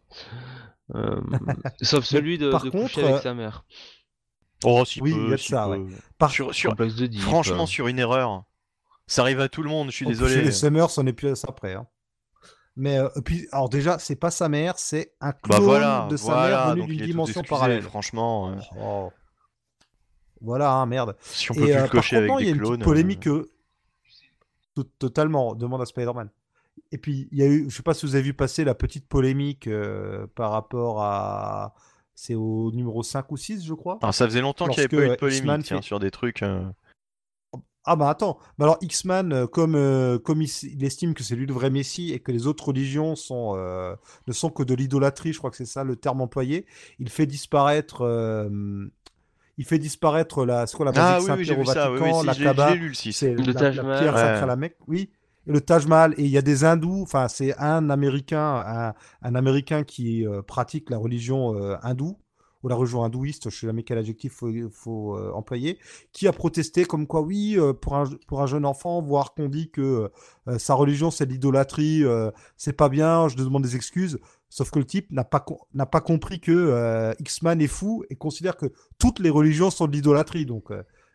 Euh, sauf celui de, par de contre, coucher avec sa mère. Oh, si Oui, peu, il y a de si ça, peu. ouais. Par- Sur, de Deep, franchement, euh. sur une erreur. Ça arrive à tout le monde, je suis désolé. les Summers, on n'est plus à ça près. hein. Mais euh, puis, alors déjà, c'est pas sa mère, c'est un clone Bah voilà, de sa voilà, mère venu d'une dimension excusé, parallèle. Franchement, euh, Oh. Voilà, hein, merde. si on peut Et plus euh, le par cocher contre, non, avec il y a des une petite polémique. euh, tout- totalement, demande à Spider-Man. Et puis, il y a eu, je sais pas si vous avez vu passer la petite polémique euh, par rapport à. C'est au numéro 5 ou 6, je crois. Alors, ça faisait longtemps qu'il n'y avait pas eu de euh, polémique X-Man tiens, fait- sur des trucs. euh, Ah bah attends, mais alors X-Man, euh, comme, euh, comme il, estime que c'est lui le vrai Messie et que les autres religions sont, euh, ne sont que de l'idolâtrie, je crois que c'est ça le terme employé, il fait disparaître, euh, il fait disparaître la, c'est quoi la Ah oui, oui, j'ai Saint-Pierre au vu ça. Oui, Vatican, si, la Kaaba, lu le 6. c'est Le la, Taj la Mahal. pierre sacrée Ouais. à la Mecque, oui. Le Taj Mahal, et il y a des hindous, enfin c'est un américain, un, américain qui euh, pratique la religion euh, hindoue, ou la religion hindouiste, je sais jamais quel adjectif faut, faut euh, employer, qui a protesté comme quoi, oui, pour, un, pour un jeune enfant, voir qu'on dit que sa religion c'est l'idolâtrie, c'est pas bien, je te demande des excuses. Sauf que le type n'a pas, n'a pas compris que X-Man est fou et considère que toutes les religions sont de l'idolâtrie. Donc,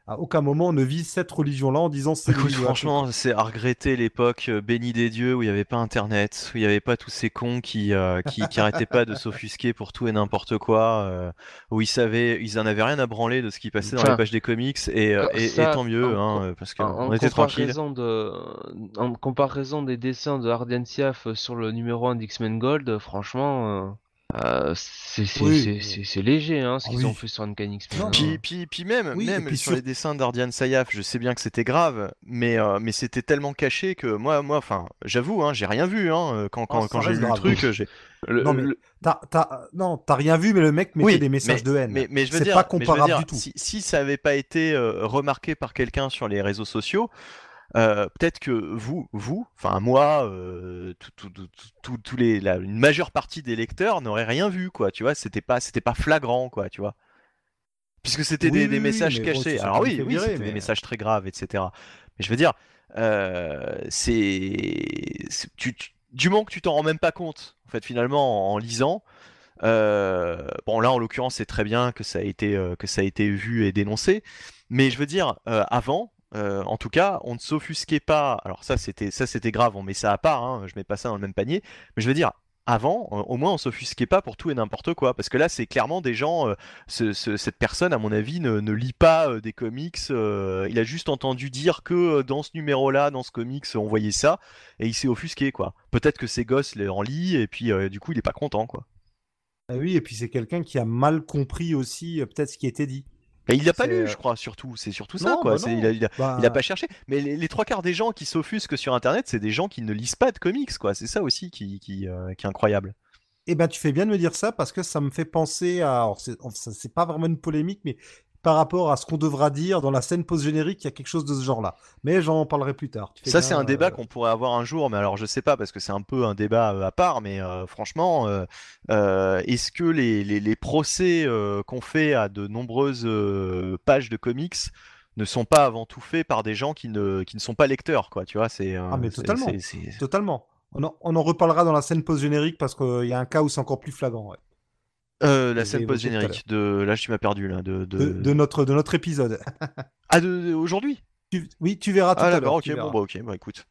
à aucun moment on ne vise cette religion-là en disant c'est Écoute, franchement, c'est à regretter l'époque euh, bénie des dieux où il n'y avait pas internet, où il n'y avait pas tous ces cons qui, euh, qui, qui arrêtaient pas de s'offusquer pour tout et n'importe quoi, euh, où ils savaient, ils en avaient rien à branler de ce qui passait dans les pages des comics, et, euh, et, tant mieux, en- hein, parce En, qu'on en était tranquille. comparaison de, en comparaison des dessins de Hardian Siaf sur le numéro 1 d'X-Men Gold, euh, franchement, euh, euh, c'est c'est- Oui. c'est- c'est- c'est léger hein, ce Ah qu'ils oui. ont fait sur Uncanny X-Men. Hein. Puis, puis, puis même, Oui, même puis sur sur- les dessins d'Ardian Sayaf, je sais bien que c'était grave, mais, euh, mais c'était tellement caché que moi, moi, enfin, j'avoue, hein, j'ai rien vu hein, quand, quand, ça quand j'ai lu le truc. j'ai- Le- Non, mais le- T'as, t'as- non, t'as rien vu, mais le mec mettait Oui, des messages mais- de haine. Mais, mais je veux c'est pas mais je veux comparable dire, du tout. Si, si ça avait pas été euh, remarqué par quelqu'un sur les réseaux sociaux, euh, peut-être que vous, vous, enfin moi, euh, tout- tout- tout- tout- tout- tous les, la- une majeure partie des lecteurs n'auraient rien vu, quoi. Tu vois, c'était pas, c'était pas flagrant, quoi. Tu vois. Puisque c'était Oui, des, messages bon, cachés. Alors oui, c'était des mais- messages très graves, etc. Mais je veux dire, euh, c'est, c'est- tu, tu- du moment que tu t'en rends même pas compte, en fait, finalement, en, en lisant. euh, bon, là, en l'occurrence, c'est très bien que ça a été euh, que ça a été vu et dénoncé. Mais je veux dire, euh, avant, euh, en tout cas, on ne s'offusquait pas. Alors ça, c'était ça, c'était grave. On met ça à part. Hein, je mets pas ça dans le même panier. Mais je veux dire. Avant, euh, au moins, on s'offusquait pas pour tout et n'importe quoi, parce que là, c'est clairement des gens. euh, ce- ce- cette personne, à mon avis, ne, ne lit pas des comics. il a juste entendu dire que dans ce numéro-là, dans ce comics, on voyait ça, et il s'est offusqué, quoi. Peut-être que ses gosses les en lit, et puis du coup, il est pas content, quoi. Ah oui, et puis c'est quelqu'un qui a mal compris aussi peut-être ce qui était dit. Il l'a pas lu, euh, je crois, surtout. C'est surtout ça, Non, quoi. bah il, a, il a- Bah, il a pas cherché. Mais les, les trois quarts des gens qui s'offusquent sur Internet, c'est des gens qui ne lisent pas de comics, quoi. C'est ça aussi qui, qui, euh, qui est incroyable. Eh ben, tu fais bien de me dire ça parce que ça me fait penser à. C'est pas vraiment une polémique, mais par rapport à ce qu'on devra dire dans la scène post-générique, il y a quelque chose de ce genre-là. Mais j'en parlerai plus tard. Ça, c'est un débat euh, qu'on pourrait avoir un jour, mais alors je sais pas, parce que c'est un peu un débat euh, à part, mais euh, franchement, euh, est-ce que les, les, les procès qu'on fait à de nombreuses pages de comics ne sont pas avant tout faits par des gens qui ne, qui ne sont pas lecteurs, quoi, tu vois, c'est... Ah, mais totalement. On en, on en reparlera dans la scène post-générique parce qu'il y a un cas où c'est encore plus flagrant. ouais. Euh, la scène post-générique de... Là, tu m'as perdu, là, de... de... De, de notre, de notre épisode. Ah, de, de- aujourd'hui? Tu- oui, tu verras tout Ah à l'heure. d'accord, ok, bon bah ok, bah écoute.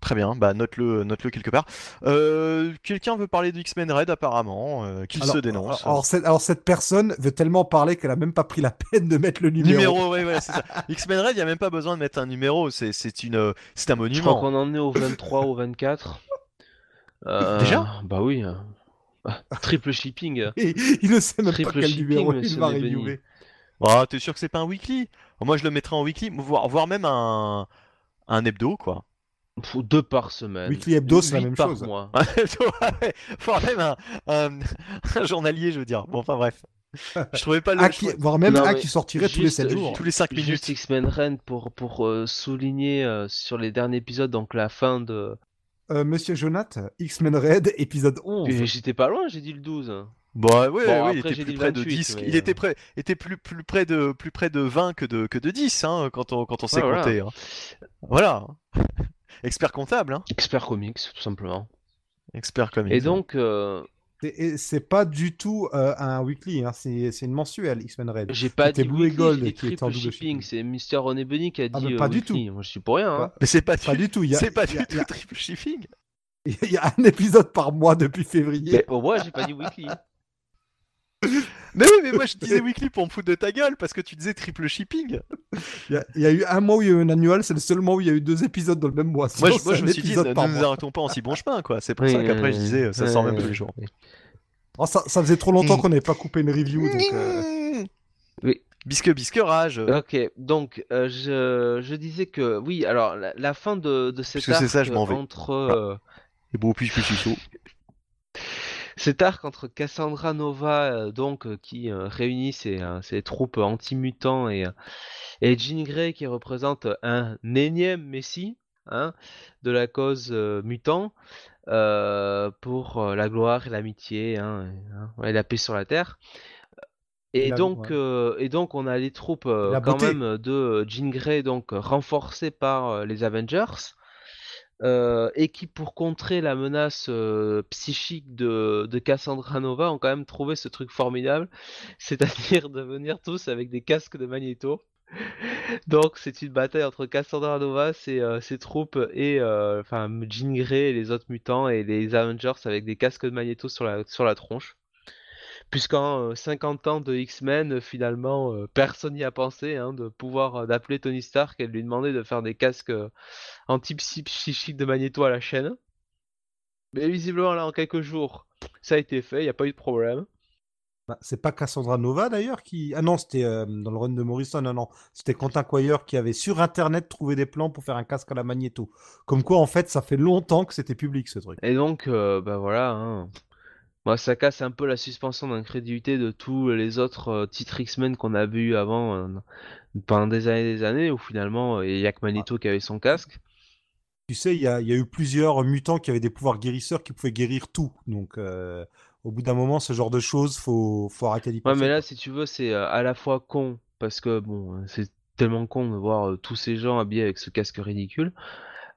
Très bien, bah note-le note-le quelque part. Euh, Quelqu'un veut parler de X-Men Red apparemment, euh, qu'il se dénonce. Alors, cette, alors, cette personne veut tellement parler qu'elle a même pas pris la peine de mettre le numéro. numéro, ouais, ouais, c'est ça. X-Men Red, il n'y a même pas besoin de mettre un numéro, c'est c'est une, c'est un Je crois monument. qu'on en est au 23 ou 24. Euh, Déjà Bah oui. Triple shipping. Et il ne sait même pas Triple quel shipping, numéro il va reviewer. Ah, t'es sûr que c'est pas un weekly? Moi, je le mettrais en weekly, voire, voire même un, un hebdo, quoi. Faut deux par semaine. Weekly Hebdo, c'est la même par chose. mois. Voire même un, un, un journalier, je veux dire. Bon, enfin bref. Je trouvais pas le... Qui- trouvais- voire même Non, un qui sortirait tous les juste- 7 jours. Tous les 5 Juste minutes. X-Men Ren pour, pour euh, souligner euh, sur les derniers épisodes, donc la fin de. Euh, Monsieur Jonath, X-Men Red, épisode 11. Et J'étais pas loin, j'ai dit le 12. Bah ouais, Bon, il après, était j'ai plus près de 28, 10. mais, Il était euh, près, était plus, plus près de, plus près de 20 que de, que de 10, hein, quand on, quand on s'est Ouais, voilà. compté. hein. Voilà. Expert comptable, hein Expert comics, tout simplement. Expert comics. Et donc, euh, C'est- et C'est pas du tout euh, un weekly, hein, c'est une mensuelle, X-Men Red. j'ai pas dit Blue weekly, Gold dit qui était en triple double shipping. C'est Mister René Bunny qui a dit Ah, mais euh, pas du weekly. Moi, je suis pour rien. hein. Mais c'est pas, Pas du... tout. il y a- c'est pas du tout triple shipping. Il y a un épisode par mois depuis février. Mais au moins, j'ai pas dit weekly. Mais oui, mais moi je disais weekly pour me foutre de ta gueule parce que tu disais triple shipping. Il y, a, il y a eu un mois où il y a eu un annual, c'est le seul mois où il y a eu deux épisodes dans le même mois. Moi, je, moi, je me suis dit, ne nous arrêtons pas en si bon chemin, quoi. C'est pour Oui, ça qu'après je disais, ça sort même tous les jours. Oh, ça, ça faisait trop longtemps Mm. qu'on n'avait pas coupé une review. Donc, euh, Oui. Bisque, bisque, rage. Ok, donc euh, je, je disais que oui, alors la, la fin de, de cet Puisque c'est arc ça, je m'en vais. entre euh, Et bon, puis je suis chaud. Cet arc entre Cassandra Nova euh, donc euh, qui euh, réunit ses, ses troupes anti-mutants et, et Jean Grey qui représente un énième messie hein, de la cause mutant pour la gloire et l'amitié hein, et, hein, ouais, la paix sur la terre. Et donc, euh, et on a les troupes euh, quand beauté. même de Jean Grey donc renforcées par euh, les Avengers. Euh, et qui, pour contrer la menace euh, psychique de, Cassandra Nova, ont quand même trouvé ce truc formidable, c'est-à-dire de venir tous avec des casques de magnéto. Donc, c'est une bataille entre Cassandra Nova, ses, euh, ses troupes, et enfin Jean Grey et les autres mutants, et les Avengers avec des casques de la, sur la tronche. Puisqu'en euh, 50 ans de X-Men, euh, finalement, euh, personne n'y a pensé, hein, de pouvoir euh, d'appeler Tony Stark et de lui demander de faire des casques euh, anti-psychiques de magnéto à la chaîne. Mais visiblement, là, en quelques jours, ça a été fait, il n'y a pas eu de problème. bah, c'est pas Cassandra Nova d'ailleurs qui. Ah non, c'était euh, dans le run de Morrison. Non, non. C'était Quentin Quire qui avait sur internet trouvé des plans pour faire un casque à la magnéto. Comme quoi, en fait, ça fait longtemps que c'était public ce truc. Et donc, euh, bah voilà, hein. Moi, ça casse un peu la suspension d'incrédulité de tous les autres euh, titres X-Men qu'on a vus avant euh, pendant des années et des années, où finalement, euh, il y a que Magneto qui avait son casque. Tu sais, il y a, il y a eu plusieurs mutants qui avaient des pouvoirs guérisseurs qui pouvaient guérir tout. Donc, euh, au bout d'un moment, ce genre de choses, faut, faut arrêter d'y Ouais, mais là, si tu veux, c'est à la fois con, parce que bon, c'est tellement con de voir tous ces gens habillés avec ce casque ridicule.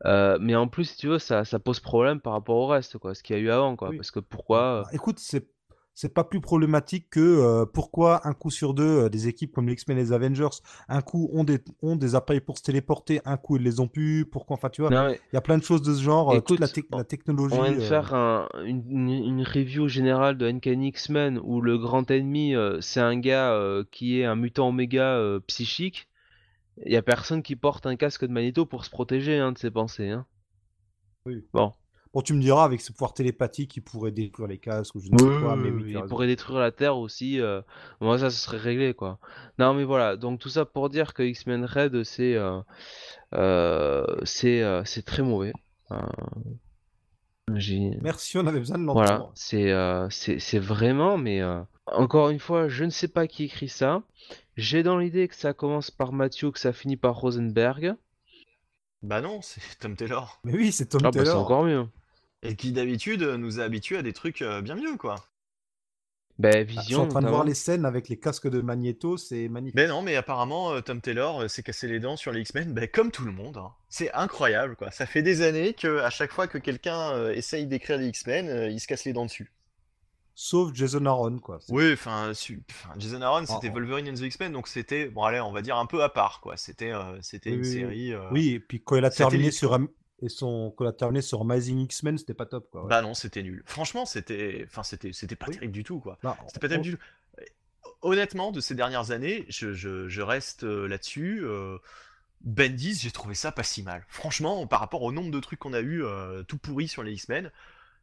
Euh, mais en plus, si tu veux, ça, ça pose problème par rapport au reste, quoi, ce qu'il y a eu avant, quoi. Oui. Parce que pourquoi euh, Bah, écoute, c'est c'est pas plus problématique que euh, pourquoi un coup sur deux, euh, des équipes comme les X-Men et les Avengers, un coup ont des, ont des appareils pour se téléporter, un coup ils les ont plus, pourquoi, enfin tu vois, mais il y a plein de choses de ce genre, euh, toute la, Écoute, tec- la technologie. On vient de euh, faire un- une, une- review générale de Uncanny X-Men où le grand ennemi euh, c'est un gars euh, qui est un mutant oméga euh, psychique. Il y a personne qui porte un casque de magnéto pour se protéger hein, de ses pensées. Hein. Oui. Bon. Bon, tu me diras, avec ce pouvoir télépathique, il pourrait détruire les casques ou je ne sais quoi, mais oui, tu as il raison. pourrait détruire la Terre aussi. euh, Moi ça, ce serait réglé quoi. Non mais voilà. Donc tout ça pour dire que X-Men Red c'est euh, euh, c'est euh, c'est très mauvais. Euh, j'ai- Merci, on avait besoin de l'entendre. Voilà, c'est euh, c'est c'est vraiment, mais euh, encore une fois, je ne sais pas qui écrit ça. J'ai dans l'idée que ça commence par Mathieu, que ça finit par Rosenberg. Bah non, c'est Tom Taylor. Mais oui, c'est Tom Ah bah c'est Taylor. encore mieux. Et qui d'habitude nous a habitués à des trucs euh, bien mieux, quoi. Ben Ah, Je suis Vision, en train de voir les scènes avec les casques de Magneto, c'est magnifique. Mais non, mais apparemment, euh, Tom Taylor euh, s'est cassé les dents sur les X-Men, bah, comme tout le monde. hein. C'est incroyable, quoi. Ça fait des années que à chaque fois que quelqu'un essaye d'écrire les X-Men, il se casse les dents dessus. Sauf Jason Aaron, quoi. Oui, enfin, Jason Aaron, c'était Oh. Wolverine and the X-Men, donc c'était, bon, allez, on va dire un peu à part, quoi. C'était, euh, c'était Oui, une série. euh, Oui, et puis quand il a terminé sur et son quand il a terminé sur Amazing X-Men, c'était pas top, quoi. ouais. Bah non, c'était nul. Franchement, c'était, enfin, c'était, c'était pas Oui. terrible du tout, quoi. Bah, C'était pas terrible du tout. Honnêtement, de ces dernières années, je, je- je reste euh, là-dessus. euh, Bendis, j'ai trouvé ça pas si mal. Franchement, par rapport au nombre de trucs qu'on a eu tout pourris sur les X-Men,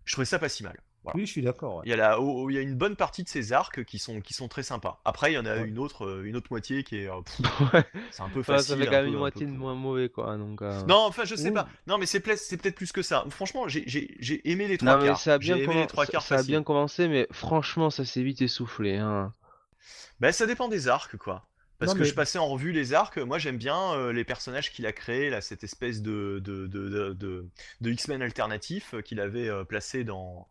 je trouvais ça pas si mal. Voilà. Oui, je suis d'accord. ouais. Il y, a la- oh, oh, il y a une bonne partie de ces arcs qui sont, qui sont très sympas. Après, il y en a Ouais. une autre, euh, une autre moitié qui est, euh, Ouais, c'est un peu facile. ça fait quand même une un moitié peu- de moins mauvais quoi. Donc, euh, Non, enfin, je sais pas. Non, mais c'est peut- c'est peut-être plus que ça. Franchement, j'ai- j'ai j'ai aimé les trois Non, quarts. ça a bien, aimé commen- les trois ça- quarts ça a faciles. bien commencé, mais franchement, ça s'est vite essoufflé. Hein. Bah, ça dépend des arcs, quoi. Parce Non, que mais- je passais en revue les arcs, moi j'aime bien euh, les personnages qu'il a créés, là, cette espèce de, de, de, de, de- de X-Men alternatif qu'il avait euh, placé dans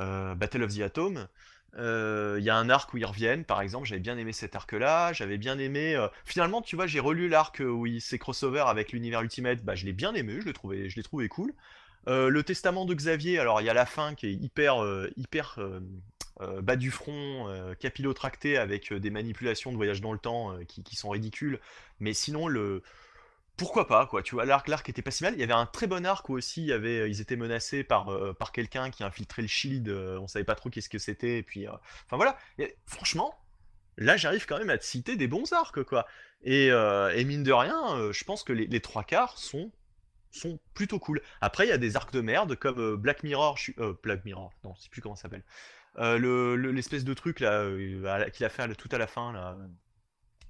euh, Battle of the Atom. Euh, Il y a un arc où ils reviennent, par exemple, j'avais bien aimé cet arc-là, j'avais bien aimé... euh, Finalement, tu vois, j'ai relu l'arc où il s'est crossover avec l'univers Ultimate, bah je l'ai bien aimé, je l'ai trouvé, trouvé cool. Le testament de Xavier, alors il y a la fin qui est hyper, hyper bas du front, capillotracté avec des manipulations de voyage dans le temps qui sont ridicules, mais sinon le... Pourquoi pas, quoi, tu vois, l'arc, l'arc était pas si mal. Il y avait un très bon arc où aussi ils étaient menacés par, euh, par quelqu'un qui infiltrait le shield, euh, on savait pas trop qu'est-ce que c'était, et puis... euh, Enfin voilà, franchement, là j'arrive quand même à te citer des bons arcs, quoi. Et, euh, et mine de rien, je pense que les, trois quarts sont plutôt cool. Après, il y a des arcs de merde comme Black Mirror, je suis- Black Mirror, non, je sais plus comment ça s'appelle. Le, le- l'espèce de truc là qu'il a fait tout à la fin là,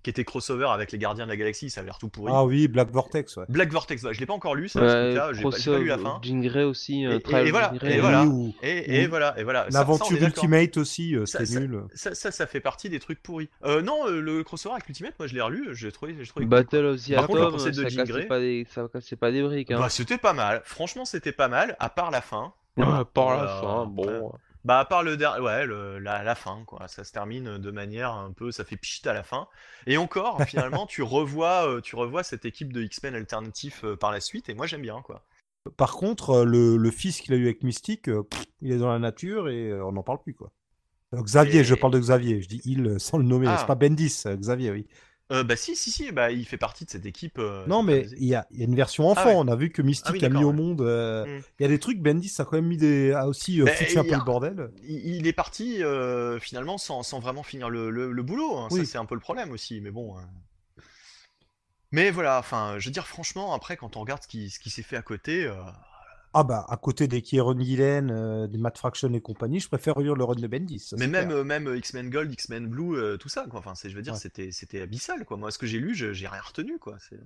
qui était crossover avec les Gardiens de la Galaxie, ça a l'air tout pourri. Ah oui, Black Vortex, ouais. Black Vortex, ouais, je l'ai pas encore lu ça, Ouais, j'ai pas, j'ai pas lu la fin. Jean Grey aussi. euh, Et- et- et voilà, et voilà. Ou Et, et voilà, et voilà. Ça- ça, on L'aventure. Ultimate aussi, euh, ça- nul. Ça, ça, ça fait partie des trucs pourris. Euh, non, le crossover avec l'Ultimate, moi je l'ai relu, j'ai trouvé, j'ai trouvé cool, Battle of the Par contre, le Atom, de ça cassait pas des, ça cassait pas des briques. Hein. Bah, c'était pas mal. Franchement, c'était pas mal, à part la fin. Ouais, par la fin, bon. Bah, à part le der- ouais, le- la, la fin, quoi. Ça se termine de manière un peu, ça fait pchit à la fin. Et encore, finalement, tu revois, euh, tu revois cette équipe de X-Men alternatif euh, par la suite, et moi j'aime bien, quoi. Par contre, euh, le, le fils qu'il a eu avec Mystique, pff, il est dans la nature et on n'en parle plus, quoi. Xavier, Et- je parle de Xavier, je dis il sans le nommer, Ah. c'est pas Bendis, Xavier, oui. Euh, bah, si, si, si, bah, il fait partie de cette équipe. euh, Non, mais il y a, y a une version enfant, Ah ouais. on a vu que Mystique Ah oui, a mis au monde. euh, Mm. Il y a des trucs, Bendis a quand même mis des. a aussi Bah, foutu un peu le bordel. il, est parti finalement sans, sans vraiment finir le, le- le boulot. hein. Oui. Ça, c'est un peu le problème aussi, mais bon. euh. Mais voilà, enfin, je veux dire, franchement, après, quand on regarde ce qui, ce qui s'est fait à côté, Ah bah, à côté des Kieron Gillen, euh, des Matt Fraction et compagnie, je préfère relire le run de Bendis. ça, mais même, euh, même euh, X-Men Gold, X-Men Blue, euh, tout ça, quoi. Enfin, c'est, je veux dire, Ouais. c'était, c'était abyssal, quoi. Moi, ce que j'ai lu, je- j'ai rien retenu, quoi. C'est-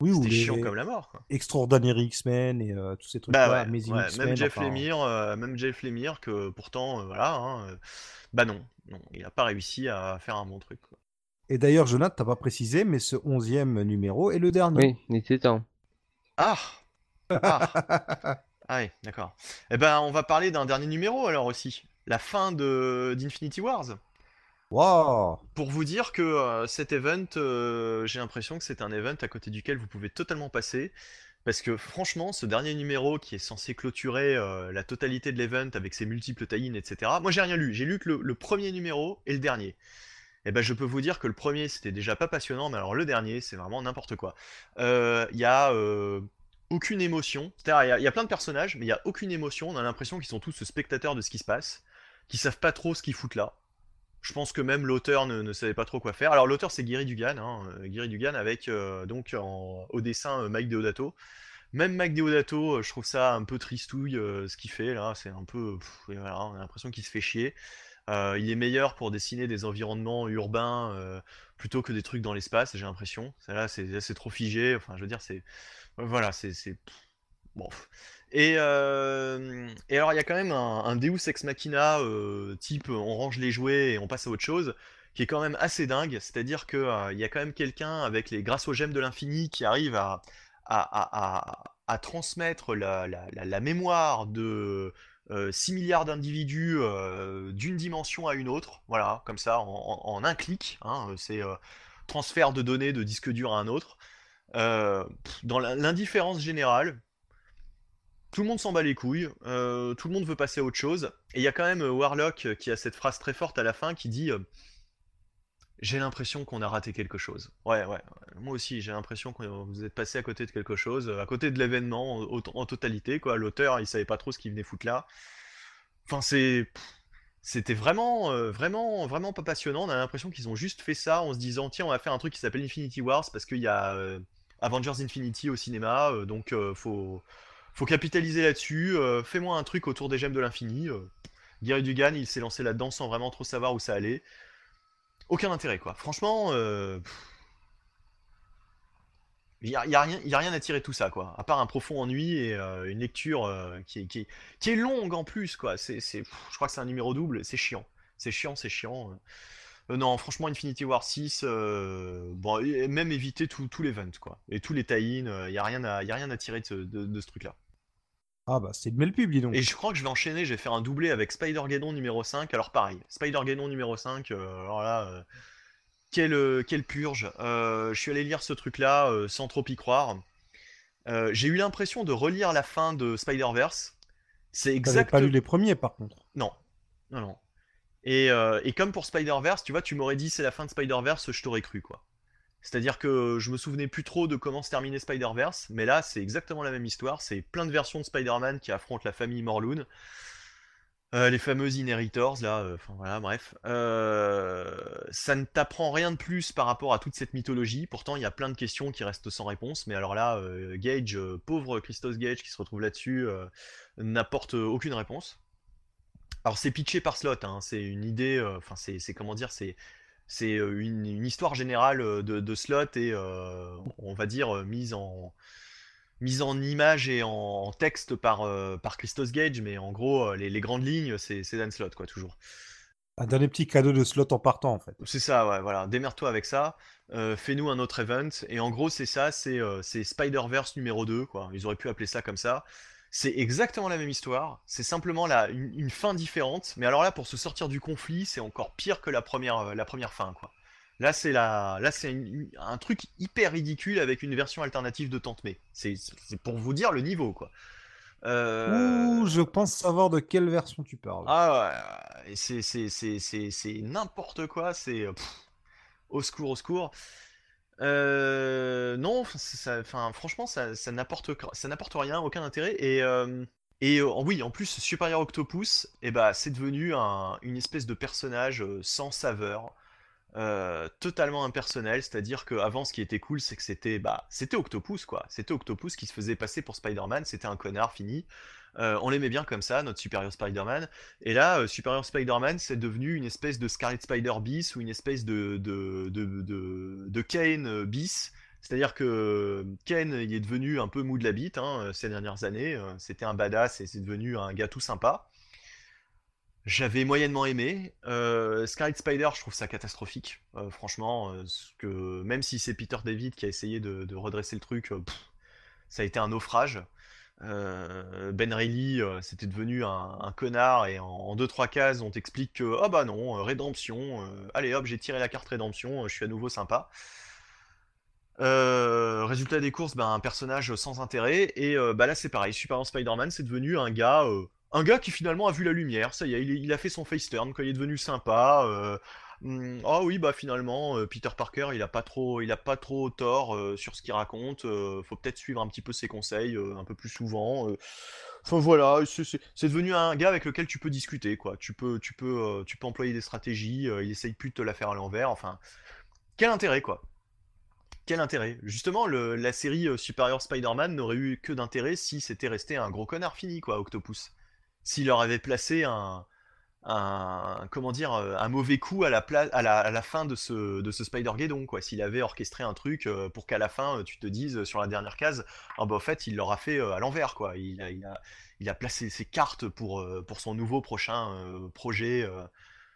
oui, ou C'était les chiant comme la mort, quoi. Extraordinary X-Men et euh, tous ces trucs-là, Bah ouais, Amazing ouais, X-Men. même Jeff enfin, Lemire, euh, même Jeff Lemire, que pourtant, euh, voilà, hein, euh, bah non, non, il a pas réussi à faire un bon truc. quoi. Et d'ailleurs, Jonathan, t'as pas précisé, mais ce onzième numéro est le dernier. Oui, il était temps. Ah, ah, ah oui, d'accord. Eh ben, on va parler d'un dernier numéro alors aussi, la fin de d'Infinity Wars. Waouh Pour vous dire que euh, cet event, euh, j'ai l'impression que c'est un event à côté duquel vous pouvez totalement passer. Parce que franchement, ce dernier numéro qui est censé clôturer euh, la totalité de l'event avec ses multiples tie etc. Moi j'ai rien lu, j'ai lu que le, le premier numéro et le dernier. Et ben je peux vous dire que le premier c'était déjà pas passionnant, mais alors le dernier c'est vraiment n'importe quoi. Il y a aucune émotion, il y a- plein de personnages, mais il y a aucune émotion, on a l'impression qu'ils sont tous spectateurs de ce qui se passe, qu'ils savent pas trop ce qu'ils foutent là. Je pense que même l'auteur ne, savait pas trop quoi faire. Alors l'auteur c'est Guy Dugan, hein, euh, Guy Dugan avec euh, donc au dessin euh, Mike Deodato. Même Mike Deodato, je trouve ça un peu tristouille ce qu'il fait là, c'est un peu, voilà, on a l'impression qu'il se fait chier. Il est meilleur pour dessiner des environnements urbains plutôt que des trucs dans l'espace, j'ai l'impression. Là, c'est trop figé, enfin je veux dire c'est, voilà c'est bon. Et, euh, et alors il y a quand même un, Deus Ex Machina euh, type on range les jouets et on passe à autre chose qui est quand même assez dingue, c'est-à-dire que euh, y a quand même quelqu'un avec les grâce aux gemmes de l'infini qui arrive à, à, à- à- transmettre la, la- la- mémoire de euh, 6 milliards d'individus d'une dimension à une autre, voilà, comme ça, en, en- un clic, hein, c'est transfert de données de disque dur à un autre. Euh, dans l'indifférence générale, tout le monde s'en bat les couilles, euh, tout le monde veut passer à autre chose, et il y a quand même euh, Warlock qui a cette phrase très forte à la fin qui dit J'ai l'impression qu'on a raté quelque chose. Ouais, ouais, moi aussi j'ai l'impression que vous êtes passé à côté de quelque chose, à côté de l'événement en, totalité, quoi. L'auteur il savait pas trop ce qu'il venait foutre là. Enfin, c'est. C'était vraiment, vraiment, vraiment pas passionnant. On a l'impression qu'ils ont juste fait ça en se disant tiens, on va faire un truc qui s'appelle Infinity Wars parce qu'il y a Avengers Infinity au cinéma, euh, donc euh, faut, faut capitaliser là-dessus. euh, Fais-moi un truc autour des gemmes de l'infini. Gary Dugan, il s'est lancé là-dedans sans vraiment trop savoir où ça allait. Aucun intérêt, quoi. Franchement, il n'y a, rien, à tirer de tout ça, quoi. À part un profond ennui et une lecture qui, est, longue en plus, quoi. C'est, je crois que c'est un numéro double, c'est chiant. C'est chiant, c'est chiant. Euh, non, franchement, Infinity War 6, euh, bon, et même éviter tout, tout l'event, quoi. Et tous les tie-in, il n'y a, rien à- y a rien à tirer de ce, de- de ce truc-là. Ah bah c'est de le pub, dis donc. Et je crois que je vais enchaîner, je vais faire un doublé avec Spider-Geddon numéro 5. Alors pareil, Spider-Geddon numéro 5, euh, alors là, euh, quelle, euh, quelle purge. Euh, je suis allé lire ce truc-là euh, sans trop y croire. Euh, j'ai eu l'impression de relire la fin de Spider-Verse. C'est exact. pas lu les premiers par contre. Non, non, non. Et, euh, et comme pour Spider-Verse, tu vois, tu m'aurais dit c'est la fin de Spider-Verse, je t'aurais cru, quoi. C'est-à-dire que je me souvenais plus trop de comment se terminait Spider-Verse, mais là, c'est exactement la même histoire. C'est plein de versions de Spider-Man qui affrontent la famille Morlun. Euh, les fameux Inheritors, là, euh, enfin voilà, bref. Euh, ça ne t'apprend rien de plus par rapport à toute cette mythologie. Pourtant, il y a plein de questions qui restent sans réponse. Mais alors là, Gage, pauvre Christos Gage qui se retrouve là-dessus, n'apporte aucune réponse. Alors c'est pitché par slot, hein, c'est une idée, euh, enfin c'est c'est comment dire, c'est c'est euh, une, une histoire générale euh, de, de slot et euh, on va dire mise en mise en image et en, en texte par euh, par Christos Gage, mais en gros les, les grandes lignes c'est Dan Slott quoi toujours. Un dernier petit cadeau de slot en partant en fait. C'est ça, ouais, voilà, démerde-toi avec ça, fais-nous un autre event et en gros c'est ça, c'est c'est Spider-Verse numéro 2 quoi. Ils auraient pu appeler ça comme ça. C'est exactement la même histoire, c'est simplement la, une, une fin différente, mais alors là, pour se sortir du conflit, c'est encore pire que la première, euh, la première fin, quoi. Là, c'est la, là, c'est un truc hyper ridicule avec une version alternative de Tante May. C'est pour vous dire le niveau, quoi. Euh, Ouh, je pense savoir de quelle version tu parles. Ah ouais, c'est c'est- c'est- c'est- c'est n'importe quoi, c'est au secours, au secours. Euh, non, ça, franchement, ça, n'apporte rien, aucun intérêt. Et, euh, et euh, oui, en plus, Superior Octopus, eh bah, c'est devenu un- une espèce de personnage euh, sans saveur, totalement impersonnel. C'est-à-dire qu'avant, ce qui était cool, c'est que c'était bah, c'était Octopus, quoi. C'était Octopus qui se faisait passer pour Spider-Man, c'était un connard fini. Euh, on l'aimait bien comme ça, notre Superior Spider-Man. Et là, euh, Superior Spider-Man, c'est devenu une espèce de Scarlet Spider bis ou une espèce de, de, de, Kane euh, bis. C'est-à-dire que Kane, il est devenu un peu mou de la bite hein, ces dernières années. C'était un badass et c'est devenu un gars tout sympa. J'avais moyennement aimé. Scarlet Spider, je trouve ça catastrophique. Franchement, que, même si c'est Peter David qui a essayé de, redresser le truc, ça a été un naufrage. Euh, Ben Reilly, euh, c'était devenu un, connard et en, en deux trois cases, on t'explique que ah bah non, euh, rédemption. allez hop, j'ai tiré la carte rédemption, je suis à nouveau sympa. Résultat des courses, bah, un personnage sans intérêt et euh, bah là c'est pareil. Superman Spider-Man, c'est devenu un gars, un gars qui finalement a vu la lumière. Ça y est, il, a fait son face turn, quand il est devenu sympa. Hmm, Ah oui, bah finalement, euh, Peter Parker, il a pas trop, il a pas trop tort euh, sur ce qu'il raconte. euh, faut peut-être suivre un petit peu ses conseils un peu plus souvent. Enfin voilà, c'est devenu un gars avec lequel tu peux discuter, quoi. Tu peux, tu peux, tu peux employer des stratégies. il essaye plus de te la faire à l'envers. Enfin, quel intérêt, quoi. Quel intérêt? Justement, la série Superior Spider-Man n'aurait eu que d'intérêt si c'était resté un gros connard fini, quoi, Octopus. S'il leur avait placé un, un comment dire euh, un mauvais coup à la à la, à la fin de ce de ce Spider-Geddon quoi. S'il avait orchestré un truc euh, pour qu'à la fin euh, tu te dises sur la dernière case ah bah en fait il l'aura fait à l'envers quoi. Il a, il a placé ses cartes pour pour son nouveau prochain projet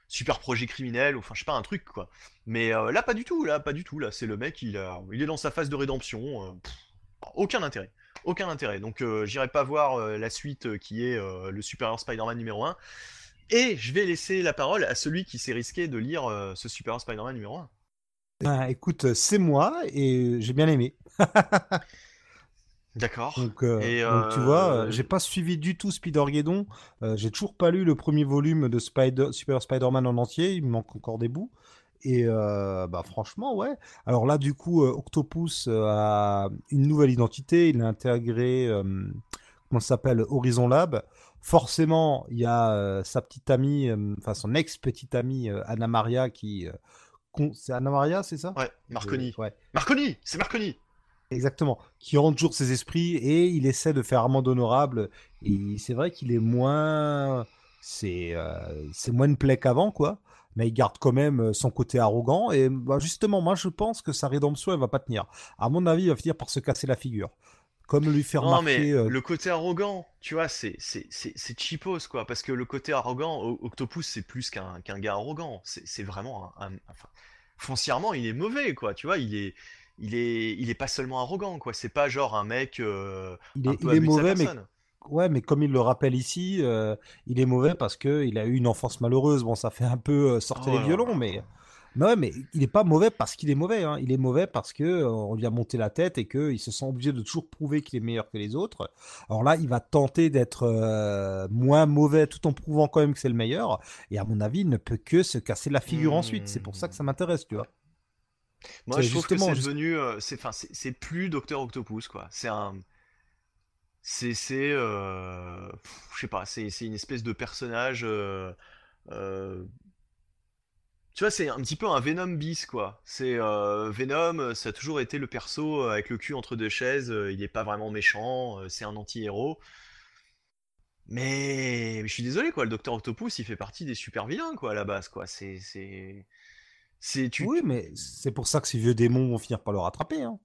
super projet criminel ou enfin je sais pas un truc quoi. Mais là pas du tout là pas du tout. Là c'est le mec il est dans sa phase de rédemption aucun intérêt. Aucun intérêt. Donc euh, j'irai pas voir la suite qui est le Superior Spider-Man numéro 1 et je vais laisser la parole à celui qui s'est risqué de lire euh, ce Super Spider-Man numéro 1. Ben, écoute, c'est moi et j'ai bien aimé. D'accord. Donc, euh, Et, donc, tu vois, euh, j'ai pas suivi du tout Spider-Geddon. Euh, j'ai toujours pas lu le premier volume de Spider Super Spider-Man en entier. Il me manque encore des bouts. Et euh, bah franchement, ouais. Alors là, du coup, Octopus a une nouvelle identité. Il a intégré, euh, comment s'appelle, Horizon Lab. Forcément, il y a euh, sa petite amie, euh, enfin son ex-petite amie euh, Anna Maria qui, c'est Anna Maria, c'est ça? Ouais, Marconi. Ouais. Marconi C'est Marconi Exactement, qui hante toujours ses esprits et il essaie de faire amende honorable. Et c'est vrai qu'il est moins, c'est euh, moins de plaie qu'avant quoi, mais il garde quand même son côté arrogant. Et bah, justement, moi je pense que sa rédemption elle va pas tenir. À mon avis, il va finir par se casser la figure, comme lui faire Non, mais euh, le côté arrogant, tu vois, c'est c'est cheapos, quoi. Parce que le côté arrogant, Octopus, c'est plus qu'un qu'un gars arrogant. C'est c'est vraiment un, un- Enfin, foncièrement, il est mauvais, quoi. Tu vois, il est. Il est, il est pas seulement arrogant, quoi. C'est pas genre un mec euh, il un est, peu il mauvais, mais. Ouais, mais comme il le rappelle ici, euh, il est mauvais parce que il a eu une enfance malheureuse. Bon, ça fait un peu sortir Oh les violons, mais mais ouais, mais il est pas mauvais parce qu'il est mauvais. hein. Il est mauvais parce que euh, on lui a monté la tête et qu'il se sent obligé de toujours prouver qu'il est meilleur que les autres. Alors là, il va tenter d'être euh, moins mauvais tout en prouvant quand même que c'est le meilleur. Et à mon avis, il ne peut que se casser la figure ensuite. C'est pour ça que ça m'intéresse, tu vois. Moi, je trouve que c'est devenu, euh, c'est, enfin, c'est, c'est plus Docteur Octopus, quoi. C'est un, c'est, c'est, euh, je sais pas, c'est, une espèce de personnage. euh, tu vois, c'est un petit peu un Venom bis, quoi. C'est euh, Venom, ça a toujours été le perso euh, avec le cul entre deux chaises. euh, il est pas vraiment méchant, euh, c'est un anti-héros. Mais, mais je suis désolé, quoi. Le Docteur Octopus, il fait partie des super vilains, quoi, à la base, quoi. C'est, c'est, c'est, tu, Oui, mais c'est pour ça que ces vieux démons vont finir par le rattraper. Hein.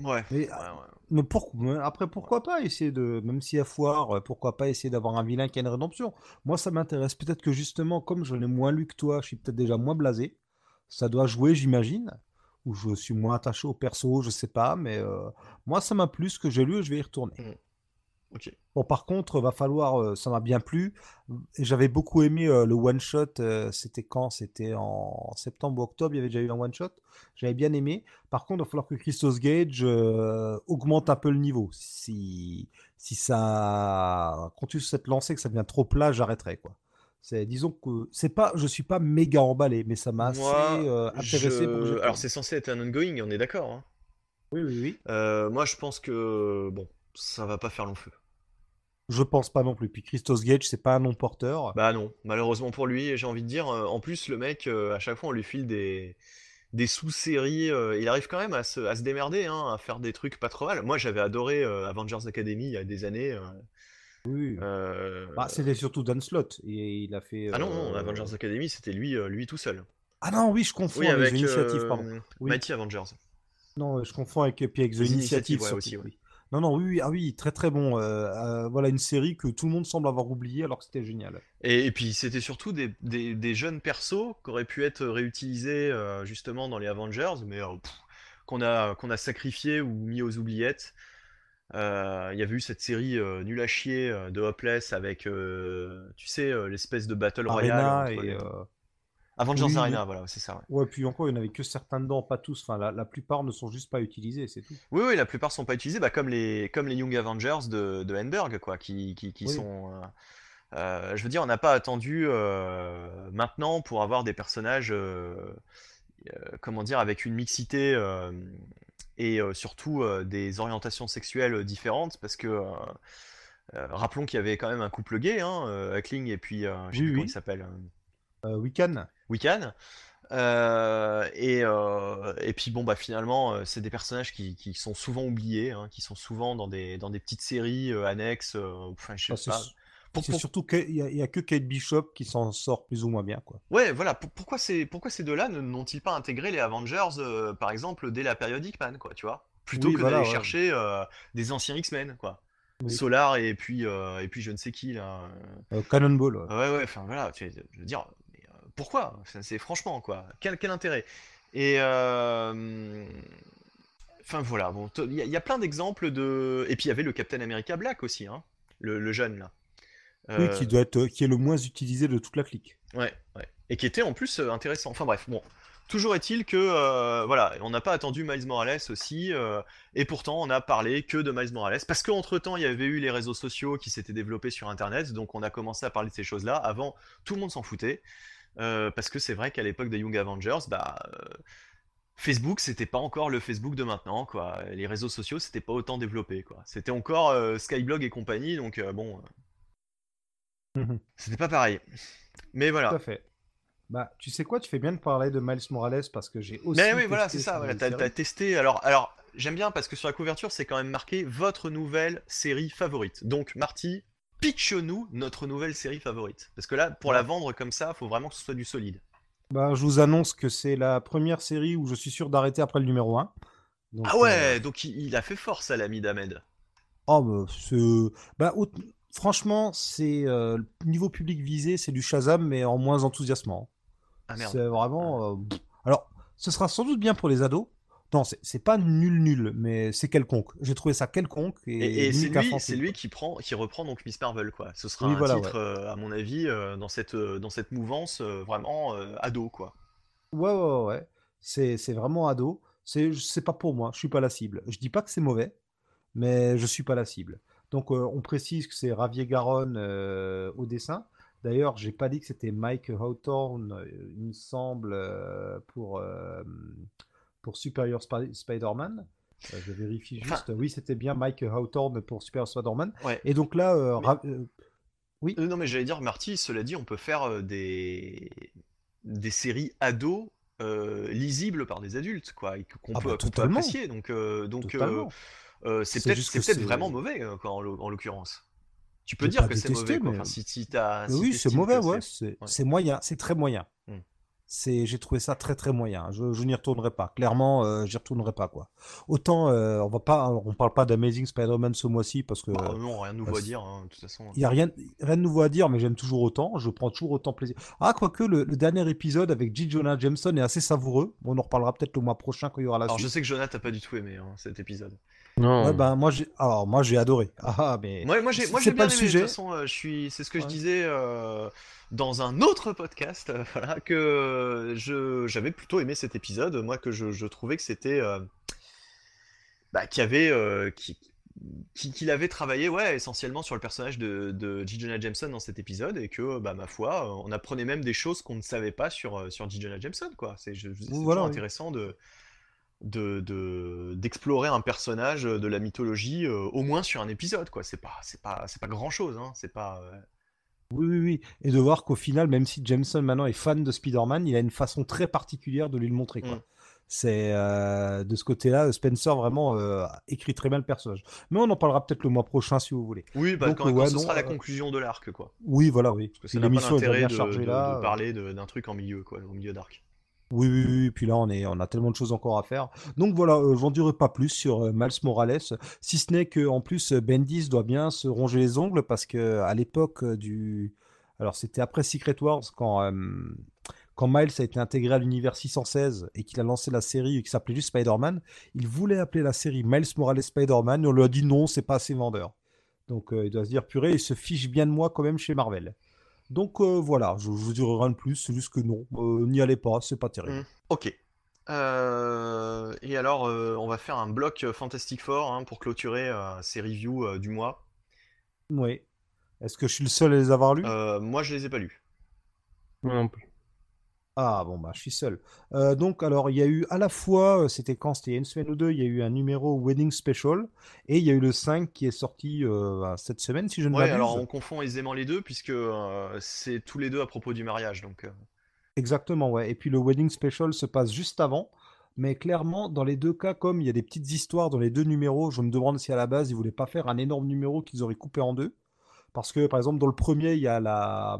Ouais. Mais, Ouais, ouais. Mais pour- mais après, pourquoi pas essayer de, même si à foire, euh, pourquoi pas essayer d'avoir un vilain qui a une rédemption Moi, ça m'intéresse. Peut-être que justement, comme je l'ai moins lu que toi, je suis peut-être déjà moins blasé. Ça doit jouer, j'imagine. Ou je suis moins attaché au perso, je sais pas. Mais euh, moi, ça m'a plu ce que j'ai lu et je vais y retourner. Bon, par contre, va falloir, euh, ça m'a bien plu. J'avais beaucoup aimé euh, le one shot. euh, c'était quand? C'était en septembre ou octobre. Il y avait déjà eu un one shot. J'avais bien aimé. Par contre, il va falloir que Christos Gage augmente un peu le niveau. Si, si ça continue cette lancée, que ça devient trop plat, j'arrêterai quoi. C'est, disons que c'est pas, je suis pas méga emballé, mais ça m'a assez intéressé pour que. Alors c'est censé être un ongoing, on est d'accord. hein. Oui, oui, oui. Moi je pense que bon, ça va pas faire long feu. Je pense pas non plus. Puis Christos Gage, c'est pas un non porteur. Bah non, malheureusement pour lui, j'ai envie de dire. euh, en plus le mec, euh, à chaque fois on lui file des, des sous-séries. euh, il arrive quand même à se, à se démerder, hein, à faire des trucs pas trop mal. Moi j'avais adoré Avengers Academy il y a des années. Oui. euh, Bah, c'était surtout Dan Slott. Et il a fait. Ah non, non, euh, Avengers Academy c'était lui, lui tout seul. Ah non, oui, je confonds Oui, avec, Initiative, pardon. Oui. Mighty Avengers. Non, je confonds avec, puis avec The The Initiative, Initiative, ouais, surtout, aussi, oui. Non, non, oui, oui, ah oui, très très bon. euh, euh, voilà une série que tout le monde semble avoir oubliée alors que c'était génial. Et, et puis c'était surtout des, des- des jeunes persos qui auraient pu être réutilisés euh, justement dans les Avengers, mais qu'on a, qu'on a sacrifiés ou mis aux oubliettes. Euh, Il y avait eu cette série euh, nulle à chier euh, de Hopeless avec, tu sais, l'espèce de battle royale. Arena et. les- Avengers oui, Arena, mais- voilà, c'est ça. ouais. Ouais, puis encore, il n'y en avait que certains dedans, pas tous. Enfin, la, la plupart ne sont juste pas utilisés, c'est tout. Oui, oui, la plupart sont pas utilisés, bah, comme les, comme les Young Avengers de, de Henberg, quoi, qui, qui, qui Oui. sont. euh, euh, je veux dire, on n'a pas attendu euh, maintenant pour avoir des personnages, comment dire, avec une mixité et surtout des orientations sexuelles différentes, parce que rappelons qu'il y avait quand même un couple gay, hein, et puis je sais Oui, plus comment il s'appelle. Euh, Euh, Wiccan Wiccan. Euh, et, euh, et puis bon bah finalement euh, c'est des personnages qui, qui sont souvent oubliés, hein, qui sont souvent dans des, dans des petites séries euh, annexes, enfin je sais Ah, pas. Pour- surtout qu'il n'y a, a que Kate Bishop qui s'en sort plus ou moins bien, quoi. Ouais voilà, pour- pourquoi, ces, pourquoi ces deux-là n'ont-ils pas intégré les Avengers par exemple dès la période Hickman quoi, tu vois? Plutôt Oui, que voilà, d'aller ouais. chercher des anciens X-Men quoi. Oui. Solar et puis, et puis je ne sais qui là. Cannonball, ouais. Ouais, ouais, enfin voilà, je veux dire, pourquoi? C'est franchement, quoi. Quel, quel intérêt? Et. euh, Enfin voilà, bon, il y, a- il y a plein d'exemples de. Et puis il y avait le Captain America Black aussi, hein, le, le jeune là. Oui, Euh, qui doit être, qui est le moins utilisé de toute la clique. Ouais, ouais. Et qui était en plus euh, intéressant. Enfin bref, bon. Toujours est-il que, euh, voilà, on n'a pas attendu Miles Morales aussi, euh, et pourtant on a parlé que de Miles Morales, parce qu'entre-temps il y avait eu les réseaux sociaux qui s'étaient développés sur Internet, donc on a commencé à parler de ces choses-là. Avant, tout le monde s'en foutait, euh, parce que c'est vrai qu'à l'époque des Young Avengers, bah, euh, Facebook c'était pas encore le Facebook de maintenant, quoi. Les réseaux sociaux c'était pas autant développé, quoi. C'était encore euh, Skyblog et compagnie, donc bon, Mhm. c'était pas pareil. Mais voilà. Tout à fait. Bah, tu sais quoi, tu fais bien de parler de Miles Morales parce que j'ai aussi. Mais oui, voilà, c'est ça. Voilà, t'as, t'as testé. Alors, alors, j'aime bien parce que sur la couverture, c'est quand même marqué votre nouvelle série favorite. Donc, Marty, pitch-nous notre nouvelle série favorite. Parce que là, pour la vendre comme ça, faut vraiment que ce soit du solide. Bah, je vous annonce que c'est la première série où je suis sûr d'arrêter après le numéro 1. Donc, Ah ouais, euh, donc il, il a fait fort ça, l'ami d'Ahmed. Oh, bah, c'est- bah, au- franchement, c'est euh, le niveau public visé, c'est du Shazam, mais en moins enthousiasmant. Ah merde. C'est vraiment. euh, pff. Alors, ce sera sans doute bien pour les ados. Non, c'est pas nul nul, mais c'est quelconque. J'ai trouvé ça quelconque et, Et, et c'est lui, c'est qui prend, qui reprend donc Miss Marvel quoi. Ce sera Oui, un voilà, titre, ouais. euh, à mon avis, euh, dans cette, euh, dans cette mouvance vraiment ado quoi. Ouais, ouais, ouais. C'est c'est vraiment ado. C'est c'est pas pour moi. Je suis pas la cible. Je dis pas que c'est mauvais, mais je suis pas la cible. Donc, on précise que c'est Ravier Garonne au dessin. D'ailleurs, j'ai pas dit que c'était Mike Hawthorne, il me semble, pour, pour Superior Spi- Spider-Man. Euh, je vérifie Enfin- juste. Oui, c'était bien Mike Hawthorne pour Superior Spider-Man. Ouais. Et donc là, euh, Mais- euh, oui, non mais j'allais dire Marty, cela dit, on peut faire des, des séries ados lisibles par des adultes quoi, et qu'on Ah peut, bah, qu'on peut apprécier. Donc, donc c'est peut-être c'est- vraiment mauvais quoi, en, l'oc- en l'occurrence. Tu peux dire que c'est mauvais mais- Enfin, si, si si oui, c'est mauvais, ouais. c'est moyen, c'est très moyen. C'est, j'ai trouvé ça très très moyen. Je, je n'y retournerai pas. Clairement, euh, j'y retournerai pas quoi. Autant, euh, on va pas, on parle pas d'Amazing Spider-Man ce mois-ci parce que Bah, non, rien de nouveau bah, à dire hein, de toute façon. il y a rien, rien de nouveau à dire, mais j'aime toujours autant. Je prends toujours autant plaisir. Ah, quoique le, le dernier épisode avec J. Jonah Jameson est assez savoureux. On en reparlera peut-être le mois prochain quand il y aura la Alors je suite. sais que Jonathan t'as pas du tout aimé hein, cet épisode. Non. Ouais, ben moi j'ai, alors moi j'ai adoré. Ah, mais Moi, moi j'ai moi c'est j'ai pas bien le aimé. De sujet. toute façon, euh, je suis, c'est ce que je Ouais. disais euh, dans un autre podcast, euh, voilà, que je j'avais plutôt aimé cet épisode. Moi, que je, je trouvais que c'était, euh, bah, qu'il y avait, euh, qui- qui- qu'il avait travaillé, ouais, essentiellement sur le personnage de, de J. Jonah Jameson dans cet épisode, et que, bah, ma foi, on apprenait même des choses qu'on ne savait pas sur euh, sur J. Jonah Jameson, quoi. C'est je- c'est toujours Voilà, oui. intéressant de de, de- d'explorer un personnage de la mythologie euh, au moins sur un épisode quoi c'est pas c'est pas c'est pas grand chose hein c'est pas euh, Oui, oui, oui. Et de voir qu'au final, même si Jameson maintenant est fan de Spider-Man, il a une façon très particulière de lui le montrer. Quoi. Mm. C'est euh, de ce côté-là, Spencer vraiment euh, écrit très bien le personnage. Mais on en parlera peut-être le mois prochain si vous voulez. oui bah, Donc, quand, quand ouais, ce non, sera la euh, conclusion de l'arc quoi Oui, voilà, oui. parce que ça n'a pas d'intérêt de, de- là. de euh, parler d'un truc en milieu quoi au milieu d'arc Oui, oui, oui. Puis là, on a tellement de choses encore à faire. Donc voilà, euh, j'en dirai pas plus sur euh, Miles Morales, si ce n'est que en plus Bendis doit bien se ronger les ongles parce que à l'époque euh, du, alors c'était après Secret Wars quand euh, quand Miles a été intégré à l'univers 616 et qu'il a lancé la série qui s'appelait juste Spider-Man, il voulait appeler la série Miles Morales Spider-Man on lui a dit non, c'est pas assez vendeur. Donc il doit se dire purée, il se fiche bien de moi quand même chez Marvel. Donc euh, voilà, je, je vous dirai rien de plus, c'est juste que non, euh, n'y allez pas, c'est pas terrible. Mm. ok Euh, et alors euh, on va faire un bloc Fantastic Four hein, pour clôturer euh, ces reviews euh, du mois Oui. Est-ce que je suis le seul à les avoir lus? Euh, moi je les ai pas lus Moi non plus. Ah bon bah je suis seul. Euh, donc alors il y a eu à la fois, euh, c'était quand? C'était il y a une semaine ou deux, il y a eu un numéro Wedding Special et il y a eu le 5 qui est sorti euh, cette semaine si je ne ouais m'abuse. alors on confond aisément les deux puisque euh, c'est tous les deux à propos du mariage donc Exactement ouais. Et puis le Wedding Special se passe juste avant. Mais clairement, dans les deux cas, comme il y a des petites histoires dans les deux numéros, je me demande si à la base ils voulaient pas faire un énorme numéro qu'ils auraient coupé en deux. Parce que par exemple dans le premier, il y a la,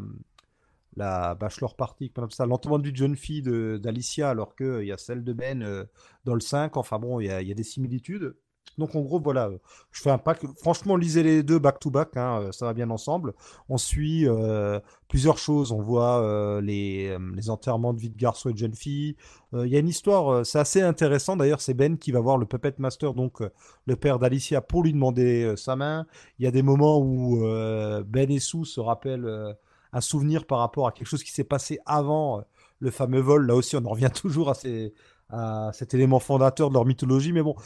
la bachelor party, comme ça, l'enterrement de jeune fille d'Alicia, alors qu'il y a celle de Ben euh, dans le 5. Enfin bon, il y a, des similitudes. Donc en gros, voilà, euh, je fais un pack. Franchement, lisez les deux back-to-back, hein, euh, ça va bien ensemble. On suit euh, plusieurs choses. On voit euh, les, euh, les enterrements de vie de garçons et de jeunes filles. Euh, Il y a une histoire, euh, c'est assez intéressant. D'ailleurs, c'est Ben qui va voir le Puppet Master, donc euh, le père d'Alicia, pour lui demander euh, sa main. Il y a des moments où euh, Ben et Sue se rappellent euh, un souvenir par rapport à quelque chose qui s'est passé avant euh, le fameux vol. Là aussi, on en revient toujours à, ces- à cet élément fondateur de leur mythologie. Mais bon,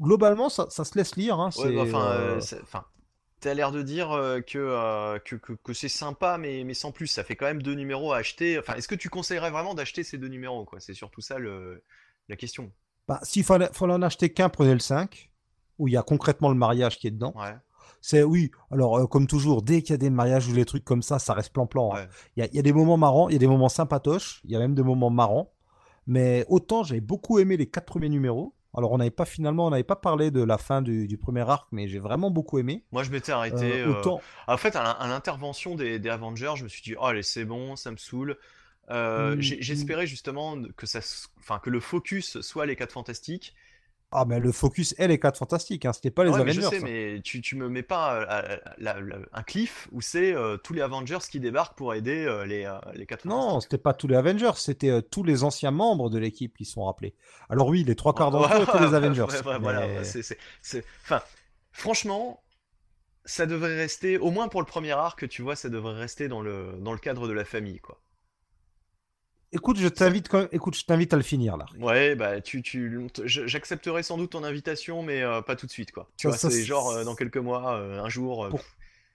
globalement, ça, ça se laisse lire. hein, Ouais, bah, enfin, euh, euh, t'as l'air de dire que, euh, que, que, que c'est sympa, mais, mais sans plus. Ça fait quand même deux numéros à acheter. Enfin, est-ce que tu conseillerais vraiment d'acheter ces deux numéros, quoi? C'est surtout ça le, la question. bah, s'il fallait, fallait en acheter qu'un, prenez le 5, où il y a concrètement le mariage qui est dedans. Ouais. C'est oui, alors euh, comme toujours, dès qu'il y a des mariages ou des trucs comme ça, ça reste plan-plan. hein. Ouais. Il y, a, il y a des moments marrants, il y a des moments sympatoches, il y a même des moments marrants. Mais autant j'avais beaucoup aimé les quatre premiers numéros. Alors on n'avait pas finalement, on n'avait pas parlé de la fin du, du premier arc, mais j'ai vraiment beaucoup aimé. Moi, je m'étais arrêté. Euh, euh, autant, En fait, à l'in- à l'intervention des, des Avengers, je me suis dit, oh, allez, c'est bon, ça me saoule. Euh, Mm, j'ai- mm. J'espérais justement que ça, enfin, que le focus soit les 4 fantastiques. Ah, mais le focus, est 4 fantastiques. Hein. C'était pas les Ouais, mais je Avengers. sais, ça. mais tu, tu me mets pas euh, la- la- un cliff où c'est euh, tous les Avengers qui débarquent pour aider euh, les, les 4 Non, c'était pas tous les Avengers, c'était tous les anciens membres de l'équipe qui sont rappelés. Alors oui, les trois quarts d'entre eux étaient les Avengers. Ouais, ouais, mais- c'est- Enfin, franchement, ça devrait rester, au moins pour le premier arc, tu vois, ça devrait rester dans le, dans le cadre de la famille, quoi. Écoute, je t'invite écoute, je t'invite à le finir là. Ouais, bah, tu, tu, j'accepterai sans doute ton invitation, mais euh, pas tout de suite, quoi. Tu Ça- vois, ça, c'est genre euh, dans quelques mois, euh, un jour. Pour-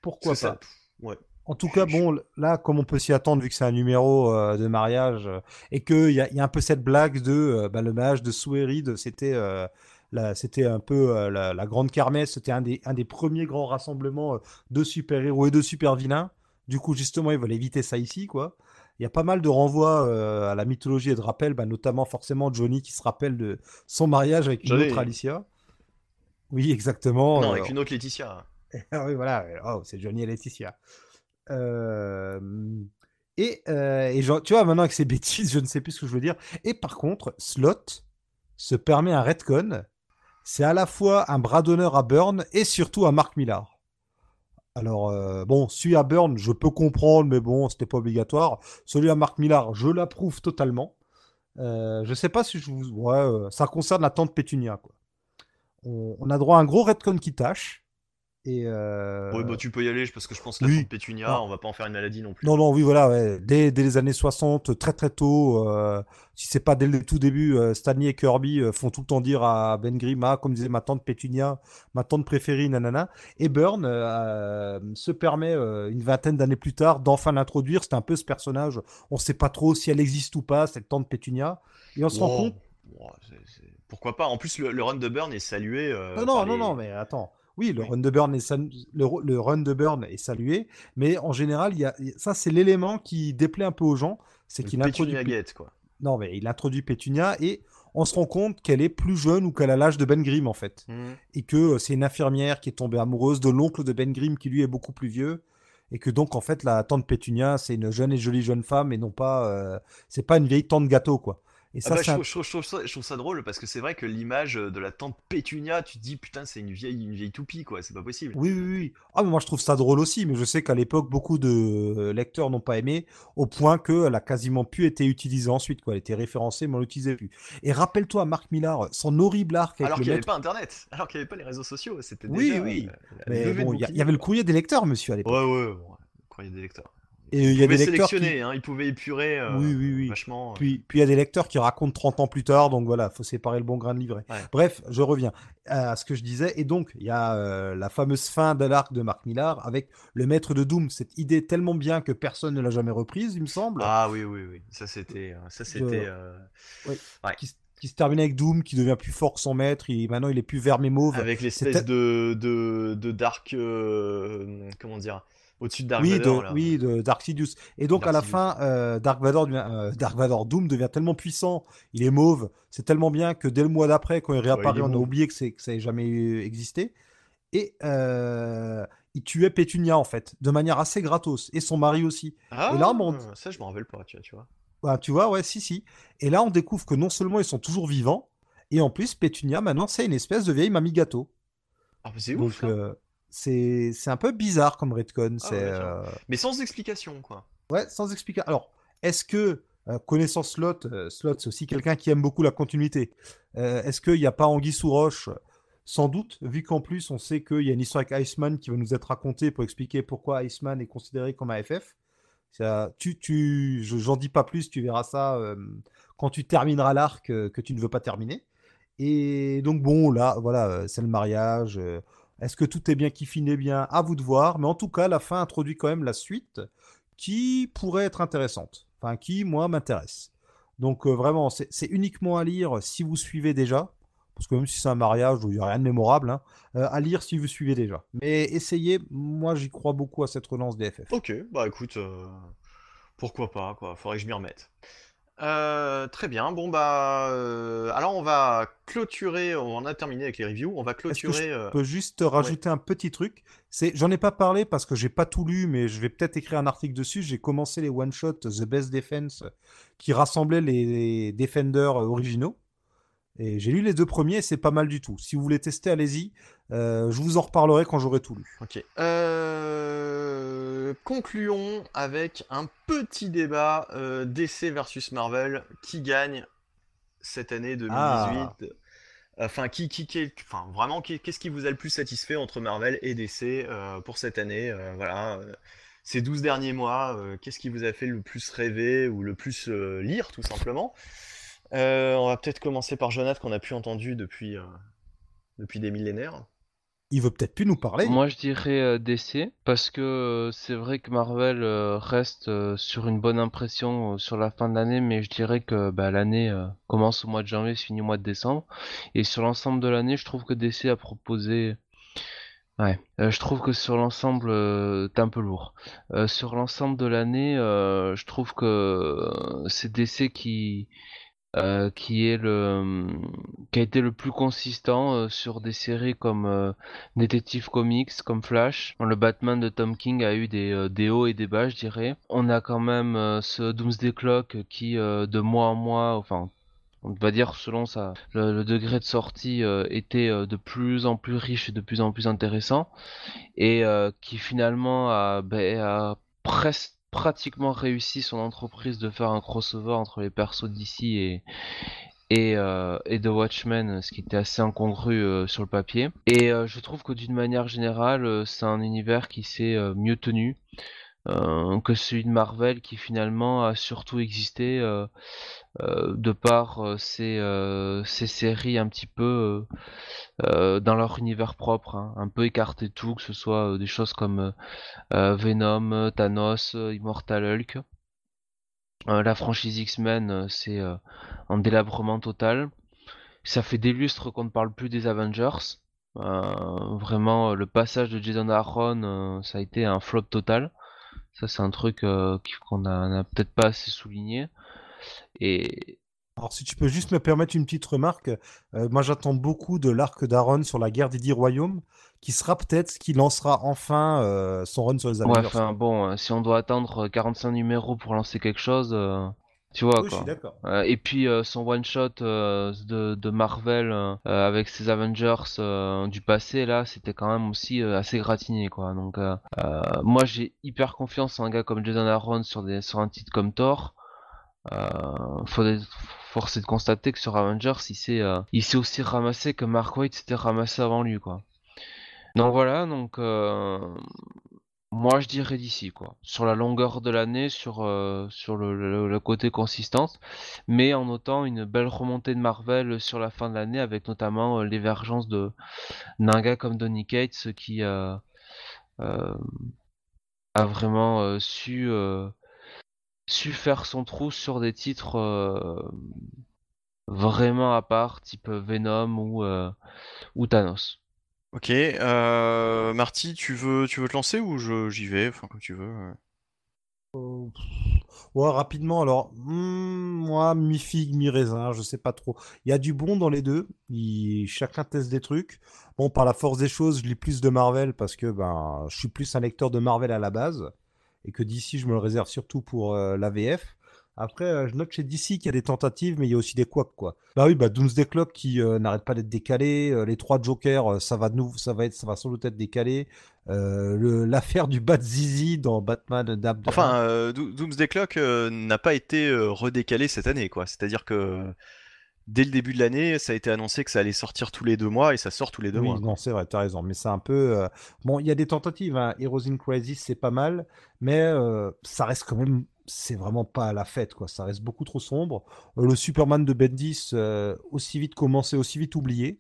Pourquoi ça, pas? pff, ouais. En tout cas, bon, là, comme on peut s'y attendre, vu que c'est un numéro euh, de mariage, euh, et qu'il y a, y a un peu cette blague de euh, bah, le mariage de Reed, c'était un peu la, la grande kermesse, c'était un des, un des premiers grands rassemblements de super-héros et de super-vilains. Du coup, justement, ils veulent éviter ça ici, quoi. Il y a pas mal de renvois euh, à la mythologie et de rappels, bah, notamment forcément Johnny qui se rappelle de son mariage avec une autre Alicia. Oui, exactement. Non, euh, avec une autre Laetitia. ah oui, voilà. Oh, c'est Johnny et Laetitia. Euh, Et, euh, et genre, tu vois, maintenant avec ces bêtises, je ne sais plus ce que je veux dire. Et par contre, Slot se permet un retcon. C'est à la fois un bras d'honneur à Burn et surtout à Mark Millar. Alors, euh, bon, celui à Burn, je peux comprendre, mais bon, c'était pas obligatoire. Celui à Mark Millar, je l'approuve totalement. Euh, je sais pas si je vous. Ouais, euh, ça concerne la tante Pétunia, quoi. On, a droit à un gros retcon qui tâche. Et. euh, Ouais, bah tu peux y aller, parce que je pense que la oui. Pétunia, Ah. on va pas en faire une maladie non plus. Non, non, oui, voilà, ouais. dès, dès les années 60, très très tôt, euh, si c'est pas dès le tout début, euh, Stanley et Kirby euh, font tout le temps dire à Ben Grimm, ah, comme disait ma tante Pétunia, ma tante préférée, nanana. Et Byrne euh, se permet, euh, une vingtaine d'années plus tard, d'enfin l'introduire. C'est un peu ce personnage, on sait pas trop si elle existe ou pas, cette tante Pétunia. Et on se rend Wow. compte. C'est- c'est- Pourquoi pas? En plus, le, le run de Burn est salué. euh, Non, non, non, les- non, mais attends. Oui, le Oui. run de Burn est sal- le, le run de Burn est salué, mais en général, il y a, ça c'est l'élément qui déplaît un peu aux gens, c'est qu'il introduit quoi. Non, mais il introduit Pétunia et on se rend compte qu'elle est plus jeune ou qu'elle a l'âge de Ben Grimm en fait. Mhm. Et que euh, c'est une infirmière qui est tombée amoureuse de l'oncle de Ben Grimm qui lui est beaucoup plus vieux. Et que donc en fait la tante Pétunia c'est une jeune et jolie jeune femme et non pas euh, c'est pas une vieille tante gâteau quoi. Et Ah bah, je, trouve, je trouve- je trouve ça, je trouve ça drôle parce que c'est vrai que l'image de la tante Pétunia, tu te dis putain, c'est une vieille, une vieille toupie, quoi. C'est pas possible. Oui, oui, oui. Ah, mais moi je trouve ça drôle aussi, mais je sais qu'à l'époque beaucoup de euh, lecteurs n'ont pas aimé au point qu'elle a quasiment pu être utilisée ensuite quoi. Elle était référencée mais on l'utilisait plus. Et rappelle-toi Marc Millar, son horrible arc avec Alors le qu'il n'y avait pas Internet, alors qu'il n'y avait pas les réseaux sociaux. C'était Oui, déjà, oui. euh, Mais bon, il y, avait le courrier des lecteurs, monsieur, à l'époque. Ouais, ouais, bon, courrier des lecteurs. Et il y a des lecteurs qui... hein, ils pouvaient épurer euh, Oui, oui, oui. vachement. euh. Puis, puis il y a des lecteurs qui racontent 30 ans plus tard, donc voilà, faut séparer le bon grain de livret. Ouais. Bref, je reviens à ce que je disais. Et donc, il y a euh, la fameuse fin de l'arc de Mark Millar avec le maître de Doom. Cette idée tellement bien que personne ne l'a jamais reprise, il me semble. Ah oui, oui, oui. Ça, c'était. euh, Ça, c'était. Euh, ouais. Qui, se- qui se termine avec Doom, qui devient plus fort que son maître. Il, maintenant, il est plus vert mais mauve. Avec l'espèce de, de, de Dark. euh, comment dire Au-dessus de Dark Oui, Vador, de, là. oui, de Dark Sidious. Et donc Dark à la Sidious. fin, euh, Dark Vador, devient, euh, Dark Vador Doom devient tellement puissant, il est mauve, c'est tellement bien que dès le mois d'après, quand il réapparaît, il on a oublié que, c'est- que ça n'ait jamais existé. Et euh, il tuait Pétunia en fait, de manière assez gratos, et son mari aussi. Ah, Et là, bon, ça, je m'en rappelle pas, tu vois. Tu vois. Bah, tu vois, ouais, si, si. Et là, on découvre que non seulement ils sont toujours vivants, et en plus, Pétunia, maintenant, c'est une espèce de vieille mamie gâteau. Ah, bah, c'est Donc, ouf. ça. C'est un peu bizarre comme retcon. Ah ouais, euh, Mais sans explication, quoi. Ouais, sans explication. Alors, est-ce que, euh, connaissant Slot, euh, Slot, c'est aussi quelqu'un qui aime beaucoup la continuité. Est-ce qu'il n'y a pas Anguille sous roche? Sans doute, vu qu'en plus, on sait qu'il y a une histoire avec Iceman qui va nous être racontée pour expliquer pourquoi Iceman est considéré comme un FF. Ça, tu, tu, je- j'en dis pas plus, tu verras ça quand tu termineras l'arc que tu ne veux pas terminer. Et donc, bon, là, voilà, c'est le mariage. Est-ce que tout est bien qui finit bien? À vous de voir. Mais en tout cas, la fin introduit quand même la suite qui pourrait être intéressante. Enfin, qui, moi, m'intéresse. Donc, euh, vraiment, c'est c'est uniquement à lire si vous suivez déjà. Parce que même si c'est un mariage où il n'y a rien de mémorable, hein, euh, à lire si vous suivez déjà. Mais essayez, moi j'y crois beaucoup à cette relance des FF. Ok, bah écoute, euh, pourquoi pas, quoi. Faudrait que je m'y remette. Euh, très bien, bon bah euh, alors on va clôturer, on a terminé avec les reviews, on va Est-ce que clôturer. je euh, peux juste rajouter un petit truc? C'est, j'en ai pas parlé parce que j'ai pas tout lu, mais je vais peut-être écrire un article dessus. J'ai commencé les one shot The Best Defense qui rassemblaient les Defenders originaux. Et j'ai lu les deux premiers, c'est pas mal du tout. Si vous voulez tester, allez-y. Euh, je vous en reparlerai quand j'aurai tout lu. Ok. Euh, concluons avec un petit débat euh, DC versus Marvel. Qui gagne cette année 2018 Ah. Enfin, qui, qui, qui- enfin, vraiment, qu'est-ce qui vous a le plus satisfait entre Marvel et DC pour cette année? Voilà, ces 12 derniers mois, qu'est-ce qui vous a fait le plus rêver ou le plus lire, tout simplement? On va peut-être commencer par Jonathan, qu'on a plus entendu depuis, depuis des millénaires. Il veut peut-être plus nous parler. Moi, je dirais euh, DC, parce que euh, c'est vrai que Marvel euh, reste sur une bonne impression sur la fin de l'année, mais je dirais que bah, l'année commence au mois de janvier, finit au mois de décembre. Et sur l'ensemble de l'année, je trouve que DC a proposé... Ouais, je trouve que sur l'ensemble, euh, t'es un peu lourd. Sur l'ensemble de l'année, je trouve que c'est DC qui... euh, qui est le qui a été le plus consistant euh, sur des séries comme euh, Detective Comics, comme Flash. Le Batman de Tom King a eu des, des hauts et des bas, je dirais. On a quand même ce Doomsday Clock qui, de mois en mois, enfin, on va dire selon ça, le, degré de sortie était de plus en plus riche et de plus en plus intéressant, et qui finalement a, ben, a presque pratiquement réussi son entreprise de faire un crossover entre les persos d'ici et et, euh, The Watchmen, ce qui était assez incongru euh, sur le papier. Et euh, je trouve que d'une manière générale, c'est un univers qui s'est mieux tenu que celui de Marvel, qui finalement a surtout existé euh, euh, de par euh, ces, euh, ces séries un petit peu euh, euh, dans leur univers propre, hein, un peu écarté tout, que ce soit euh, des choses comme euh, euh, Venom, euh, Thanos, euh, Immortal Hulk. Euh, la franchise X-Men, euh, c'est euh, un délabrement total. Ça fait des lustres qu'on ne parle plus des Avengers. Euh, vraiment, euh, le passage de Jason Aaron, euh, ça a été un flop total. Ça, c'est un truc euh, qu'on a, n'a peut-être pas assez souligné. Et Alors, si tu peux juste me permettre une petite remarque, euh, moi j'attends beaucoup de l'arc d'Aaron sur la guerre des dix royaumes, qui sera peut-être ce qui lancera enfin euh, son run sur les ouais, Avengers. enfin bon, si on doit attendre euh, 45 numéros pour lancer quelque chose, tu vois oui, quoi. Euh, et puis euh, son one shot euh, de, de Marvel avec ses Avengers du passé là, c'était quand même aussi assez gratiné quoi. Donc moi j'ai hyper confiance en un gars comme Jason Aaron sur des sur un titre comme Thor. Faudrait force est de constater que sur Avengers il s'est il s'est aussi ramassé que Mark Waid s'était ramassé avant lui quoi. Donc voilà donc euh, moi, je dirais d'ici, quoi. Sur la longueur de l'année, sur, euh, sur le, côté consistance, mais en notant une belle remontée de Marvel sur la fin de l'année, avec notamment euh, l'émergence de gars comme Donny Cates qui euh, euh, a vraiment su, su faire son trou sur des titres vraiment à part, type Venom ou, ou Thanos. Ok, euh, Marty, tu veux, tu veux te lancer ou je, j'y vais, enfin comme tu veux. euh. Ouais, rapidement, alors, hmm, moi, mi-figue, mi-raisin, je sais pas trop. Il y a du bon dans les deux, chacun teste des trucs. Bon, par la force des choses, je lis plus de Marvel parce que ben, je suis plus un lecteur de Marvel à la base, et que d'ici, je me le réserve surtout pour euh, la VF. Après, euh, je note chez DC qu'il y a des tentatives, mais il y a aussi des couacs, quoi. Bah oui, bah Doomsday Clock qui euh, n'arrête pas d'être décalé, euh, les trois Jokers, ça va, de nouveau, ça va être, ça va sans doute être décalé. Euh, l'affaire du Bat Zizi dans Batman Dab Enfin, Do- Doomsday Clock n'a pas été redécalé cette année, quoi. C'est-à-dire que dès le début de l'année, ça a été annoncé que ça allait sortir tous les deux mois et ça sort tous les deux Oui, mois. non, c'est vrai, t'as raison. Mais c'est un peu. euh, Bon, il y a des tentatives. Hein. Heroes in Crisis, c'est pas mal. Mais euh, ça reste quand même. C'est vraiment pas la fête, quoi. Ça reste beaucoup trop sombre. Euh, le Superman de Bendis, euh, aussi vite commencé, aussi vite oublié.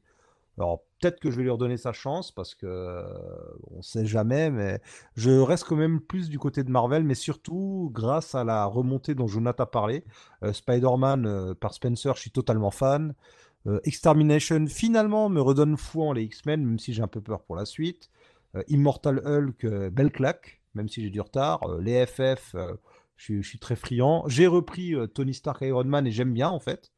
Alors, peut-être que je vais lui redonner sa chance parce que euh, on sait jamais, mais je reste quand même plus du côté de Marvel, mais surtout grâce à la remontée dont Jonathan a parlé. Euh, Spider-Man par Spencer, je suis totalement fan. Extermination, finalement, me redonne foi en les X-Men, même si j'ai un peu peur pour la suite. Immortal Hulk, belle claque, même si j'ai du retard. Les FF, je suis- très friand. J'ai repris euh, Tony Stark Iron Man et j'aime bien, en fait.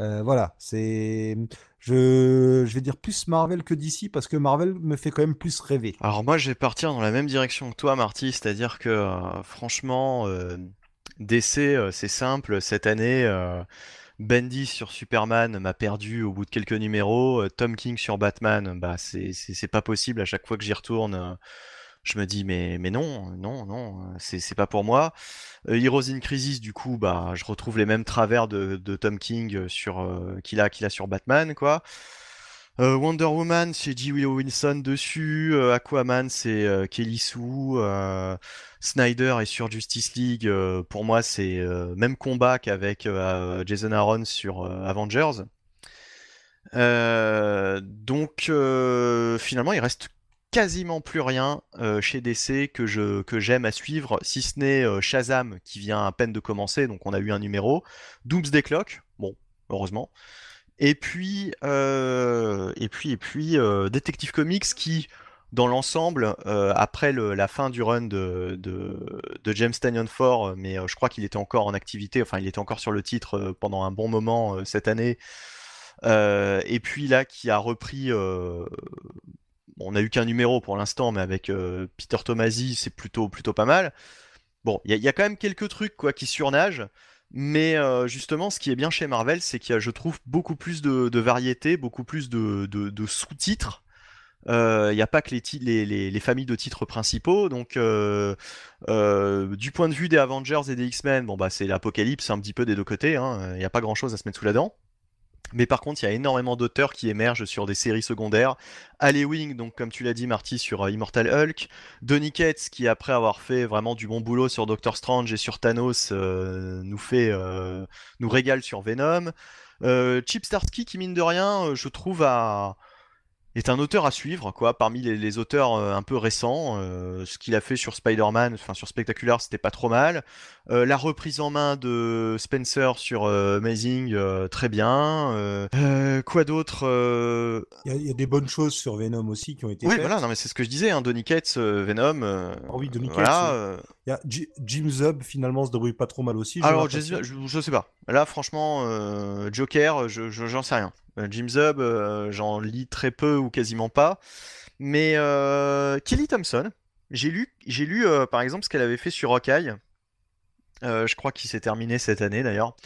Euh, voilà, c'est. Je... je vais dire plus Marvel que DC parce que Marvel me fait quand même plus rêver. Alors moi, je vais partir dans la même direction que toi, Marty, c'est-à-dire que euh, franchement, DC, c'est simple cette année. Bendis sur Superman m'a perdu au bout de quelques numéros. Tom King sur Batman, bah c'est pas possible. À chaque fois que j'y retourne, je me dis mais mais non, non, non, c'est pas pour moi. Heroes in Crisis, du coup, bah je retrouve les mêmes travers de, Tom King qu'il a qu'il a sur Batman, quoi. Euh, Wonder Woman, c'est G. Willow Wilson dessus. Euh, Aquaman, c'est euh, Kelly Sue. Snyder est sur Justice League. pour moi, c'est même combat qu'avec Jason Aaron sur Avengers. donc, finalement, il reste quasiment plus rien chez DC que j'aime à suivre, si ce n'est Shazam qui vient à peine de commencer. Donc, on a eu un numéro. Doomsday Clock. Bon, heureusement. Et puis, euh, et puis, et puis, euh, Detective Comics qui, dans l'ensemble, euh, après la fin du run de, James Tanyon 4, mais je crois qu'il était encore en activité, enfin, il était encore sur le titre pendant un bon moment cette année. et puis là, qui a repris. On n'a eu qu'un numéro pour l'instant, mais avec Peter Tomasi, c'est plutôt, plutôt pas mal. Bon, il y, a quand même quelques trucs quoi qui surnagent. Mais euh, justement, ce qui est bien chez Marvel, c'est qu'il y a, je trouve, beaucoup plus de, variété, beaucoup plus de, sous-titres. Euh, il n'y a pas que les, les, familles de titres principaux. Donc, euh, du point de vue des Avengers et des X-Men, bah c'est l'apocalypse un petit peu des deux côtés. Hein. Il n'y a pas grand-chose à se mettre sous la dent. Mais par contre, il y a énormément d'auteurs qui émergent sur des séries secondaires. Ali Wing, donc comme tu l'as dit, Marty, sur euh, Immortal Hulk. Donny Cates, qui après avoir fait vraiment du bon boulot sur Doctor Strange et sur Thanos, euh, nous fait, euh, nous régale sur Venom. Chip Starsky, qui mine de rien, je trouve a est un auteur à suivre, quoi, parmi les, auteurs euh, un peu récents. Euh, ce qu'il a fait sur Spider-Man, enfin sur Spectacular, c'était pas trop mal. Euh, la reprise en main de Spencer sur Amazing, très bien. quoi d'autre Il y, a des bonnes choses sur Venom aussi qui ont été oui, faites. voilà, non, mais c'est ce que je disais, hein, Donny Cates, Venom. Ah oui, Donny Cates. Il y a Jim Zub, finalement, se débrouille pas trop mal aussi. Alors, je, je, sais pas. Là, franchement, Joker, je, j'en sais rien. Euh, Jim Zub, euh, j'en lis très peu ou quasiment pas. Mais euh, Kelly Thompson, j'ai lu, par exemple ce qu'elle avait fait sur Hawkeye. je crois qu'il s'est terminé cette année d'ailleurs.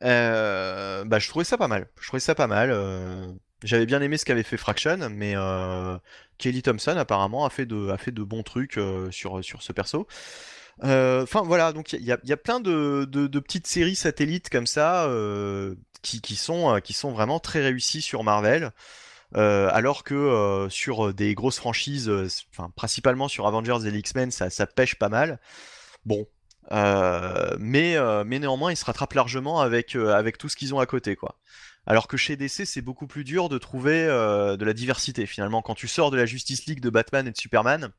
bah, je trouvais ça pas mal. Je trouvais ça pas mal. J'avais bien aimé ce qu'avait fait Fraction, mais Kelly Thompson apparemment a fait de, bons trucs sur, ce perso. Enfin voilà, donc il y, a, plein de, de, petites séries satellites comme ça qui, sont, euh, qui sont vraiment très réussis sur Marvel. Euh, alors que euh, sur des grosses franchises, principalement sur Avengers et X-Men, ça, ça, pêche pas mal. Bon, mais, mais néanmoins, ils se rattrapent largement avec, avec tout ce qu'ils ont à côté, quoi. Alors que chez DC, c'est beaucoup plus dur de trouver de la diversité. Finalement, quand tu sors de la Justice League de Batman et de Superman,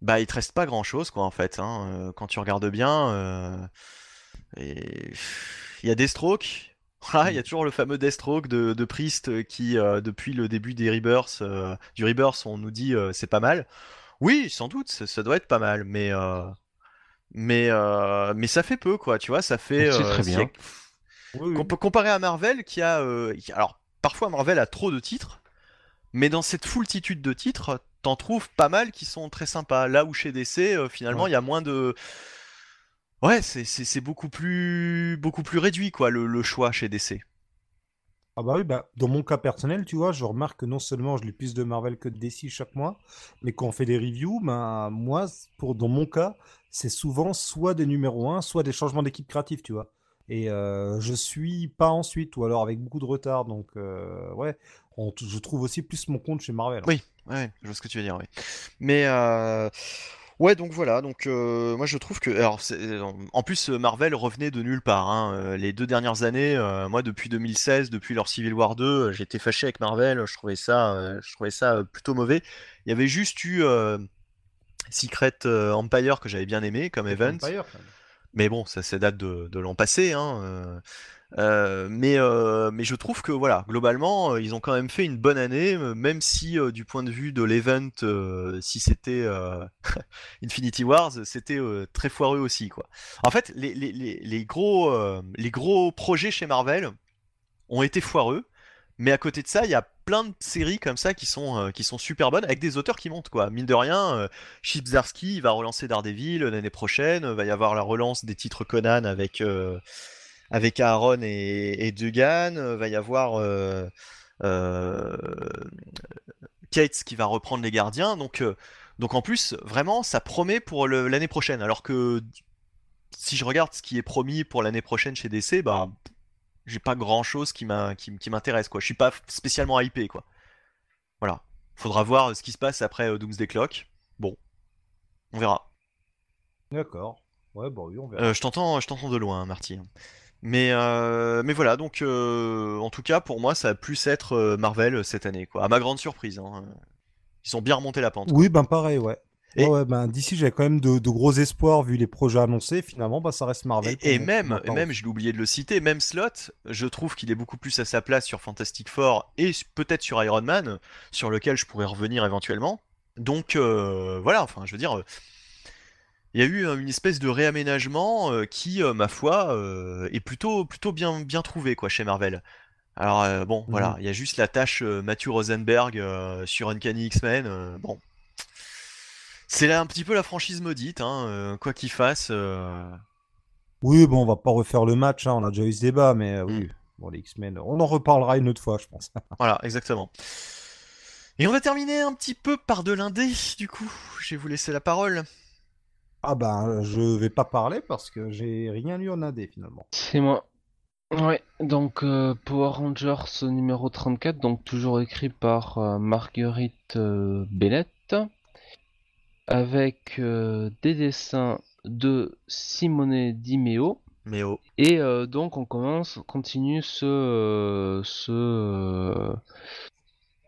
bah il te reste pas grand chose, quoi, en fait. Hein. quand tu regardes bien, et il y a Deathstroke. Voilà, il y a toujours le fameux Deathstroke de, de Priest qui, euh, depuis le début des Rebirths, euh, du Rebirth, on nous dit euh, c'est pas mal. Oui, sans doute, ça, doit être pas mal, mais mais mais ça fait peu quoi, tu vois, ça fait. C'est très bien. Comparé à Marvel, qui a, alors parfois Marvel a trop de titres, mais dans cette foultitude de titres, t'en trouves pas mal qui sont très sympas. Là où chez DC, finalement, il y a moins de Ouais, c'est beaucoup plus beaucoup plus réduit quoi le, choix chez DC. Ah bah oui, bah, dans mon cas personnel, tu vois, je remarque que non seulement je lis plus de Marvel que de DC chaque mois, mais quand on fait des reviews, bah, moi, pour, dans mon cas, c'est souvent soit des numéros 1, soit des changements d'équipe créative, tu vois. Et euh, je suis pas ensuite, ou alors avec beaucoup de retard, donc euh, ouais, je trouve aussi plus mon compte chez Marvel. Oui, ouais, je vois ce que tu veux dire, oui. Mais euh, Ouais, donc voilà, donc euh, moi je trouve que. Alors, en plus, Marvel revenait de nulle part. Hein. Euh, les deux dernières années, euh, moi depuis 2016, depuis leur Civil War 2, j'étais fâché avec Marvel, je trouvais ça, je trouvais ça plutôt mauvais. Il y avait juste eu Secret Empire que j'avais bien aimé comme event. Mais bon, ça, ça date de, de l'an passé. Hein, euh, mais, euh, mais je trouve que voilà, globalement, euh, ils ont quand même fait une bonne année, même si du point de vue de l'event, si c'était Infinity Wars, c'était très foireux aussi, quoi. En fait, les, les, les gros, les gros projets chez Marvel ont été foireux, mais à côté de ça, il y a plein de séries comme ça qui sont, qui sont super bonnes avec des auteurs qui montent quoi. Mine de rien, Chip va relancer Daredevil l'année prochaine, va y avoir la relance des titres Conan avec avec Aaron et, et Dugan. va y avoir Kate qui va reprendre les gardiens. Donc, donc en plus, vraiment, ça promet pour l'année prochaine. Alors que si je regarde ce qui est promis pour l'année prochaine chez DC, bah j'ai pas grand chose qui m'intéresse quoi. Je suis pas spécialement hypé quoi. Voilà. Faudra voir ce qui se passe après Doomsday Clock. Bon, on verra. D'accord. Ouais, bon, oui, on verra. Euh, je t'entends, je t'entends de loin, Marty. Mais, euh, mais voilà, donc euh, en tout cas pour moi ça a plus être Marvel cette année, quoi. À ma grande surprise. Hein. Ils ont bien remonté la pente. Oui, ben pareil, ouais. Et... Ouais, ben, d'ici, j'avais quand même de, gros espoirs vu les projets annoncés. Finalement, bah, ça reste Marvel. Et, même, même je l'ai oublié de le citer, même Slot, je trouve qu'il est beaucoup plus à sa place sur Fantastic Four et peut-être sur Iron Man, sur lequel je pourrais revenir éventuellement. Donc euh, voilà, enfin, je veux dire, il y a eu une espèce de réaménagement euh, qui, euh, ma foi, est plutôt, plutôt bien, bien trouvé quoi chez Marvel. Alors bon, voilà, mhm. il y a juste la tâche Matthew Rosenberg sur Uncanny X-Men. bon, c'est là un petit peu la franchise maudite, hein, euh, quoi qu'il fasse. Euh. Oui, bon, on va pas refaire le match, hein, on a déjà eu ce débat, mais euh, oui, mm. bon, les X-Men, on en reparlera une autre fois, je pense. voilà, exactement. Et on va terminer un petit peu par de l'indé, du coup. Je vais vous laisser la parole. Ah ben, je vais pas parler parce que j'ai rien lu en indé finalement. C'est moi. Ouais, donc Power Rangers numéro 34, donc toujours écrit par Marguerite Bennett avec euh, des dessins de Simone Di Meo. Et euh, donc on commence, on continue ce, euh, ce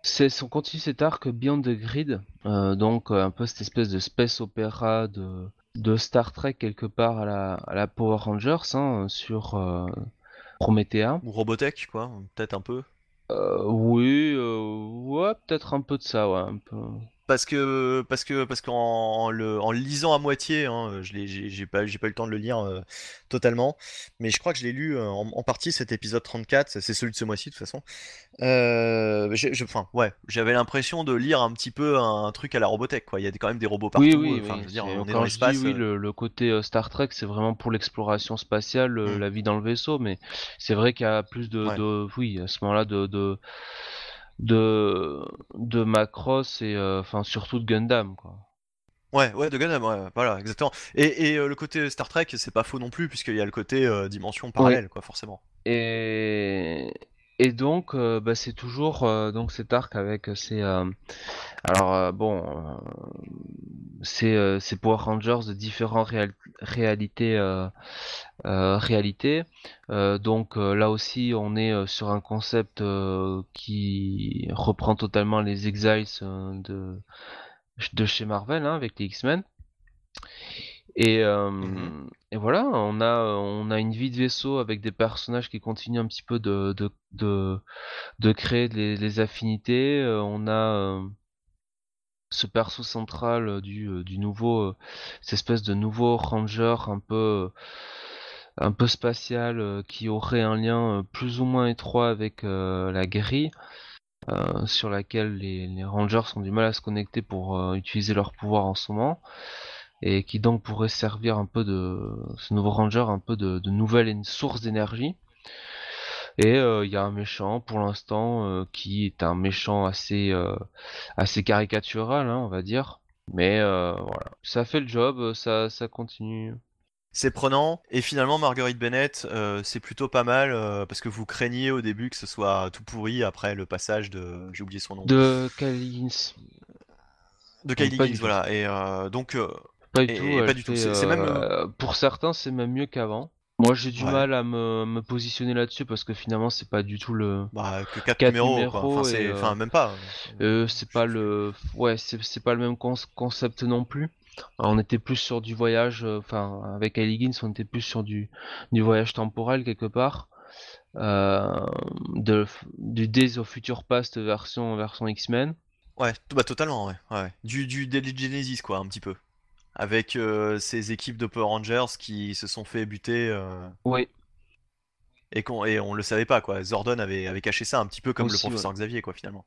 c'est, on continue cet arc Beyond the Grid, donc un peu cette espèce de space opéra de, de Star Trek quelque part à la, à la Power Rangers hein, sur Promethea. Ou Robotech quoi, peut-être un peu. oui, ouais, peut-être un peu de ça, ouais, un peu parce que parce que parce qu'en le, en lisant à moitié, hein, je l'ai, j'ai, pas j'ai pas eu le temps de le lire euh, totalement, mais je crois que je l'ai lu euh, en, partie cet épisode 34, c'est celui de ce mois-ci de toute façon. Euh, enfin ouais, j'avais l'impression de lire un petit peu un, truc à la Robotech quoi. Il y a quand même des robots partout. Oui oui. Enfin, je veux dire, on est dans l'espace. oui, le, côté Star Trek, c'est vraiment pour l'exploration spatiale, mmh. la vie dans le vaisseau, mais c'est vrai qu'il y a plus de, de oui à ce moment-là de, de de, de Macross et euh, enfin surtout de Gundam quoi. Ouais, ouais, de Gundam, ouais, voilà, exactement. Et, et euh, le côté Star Trek, c'est pas faux non plus, puisqu'il y a le côté euh, dimension parallèle, quoi, forcément. Et, et donc, bah, c'est toujours donc cet arc avec ces. alors, bon, c'est Power Rangers de différentes réalités. réalités. donc, là aussi, on est sur un concept qui reprend totalement les Exiles de, de chez Marvel, hein, avec les X-Men. Et, mmh et, voilà, on a, on a une vie de vaisseau avec des personnages qui continuent un petit peu de, de, de, de créer les, affinités. on a ce perso central du, du nouveau, cette espèce de nouveau ranger un peu, un peu spatial qui aurait un lien plus ou moins étroit avec la guérille. sur laquelle les, les, rangers ont du mal à se connecter pour utiliser leur pouvoir en ce moment et qui donc pourrait servir un peu de ce nouveau ranger un peu de, nouvelle source d'énergie. Et euh, il y a un méchant pour l'instant euh, qui est un méchant assez euh, assez caricatural, hein, on va dire. Mais voilà, ça fait le job, ça, ça continue. C'est prenant et finalement Marguerite Bennett, c'est plutôt pas mal parce que vous craignez au début que ce soit tout pourri après le passage de, j'ai oublié son nom. De Kylie De Kylie voilà. Et donc pas du tout. pas du tout. C'est même euh, pour certains, c'est même mieux qu'avant. Moi, j'ai du mal à me, me positionner là-dessus parce que finalement, c'est pas du tout le. Bah, que 4, numéros, quoi. Enfin, euh, enfin, même pas. Euh, c'est pas le. Ouais, c'est pas le même concept non plus. on était plus sur du voyage. Enfin, avec Higgins, on était plus sur du, du voyage temporel quelque part. de, du Days of Future Past version, version X-Men. Ouais, bah, totalement, ouais. ouais. Du, du Daily Genesis, quoi, un petit peu avec euh, ces équipes de Power Rangers qui se sont fait buter. Euh, oui. Et, qu'on et on le savait pas, quoi. Zordon avait, avait caché ça un petit peu comme le professeur Xavier, quoi, finalement.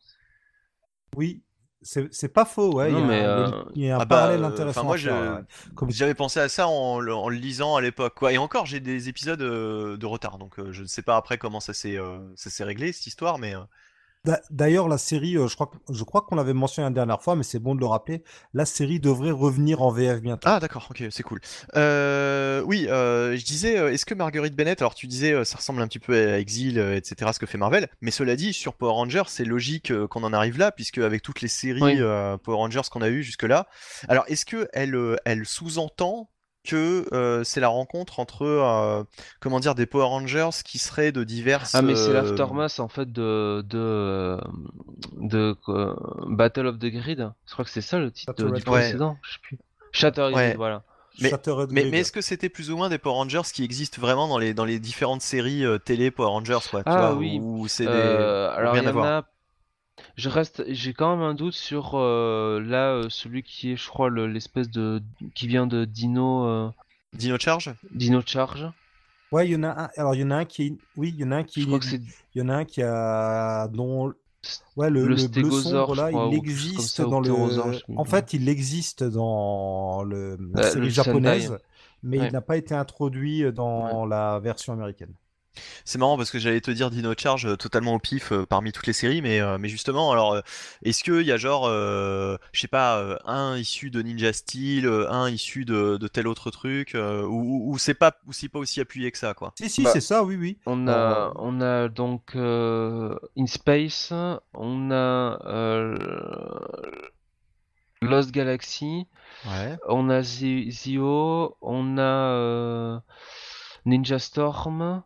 Oui. C'est c'est pas faux, ouais. Non, il y a, mais, il y a- euh, il y a un Ah bah, parallèle euh, intéressant. enfin, moi, à faire, je- ouais. Comme- J'avais pensé à ça en, le- en le lisant à l'époque, quoi. Et encore, j'ai des épisodes euh, de retard, donc euh, je ne sais pas après comment ça s'est euh, ça s'est réglé cette histoire, mais euh, D'ailleurs, la série, euh, je crois, je crois qu'on l'avait mentionné la dernière fois, mais c'est bon de le rappeler. La série devrait revenir en VF bientôt. ah d'accord, ok, c'est cool. Euh, oui, euh, je disais, est-ce que Marguerite Bennett, alors tu disais, ça ressemble un petit peu à Exile, euh, etc., ce que fait Marvel, mais cela dit, sur Power Rangers, c'est logique qu'on en arrive là, puisque avec toutes les séries Oui. euh, Power Rangers qu'on a eues jusque-là, alors est-ce que elle, elle sous-entend que euh, c'est la rencontre entre, euh, comment dire, des Power Rangers qui seraient de diverses... Ah mais c'est euh, l'aftermath en fait de de Battle of the Grid. Je crois que c'est ça le titre de- du Ouais. précédent. Je sais plus. Shattered Ouais. Grid, voilà. mais- Mais, mais est-ce que c'était plus ou moins des Power Rangers qui existent vraiment dans les, dans les différentes séries euh, télé Power Rangers, quoi, tu Ah vois, oui. ou c'est des... Euh, alors il y en a. Je reste, j'ai quand même un doute sur euh, là euh, celui qui est, je crois, le- l'espèce de qui vient de Dino euh, Dino Charge Dino Charge. Ouais, il y en a un. Alors, il y en a un qui est. Oui, il y en a un qui Je est. crois que c'est Il y en a un qui a. dont. Ouais, le, le le bleu stégosaure, sombre, je là, crois, ou il quelque chose comme existe ça, ou dans le. ptérosaure, je sais plus. En fait, il existe dans le... la Euh, série le japonaise, mais Ouais. il n'a pas été introduit dans la version américaine. C'est marrant parce que j'allais te dire Dino Charge euh, totalement au pif euh, parmi toutes les séries, mais, euh, mais justement, alors, euh, est-ce qu'il y a genre, euh, je sais pas, euh, un issu de Ninja Steel, euh, un issu de, de tel autre truc, euh, ou, ou- ou c'est pas, ou c'est pas aussi appuyé que ça, quoi? Si, si, Bah, c'est ça, oui, oui. On Euh, a, on a donc euh, In Space, on a euh, Lost Galaxy, Ouais. on a Zi- Zio, on a euh, Ninja Storm,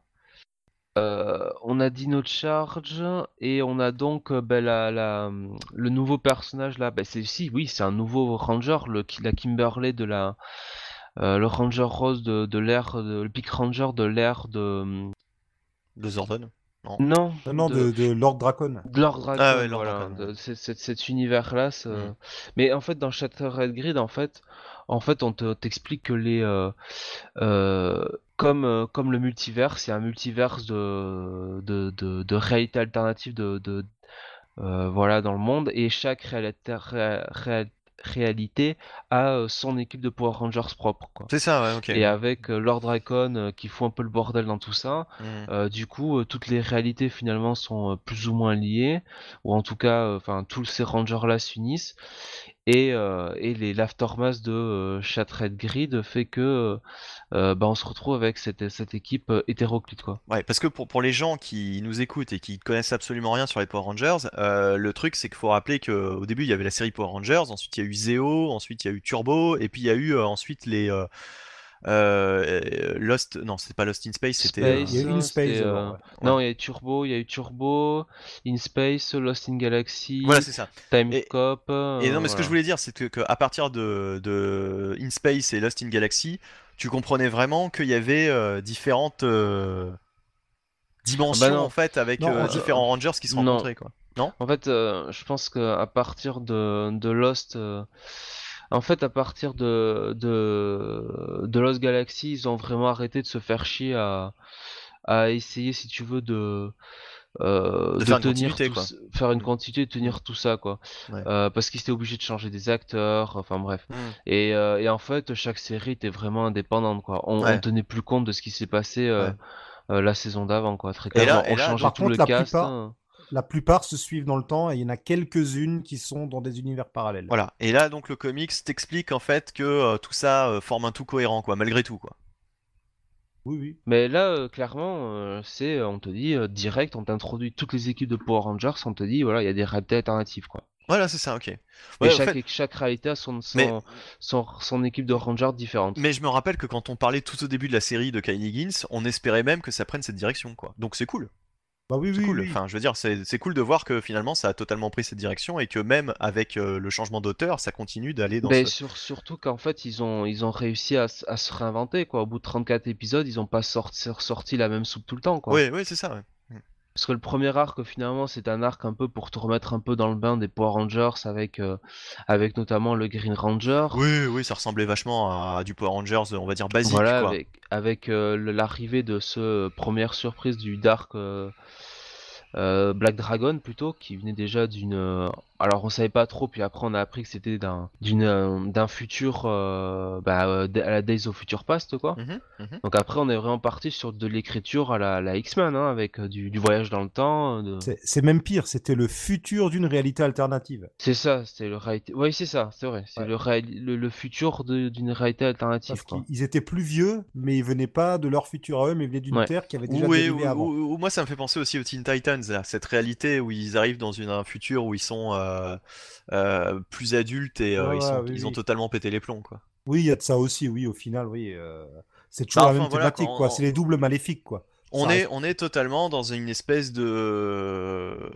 euh, on a Dino Charge et on a donc euh, ben, la, la- le nouveau personnage là. Ben, c'est si, oui, c'est un nouveau Ranger, le, la Kimberley de la, euh, le Ranger Rose de, de l'ère, de- le Peak Ranger de l'ère de De Zordon Non. non, Non, non, de, de Lord Dracon. de Lord Dragon, Ah ouais, Lord voilà, de cet- univers-là. ce- Mm. Mais en fait, dans Shattered Grid, en fait, en fait, on te t'explique que les, euh, euh, comme euh, comme le multivers, c'est un multivers de de, de, de réalité alternative de, de voilà dans le monde et chaque réalité ré- ré- réalité a son équipe de Power Rangers propre. C'est ça, ouais, ok. Et avec Lord Dracon euh, qui fout un peu le bordel dans tout ça, Mm. euh, du coup, euh, toutes les réalités finalement sont plus ou moins liées, ou en tout cas, enfin, tous ces rangers-là s'unissent, et, euh, et les l'aftermath de euh, Grid fait que euh, euh, bah, on se retrouve avec cette, cette équipe euh, hétéroclite, quoi. Ouais, parce que pour, pour les gens qui nous écoutent et qui connaissent absolument rien sur les Power Rangers, le truc c'est qu'il faut rappeler qu'au début il y avait la série Power Rangers, ensuite il y a eu Zeo, ensuite il y a eu Turbo, et puis il y a eu ensuite les euh, euh, Lost, non c'est pas Lost in Space, c'était euh, Il y a eu c'était, Space euh, ouais. Non, il y a eu Turbo, il y a eu Turbo, In Space, Lost in Galaxy, voilà c'est ça. Time Et- Cop. Et euh, non mais ce que je voulais dire c'est que, que à partir de, de In Space et Lost in Galaxy, tu comprenais vraiment qu'il y avait euh, différentes euh, dimensions Ah bah non. en fait avec Non, euh, euh, différents Rangers qui se non. rencontraient quoi. En fait, euh, je pense que à partir de, de Lost, euh, en fait, à partir de, de, de Lost Galaxy, ils ont vraiment arrêté de se faire chier à, à essayer, si tu veux, de, euh, De faire une tenir tout ce- faire une continuité, de tenir tout ça, quoi. Ouais. Euh, parce qu'ils étaient obligés de changer des acteurs, enfin bref. Mm. Et, euh, et en fait, chaque série était vraiment indépendante, quoi. On, Ouais. on tenait plus compte de ce qui s'est passé Ouais. la saison d'avant, quoi. Très Et clairement, et on là, changeait tout contre, le cast. plupart- hein. La plupart se suivent dans le temps et il y en a quelques-unes qui sont dans des univers parallèles. Voilà. Et là, donc, le comics t'explique en fait que euh, tout ça euh, forme un tout cohérent, quoi, malgré tout, quoi. Oui, oui. Mais là, euh, clairement, euh, c'est, on te dit euh, direct, on t'introduit toutes les équipes de Power Rangers, on te dit, voilà, il y a des réalités alternatives, quoi. Voilà, c'est ça, ok. Et Ouais, chaque, fait- chaque réalité a son, son, Mais- son, son équipe de Rangers différente. mais je me rappelle que quand on parlait tout au début de la série de Kylie Higgins, on espérait même que ça prenne cette direction, quoi. Donc c'est cool. Bah oui, C'est oui, cool. oui. Enfin, je veux dire, c'est c'est cool de voir que finalement ça a totalement pris cette direction et que même avec euh, le changement d'auteur, ça continue d'aller dans Mais ce. sur- surtout qu'en fait, ils ont, ils ont réussi à, se réinventer, quoi. Au bout de 34 épisodes, ils ont pas sorti, sorti la même soupe tout le temps, quoi. Oui, oui, c'est ça. ouais. Parce que le premier arc, finalement, c'est un arc un peu pour te remettre un peu dans le bain des Power Rangers avec, euh, avec notamment le Green Ranger. Oui, oui, ça ressemblait vachement à, du Power Rangers, on va dire basique, voilà, quoi. avec, avec euh, l'arrivée de ce euh, première surprise du Dark, euh, Black Dragon plutôt, qui venait déjà d'une. Alors on savait pas trop, puis après on a appris que c'était d'un d'une euh, d'un futur, euh, bah, euh, à la Days of Future Past quoi. Mhm, mhm. Donc après on est vraiment parti sur de l'écriture à la, la X-Men, hein, avec du, du voyage dans le temps. de- C'est- C'est même pire, c'était le futur d'une réalité alternative. C'est ça, c'était le réalité. Oui c'est ça, c'est vrai. C'est Ouais. le, réali- le, le futur de- d'une réalité alternative Parce quoi. qu'ils étaient plus vieux, mais ils venaient pas de leur futur à eux, mais ils venaient d'une Ouais. terre qui avait déjà Oui, ou- avant. ou- ou- moi ça me fait penser aussi aux Teen Titans, là, cette réalité où ils arrivent dans une, un futur où ils sont euh, plus adultes et euh, Ouais, ils, ouais, sont- oui, ils ont oui. totalement pété les plombs quoi. Oui, il y a de ça aussi, oui, au final, oui. euh, C'est toujours Bah, la enfin, même voilà, thématique, quoi. C'est les doubles maléfiques, quoi. On Ça est, reste- on est totalement dans une espèce de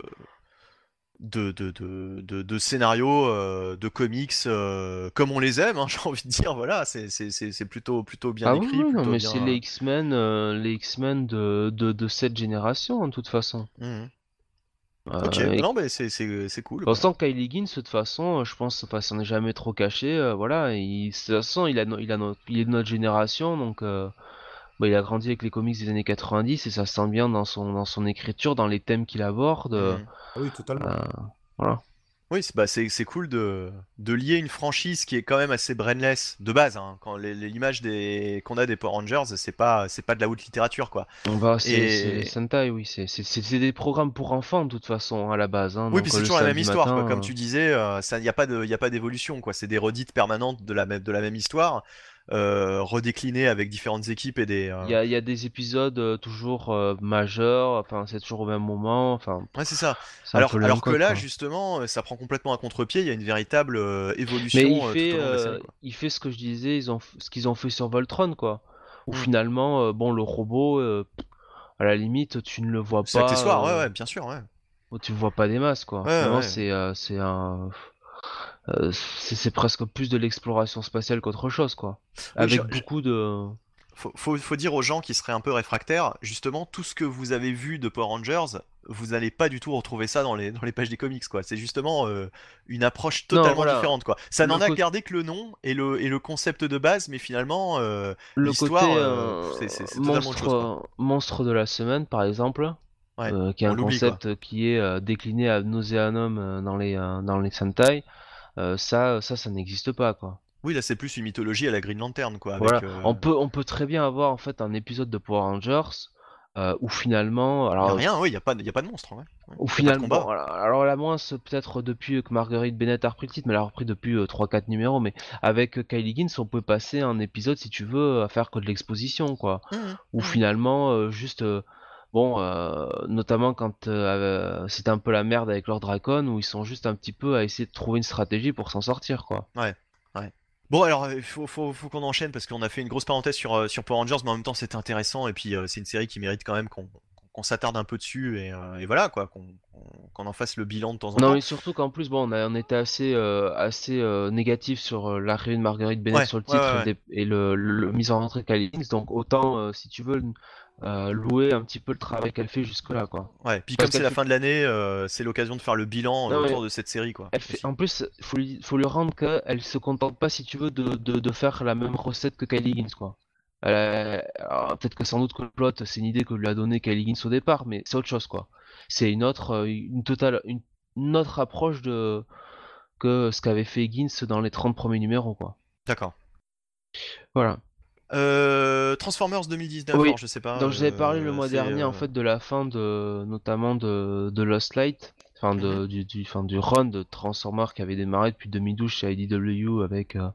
de, de, de, de, de scénario euh, de comics euh, comme on les aime, hein, j'ai envie de dire, voilà, c'est c'est- c'est- c'est plutôt, plutôt bien Ah oui, écrit. oui, non, mais bien- c'est les X-Men, euh, les X-Men de, de, de cette génération, de toute façon. Euh, Ok, et- non, mais c'est- c'est c'est cool. De quoi. toute façon, Kylie Higgins, de toute façon, euh, je pense, enfin, s'en est jamais trop caché, euh, voilà, il, de toute façon, il, a, no- il, a no- il est de notre génération, donc euh, bah, il a grandi avec les comics des années 90 et ça se sent bien dans son, dans son écriture, dans les thèmes qu'il aborde. euh. Ah Oui, totalement. euh, voilà. Oui, c'est bah, c'est c'est cool de, de lier une franchise qui est quand même assez brainless de base. Hein. Quand l'image des qu'on a des Power Rangers, c'est pas c'est pas de la haute littérature quoi. On va, c'est Sentai, oui, c'est des programmes pour enfants, de toute façon, à la base. hein, Oui, puis euh, c'est le toujours la même histoire, quoi. Comme euh, tu disais, euh, ça, y a pas de, y a pas d'évolution, quoi. C'est des redites permanentes de la même, de la même histoire, euh, redéclinées avec différentes équipes et des. euh, Il y y a des épisodes euh, toujours majeurs, enfin c'est toujours au même moment, enfin Ouais, c'est ça. c'est un Alors, alors que là, quoi. justement, ça prend complètement à contre-pied. Il y a une véritable évolution Mais il fait, tout au long de la série, quoi. il fait ce que je disais, ils ont, ce qu'ils ont fait sur Voltron, quoi. Où Mm. finalement, bon, le robot, à la limite, tu ne le vois C'est pas, accessoire, euh, ouais, ouais, bien sûr, ouais. tu le vois pas des masses, quoi. Ouais, c'est, euh, c'est un, euh, c'est presque plus de l'exploration spatiale qu'autre chose, quoi. Avec je- beaucoup de, Faut, faut, faut dire aux gens qui seraient un peu réfractaires, justement, tout ce que vous avez vu de Power Rangers, vous n'allez pas du tout retrouver ça dans les, dans les pages des comics, quoi. C'est justement euh, une approche Non, totalement voilà. différente, quoi. Ça n'en a gardé que le nom et le, et le concept de base, mais finalement, euh, l'histoire, c'est- monstre, chose, quoi. monstre de la semaine, par exemple. Ouais, qui est un concept qui est décliné à nauseanum dans les dans les Sentai, euh, ça ça ça n'existe pas quoi. Oui, là, c'est plus une mythologie à la Green Lantern, quoi. Avec, Voilà, euh, on peut on peut très bien avoir en fait un épisode de Power Rangers euh, où finalement y a alors rien, oui, il n'y a, pas de- y a pas de monstre, ouais. Ouais, où finalement bon, voilà, alors la moins c'est peut-être depuis que Marguerite Bennett a repris le titre, mais elle a repris depuis 3-4 numéros, mais avec euh, Kylie Higgins on peut passer un épisode si tu veux à faire que de l'exposition quoi. Ou mhm. finalement euh, juste euh, bon euh, notamment quand euh, euh, c'était un peu la merde avec Lord Dracon où ils sont juste un petit peu à essayer de trouver une stratégie pour s'en sortir quoi. Bon, alors, il faut, faut, faut qu'on enchaîne parce qu'on a fait une grosse parenthèse sur, euh, sur Power Rangers, mais en même temps, c'est intéressant et puis euh, c'est une série qui mérite quand même qu'on qu'on s'attarde un peu dessus et, euh, et voilà, quoi, qu'on en fasse le bilan de temps en Non temps. mais surtout qu'en plus bon on, a, on était assez euh, assez euh, négatif sur euh, l'arrivée de Marguerite Bennett Ouais, sur le ouais, titre ouais, et, le dé- et le, le- le mise en rentrée Higgins, donc autant euh, si tu veux euh, louer un petit peu le travail qu'elle fait jusque là quoi. Ouais, puis Parce comme c'est la fait- fin de l'année, euh, c'est l'occasion de faire le bilan euh, Non, autour de cette série, quoi. Elle fait, aussi. en plus, faut lui, faut lui rendre qu'elle se contente pas, si tu veux, de, de, de faire la même recette que Kylie Higgins, quoi. A- Peut-être que sans doute que le plot, c'est une idée que lui a donné Kylie Higgins au départ, mais c'est autre chose, quoi. C'est une autre, une totale, une, une autre approche de que ce qu'avait fait Higgins dans les 30 premiers numéros, quoi. D'accord. Voilà. Euh, Transformers 2019, Oui, alors je sais pas. Donc j'avais parlé le euh, mois dernier euh, en fait de la fin de notamment de, de Lost Light, enfin de, du, du, enfin, du run de Transformers qui avait démarré depuis 2012 chez IDW avec euh,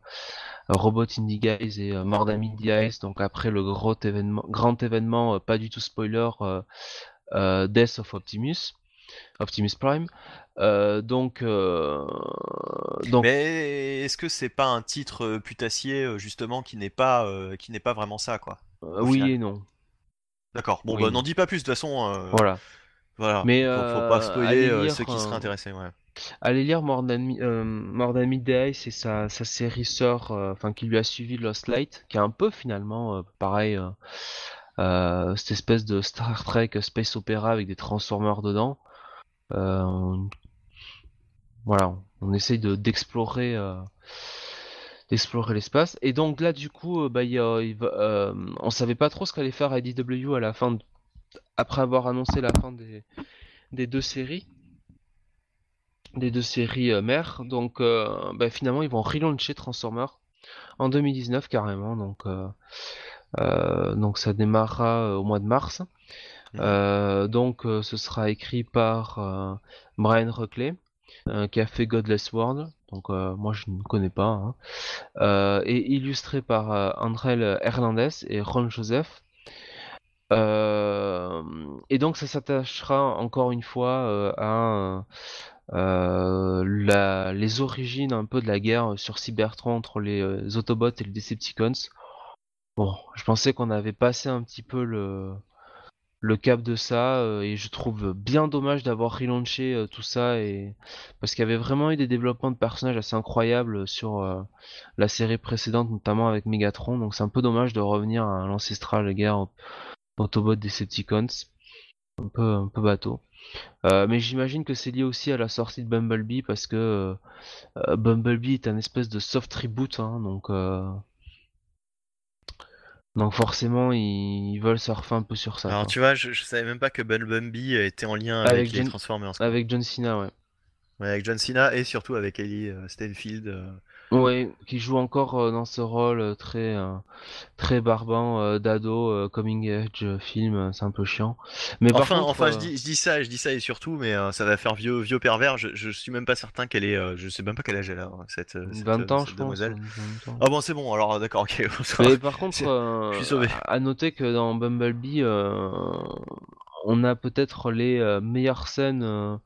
Robot in the Guise et euh, Media Ice, donc après le gros événement, grand événement, euh, pas du tout spoiler, euh, euh, Death of Optimus, Optimus Prime. Euh, donc, euh, donc Mais est-ce que c'est pas un titre euh, putassier justement qui n'est pas euh, qui n'est pas vraiment ça, quoi oui final. et non. D'accord. Bon, Oui. bah n'en dis pas plus de toute façon. Voilà. Voilà. Mais, faut, faut pas spoiler lire, ceux qui seraient intéressés, ouais. Allez lire More Than, Mi- More Than Midday, c'est sa, sa série sœur, enfin qui lui a suivi Lost Light, qui est un peu finalement pareil, cette espèce de Star Trek space opéra avec des Transformers dedans. Euh, voilà, on essaye de d'explorer euh, d'explorer l'espace. Et donc là, du coup, euh, bah, il il on savait pas trop ce qu'allait faire IDW après avoir annoncé la fin des deux séries, des deux séries mères. Donc bah, finalement ils vont relauncher Transformers en 2019 carrément. Donc donc ça démarrera au mois de mars. Mhm. donc ce sera écrit par Brian Ruckley qui a fait Godless World. Donc moi je ne connais pas. Hein. et illustré par André Hernandez et Ron Joseph. Euh, et donc ça s'attachera encore une fois euh, à euh, les origines un peu de la guerre sur Cybertron entre les Autobots et les Decepticons. Bon, je pensais qu'on avait passé un petit peu le, le cap de ça et je trouve bien dommage d'avoir relaunché tout ça et parce qu'il y avait vraiment eu des développements de personnages assez incroyables sur la série précédente notamment avec Megatron donc c'est un peu dommage de revenir à l'ancestral guerre Autobot Decepticons. Un peu, un peu bateau. Euh, mais j'imagine que c'est lié aussi à la sortie de Bumblebee parce que euh, Bumblebee est un espèce de soft reboot, hein, donc euh, donc forcément ils, veulent surfer un peu sur ça. Alors tu vois, je, savais même pas que Bumblebee était en lien avec, les Transformers. Avec John Cena, ouais. ouais. Avec John Cena et surtout avec Ellie Stanfield. Ouais, qui joue encore euh, dans ce rôle euh, très euh, très barbant d'ado coming age film, c'est un peu chiant. Mais enfin, enfin, je dis, je dis ça, je dis ça et surtout, mais ça va faire vieux vieux pervers. Je, je suis même pas certain qu'elle est, je sais même pas quel âge elle a cette, cette 20 ans, je pense. Ah bon, c'est bon. Alors d'accord, ok. mais par contre, je suis sauvé. À noter que dans Bumblebee, on a peut-être les meilleures scènes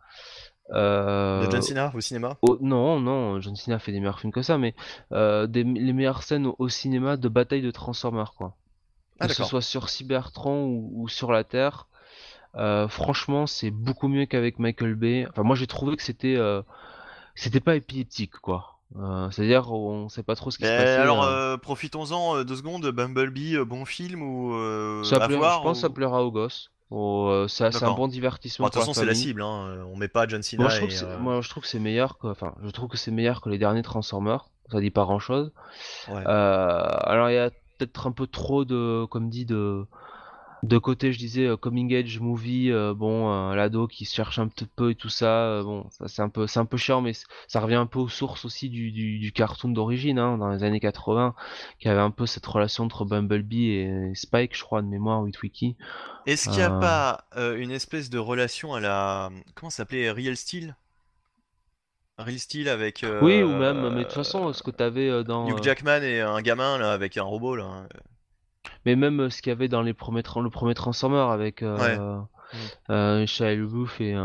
de John Cena au cinéma? Non, non, John Cena fait des meilleurs films que ça, mais euh, des, les meilleures scènes au, cinéma de bataille de Transformers, quoi. Ah, que ce soit sur Cybertron ou, sur la Terre. Euh, franchement, c'est beaucoup mieux qu'avec Michael Bay. Enfin, moi j'ai trouvé que c'était euh, c'était pas épileptique, quoi. C'est-à-dire, on sait pas trop ce qui se passe. Alors, profitons-en deux secondes. Bumblebee, bon film ou ça à voir, Je pense que ça plaira aux gosses. Oh, euh, c'est un bon divertissement. de toute façon, c'est la cible. Hein. On met pas John Cena. Moi, je trouve, que, euh, moi, je trouve que c'est meilleur que, enfin, je trouve que c'est meilleur que les derniers Transformers. Ça dit pas grand chose. Euh, alors, il y a peut-être un peu trop de, comme dit, de, de côté, je disais coming age movie, bon, l'ado qui se cherche un petit peu et tout ça, bon, ça c'est un peu, c'est un peu chiant, mais ça revient un peu aux sources aussi du, du, cartoon d'origine, hein, dans les années 80, qui avait un peu cette relation entre Bumblebee et Spike, je crois, de mémoire, with Wiki. Est-ce qu'il n'y a pas une espèce de relation à la, comment ça s'appelait, Real Steel? Real Steel avec. oui, ou même, mais de toute façon, ce que tu avais dans. Hugh Jackman et un gamin là avec un robot là. Mais même euh, ce qu'il y avait dans les premiers le premier Transformer avec euh, euh, Shia LaBeouf et,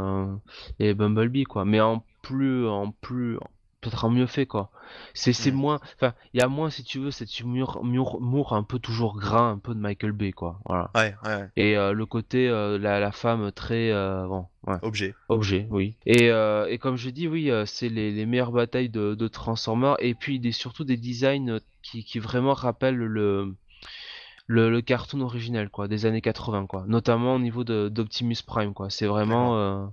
et Bumblebee quoi. Mais en plus, en plus, peut-être en mieux fait quoi. C'est c'est moins, enfin, il y a moins si tu veux cette humour, humour, un peu toujours gras, un peu de Michael Bay quoi. Voilà. Ouais, ouais. Et le côté la, la, femme très bon, ouais. objet. Objet, oui. Et, et comme je dis, oui, c'est les, les, meilleures batailles de, de Transformers et puis des, surtout des designs qui, qui vraiment rappellent le le, cartoon original quoi, des années 80 quoi, notamment au niveau d'Optimus Prime quoi. C'est vraiment, euh,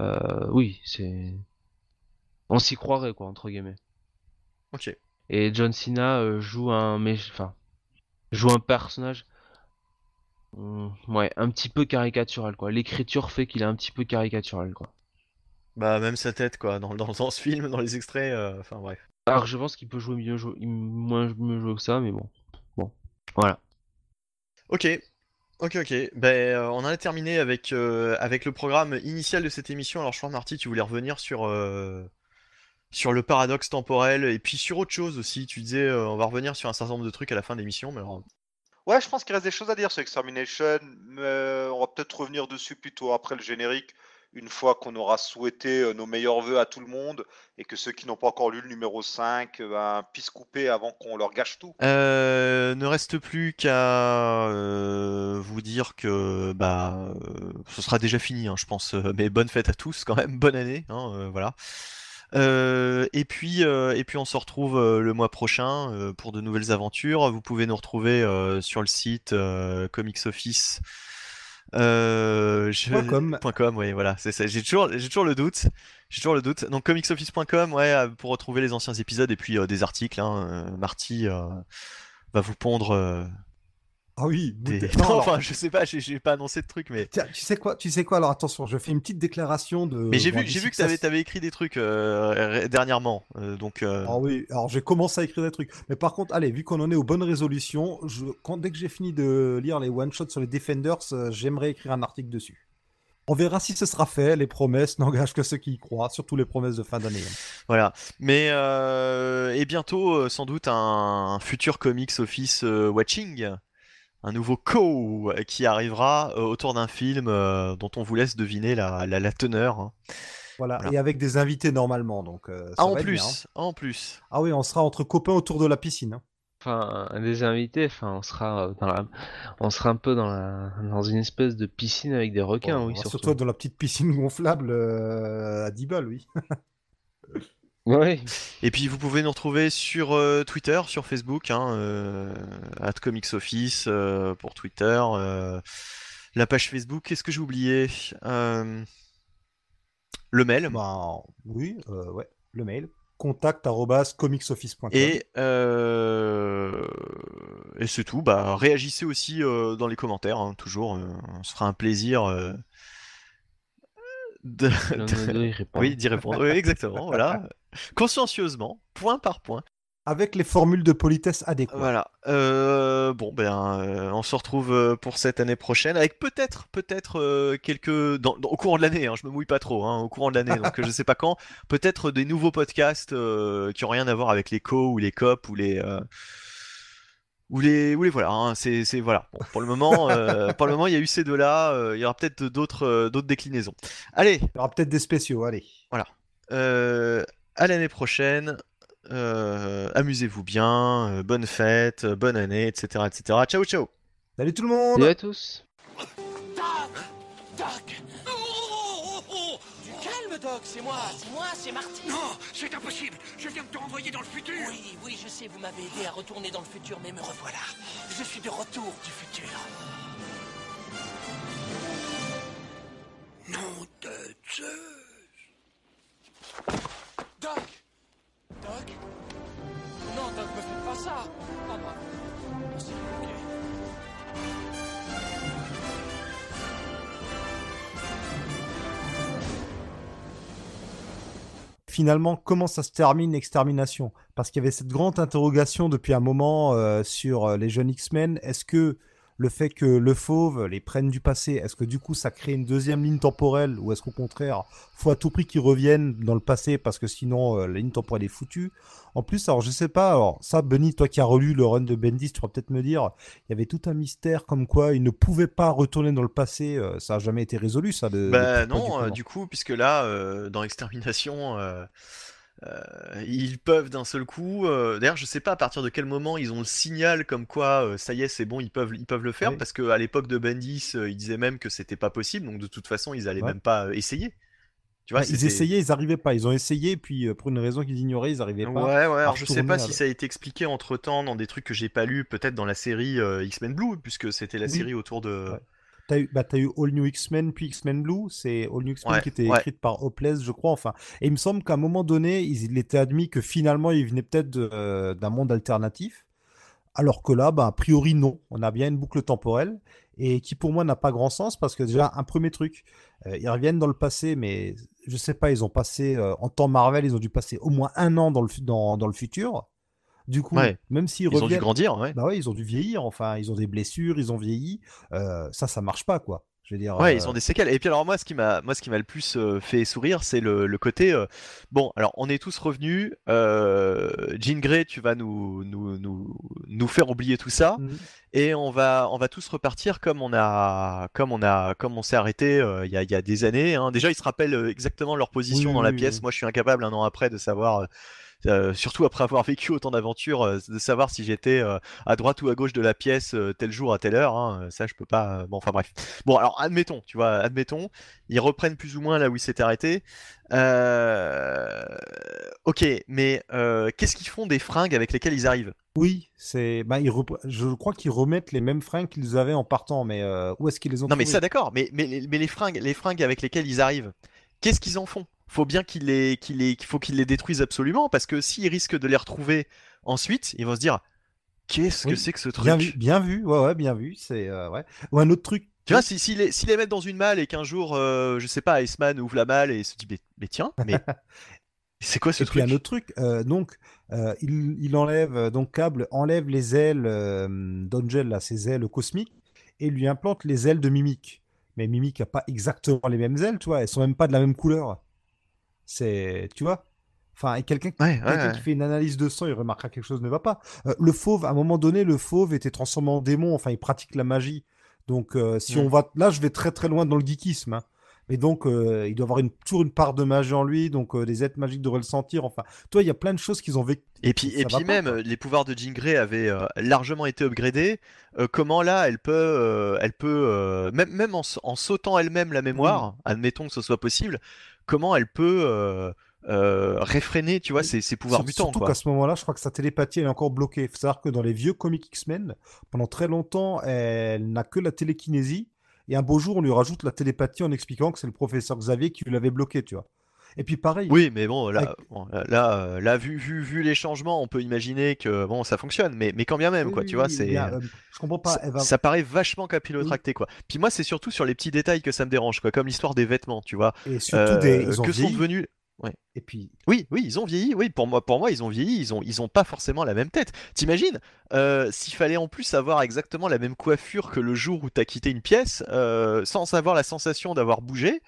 euh, oui, c'est, on s'y croirait quoi entre guillemets. Ok. Et John Cena euh, joue un, mais enfin, joue un personnage, hmm, ouais, un petit peu caricatural quoi. L'écriture fait qu'il est un petit peu caricatural quoi. Bah même sa tête quoi, dans, dans, dans ce film, dans les extraits, enfin bref. Alors je pense qu'il peut jouer mieux, moins mieux jouer que ça, mais bon. Voilà. Ok. Ok, ok. Ben, euh, on en a terminé avec, euh, avec le programme initial de cette émission. Alors, je crois, Marty, tu voulais revenir sur, euh, sur le paradoxe temporel et puis sur autre chose aussi. Tu disais, on va revenir sur un certain nombre de trucs à la fin de l'émission. Mais alors... Ouais, je pense qu'il reste des choses à dire sur Extermination, mais on va peut-être revenir dessus plutôt après le générique une fois qu'on aura souhaité euh, nos meilleurs voeux à tout le monde et que ceux qui n'ont pas encore lu le numéro 5 euh, ben, puissent couper avant qu'on leur gâche tout. Euh, ne reste plus qu'à vous dire que bah ce sera déjà fini, hein, je pense. Mais bonne fête à tous quand même, bonne année, hein, voilà. et puis, et puis on se retrouve le mois prochain pour de nouvelles aventures. Vous pouvez nous retrouver sur le site Comics Office euh, .com. oui, voilà, c'est ça. J'ai toujours, j'ai toujours le doute. J'ai toujours le doute. Donc comicsoffice.com, ouais, euh, pour retrouver les anciens épisodes et puis euh, des articles. Hein, euh, Marty va vous pondre Ah oui, des- Non, alors, enfin, je sais pas, j'ai- pas annoncé de truc, mais. tiens, tu sais quoi, tu sais quoi Alors attention, je fais une petite déclaration de. Mais j'ai bon, vu, j'ai vu que t'avais avais écrit des trucs euh, dernièrement, euh, donc. euh, Ah oui, alors j'ai commencé à écrire des trucs. Mais par contre, allez, vu qu'on en est aux bonnes résolutions, je, quand, dès que j'ai fini de lire les one-shots sur les Defenders, j'aimerais écrire un article dessus. On verra si ce sera fait, les promesses n'engagent que ceux qui y croient, surtout les promesses de fin d'année. hein. Voilà. Mais euh, et bientôt, sans doute, un, futur comics office watching, un nouveau co qui arrivera euh, autour d'un film euh, dont on vous laisse deviner la, la, la teneur. hein. Voilà. Voilà. et avec des invités normalement, donc euh, ça Ah, en plus, bien, hein. en plus. Ah oui, on sera entre copains autour de la piscine. hein. Enfin, des invités, enfin, on sera dans la, on sera un peu dans la, dans une espèce de piscine avec des requins, Bon, oui, surtout. surtout dans la petite piscine gonflable euh, à 10 balles, oui. Oui. Et puis vous pouvez nous retrouver sur euh, Twitter, sur Facebook, hein, euh, at Comics Office euh, pour Twitter, euh, la page Facebook. Qu'est-ce que j'ai oublié Euh, Le mail? Bah, oui, euh, ouais, le mail. contact comicsoffice.com. Et, euh, et c'est tout. Bah, réagissez aussi euh, dans les commentaires, hein, toujours. euh, on se fera un plaisir euh, de, de- de oui, d'y répondre. Oui, exactement, voilà. Consciencieusement, point par point. Avec les formules de politesse adéquates. Voilà. Euh, bon, ben, euh, on se retrouve euh, pour cette année prochaine avec peut-être, peut-être euh, quelques, dans, dans- au courant de l'année. Hein, je me mouille pas trop. Hein, au courant de l'année, donc je sais pas quand. Peut-être des nouveaux podcasts qui ont rien à voir avec les co ou les cop ou les. ou les, ou les voilà, hein, c'est, c'est voilà. Bon, pour le moment, euh, pour le moment, il y a eu ces deux-là. euh, il y aura peut-être d'autres, euh, d'autres déclinaisons. Allez, Il y aura peut-être des spéciaux, allez. euh, à l'année prochaine. Euh, amusez-vous bien, euh, bonne fête, euh, bonne année, etc., etc. Ciao, ciao. Salut tout le monde Salut à tous. Doc Oh, oh, oh Du calme, Doc, c'est moi, c'est moi, c'est Marty Non, c'est impossible. Je viens de te renvoyer dans le futur. Oui, oui, je sais, vous m'avez aidé à retourner dans le futur, mais me revoilà. Je suis de retour du futur. Nom de Zeus. Doc! Doc? Non, Doc, me faites pas ça. Finalement, comment ça se termine l'extermination? Parce qu'il y avait cette grande interrogation depuis un moment euh, sur euh, les jeunes X-Men. Est-ce que le fait que le fauve les prenne du passé, est-ce que du coup ça crée une deuxième ligne temporelle ou est-ce qu'au contraire, faut à tout prix qu'ils reviennent dans le passé parce que sinon euh, la ligne temporelle est foutue? En plus, alors je sais pas, alors ça, Benny, toi qui as relu le run de Bendis, tu pourras peut-être me dire, il y avait tout un mystère comme quoi il ne pouvait pas retourner dans le passé. euh, ça a jamais été résolu, ça. De, Bah de pourquoi, non, euh, comment du coup, puisque là, euh, dans Extermination, euh, ils peuvent d'un seul coup. euh, D'ailleurs, je sais pas à partir de quel moment ils ont le signal comme quoi, euh, ça y est, c'est bon, ils peuvent, ils peuvent le faire, Oui. parce qu'à l'époque de Bendis, euh, ils disaient même que c'était pas possible, donc de toute façon, ils allaient Ouais. même pas essayer. Tu vois, Ouais, ils essayaient, ils n'arrivaient pas. Ils ont essayé, puis pour une raison qu'ils ignoraient, ils n'arrivaient Ouais, pas. ouais, alors je sais pas à si ça a été expliqué entre temps dans des trucs que j'ai pas lu, peut-être dans la série X-Men Blue, puisque c'était la Oui. série autour de. Ouais. T'as eu, bah, t'as eu All New X-Men, puis X-Men Blue. C'est All New X-Men Ouais, qui était ouais. écrite par Hopeless, je crois. Enfin, et il me semble qu'à un moment donné, il était admis que finalement, il venait peut-être d'un monde alternatif. Alors que là, bah, a priori, non. On a bien une boucle temporelle et qui, pour moi, n'a pas grand sens parce que déjà, un premier truc, euh, ils reviennent dans le passé, mais je sais pas, ils ont passé, euh, en temps Marvel, ils ont dû passer au moins un an dans le, dans, dans le futur. Du coup, Ouais. même s'ils Ils ont dû grandir, ouais. bah ouais, ils ont dû vieillir, enfin, ils ont des blessures, ils ont vieilli. Euh, ça, ça marche pas, quoi. Je veux dire. Ouais, euh, ils ont des séquelles. Et puis alors moi, ce qui m'a, moi, ce qui m'a le plus euh, fait sourire, c'est le, le côté. euh, bon, alors on est tous revenus. Euh, Jean Grey, tu vas nous, nous, nous, nous faire oublier tout ça, Mhm. et on va, on va tous repartir comme on a, comme on a, comme on s'est arrêté euh, il y, a, il y a des années. hein. Déjà, ils se rappellent euh, exactement leur position Oui, dans la oui, pièce. oui. Moi, je suis incapable un an après de savoir. Euh, surtout après avoir vécu autant d'aventures, euh, de savoir si j'étais euh, à droite ou à gauche de la pièce tel jour à telle heure. hein, ça, je peux pas. Bon, enfin bref. Bon, alors admettons, tu vois, admettons, ils reprennent plus ou moins là où ils s'étaient arrêtés. Ok, mais qu'est-ce qu'ils font des fringues avec lesquelles ils arrivent? Oui, c'est. Bah, ils Je crois qu'ils remettent les mêmes fringues qu'ils avaient en partant, mais euh, où est-ce qu'ils les ont Non, mais ça, d'accord, mais, mais, mais les fringues, les fringues avec lesquelles ils arrivent, qu'est-ce qu'ils en font? Faut bien qu'ils les, qu'ils les, qu'il faut qu'ils les détruisent absolument, parce que s'ils risquent de les retrouver ensuite, ils vont se dire. Qu'est-ce Oui. que c'est que ce truc Bien vu, bien vu, ouais, ouais, bien vu. C'est euh, ouais. Ou un autre truc. Tu vois, si, si les, si les mettent dans une malle et qu'un jour, euh, je sais pas, Iceman ouvre la malle et se dit, mais, mais tiens, mais c'est quoi ce Et puis truc un autre truc, euh, donc euh, il, il enlève donc Cable enlève les ailes d'Angel là, ses ailes cosmiques et lui implante les ailes de Mimic. Mais Mimic a pas exactement les mêmes ailes, tu vois, elles sont même pas de la même couleur. C'est, tu vois. Enfin, et quelqu'un Ouais, ouais, quelqu'un ouais. qui fait une analyse de sang, il remarquera quelque chose ne va pas. Euh, le fauve, à un moment donné, le fauve était transformé en démon. Enfin, il pratique la magie. Donc, euh, si Mm. on va là, je vais très très loin dans le geekisme. hein. Mais donc, euh, il doit avoir une, toujours une part de magie en lui. Donc, euh, les êtres magiques devraient le sentir. Enfin, toi, il y a plein de choses qu'ils ont vécu. Et puis, et puis même, les pouvoirs de Jean Grey avaient euh, largement été upgradés. Comment là, elle peut, elle peut même, même en, en sautant elle-même la mémoire, admettons que ce soit possible, comment elle peut euh, euh, réfréner, tu vois, ses, ses pouvoirs mutants, Surtout qu'à ce moment-là, je crois que sa télépathie, elle est encore bloquée. Il faut savoir que dans les vieux comics X-Men, pendant très longtemps, elle n'a que la télékinésie. Et un beau jour, on lui rajoute la télépathie en expliquant que c'est le professeur Xavier qui l'avait bloqué, tu vois. Et puis pareil, Oui, mais bon, là, Avec- bon, là, euh, là, vu, vu, vu les changements, on peut imaginer que bon, ça fonctionne, mais, mais quand bien même, oui, quoi, oui, tu vois, c'est. euh, je comprends pas. ça, va... ça paraît vachement capillotracté quoi. Puis moi c'est surtout sur les petits détails que ça me dérange quoi, comme l'histoire des vêtements, tu vois. Et surtout, des... Euh, ils ont que sont devenus Et puis, Oui, oui, ils ont vieilli. Oui, pour moi, pour moi, ils ont vieilli. Ils ont, ils ont pas forcément la même tête. T'imagines euh, s'il fallait en plus avoir exactement la même coiffure que le jour où t'as quitté une pièce, euh, sans avoir la sensation d'avoir bougé.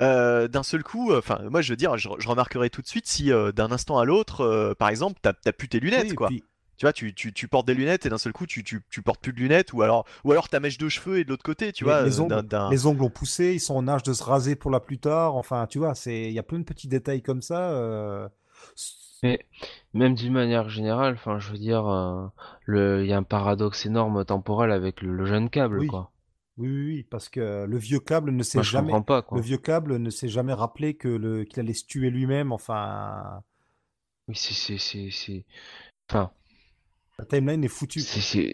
Euh, d'un seul coup, enfin, moi je veux dire, je, je remarquerais tout de suite si euh, d'un instant à l'autre, euh, par exemple, t'as t'as plus tes lunettes, oui, quoi. puis- Tu vois, tu, tu, tu portes des lunettes et d'un seul coup, tu, tu, tu portes plus de lunettes, ou alors, ou alors ta mèche de cheveux est de l'autre côté, tu Les- vois. les euh, ongles- d'un- d'un- les ongles ont poussé, ils sont en âge de se raser pour la plus tard. Enfin, tu vois, c'est il y a plein de petits détails comme ça. euh, Mais même d'une manière générale, enfin, je veux dire, euh, le, il y a un paradoxe énorme temporel avec le, le jeune câble, Oui. quoi. Oui, oui, oui, parce que le vieux câble ne s'est Moi, je jamais, comprends pas, quoi. le vieux câble ne s'est jamais rappelé que le qu'il allait se tuer lui-même. Enfin, Oui, c'est, c'est, c'est, c'est, enfin, la timeline est foutue. c'est, c'est,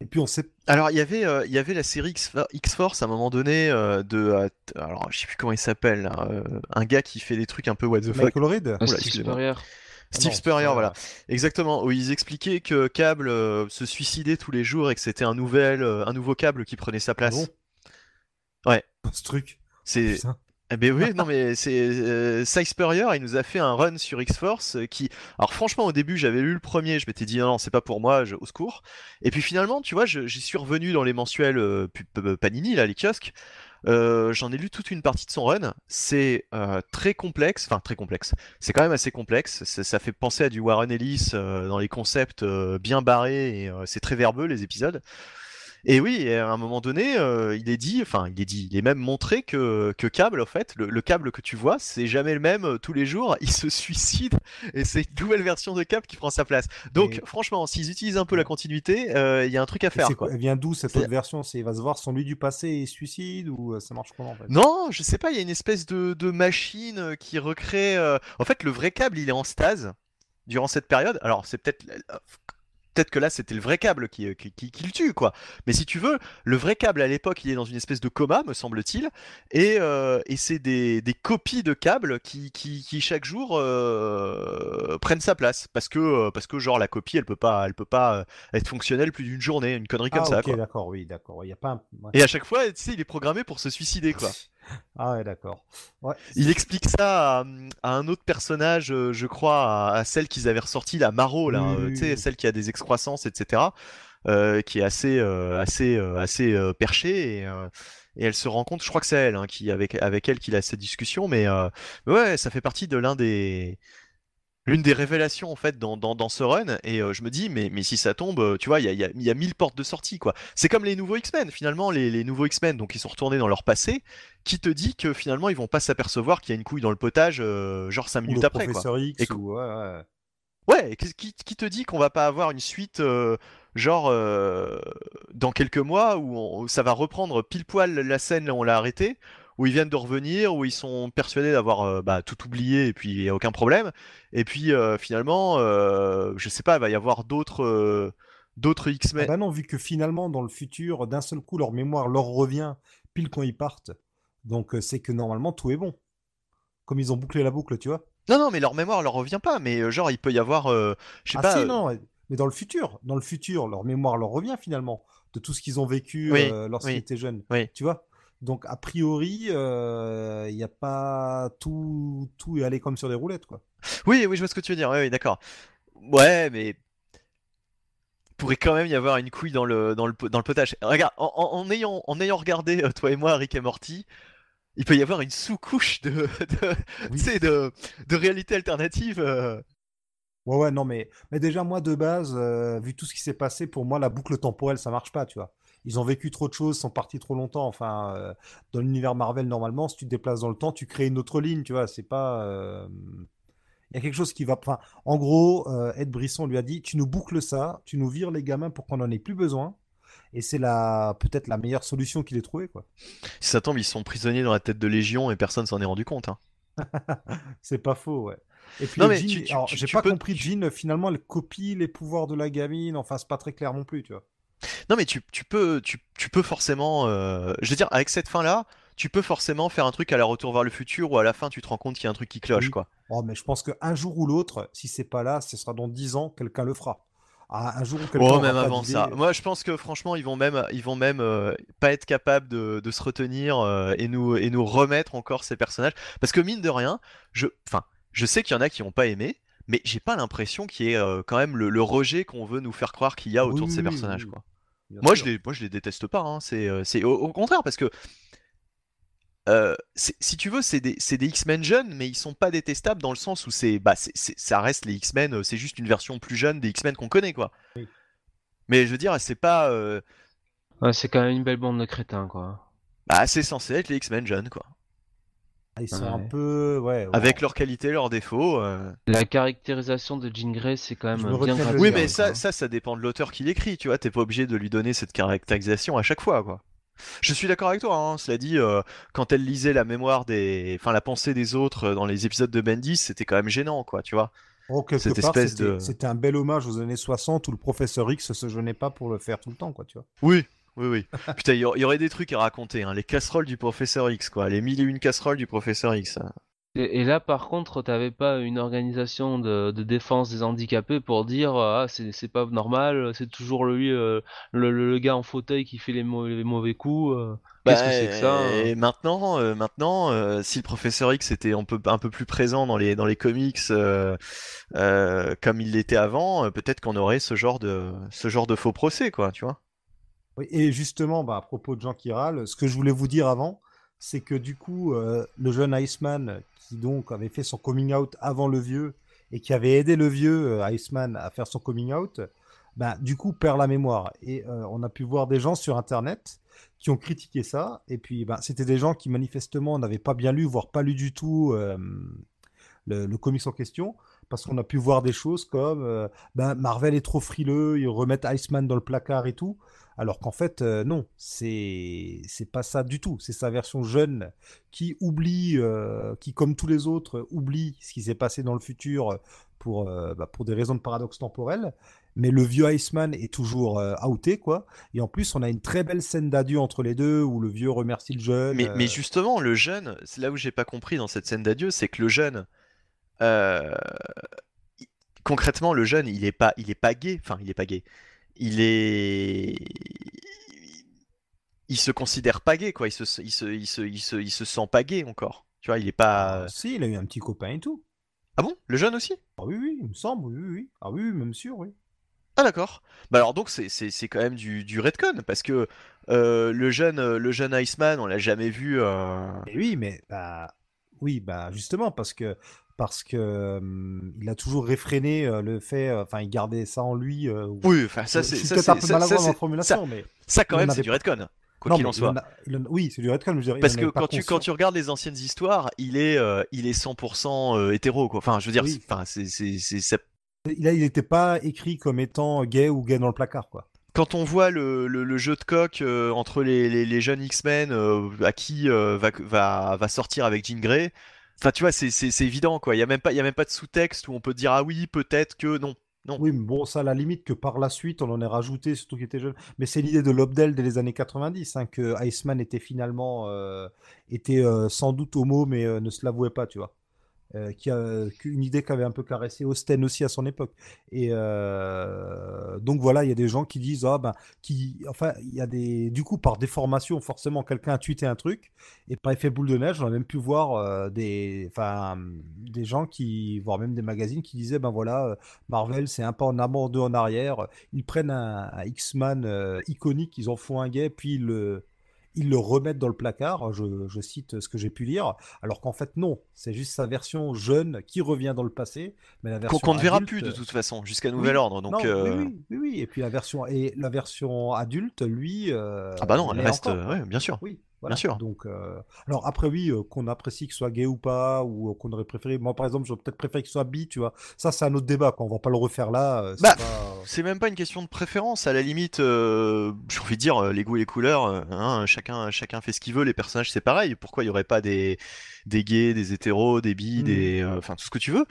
Et puis on sait. Alors, il y avait, euh, il y avait la série X- X-Force à un moment donné euh, de, euh, alors je sais plus comment il s'appelle, euh, un gars qui fait des trucs un peu what the fuck. Michael Reed. Steve. Spurrier. Non, voilà, exactement. Où ils expliquaient que Cable euh, se suicidait tous les jours et que c'était un nouvel, euh, un nouveau câble qui prenait sa place. bon? Ouais. Ce truc. C'est. Eh ben oui, non mais c'est euh, Cy Spurrier, il nous a fait un run sur X-Force euh, qui, alors franchement au début j'avais lu le premier, je m'étais dit non, non c'est pas pour moi, je- au secours. Et puis finalement tu vois, j'y suis revenu dans les mensuels euh, Panini là, les kiosques. Euh, J'en ai lu toute une partie de son run. C'est euh, très complexe, enfin très complexe. C'est quand même assez complexe. Ça, fait penser à du Warren Ellis euh, dans les concepts bien barrés et c'est très verbeux les épisodes. Et oui, à un moment donné, euh, il est dit, enfin, il est dit, il est même montré que, que câble, en fait, le, le câble que tu vois, c'est jamais le même euh, tous les jours. Il se suicide et c'est une nouvelle version de câble qui prend sa place. Donc, Et- franchement, s'ils utilisent un peu la continuité, euh, il y a un truc à faire. c'est quoi. Elle vient d'où cette autre version? C'est va se voir son lui du passé et il se suicide ou ça marche comment en fait? Non, je sais pas, il y a une espèce de, de machine qui recrée. euh, En fait, le vrai câble, il est en stase durant cette période. Alors, c'est peut-être. Peut-être que là, c'était le vrai câble qui, qui, qui- qui le tue, quoi. Mais si tu veux, le vrai câble à l'époque, il est dans une espèce de coma, me semble-t-il. Et, euh, et c'est des, des copies de câbles qui, qui, qui chaque jour euh, prennent sa place. Parce que, euh, parce que, genre, la copie, elle peut pas, elle peut pas euh, être fonctionnelle plus d'une journée, une connerie comme Ah ça, ok d'accord oui d'accord il y a pas un... ouais. Et à chaque fois, tu sais, il est programmé pour se suicider, quoi. Ah ouais d'accord. Ouais. Il explique ça à, à un autre personnage, euh, je crois, à, à celle qu'ils avaient ressorti, la Maro, là, Oui, euh, oui, oui. celle qui a des excroissances, etc., euh, qui est assez, euh, assez, euh, assez perchée et, et elle se rend compte, je crois que c'est elle, hein, qui avec avec elle qu'il a cette discussion, mais mais ouais, ça fait partie de l'un des l'une des révélations en fait dans, dans, dans ce run et euh, je me dis mais, mais si ça tombe euh, tu vois il y a, y, a, y a mille portes de sortie quoi c'est comme les nouveaux X-Men finalement les, les nouveaux X-Men donc ils sont retournés dans leur passé qui te dit que finalement ils vont pas s'apercevoir qu'il y a une couille dans le potage euh, genre 5 Ou minutes après quoi X Et ou ouais, ouais. ouais et qui, te dit qu'on va pas avoir une suite euh, genre dans quelques mois où, on- où ça va reprendre pile poil la scène là où on l'a arrêté où ils viennent de revenir, où ils sont persuadés d'avoir euh, bah, tout oublié et puis il n'y a aucun problème. Et puis euh, finalement, euh, je sais pas, il va y avoir d'autres euh, d'autres Ah X-Men. bah non, vu que finalement, dans le futur, d'un seul coup, leur mémoire leur revient pile quand ils partent. Donc, c'est que normalement, tout est bon. Comme ils ont bouclé la boucle, tu vois. Non, non, mais leur mémoire leur revient pas. Mais genre, il peut y avoir, je sais Ah pas. si, non. mais dans le futur. Dans le futur, leur mémoire leur revient finalement de tout ce qu'ils ont vécu Oui, lorsqu'ils oui, étaient jeunes. oui. Tu vois Donc, a priori, euh, il n'y a pas tout, tout est allé comme sur des roulettes, quoi. Oui, oui, je vois ce que tu veux dire. Oui, oui, d'accord. Ouais, mais il pourrait quand même y avoir une couille dans le, dans le, po- dans le potage. Regarde, en, ayant, en ayant regardé, euh, toi et moi, Rick et Morty, il peut y avoir une sous-couche de, de, Oui. tu sais, de, de réalité alternative. euh. Ouais, ouais, non, mais, mais déjà, moi, de base, euh, vu tout ce qui s'est passé, pour moi, la boucle temporelle, ça marche pas, tu vois. Ils ont vécu trop de choses, sont partis trop longtemps. Enfin, euh, dans l'univers Marvel, normalement, si tu te déplaces dans le temps, tu crées une autre ligne, tu vois. C'est pas. euh, Il y a quelque chose qui va. Enfin, en gros, euh, Ed Brisson lui a dit Tu nous boucles ça, tu nous vires les gamins pour qu'on en ait plus besoin. Et c'est la peut-être la meilleure solution qu'il ait trouvée, quoi. Si ça tombe, ils sont prisonniers dans la tête de Légion et personne s'en est rendu compte. hein. C'est pas faux, ouais. Et puis, j'ai pas peux- compris, Jean, finalement, elle copie les pouvoirs de la gamine. Enfin, c'est pas très clair non plus, tu vois. Non, mais tu, tu peux, tu, tu peux forcément. euh, je veux dire, avec cette fin-là, tu peux forcément faire un truc à la retour vers le futur où à la fin tu te rends compte qu'il y a un truc qui cloche, Oui. quoi. Oh, mais je pense qu'un jour ou l'autre, si c'est pas là, ce sera dans 10 ans, quelqu'un le fera. Ah, un jour où quelqu'un Oh, même avant ça. Moi, je pense que franchement, ils vont même, ils vont même euh, pas être capables de, de se retenir euh, et nous et nous remettre encore ces personnages. Parce que mine de rien, je, enfin, je sais qu'il y en a qui n'ont pas aimé, mais j'ai pas l'impression qu'il y ait euh, quand même le, le rejet qu'on veut nous faire croire qu'il y a Oui, autour de ces oui, personnages, oui, quoi. Moi, je les, moi, je les déteste pas. hein. C'est, euh, c'est au, au contraire parce que. euh, si tu veux, c'est des, c'est des X-Men jeunes, mais ils sont pas détestables dans le sens où c'est, bah, c'est, c'est- ça reste les X-Men, euh, c'est juste une version plus jeune des X-Men qu'on connaît, quoi. Oui. Mais je veux dire, c'est pas, euh, Ouais, c'est quand même une belle bande de crétins, quoi. bah, c'est censé être les X-Men jeunes, quoi. Ah, Ils sont un peu. Ouais, ouais. Avec leurs qualités, leurs défauts. euh. La caractérisation de Jean Grey, c'est quand même me bien Oui, mais quoi. ça, ça, ça dépend de l'auteur qui l'écrit, tu vois. T'es pas obligé de lui donner cette caractérisation à chaque fois, quoi. Je suis d'accord avec toi, hein. Cela dit, euh, quand elle lisait la mémoire des, enfin, la pensée des autres euh, dans les épisodes de Bendis, c'était quand même gênant, quoi, tu vois. Oh, cette part, espèce c'était de- c'était un bel hommage aux années 60 où le professeur X se gênait pas pour le faire tout le temps, quoi, tu vois. Oui, oui, oui. Putain, il y, aurait des trucs à raconter, hein. Les casseroles du professeur X, quoi. Les mille et une casseroles du professeur X. hein. Et, et là, par contre, t'avais pas une organisation de, de défense des handicapés pour dire ah c'est c'est pas normal, c'est toujours lui euh, le, le- le gars en fauteuil qui fait les, mau- les mauvais coups. euh, Qu'est-ce que c'est que ça hein Et maintenant, euh, maintenant, euh, si le professeur X était un peu, un peu plus présent dans les, dans les comics euh, euh, comme il l'était avant, euh, peut-être qu'on aurait ce genre de, ce genre de faux procès, quoi, tu vois. Et justement, bah, à propos de gens qui râlent, ce que je voulais vous dire avant, c'est que du coup, euh, le jeune Iceman, qui donc avait fait son coming out avant le vieux, et qui avait aidé le vieux euh, Iceman à faire son coming out, bah, du coup, perd la mémoire. Et euh, on a pu voir des gens sur Internet qui ont critiqué ça, et puis bah, c'était des gens qui manifestement n'avaient pas bien lu, voire pas lu du tout le, comics en question, parce qu'on a pu voir des choses comme Marvel est trop frileux, ils remettent Iceman dans le placard et tout. Alors qu'en fait, euh, non, c'est c'est pas ça du tout. C'est sa version jeune qui oublie, euh, qui comme tous les autres oublie ce qui s'est passé dans le futur pour euh, bah, pour des raisons de paradoxe temporel. Mais le vieux Iceman est toujours outé quoi. Et en plus, on a une très belle scène d'adieu entre les deux où le vieux remercie le jeune. Mais, mais justement, le jeune, c'est là où j'ai pas compris dans cette scène d'adieu, c'est que le jeune, concrètement, le jeune, il est pas, il est pas gay. Enfin, il est pas gay. Il est, il se considère pas gay, quoi. Il se, il se, il se, il se, il se sent pas gay encore. Tu vois, il est pas. ah, si, il a eu un petit copain et tout. Ah bon, le jeune aussi? Ah oui, oui, il me semble, oui, oui. Ah oui, oui, même sûr, oui. Ah d'accord. Bah alors donc c'est c'est c'est quand même du du retcon parce que euh, le jeune le jeune Iceman, on l'a jamais vu. euh, Et oui, mais bah oui, bah justement parce que parce que il a toujours réfréné euh, le fait, euh, enfin il gardait ça en lui. ou- Oui, enfin ça c'est peut-être un peu ça, dans la formulation, mais ça, quand même c'est du retcon. Quoi qu'il en il soit. en a- il en- oui, c'est du redcon, je veux dire, Parce que quand tu, quand tu regardes les anciennes histoires, il est, il est 100% euh, hétéro, quoi. Enfin, je veux dire, Oui. c'est- enfin, c'est, c'est, c'est- ça- il n'était pas écrit comme étant gay ou gay dans le placard, quoi. Quand on voit le, le- le jeu de coq euh, entre les, les- les jeunes X-Men euh, à qui euh, va, va, va sortir avec Jean Grey, enfin, tu vois, c'est, évident, quoi. Il y a même pas, y a même pas de sous-texte où on peut dire ah oui, peut-être que non. Non. Oui, mais bon, ça, à la limite que par la suite, on en ait rajouté, surtout qu'il était jeune. Mais c'est l'idée de Lobdell dès les années 90, hein, que Iceman était finalement, euh, était euh, sans doute homo, mais euh, ne se l'avouait pas, tu vois. Euh, qui a une idée qu'avait un peu caressé Austen aussi à son époque. Et euh, donc voilà, il y a des gens qui disent ah ben qui enfin il y a des du coup par déformation forcément quelqu'un a tweeté un truc et par effet boule de neige, on a même pu voir euh, des enfin des gens qui voire même des magazines qui disaient ben voilà Marvel c'est un pas en avant deux en arrière, ils prennent un, X-Man iconique, ils en font un gay puis ils le ils le remettent dans le placard, je, je cite ce que j'ai pu lire, alors qu'en fait non, c'est juste sa version jeune qui revient dans le passé, mais la version qu'on ne verra plus de toute façon, jusqu'à oui, nouvel ordre. Donc, non, oui, euh, oui, oui, oui, et puis la version et la version adulte, lui, euh, ah bah non, elle reste, euh, ouais, bien sûr. Oui, voilà. sûr. Donc, euh, alors après oui, euh, qu'on apprécie qu'il soit gay ou pas, ou euh, qu'on aurait préféré. Moi, par exemple, j'aurais peut-être préféré qu'il soit bi, tu vois. Ça, c'est un autre débat. Quoi. On va pas le refaire là. c'est Bah, pas- C'est même pas une question de préférence, à la limite, j'ai envie de dire, les goûts et les couleurs, hein, chacun, chacun fait ce qu'il veut, les personnages c'est pareil, pourquoi il y aurait pas des, des gays, des hétéros, des bi, Mhm. des, enfin tout ce que tu veux.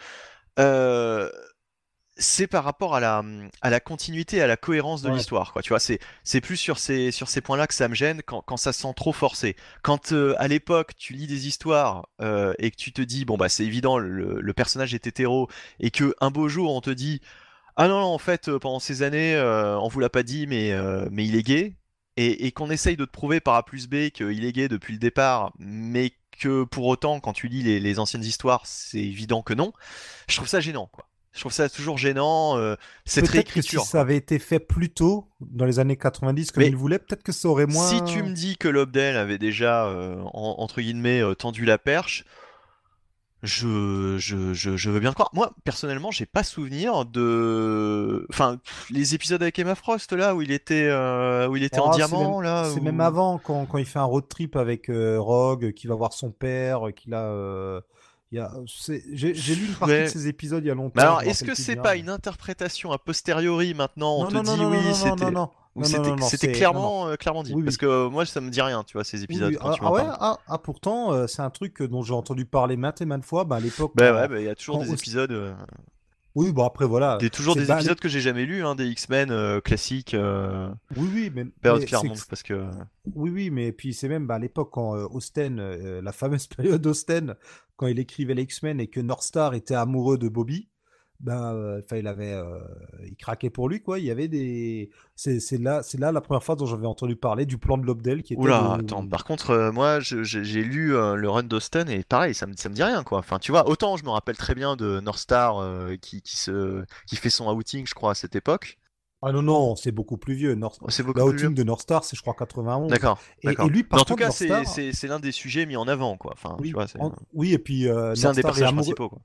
C'est par rapport à la, à la continuité, à la cohérence de Ouais. l'histoire, quoi. Tu vois, c'est, c'est plus sur ces, sur ces points-là que ça me gêne quand, quand ça se sent trop forcé. Quand euh, à l'époque tu lis des histoires euh, et que tu te dis, bon bah c'est évident, le, le personnage est hétéro, et que un beau jour on te dit, ah non, non, en fait, euh, pendant ces années, on vous l'a pas dit, mais, mais il est gay, et, et qu'on essaye de te prouver par A plus B qu'il est gay depuis le départ, mais que pour autant, quand tu lis les, les anciennes histoires, c'est évident que non, je trouve ça gênant, quoi. Je trouve ça toujours gênant, euh, cette Peut-être que si ça avait été fait plus tôt, dans les années 90, comme Mais il voulait, peut-être que ça aurait moins. Si tu me dis que Lobdell avait déjà, euh, en- entre guillemets, euh, tendu la perche, je, je, je, je veux bien croire. Moi, personnellement, j'ai pas souvenir de. Enfin, les épisodes avec Emma Frost, là, où il était, euh, où il était en Oh, c'est diamant, même- là. C'est où- même avant, quand, quand il fait un road trip avec euh, Rogue, qui va voir son père, qu'il a. euh, c'est- J'ai lu une partie Ouais. de ces épisodes il y a longtemps. Mais alors, est-ce que c'est pas une interprétation a posteriori maintenant On Non, te non, dit non, oui, c'était. clairement, euh, clairement dit. Oui, oui. Parce que euh, moi, ça me dit rien, tu vois, ces épisodes oui. quand Ah, tu ah ouais, ah, ah, pourtant, euh, c'est un truc dont j'ai entendu parler maintes et maintes fois. Bah, à l'époque. Bah bah, il y a toujours des épisodes. Euh, Oui, bon, après, voilà. Des, toujours des épisodes que j'ai jamais lus, hein, des X-Men euh, classiques, euh, Oui, oui, mais. période mais Claremont, c'est- parce que. Oui, oui, mais puis c'est même bah, à l'époque quand euh, Austen, euh, la fameuse période Austen, quand il écrivait les X-Men et que Northstar était amoureux de Bobby, ben, euh, enfin, il avait, euh, il craquait pour lui, quoi. Il y avait des, c'est c'est là, c'est là la première fois dont j'avais entendu parler du plan de Lobdell qui était. Oula, de- attends, par contre, euh, moi, je- j'ai lu euh, le run d'Austen et pareil, ça me, ça me dit rien, quoi. Enfin, tu vois, autant je me rappelle très bien de Northstar euh, qui, qui, se, qui fait son outing, je crois, à cette époque. Ah non, non, c'est beaucoup plus vieux. North... Oh, c'est beaucoup La plus vieux. de Northstar, c'est je crois 91. D'accord, Et, d'accord. et lui, par en tout cas, c'est c'est l'un des sujets mis en avant, quoi. Enfin, oui, tu vois, c'est en- oui, et puis euh, c'est un des personnages amoureux- principaux, quoi.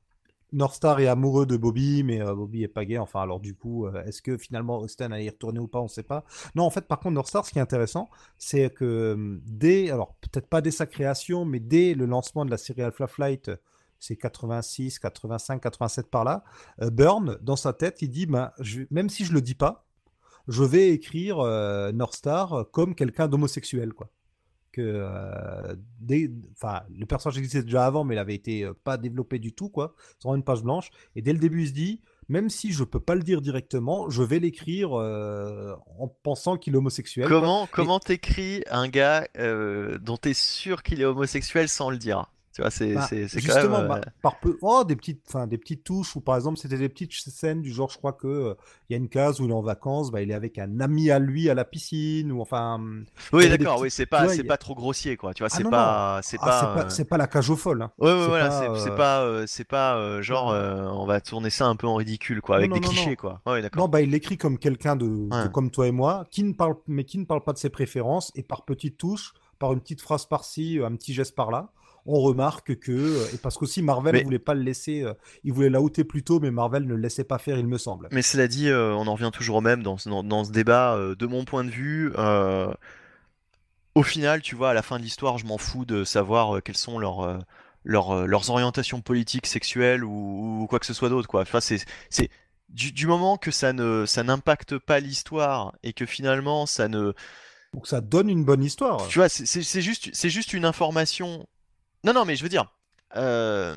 Northstar est amoureux de Bobby, mais euh, Bobby est pas gay. Enfin, alors du coup, euh, est-ce que finalement Austen allait y retourner ou pas? On sait pas. Non, en fait, par contre, Northstar, ce qui est intéressant, c'est que euh, dès, alors peut-être pas dès sa création, mais dès le lancement de la série Alpha Flight, c'est 86, 85, 87 par là, Burn, dans sa tête, il dit, ben, même si je le dis pas, je vais écrire Northstar comme quelqu'un d'homosexuel, quoi. Que, euh, le personnage existait déjà avant, mais il avait été euh, pas développé du tout, quoi. C'est vraiment une page blanche. Et dès le début, il se dit, même si je peux pas le dire directement, je vais l'écrire euh, en pensant qu'il est homosexuel. quoi. Comment comment t'écris un gars dont t'es sûr qu'il est homosexuel sans le dire? Tu vois, c'est Bah, c'est c'est quand justement, même. bah, euh, par peu, oh, des petites, enfin, des petites touches où, par exemple, c'était des petites scènes du genre, je crois que euh, il y a une case où il est en vacances, bah, il est avec un ami à lui à la piscine, ou enfin. y Oui, d'accord, petites- oui, c'est pas c'est a- trop grossier, quoi. Tu vois, Ah c'est non, pas c'est Ah, pas. c'est pas, euh, c'est pas la cage aux folles. hein. Ouais, ouais, c'est voilà, pas, c'est euh, c'est pas, euh, c'est pas euh, genre euh, on va tourner ça un peu en ridicule, quoi, avec non, des clichés, non. quoi. Non, bah, il l'écrit comme quelqu'un de, comme toi et moi, qui ne parle, mais qui ne parle pas de ses préférences, et par petites touches, par une petite phrase par-ci, un petit geste par-là, on remarque que, euh, et parce qu'aussi Marvel Mais- voulait pas le laisser, euh, il voulait la outer plus tôt, mais Marvel ne le laissait pas faire, il me semble. Mais cela dit, euh, on en revient toujours au même dans, ce- dans, dans ce débat. de mon point de vue, au final, tu vois, à la fin de l'histoire, je m'en fous de savoir euh, quelles sont leurs, euh, leurs, leurs orientations politiques, sexuelles ou, ou quoi que ce soit d'autre, quoi. Enfin, c'est, c'est du, du moment que ça ne, ça n'impacte pas l'histoire et que finalement ça ne, Donc ça donne une bonne histoire. tu vois, c'est c'est- c'est juste, c'est juste une information. Non, non, mais je veux dire, euh,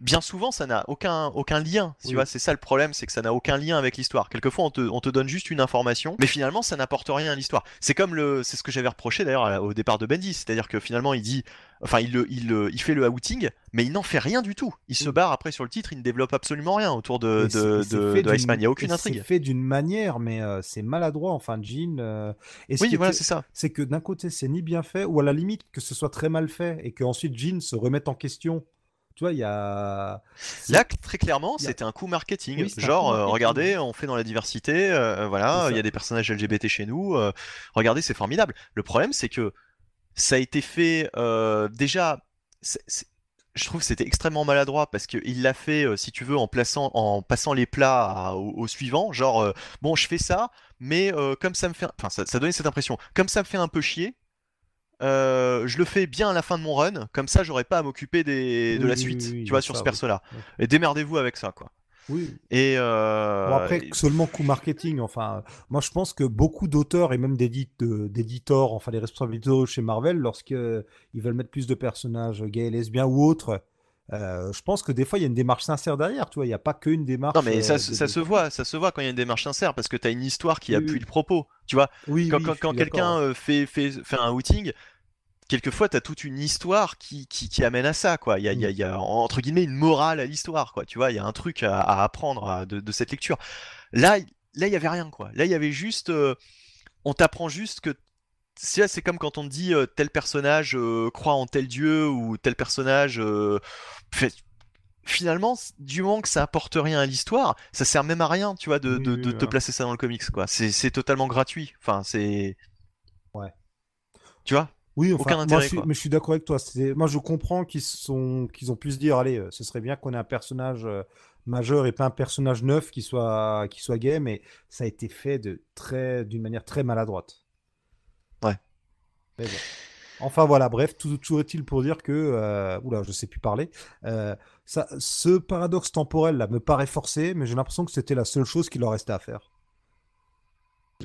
bien souvent, ça n'a aucun, aucun lien. Tu Oui. vois, c'est ça le problème, c'est que ça n'a aucun lien avec l'histoire. Quelquefois, on te, on te donne juste une information, mais finalement, ça n'apporte rien à l'histoire. C'est comme le, c'est ce que j'avais reproché d'ailleurs au départ de Bendy, c'est-à-dire que finalement, il dit, enfin, il, il, il fait le outing, mais il n'en fait rien du tout. Il se Oui. barre après sur le titre, il ne développe absolument rien autour de, de, de, de Iceman. Il n'y a aucune intrigue. C'est fait d'une manière, mais euh, c'est maladroit. Enfin, Jean. euh, Et ce Oui, voilà, c'est ça. c'est que d'un côté, c'est ni bien fait, ou à la limite que ce soit très mal fait, et qu'ensuite Jean se remette en question. Tu vois, il y a. Là, très clairement, a- c'était un coup marketing. Oui, Genre, coup euh, marketing. regardez, on fait dans la diversité, euh, voilà, il y a des personnages LGBT chez nous, euh, regardez, c'est formidable. Le problème, c'est que ça a été fait euh, déjà. Je trouve que c'était extrêmement maladroit parce qu'il l'a fait, si tu veux, en plaçant, en passant les plats à- au, au suivant. Genre, bon, je fais ça, mais comme ça me fait, enfin, ça, ça donnait cette impression. Comme ça me fait un peu chier, euh, je le fais bien à la fin de mon run. Comme ça, j'aurai pas à m'occuper des, de Oui, la suite. oui, oui, tu vois, sur ça, ce perso-là. Et démerdez-vous avec ça, quoi. Oui. Et euh, Bon, après, seulement coup marketing. Enfin, moi, je pense que beaucoup d'auteurs et même d'éditeurs, enfin, les responsables éditeurs chez Marvel, lorsqu'ils veulent mettre plus de personnages gays, lesbiens ou autres, euh, je pense que des fois, il y a une démarche sincère derrière. Tu vois, il n'y a pas qu'une démarche. non, mais ça, euh, se voit, ça se voit quand il y a une démarche sincère parce que t'as une histoire qui Oui, appuie oui. le propos. Tu vois, Oui, quand, quand- quelqu'un euh, fait, fait, fait un outing, quelquefois t'as toute une histoire qui, qui, qui amène à ça, quoi. Il y a, il y a- il y a, entre guillemets une morale à l'histoire, quoi. Tu vois, il y a un truc à, à apprendre à- de, de cette lecture. Là, il- là, il y avait rien, quoi. Là, il y avait juste, euh, on t'apprend juste que c'est comme quand on te dit euh, tel personnage euh, croit en tel dieu ou tel personnage fait- finalement du moment que ça apporte rien à l'histoire ça sert même à rien tu vois de, de- te placer ça dans le comics quoi c'est c'est totalement gratuit enfin c'est Ouais. tu vois? Oui, enfin, Aucun moi, intérêt, je suis, quoi. mais je suis d'accord avec toi. Moi, je comprends qu'ils sont, qu'ils ont pu se dire, allez, euh, ce serait bien qu'on ait un personnage euh, majeur et pas un personnage neuf qui soit, qui soit gay, mais ça a été fait de très, d'une manière très maladroite. Ouais. Mais bon. Enfin voilà, bref, tout, toujours est-il pour dire que, euh, oula, je sais plus parler. euh, ça, ce paradoxe temporel là me paraît forcé, mais j'ai l'impression que c'était la seule chose qu'il leur restait à faire.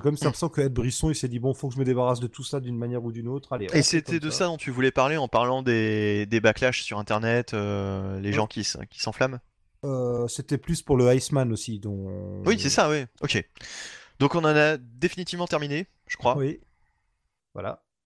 Comme l'impression que Ed Brisson, il s'est dit bon, faut que je me débarrasse de tout ça d'une manière ou d'une autre. Allez. et c'était de ça dont tu voulais parler en parlant des, des backlash sur internet euh, les Ouais. gens qui, qui s'enflamment? Euh, c'était plus pour le Iceman aussi, dont. oui c'est ça oui ok donc on en a définitivement terminé je crois Oui. Voilà.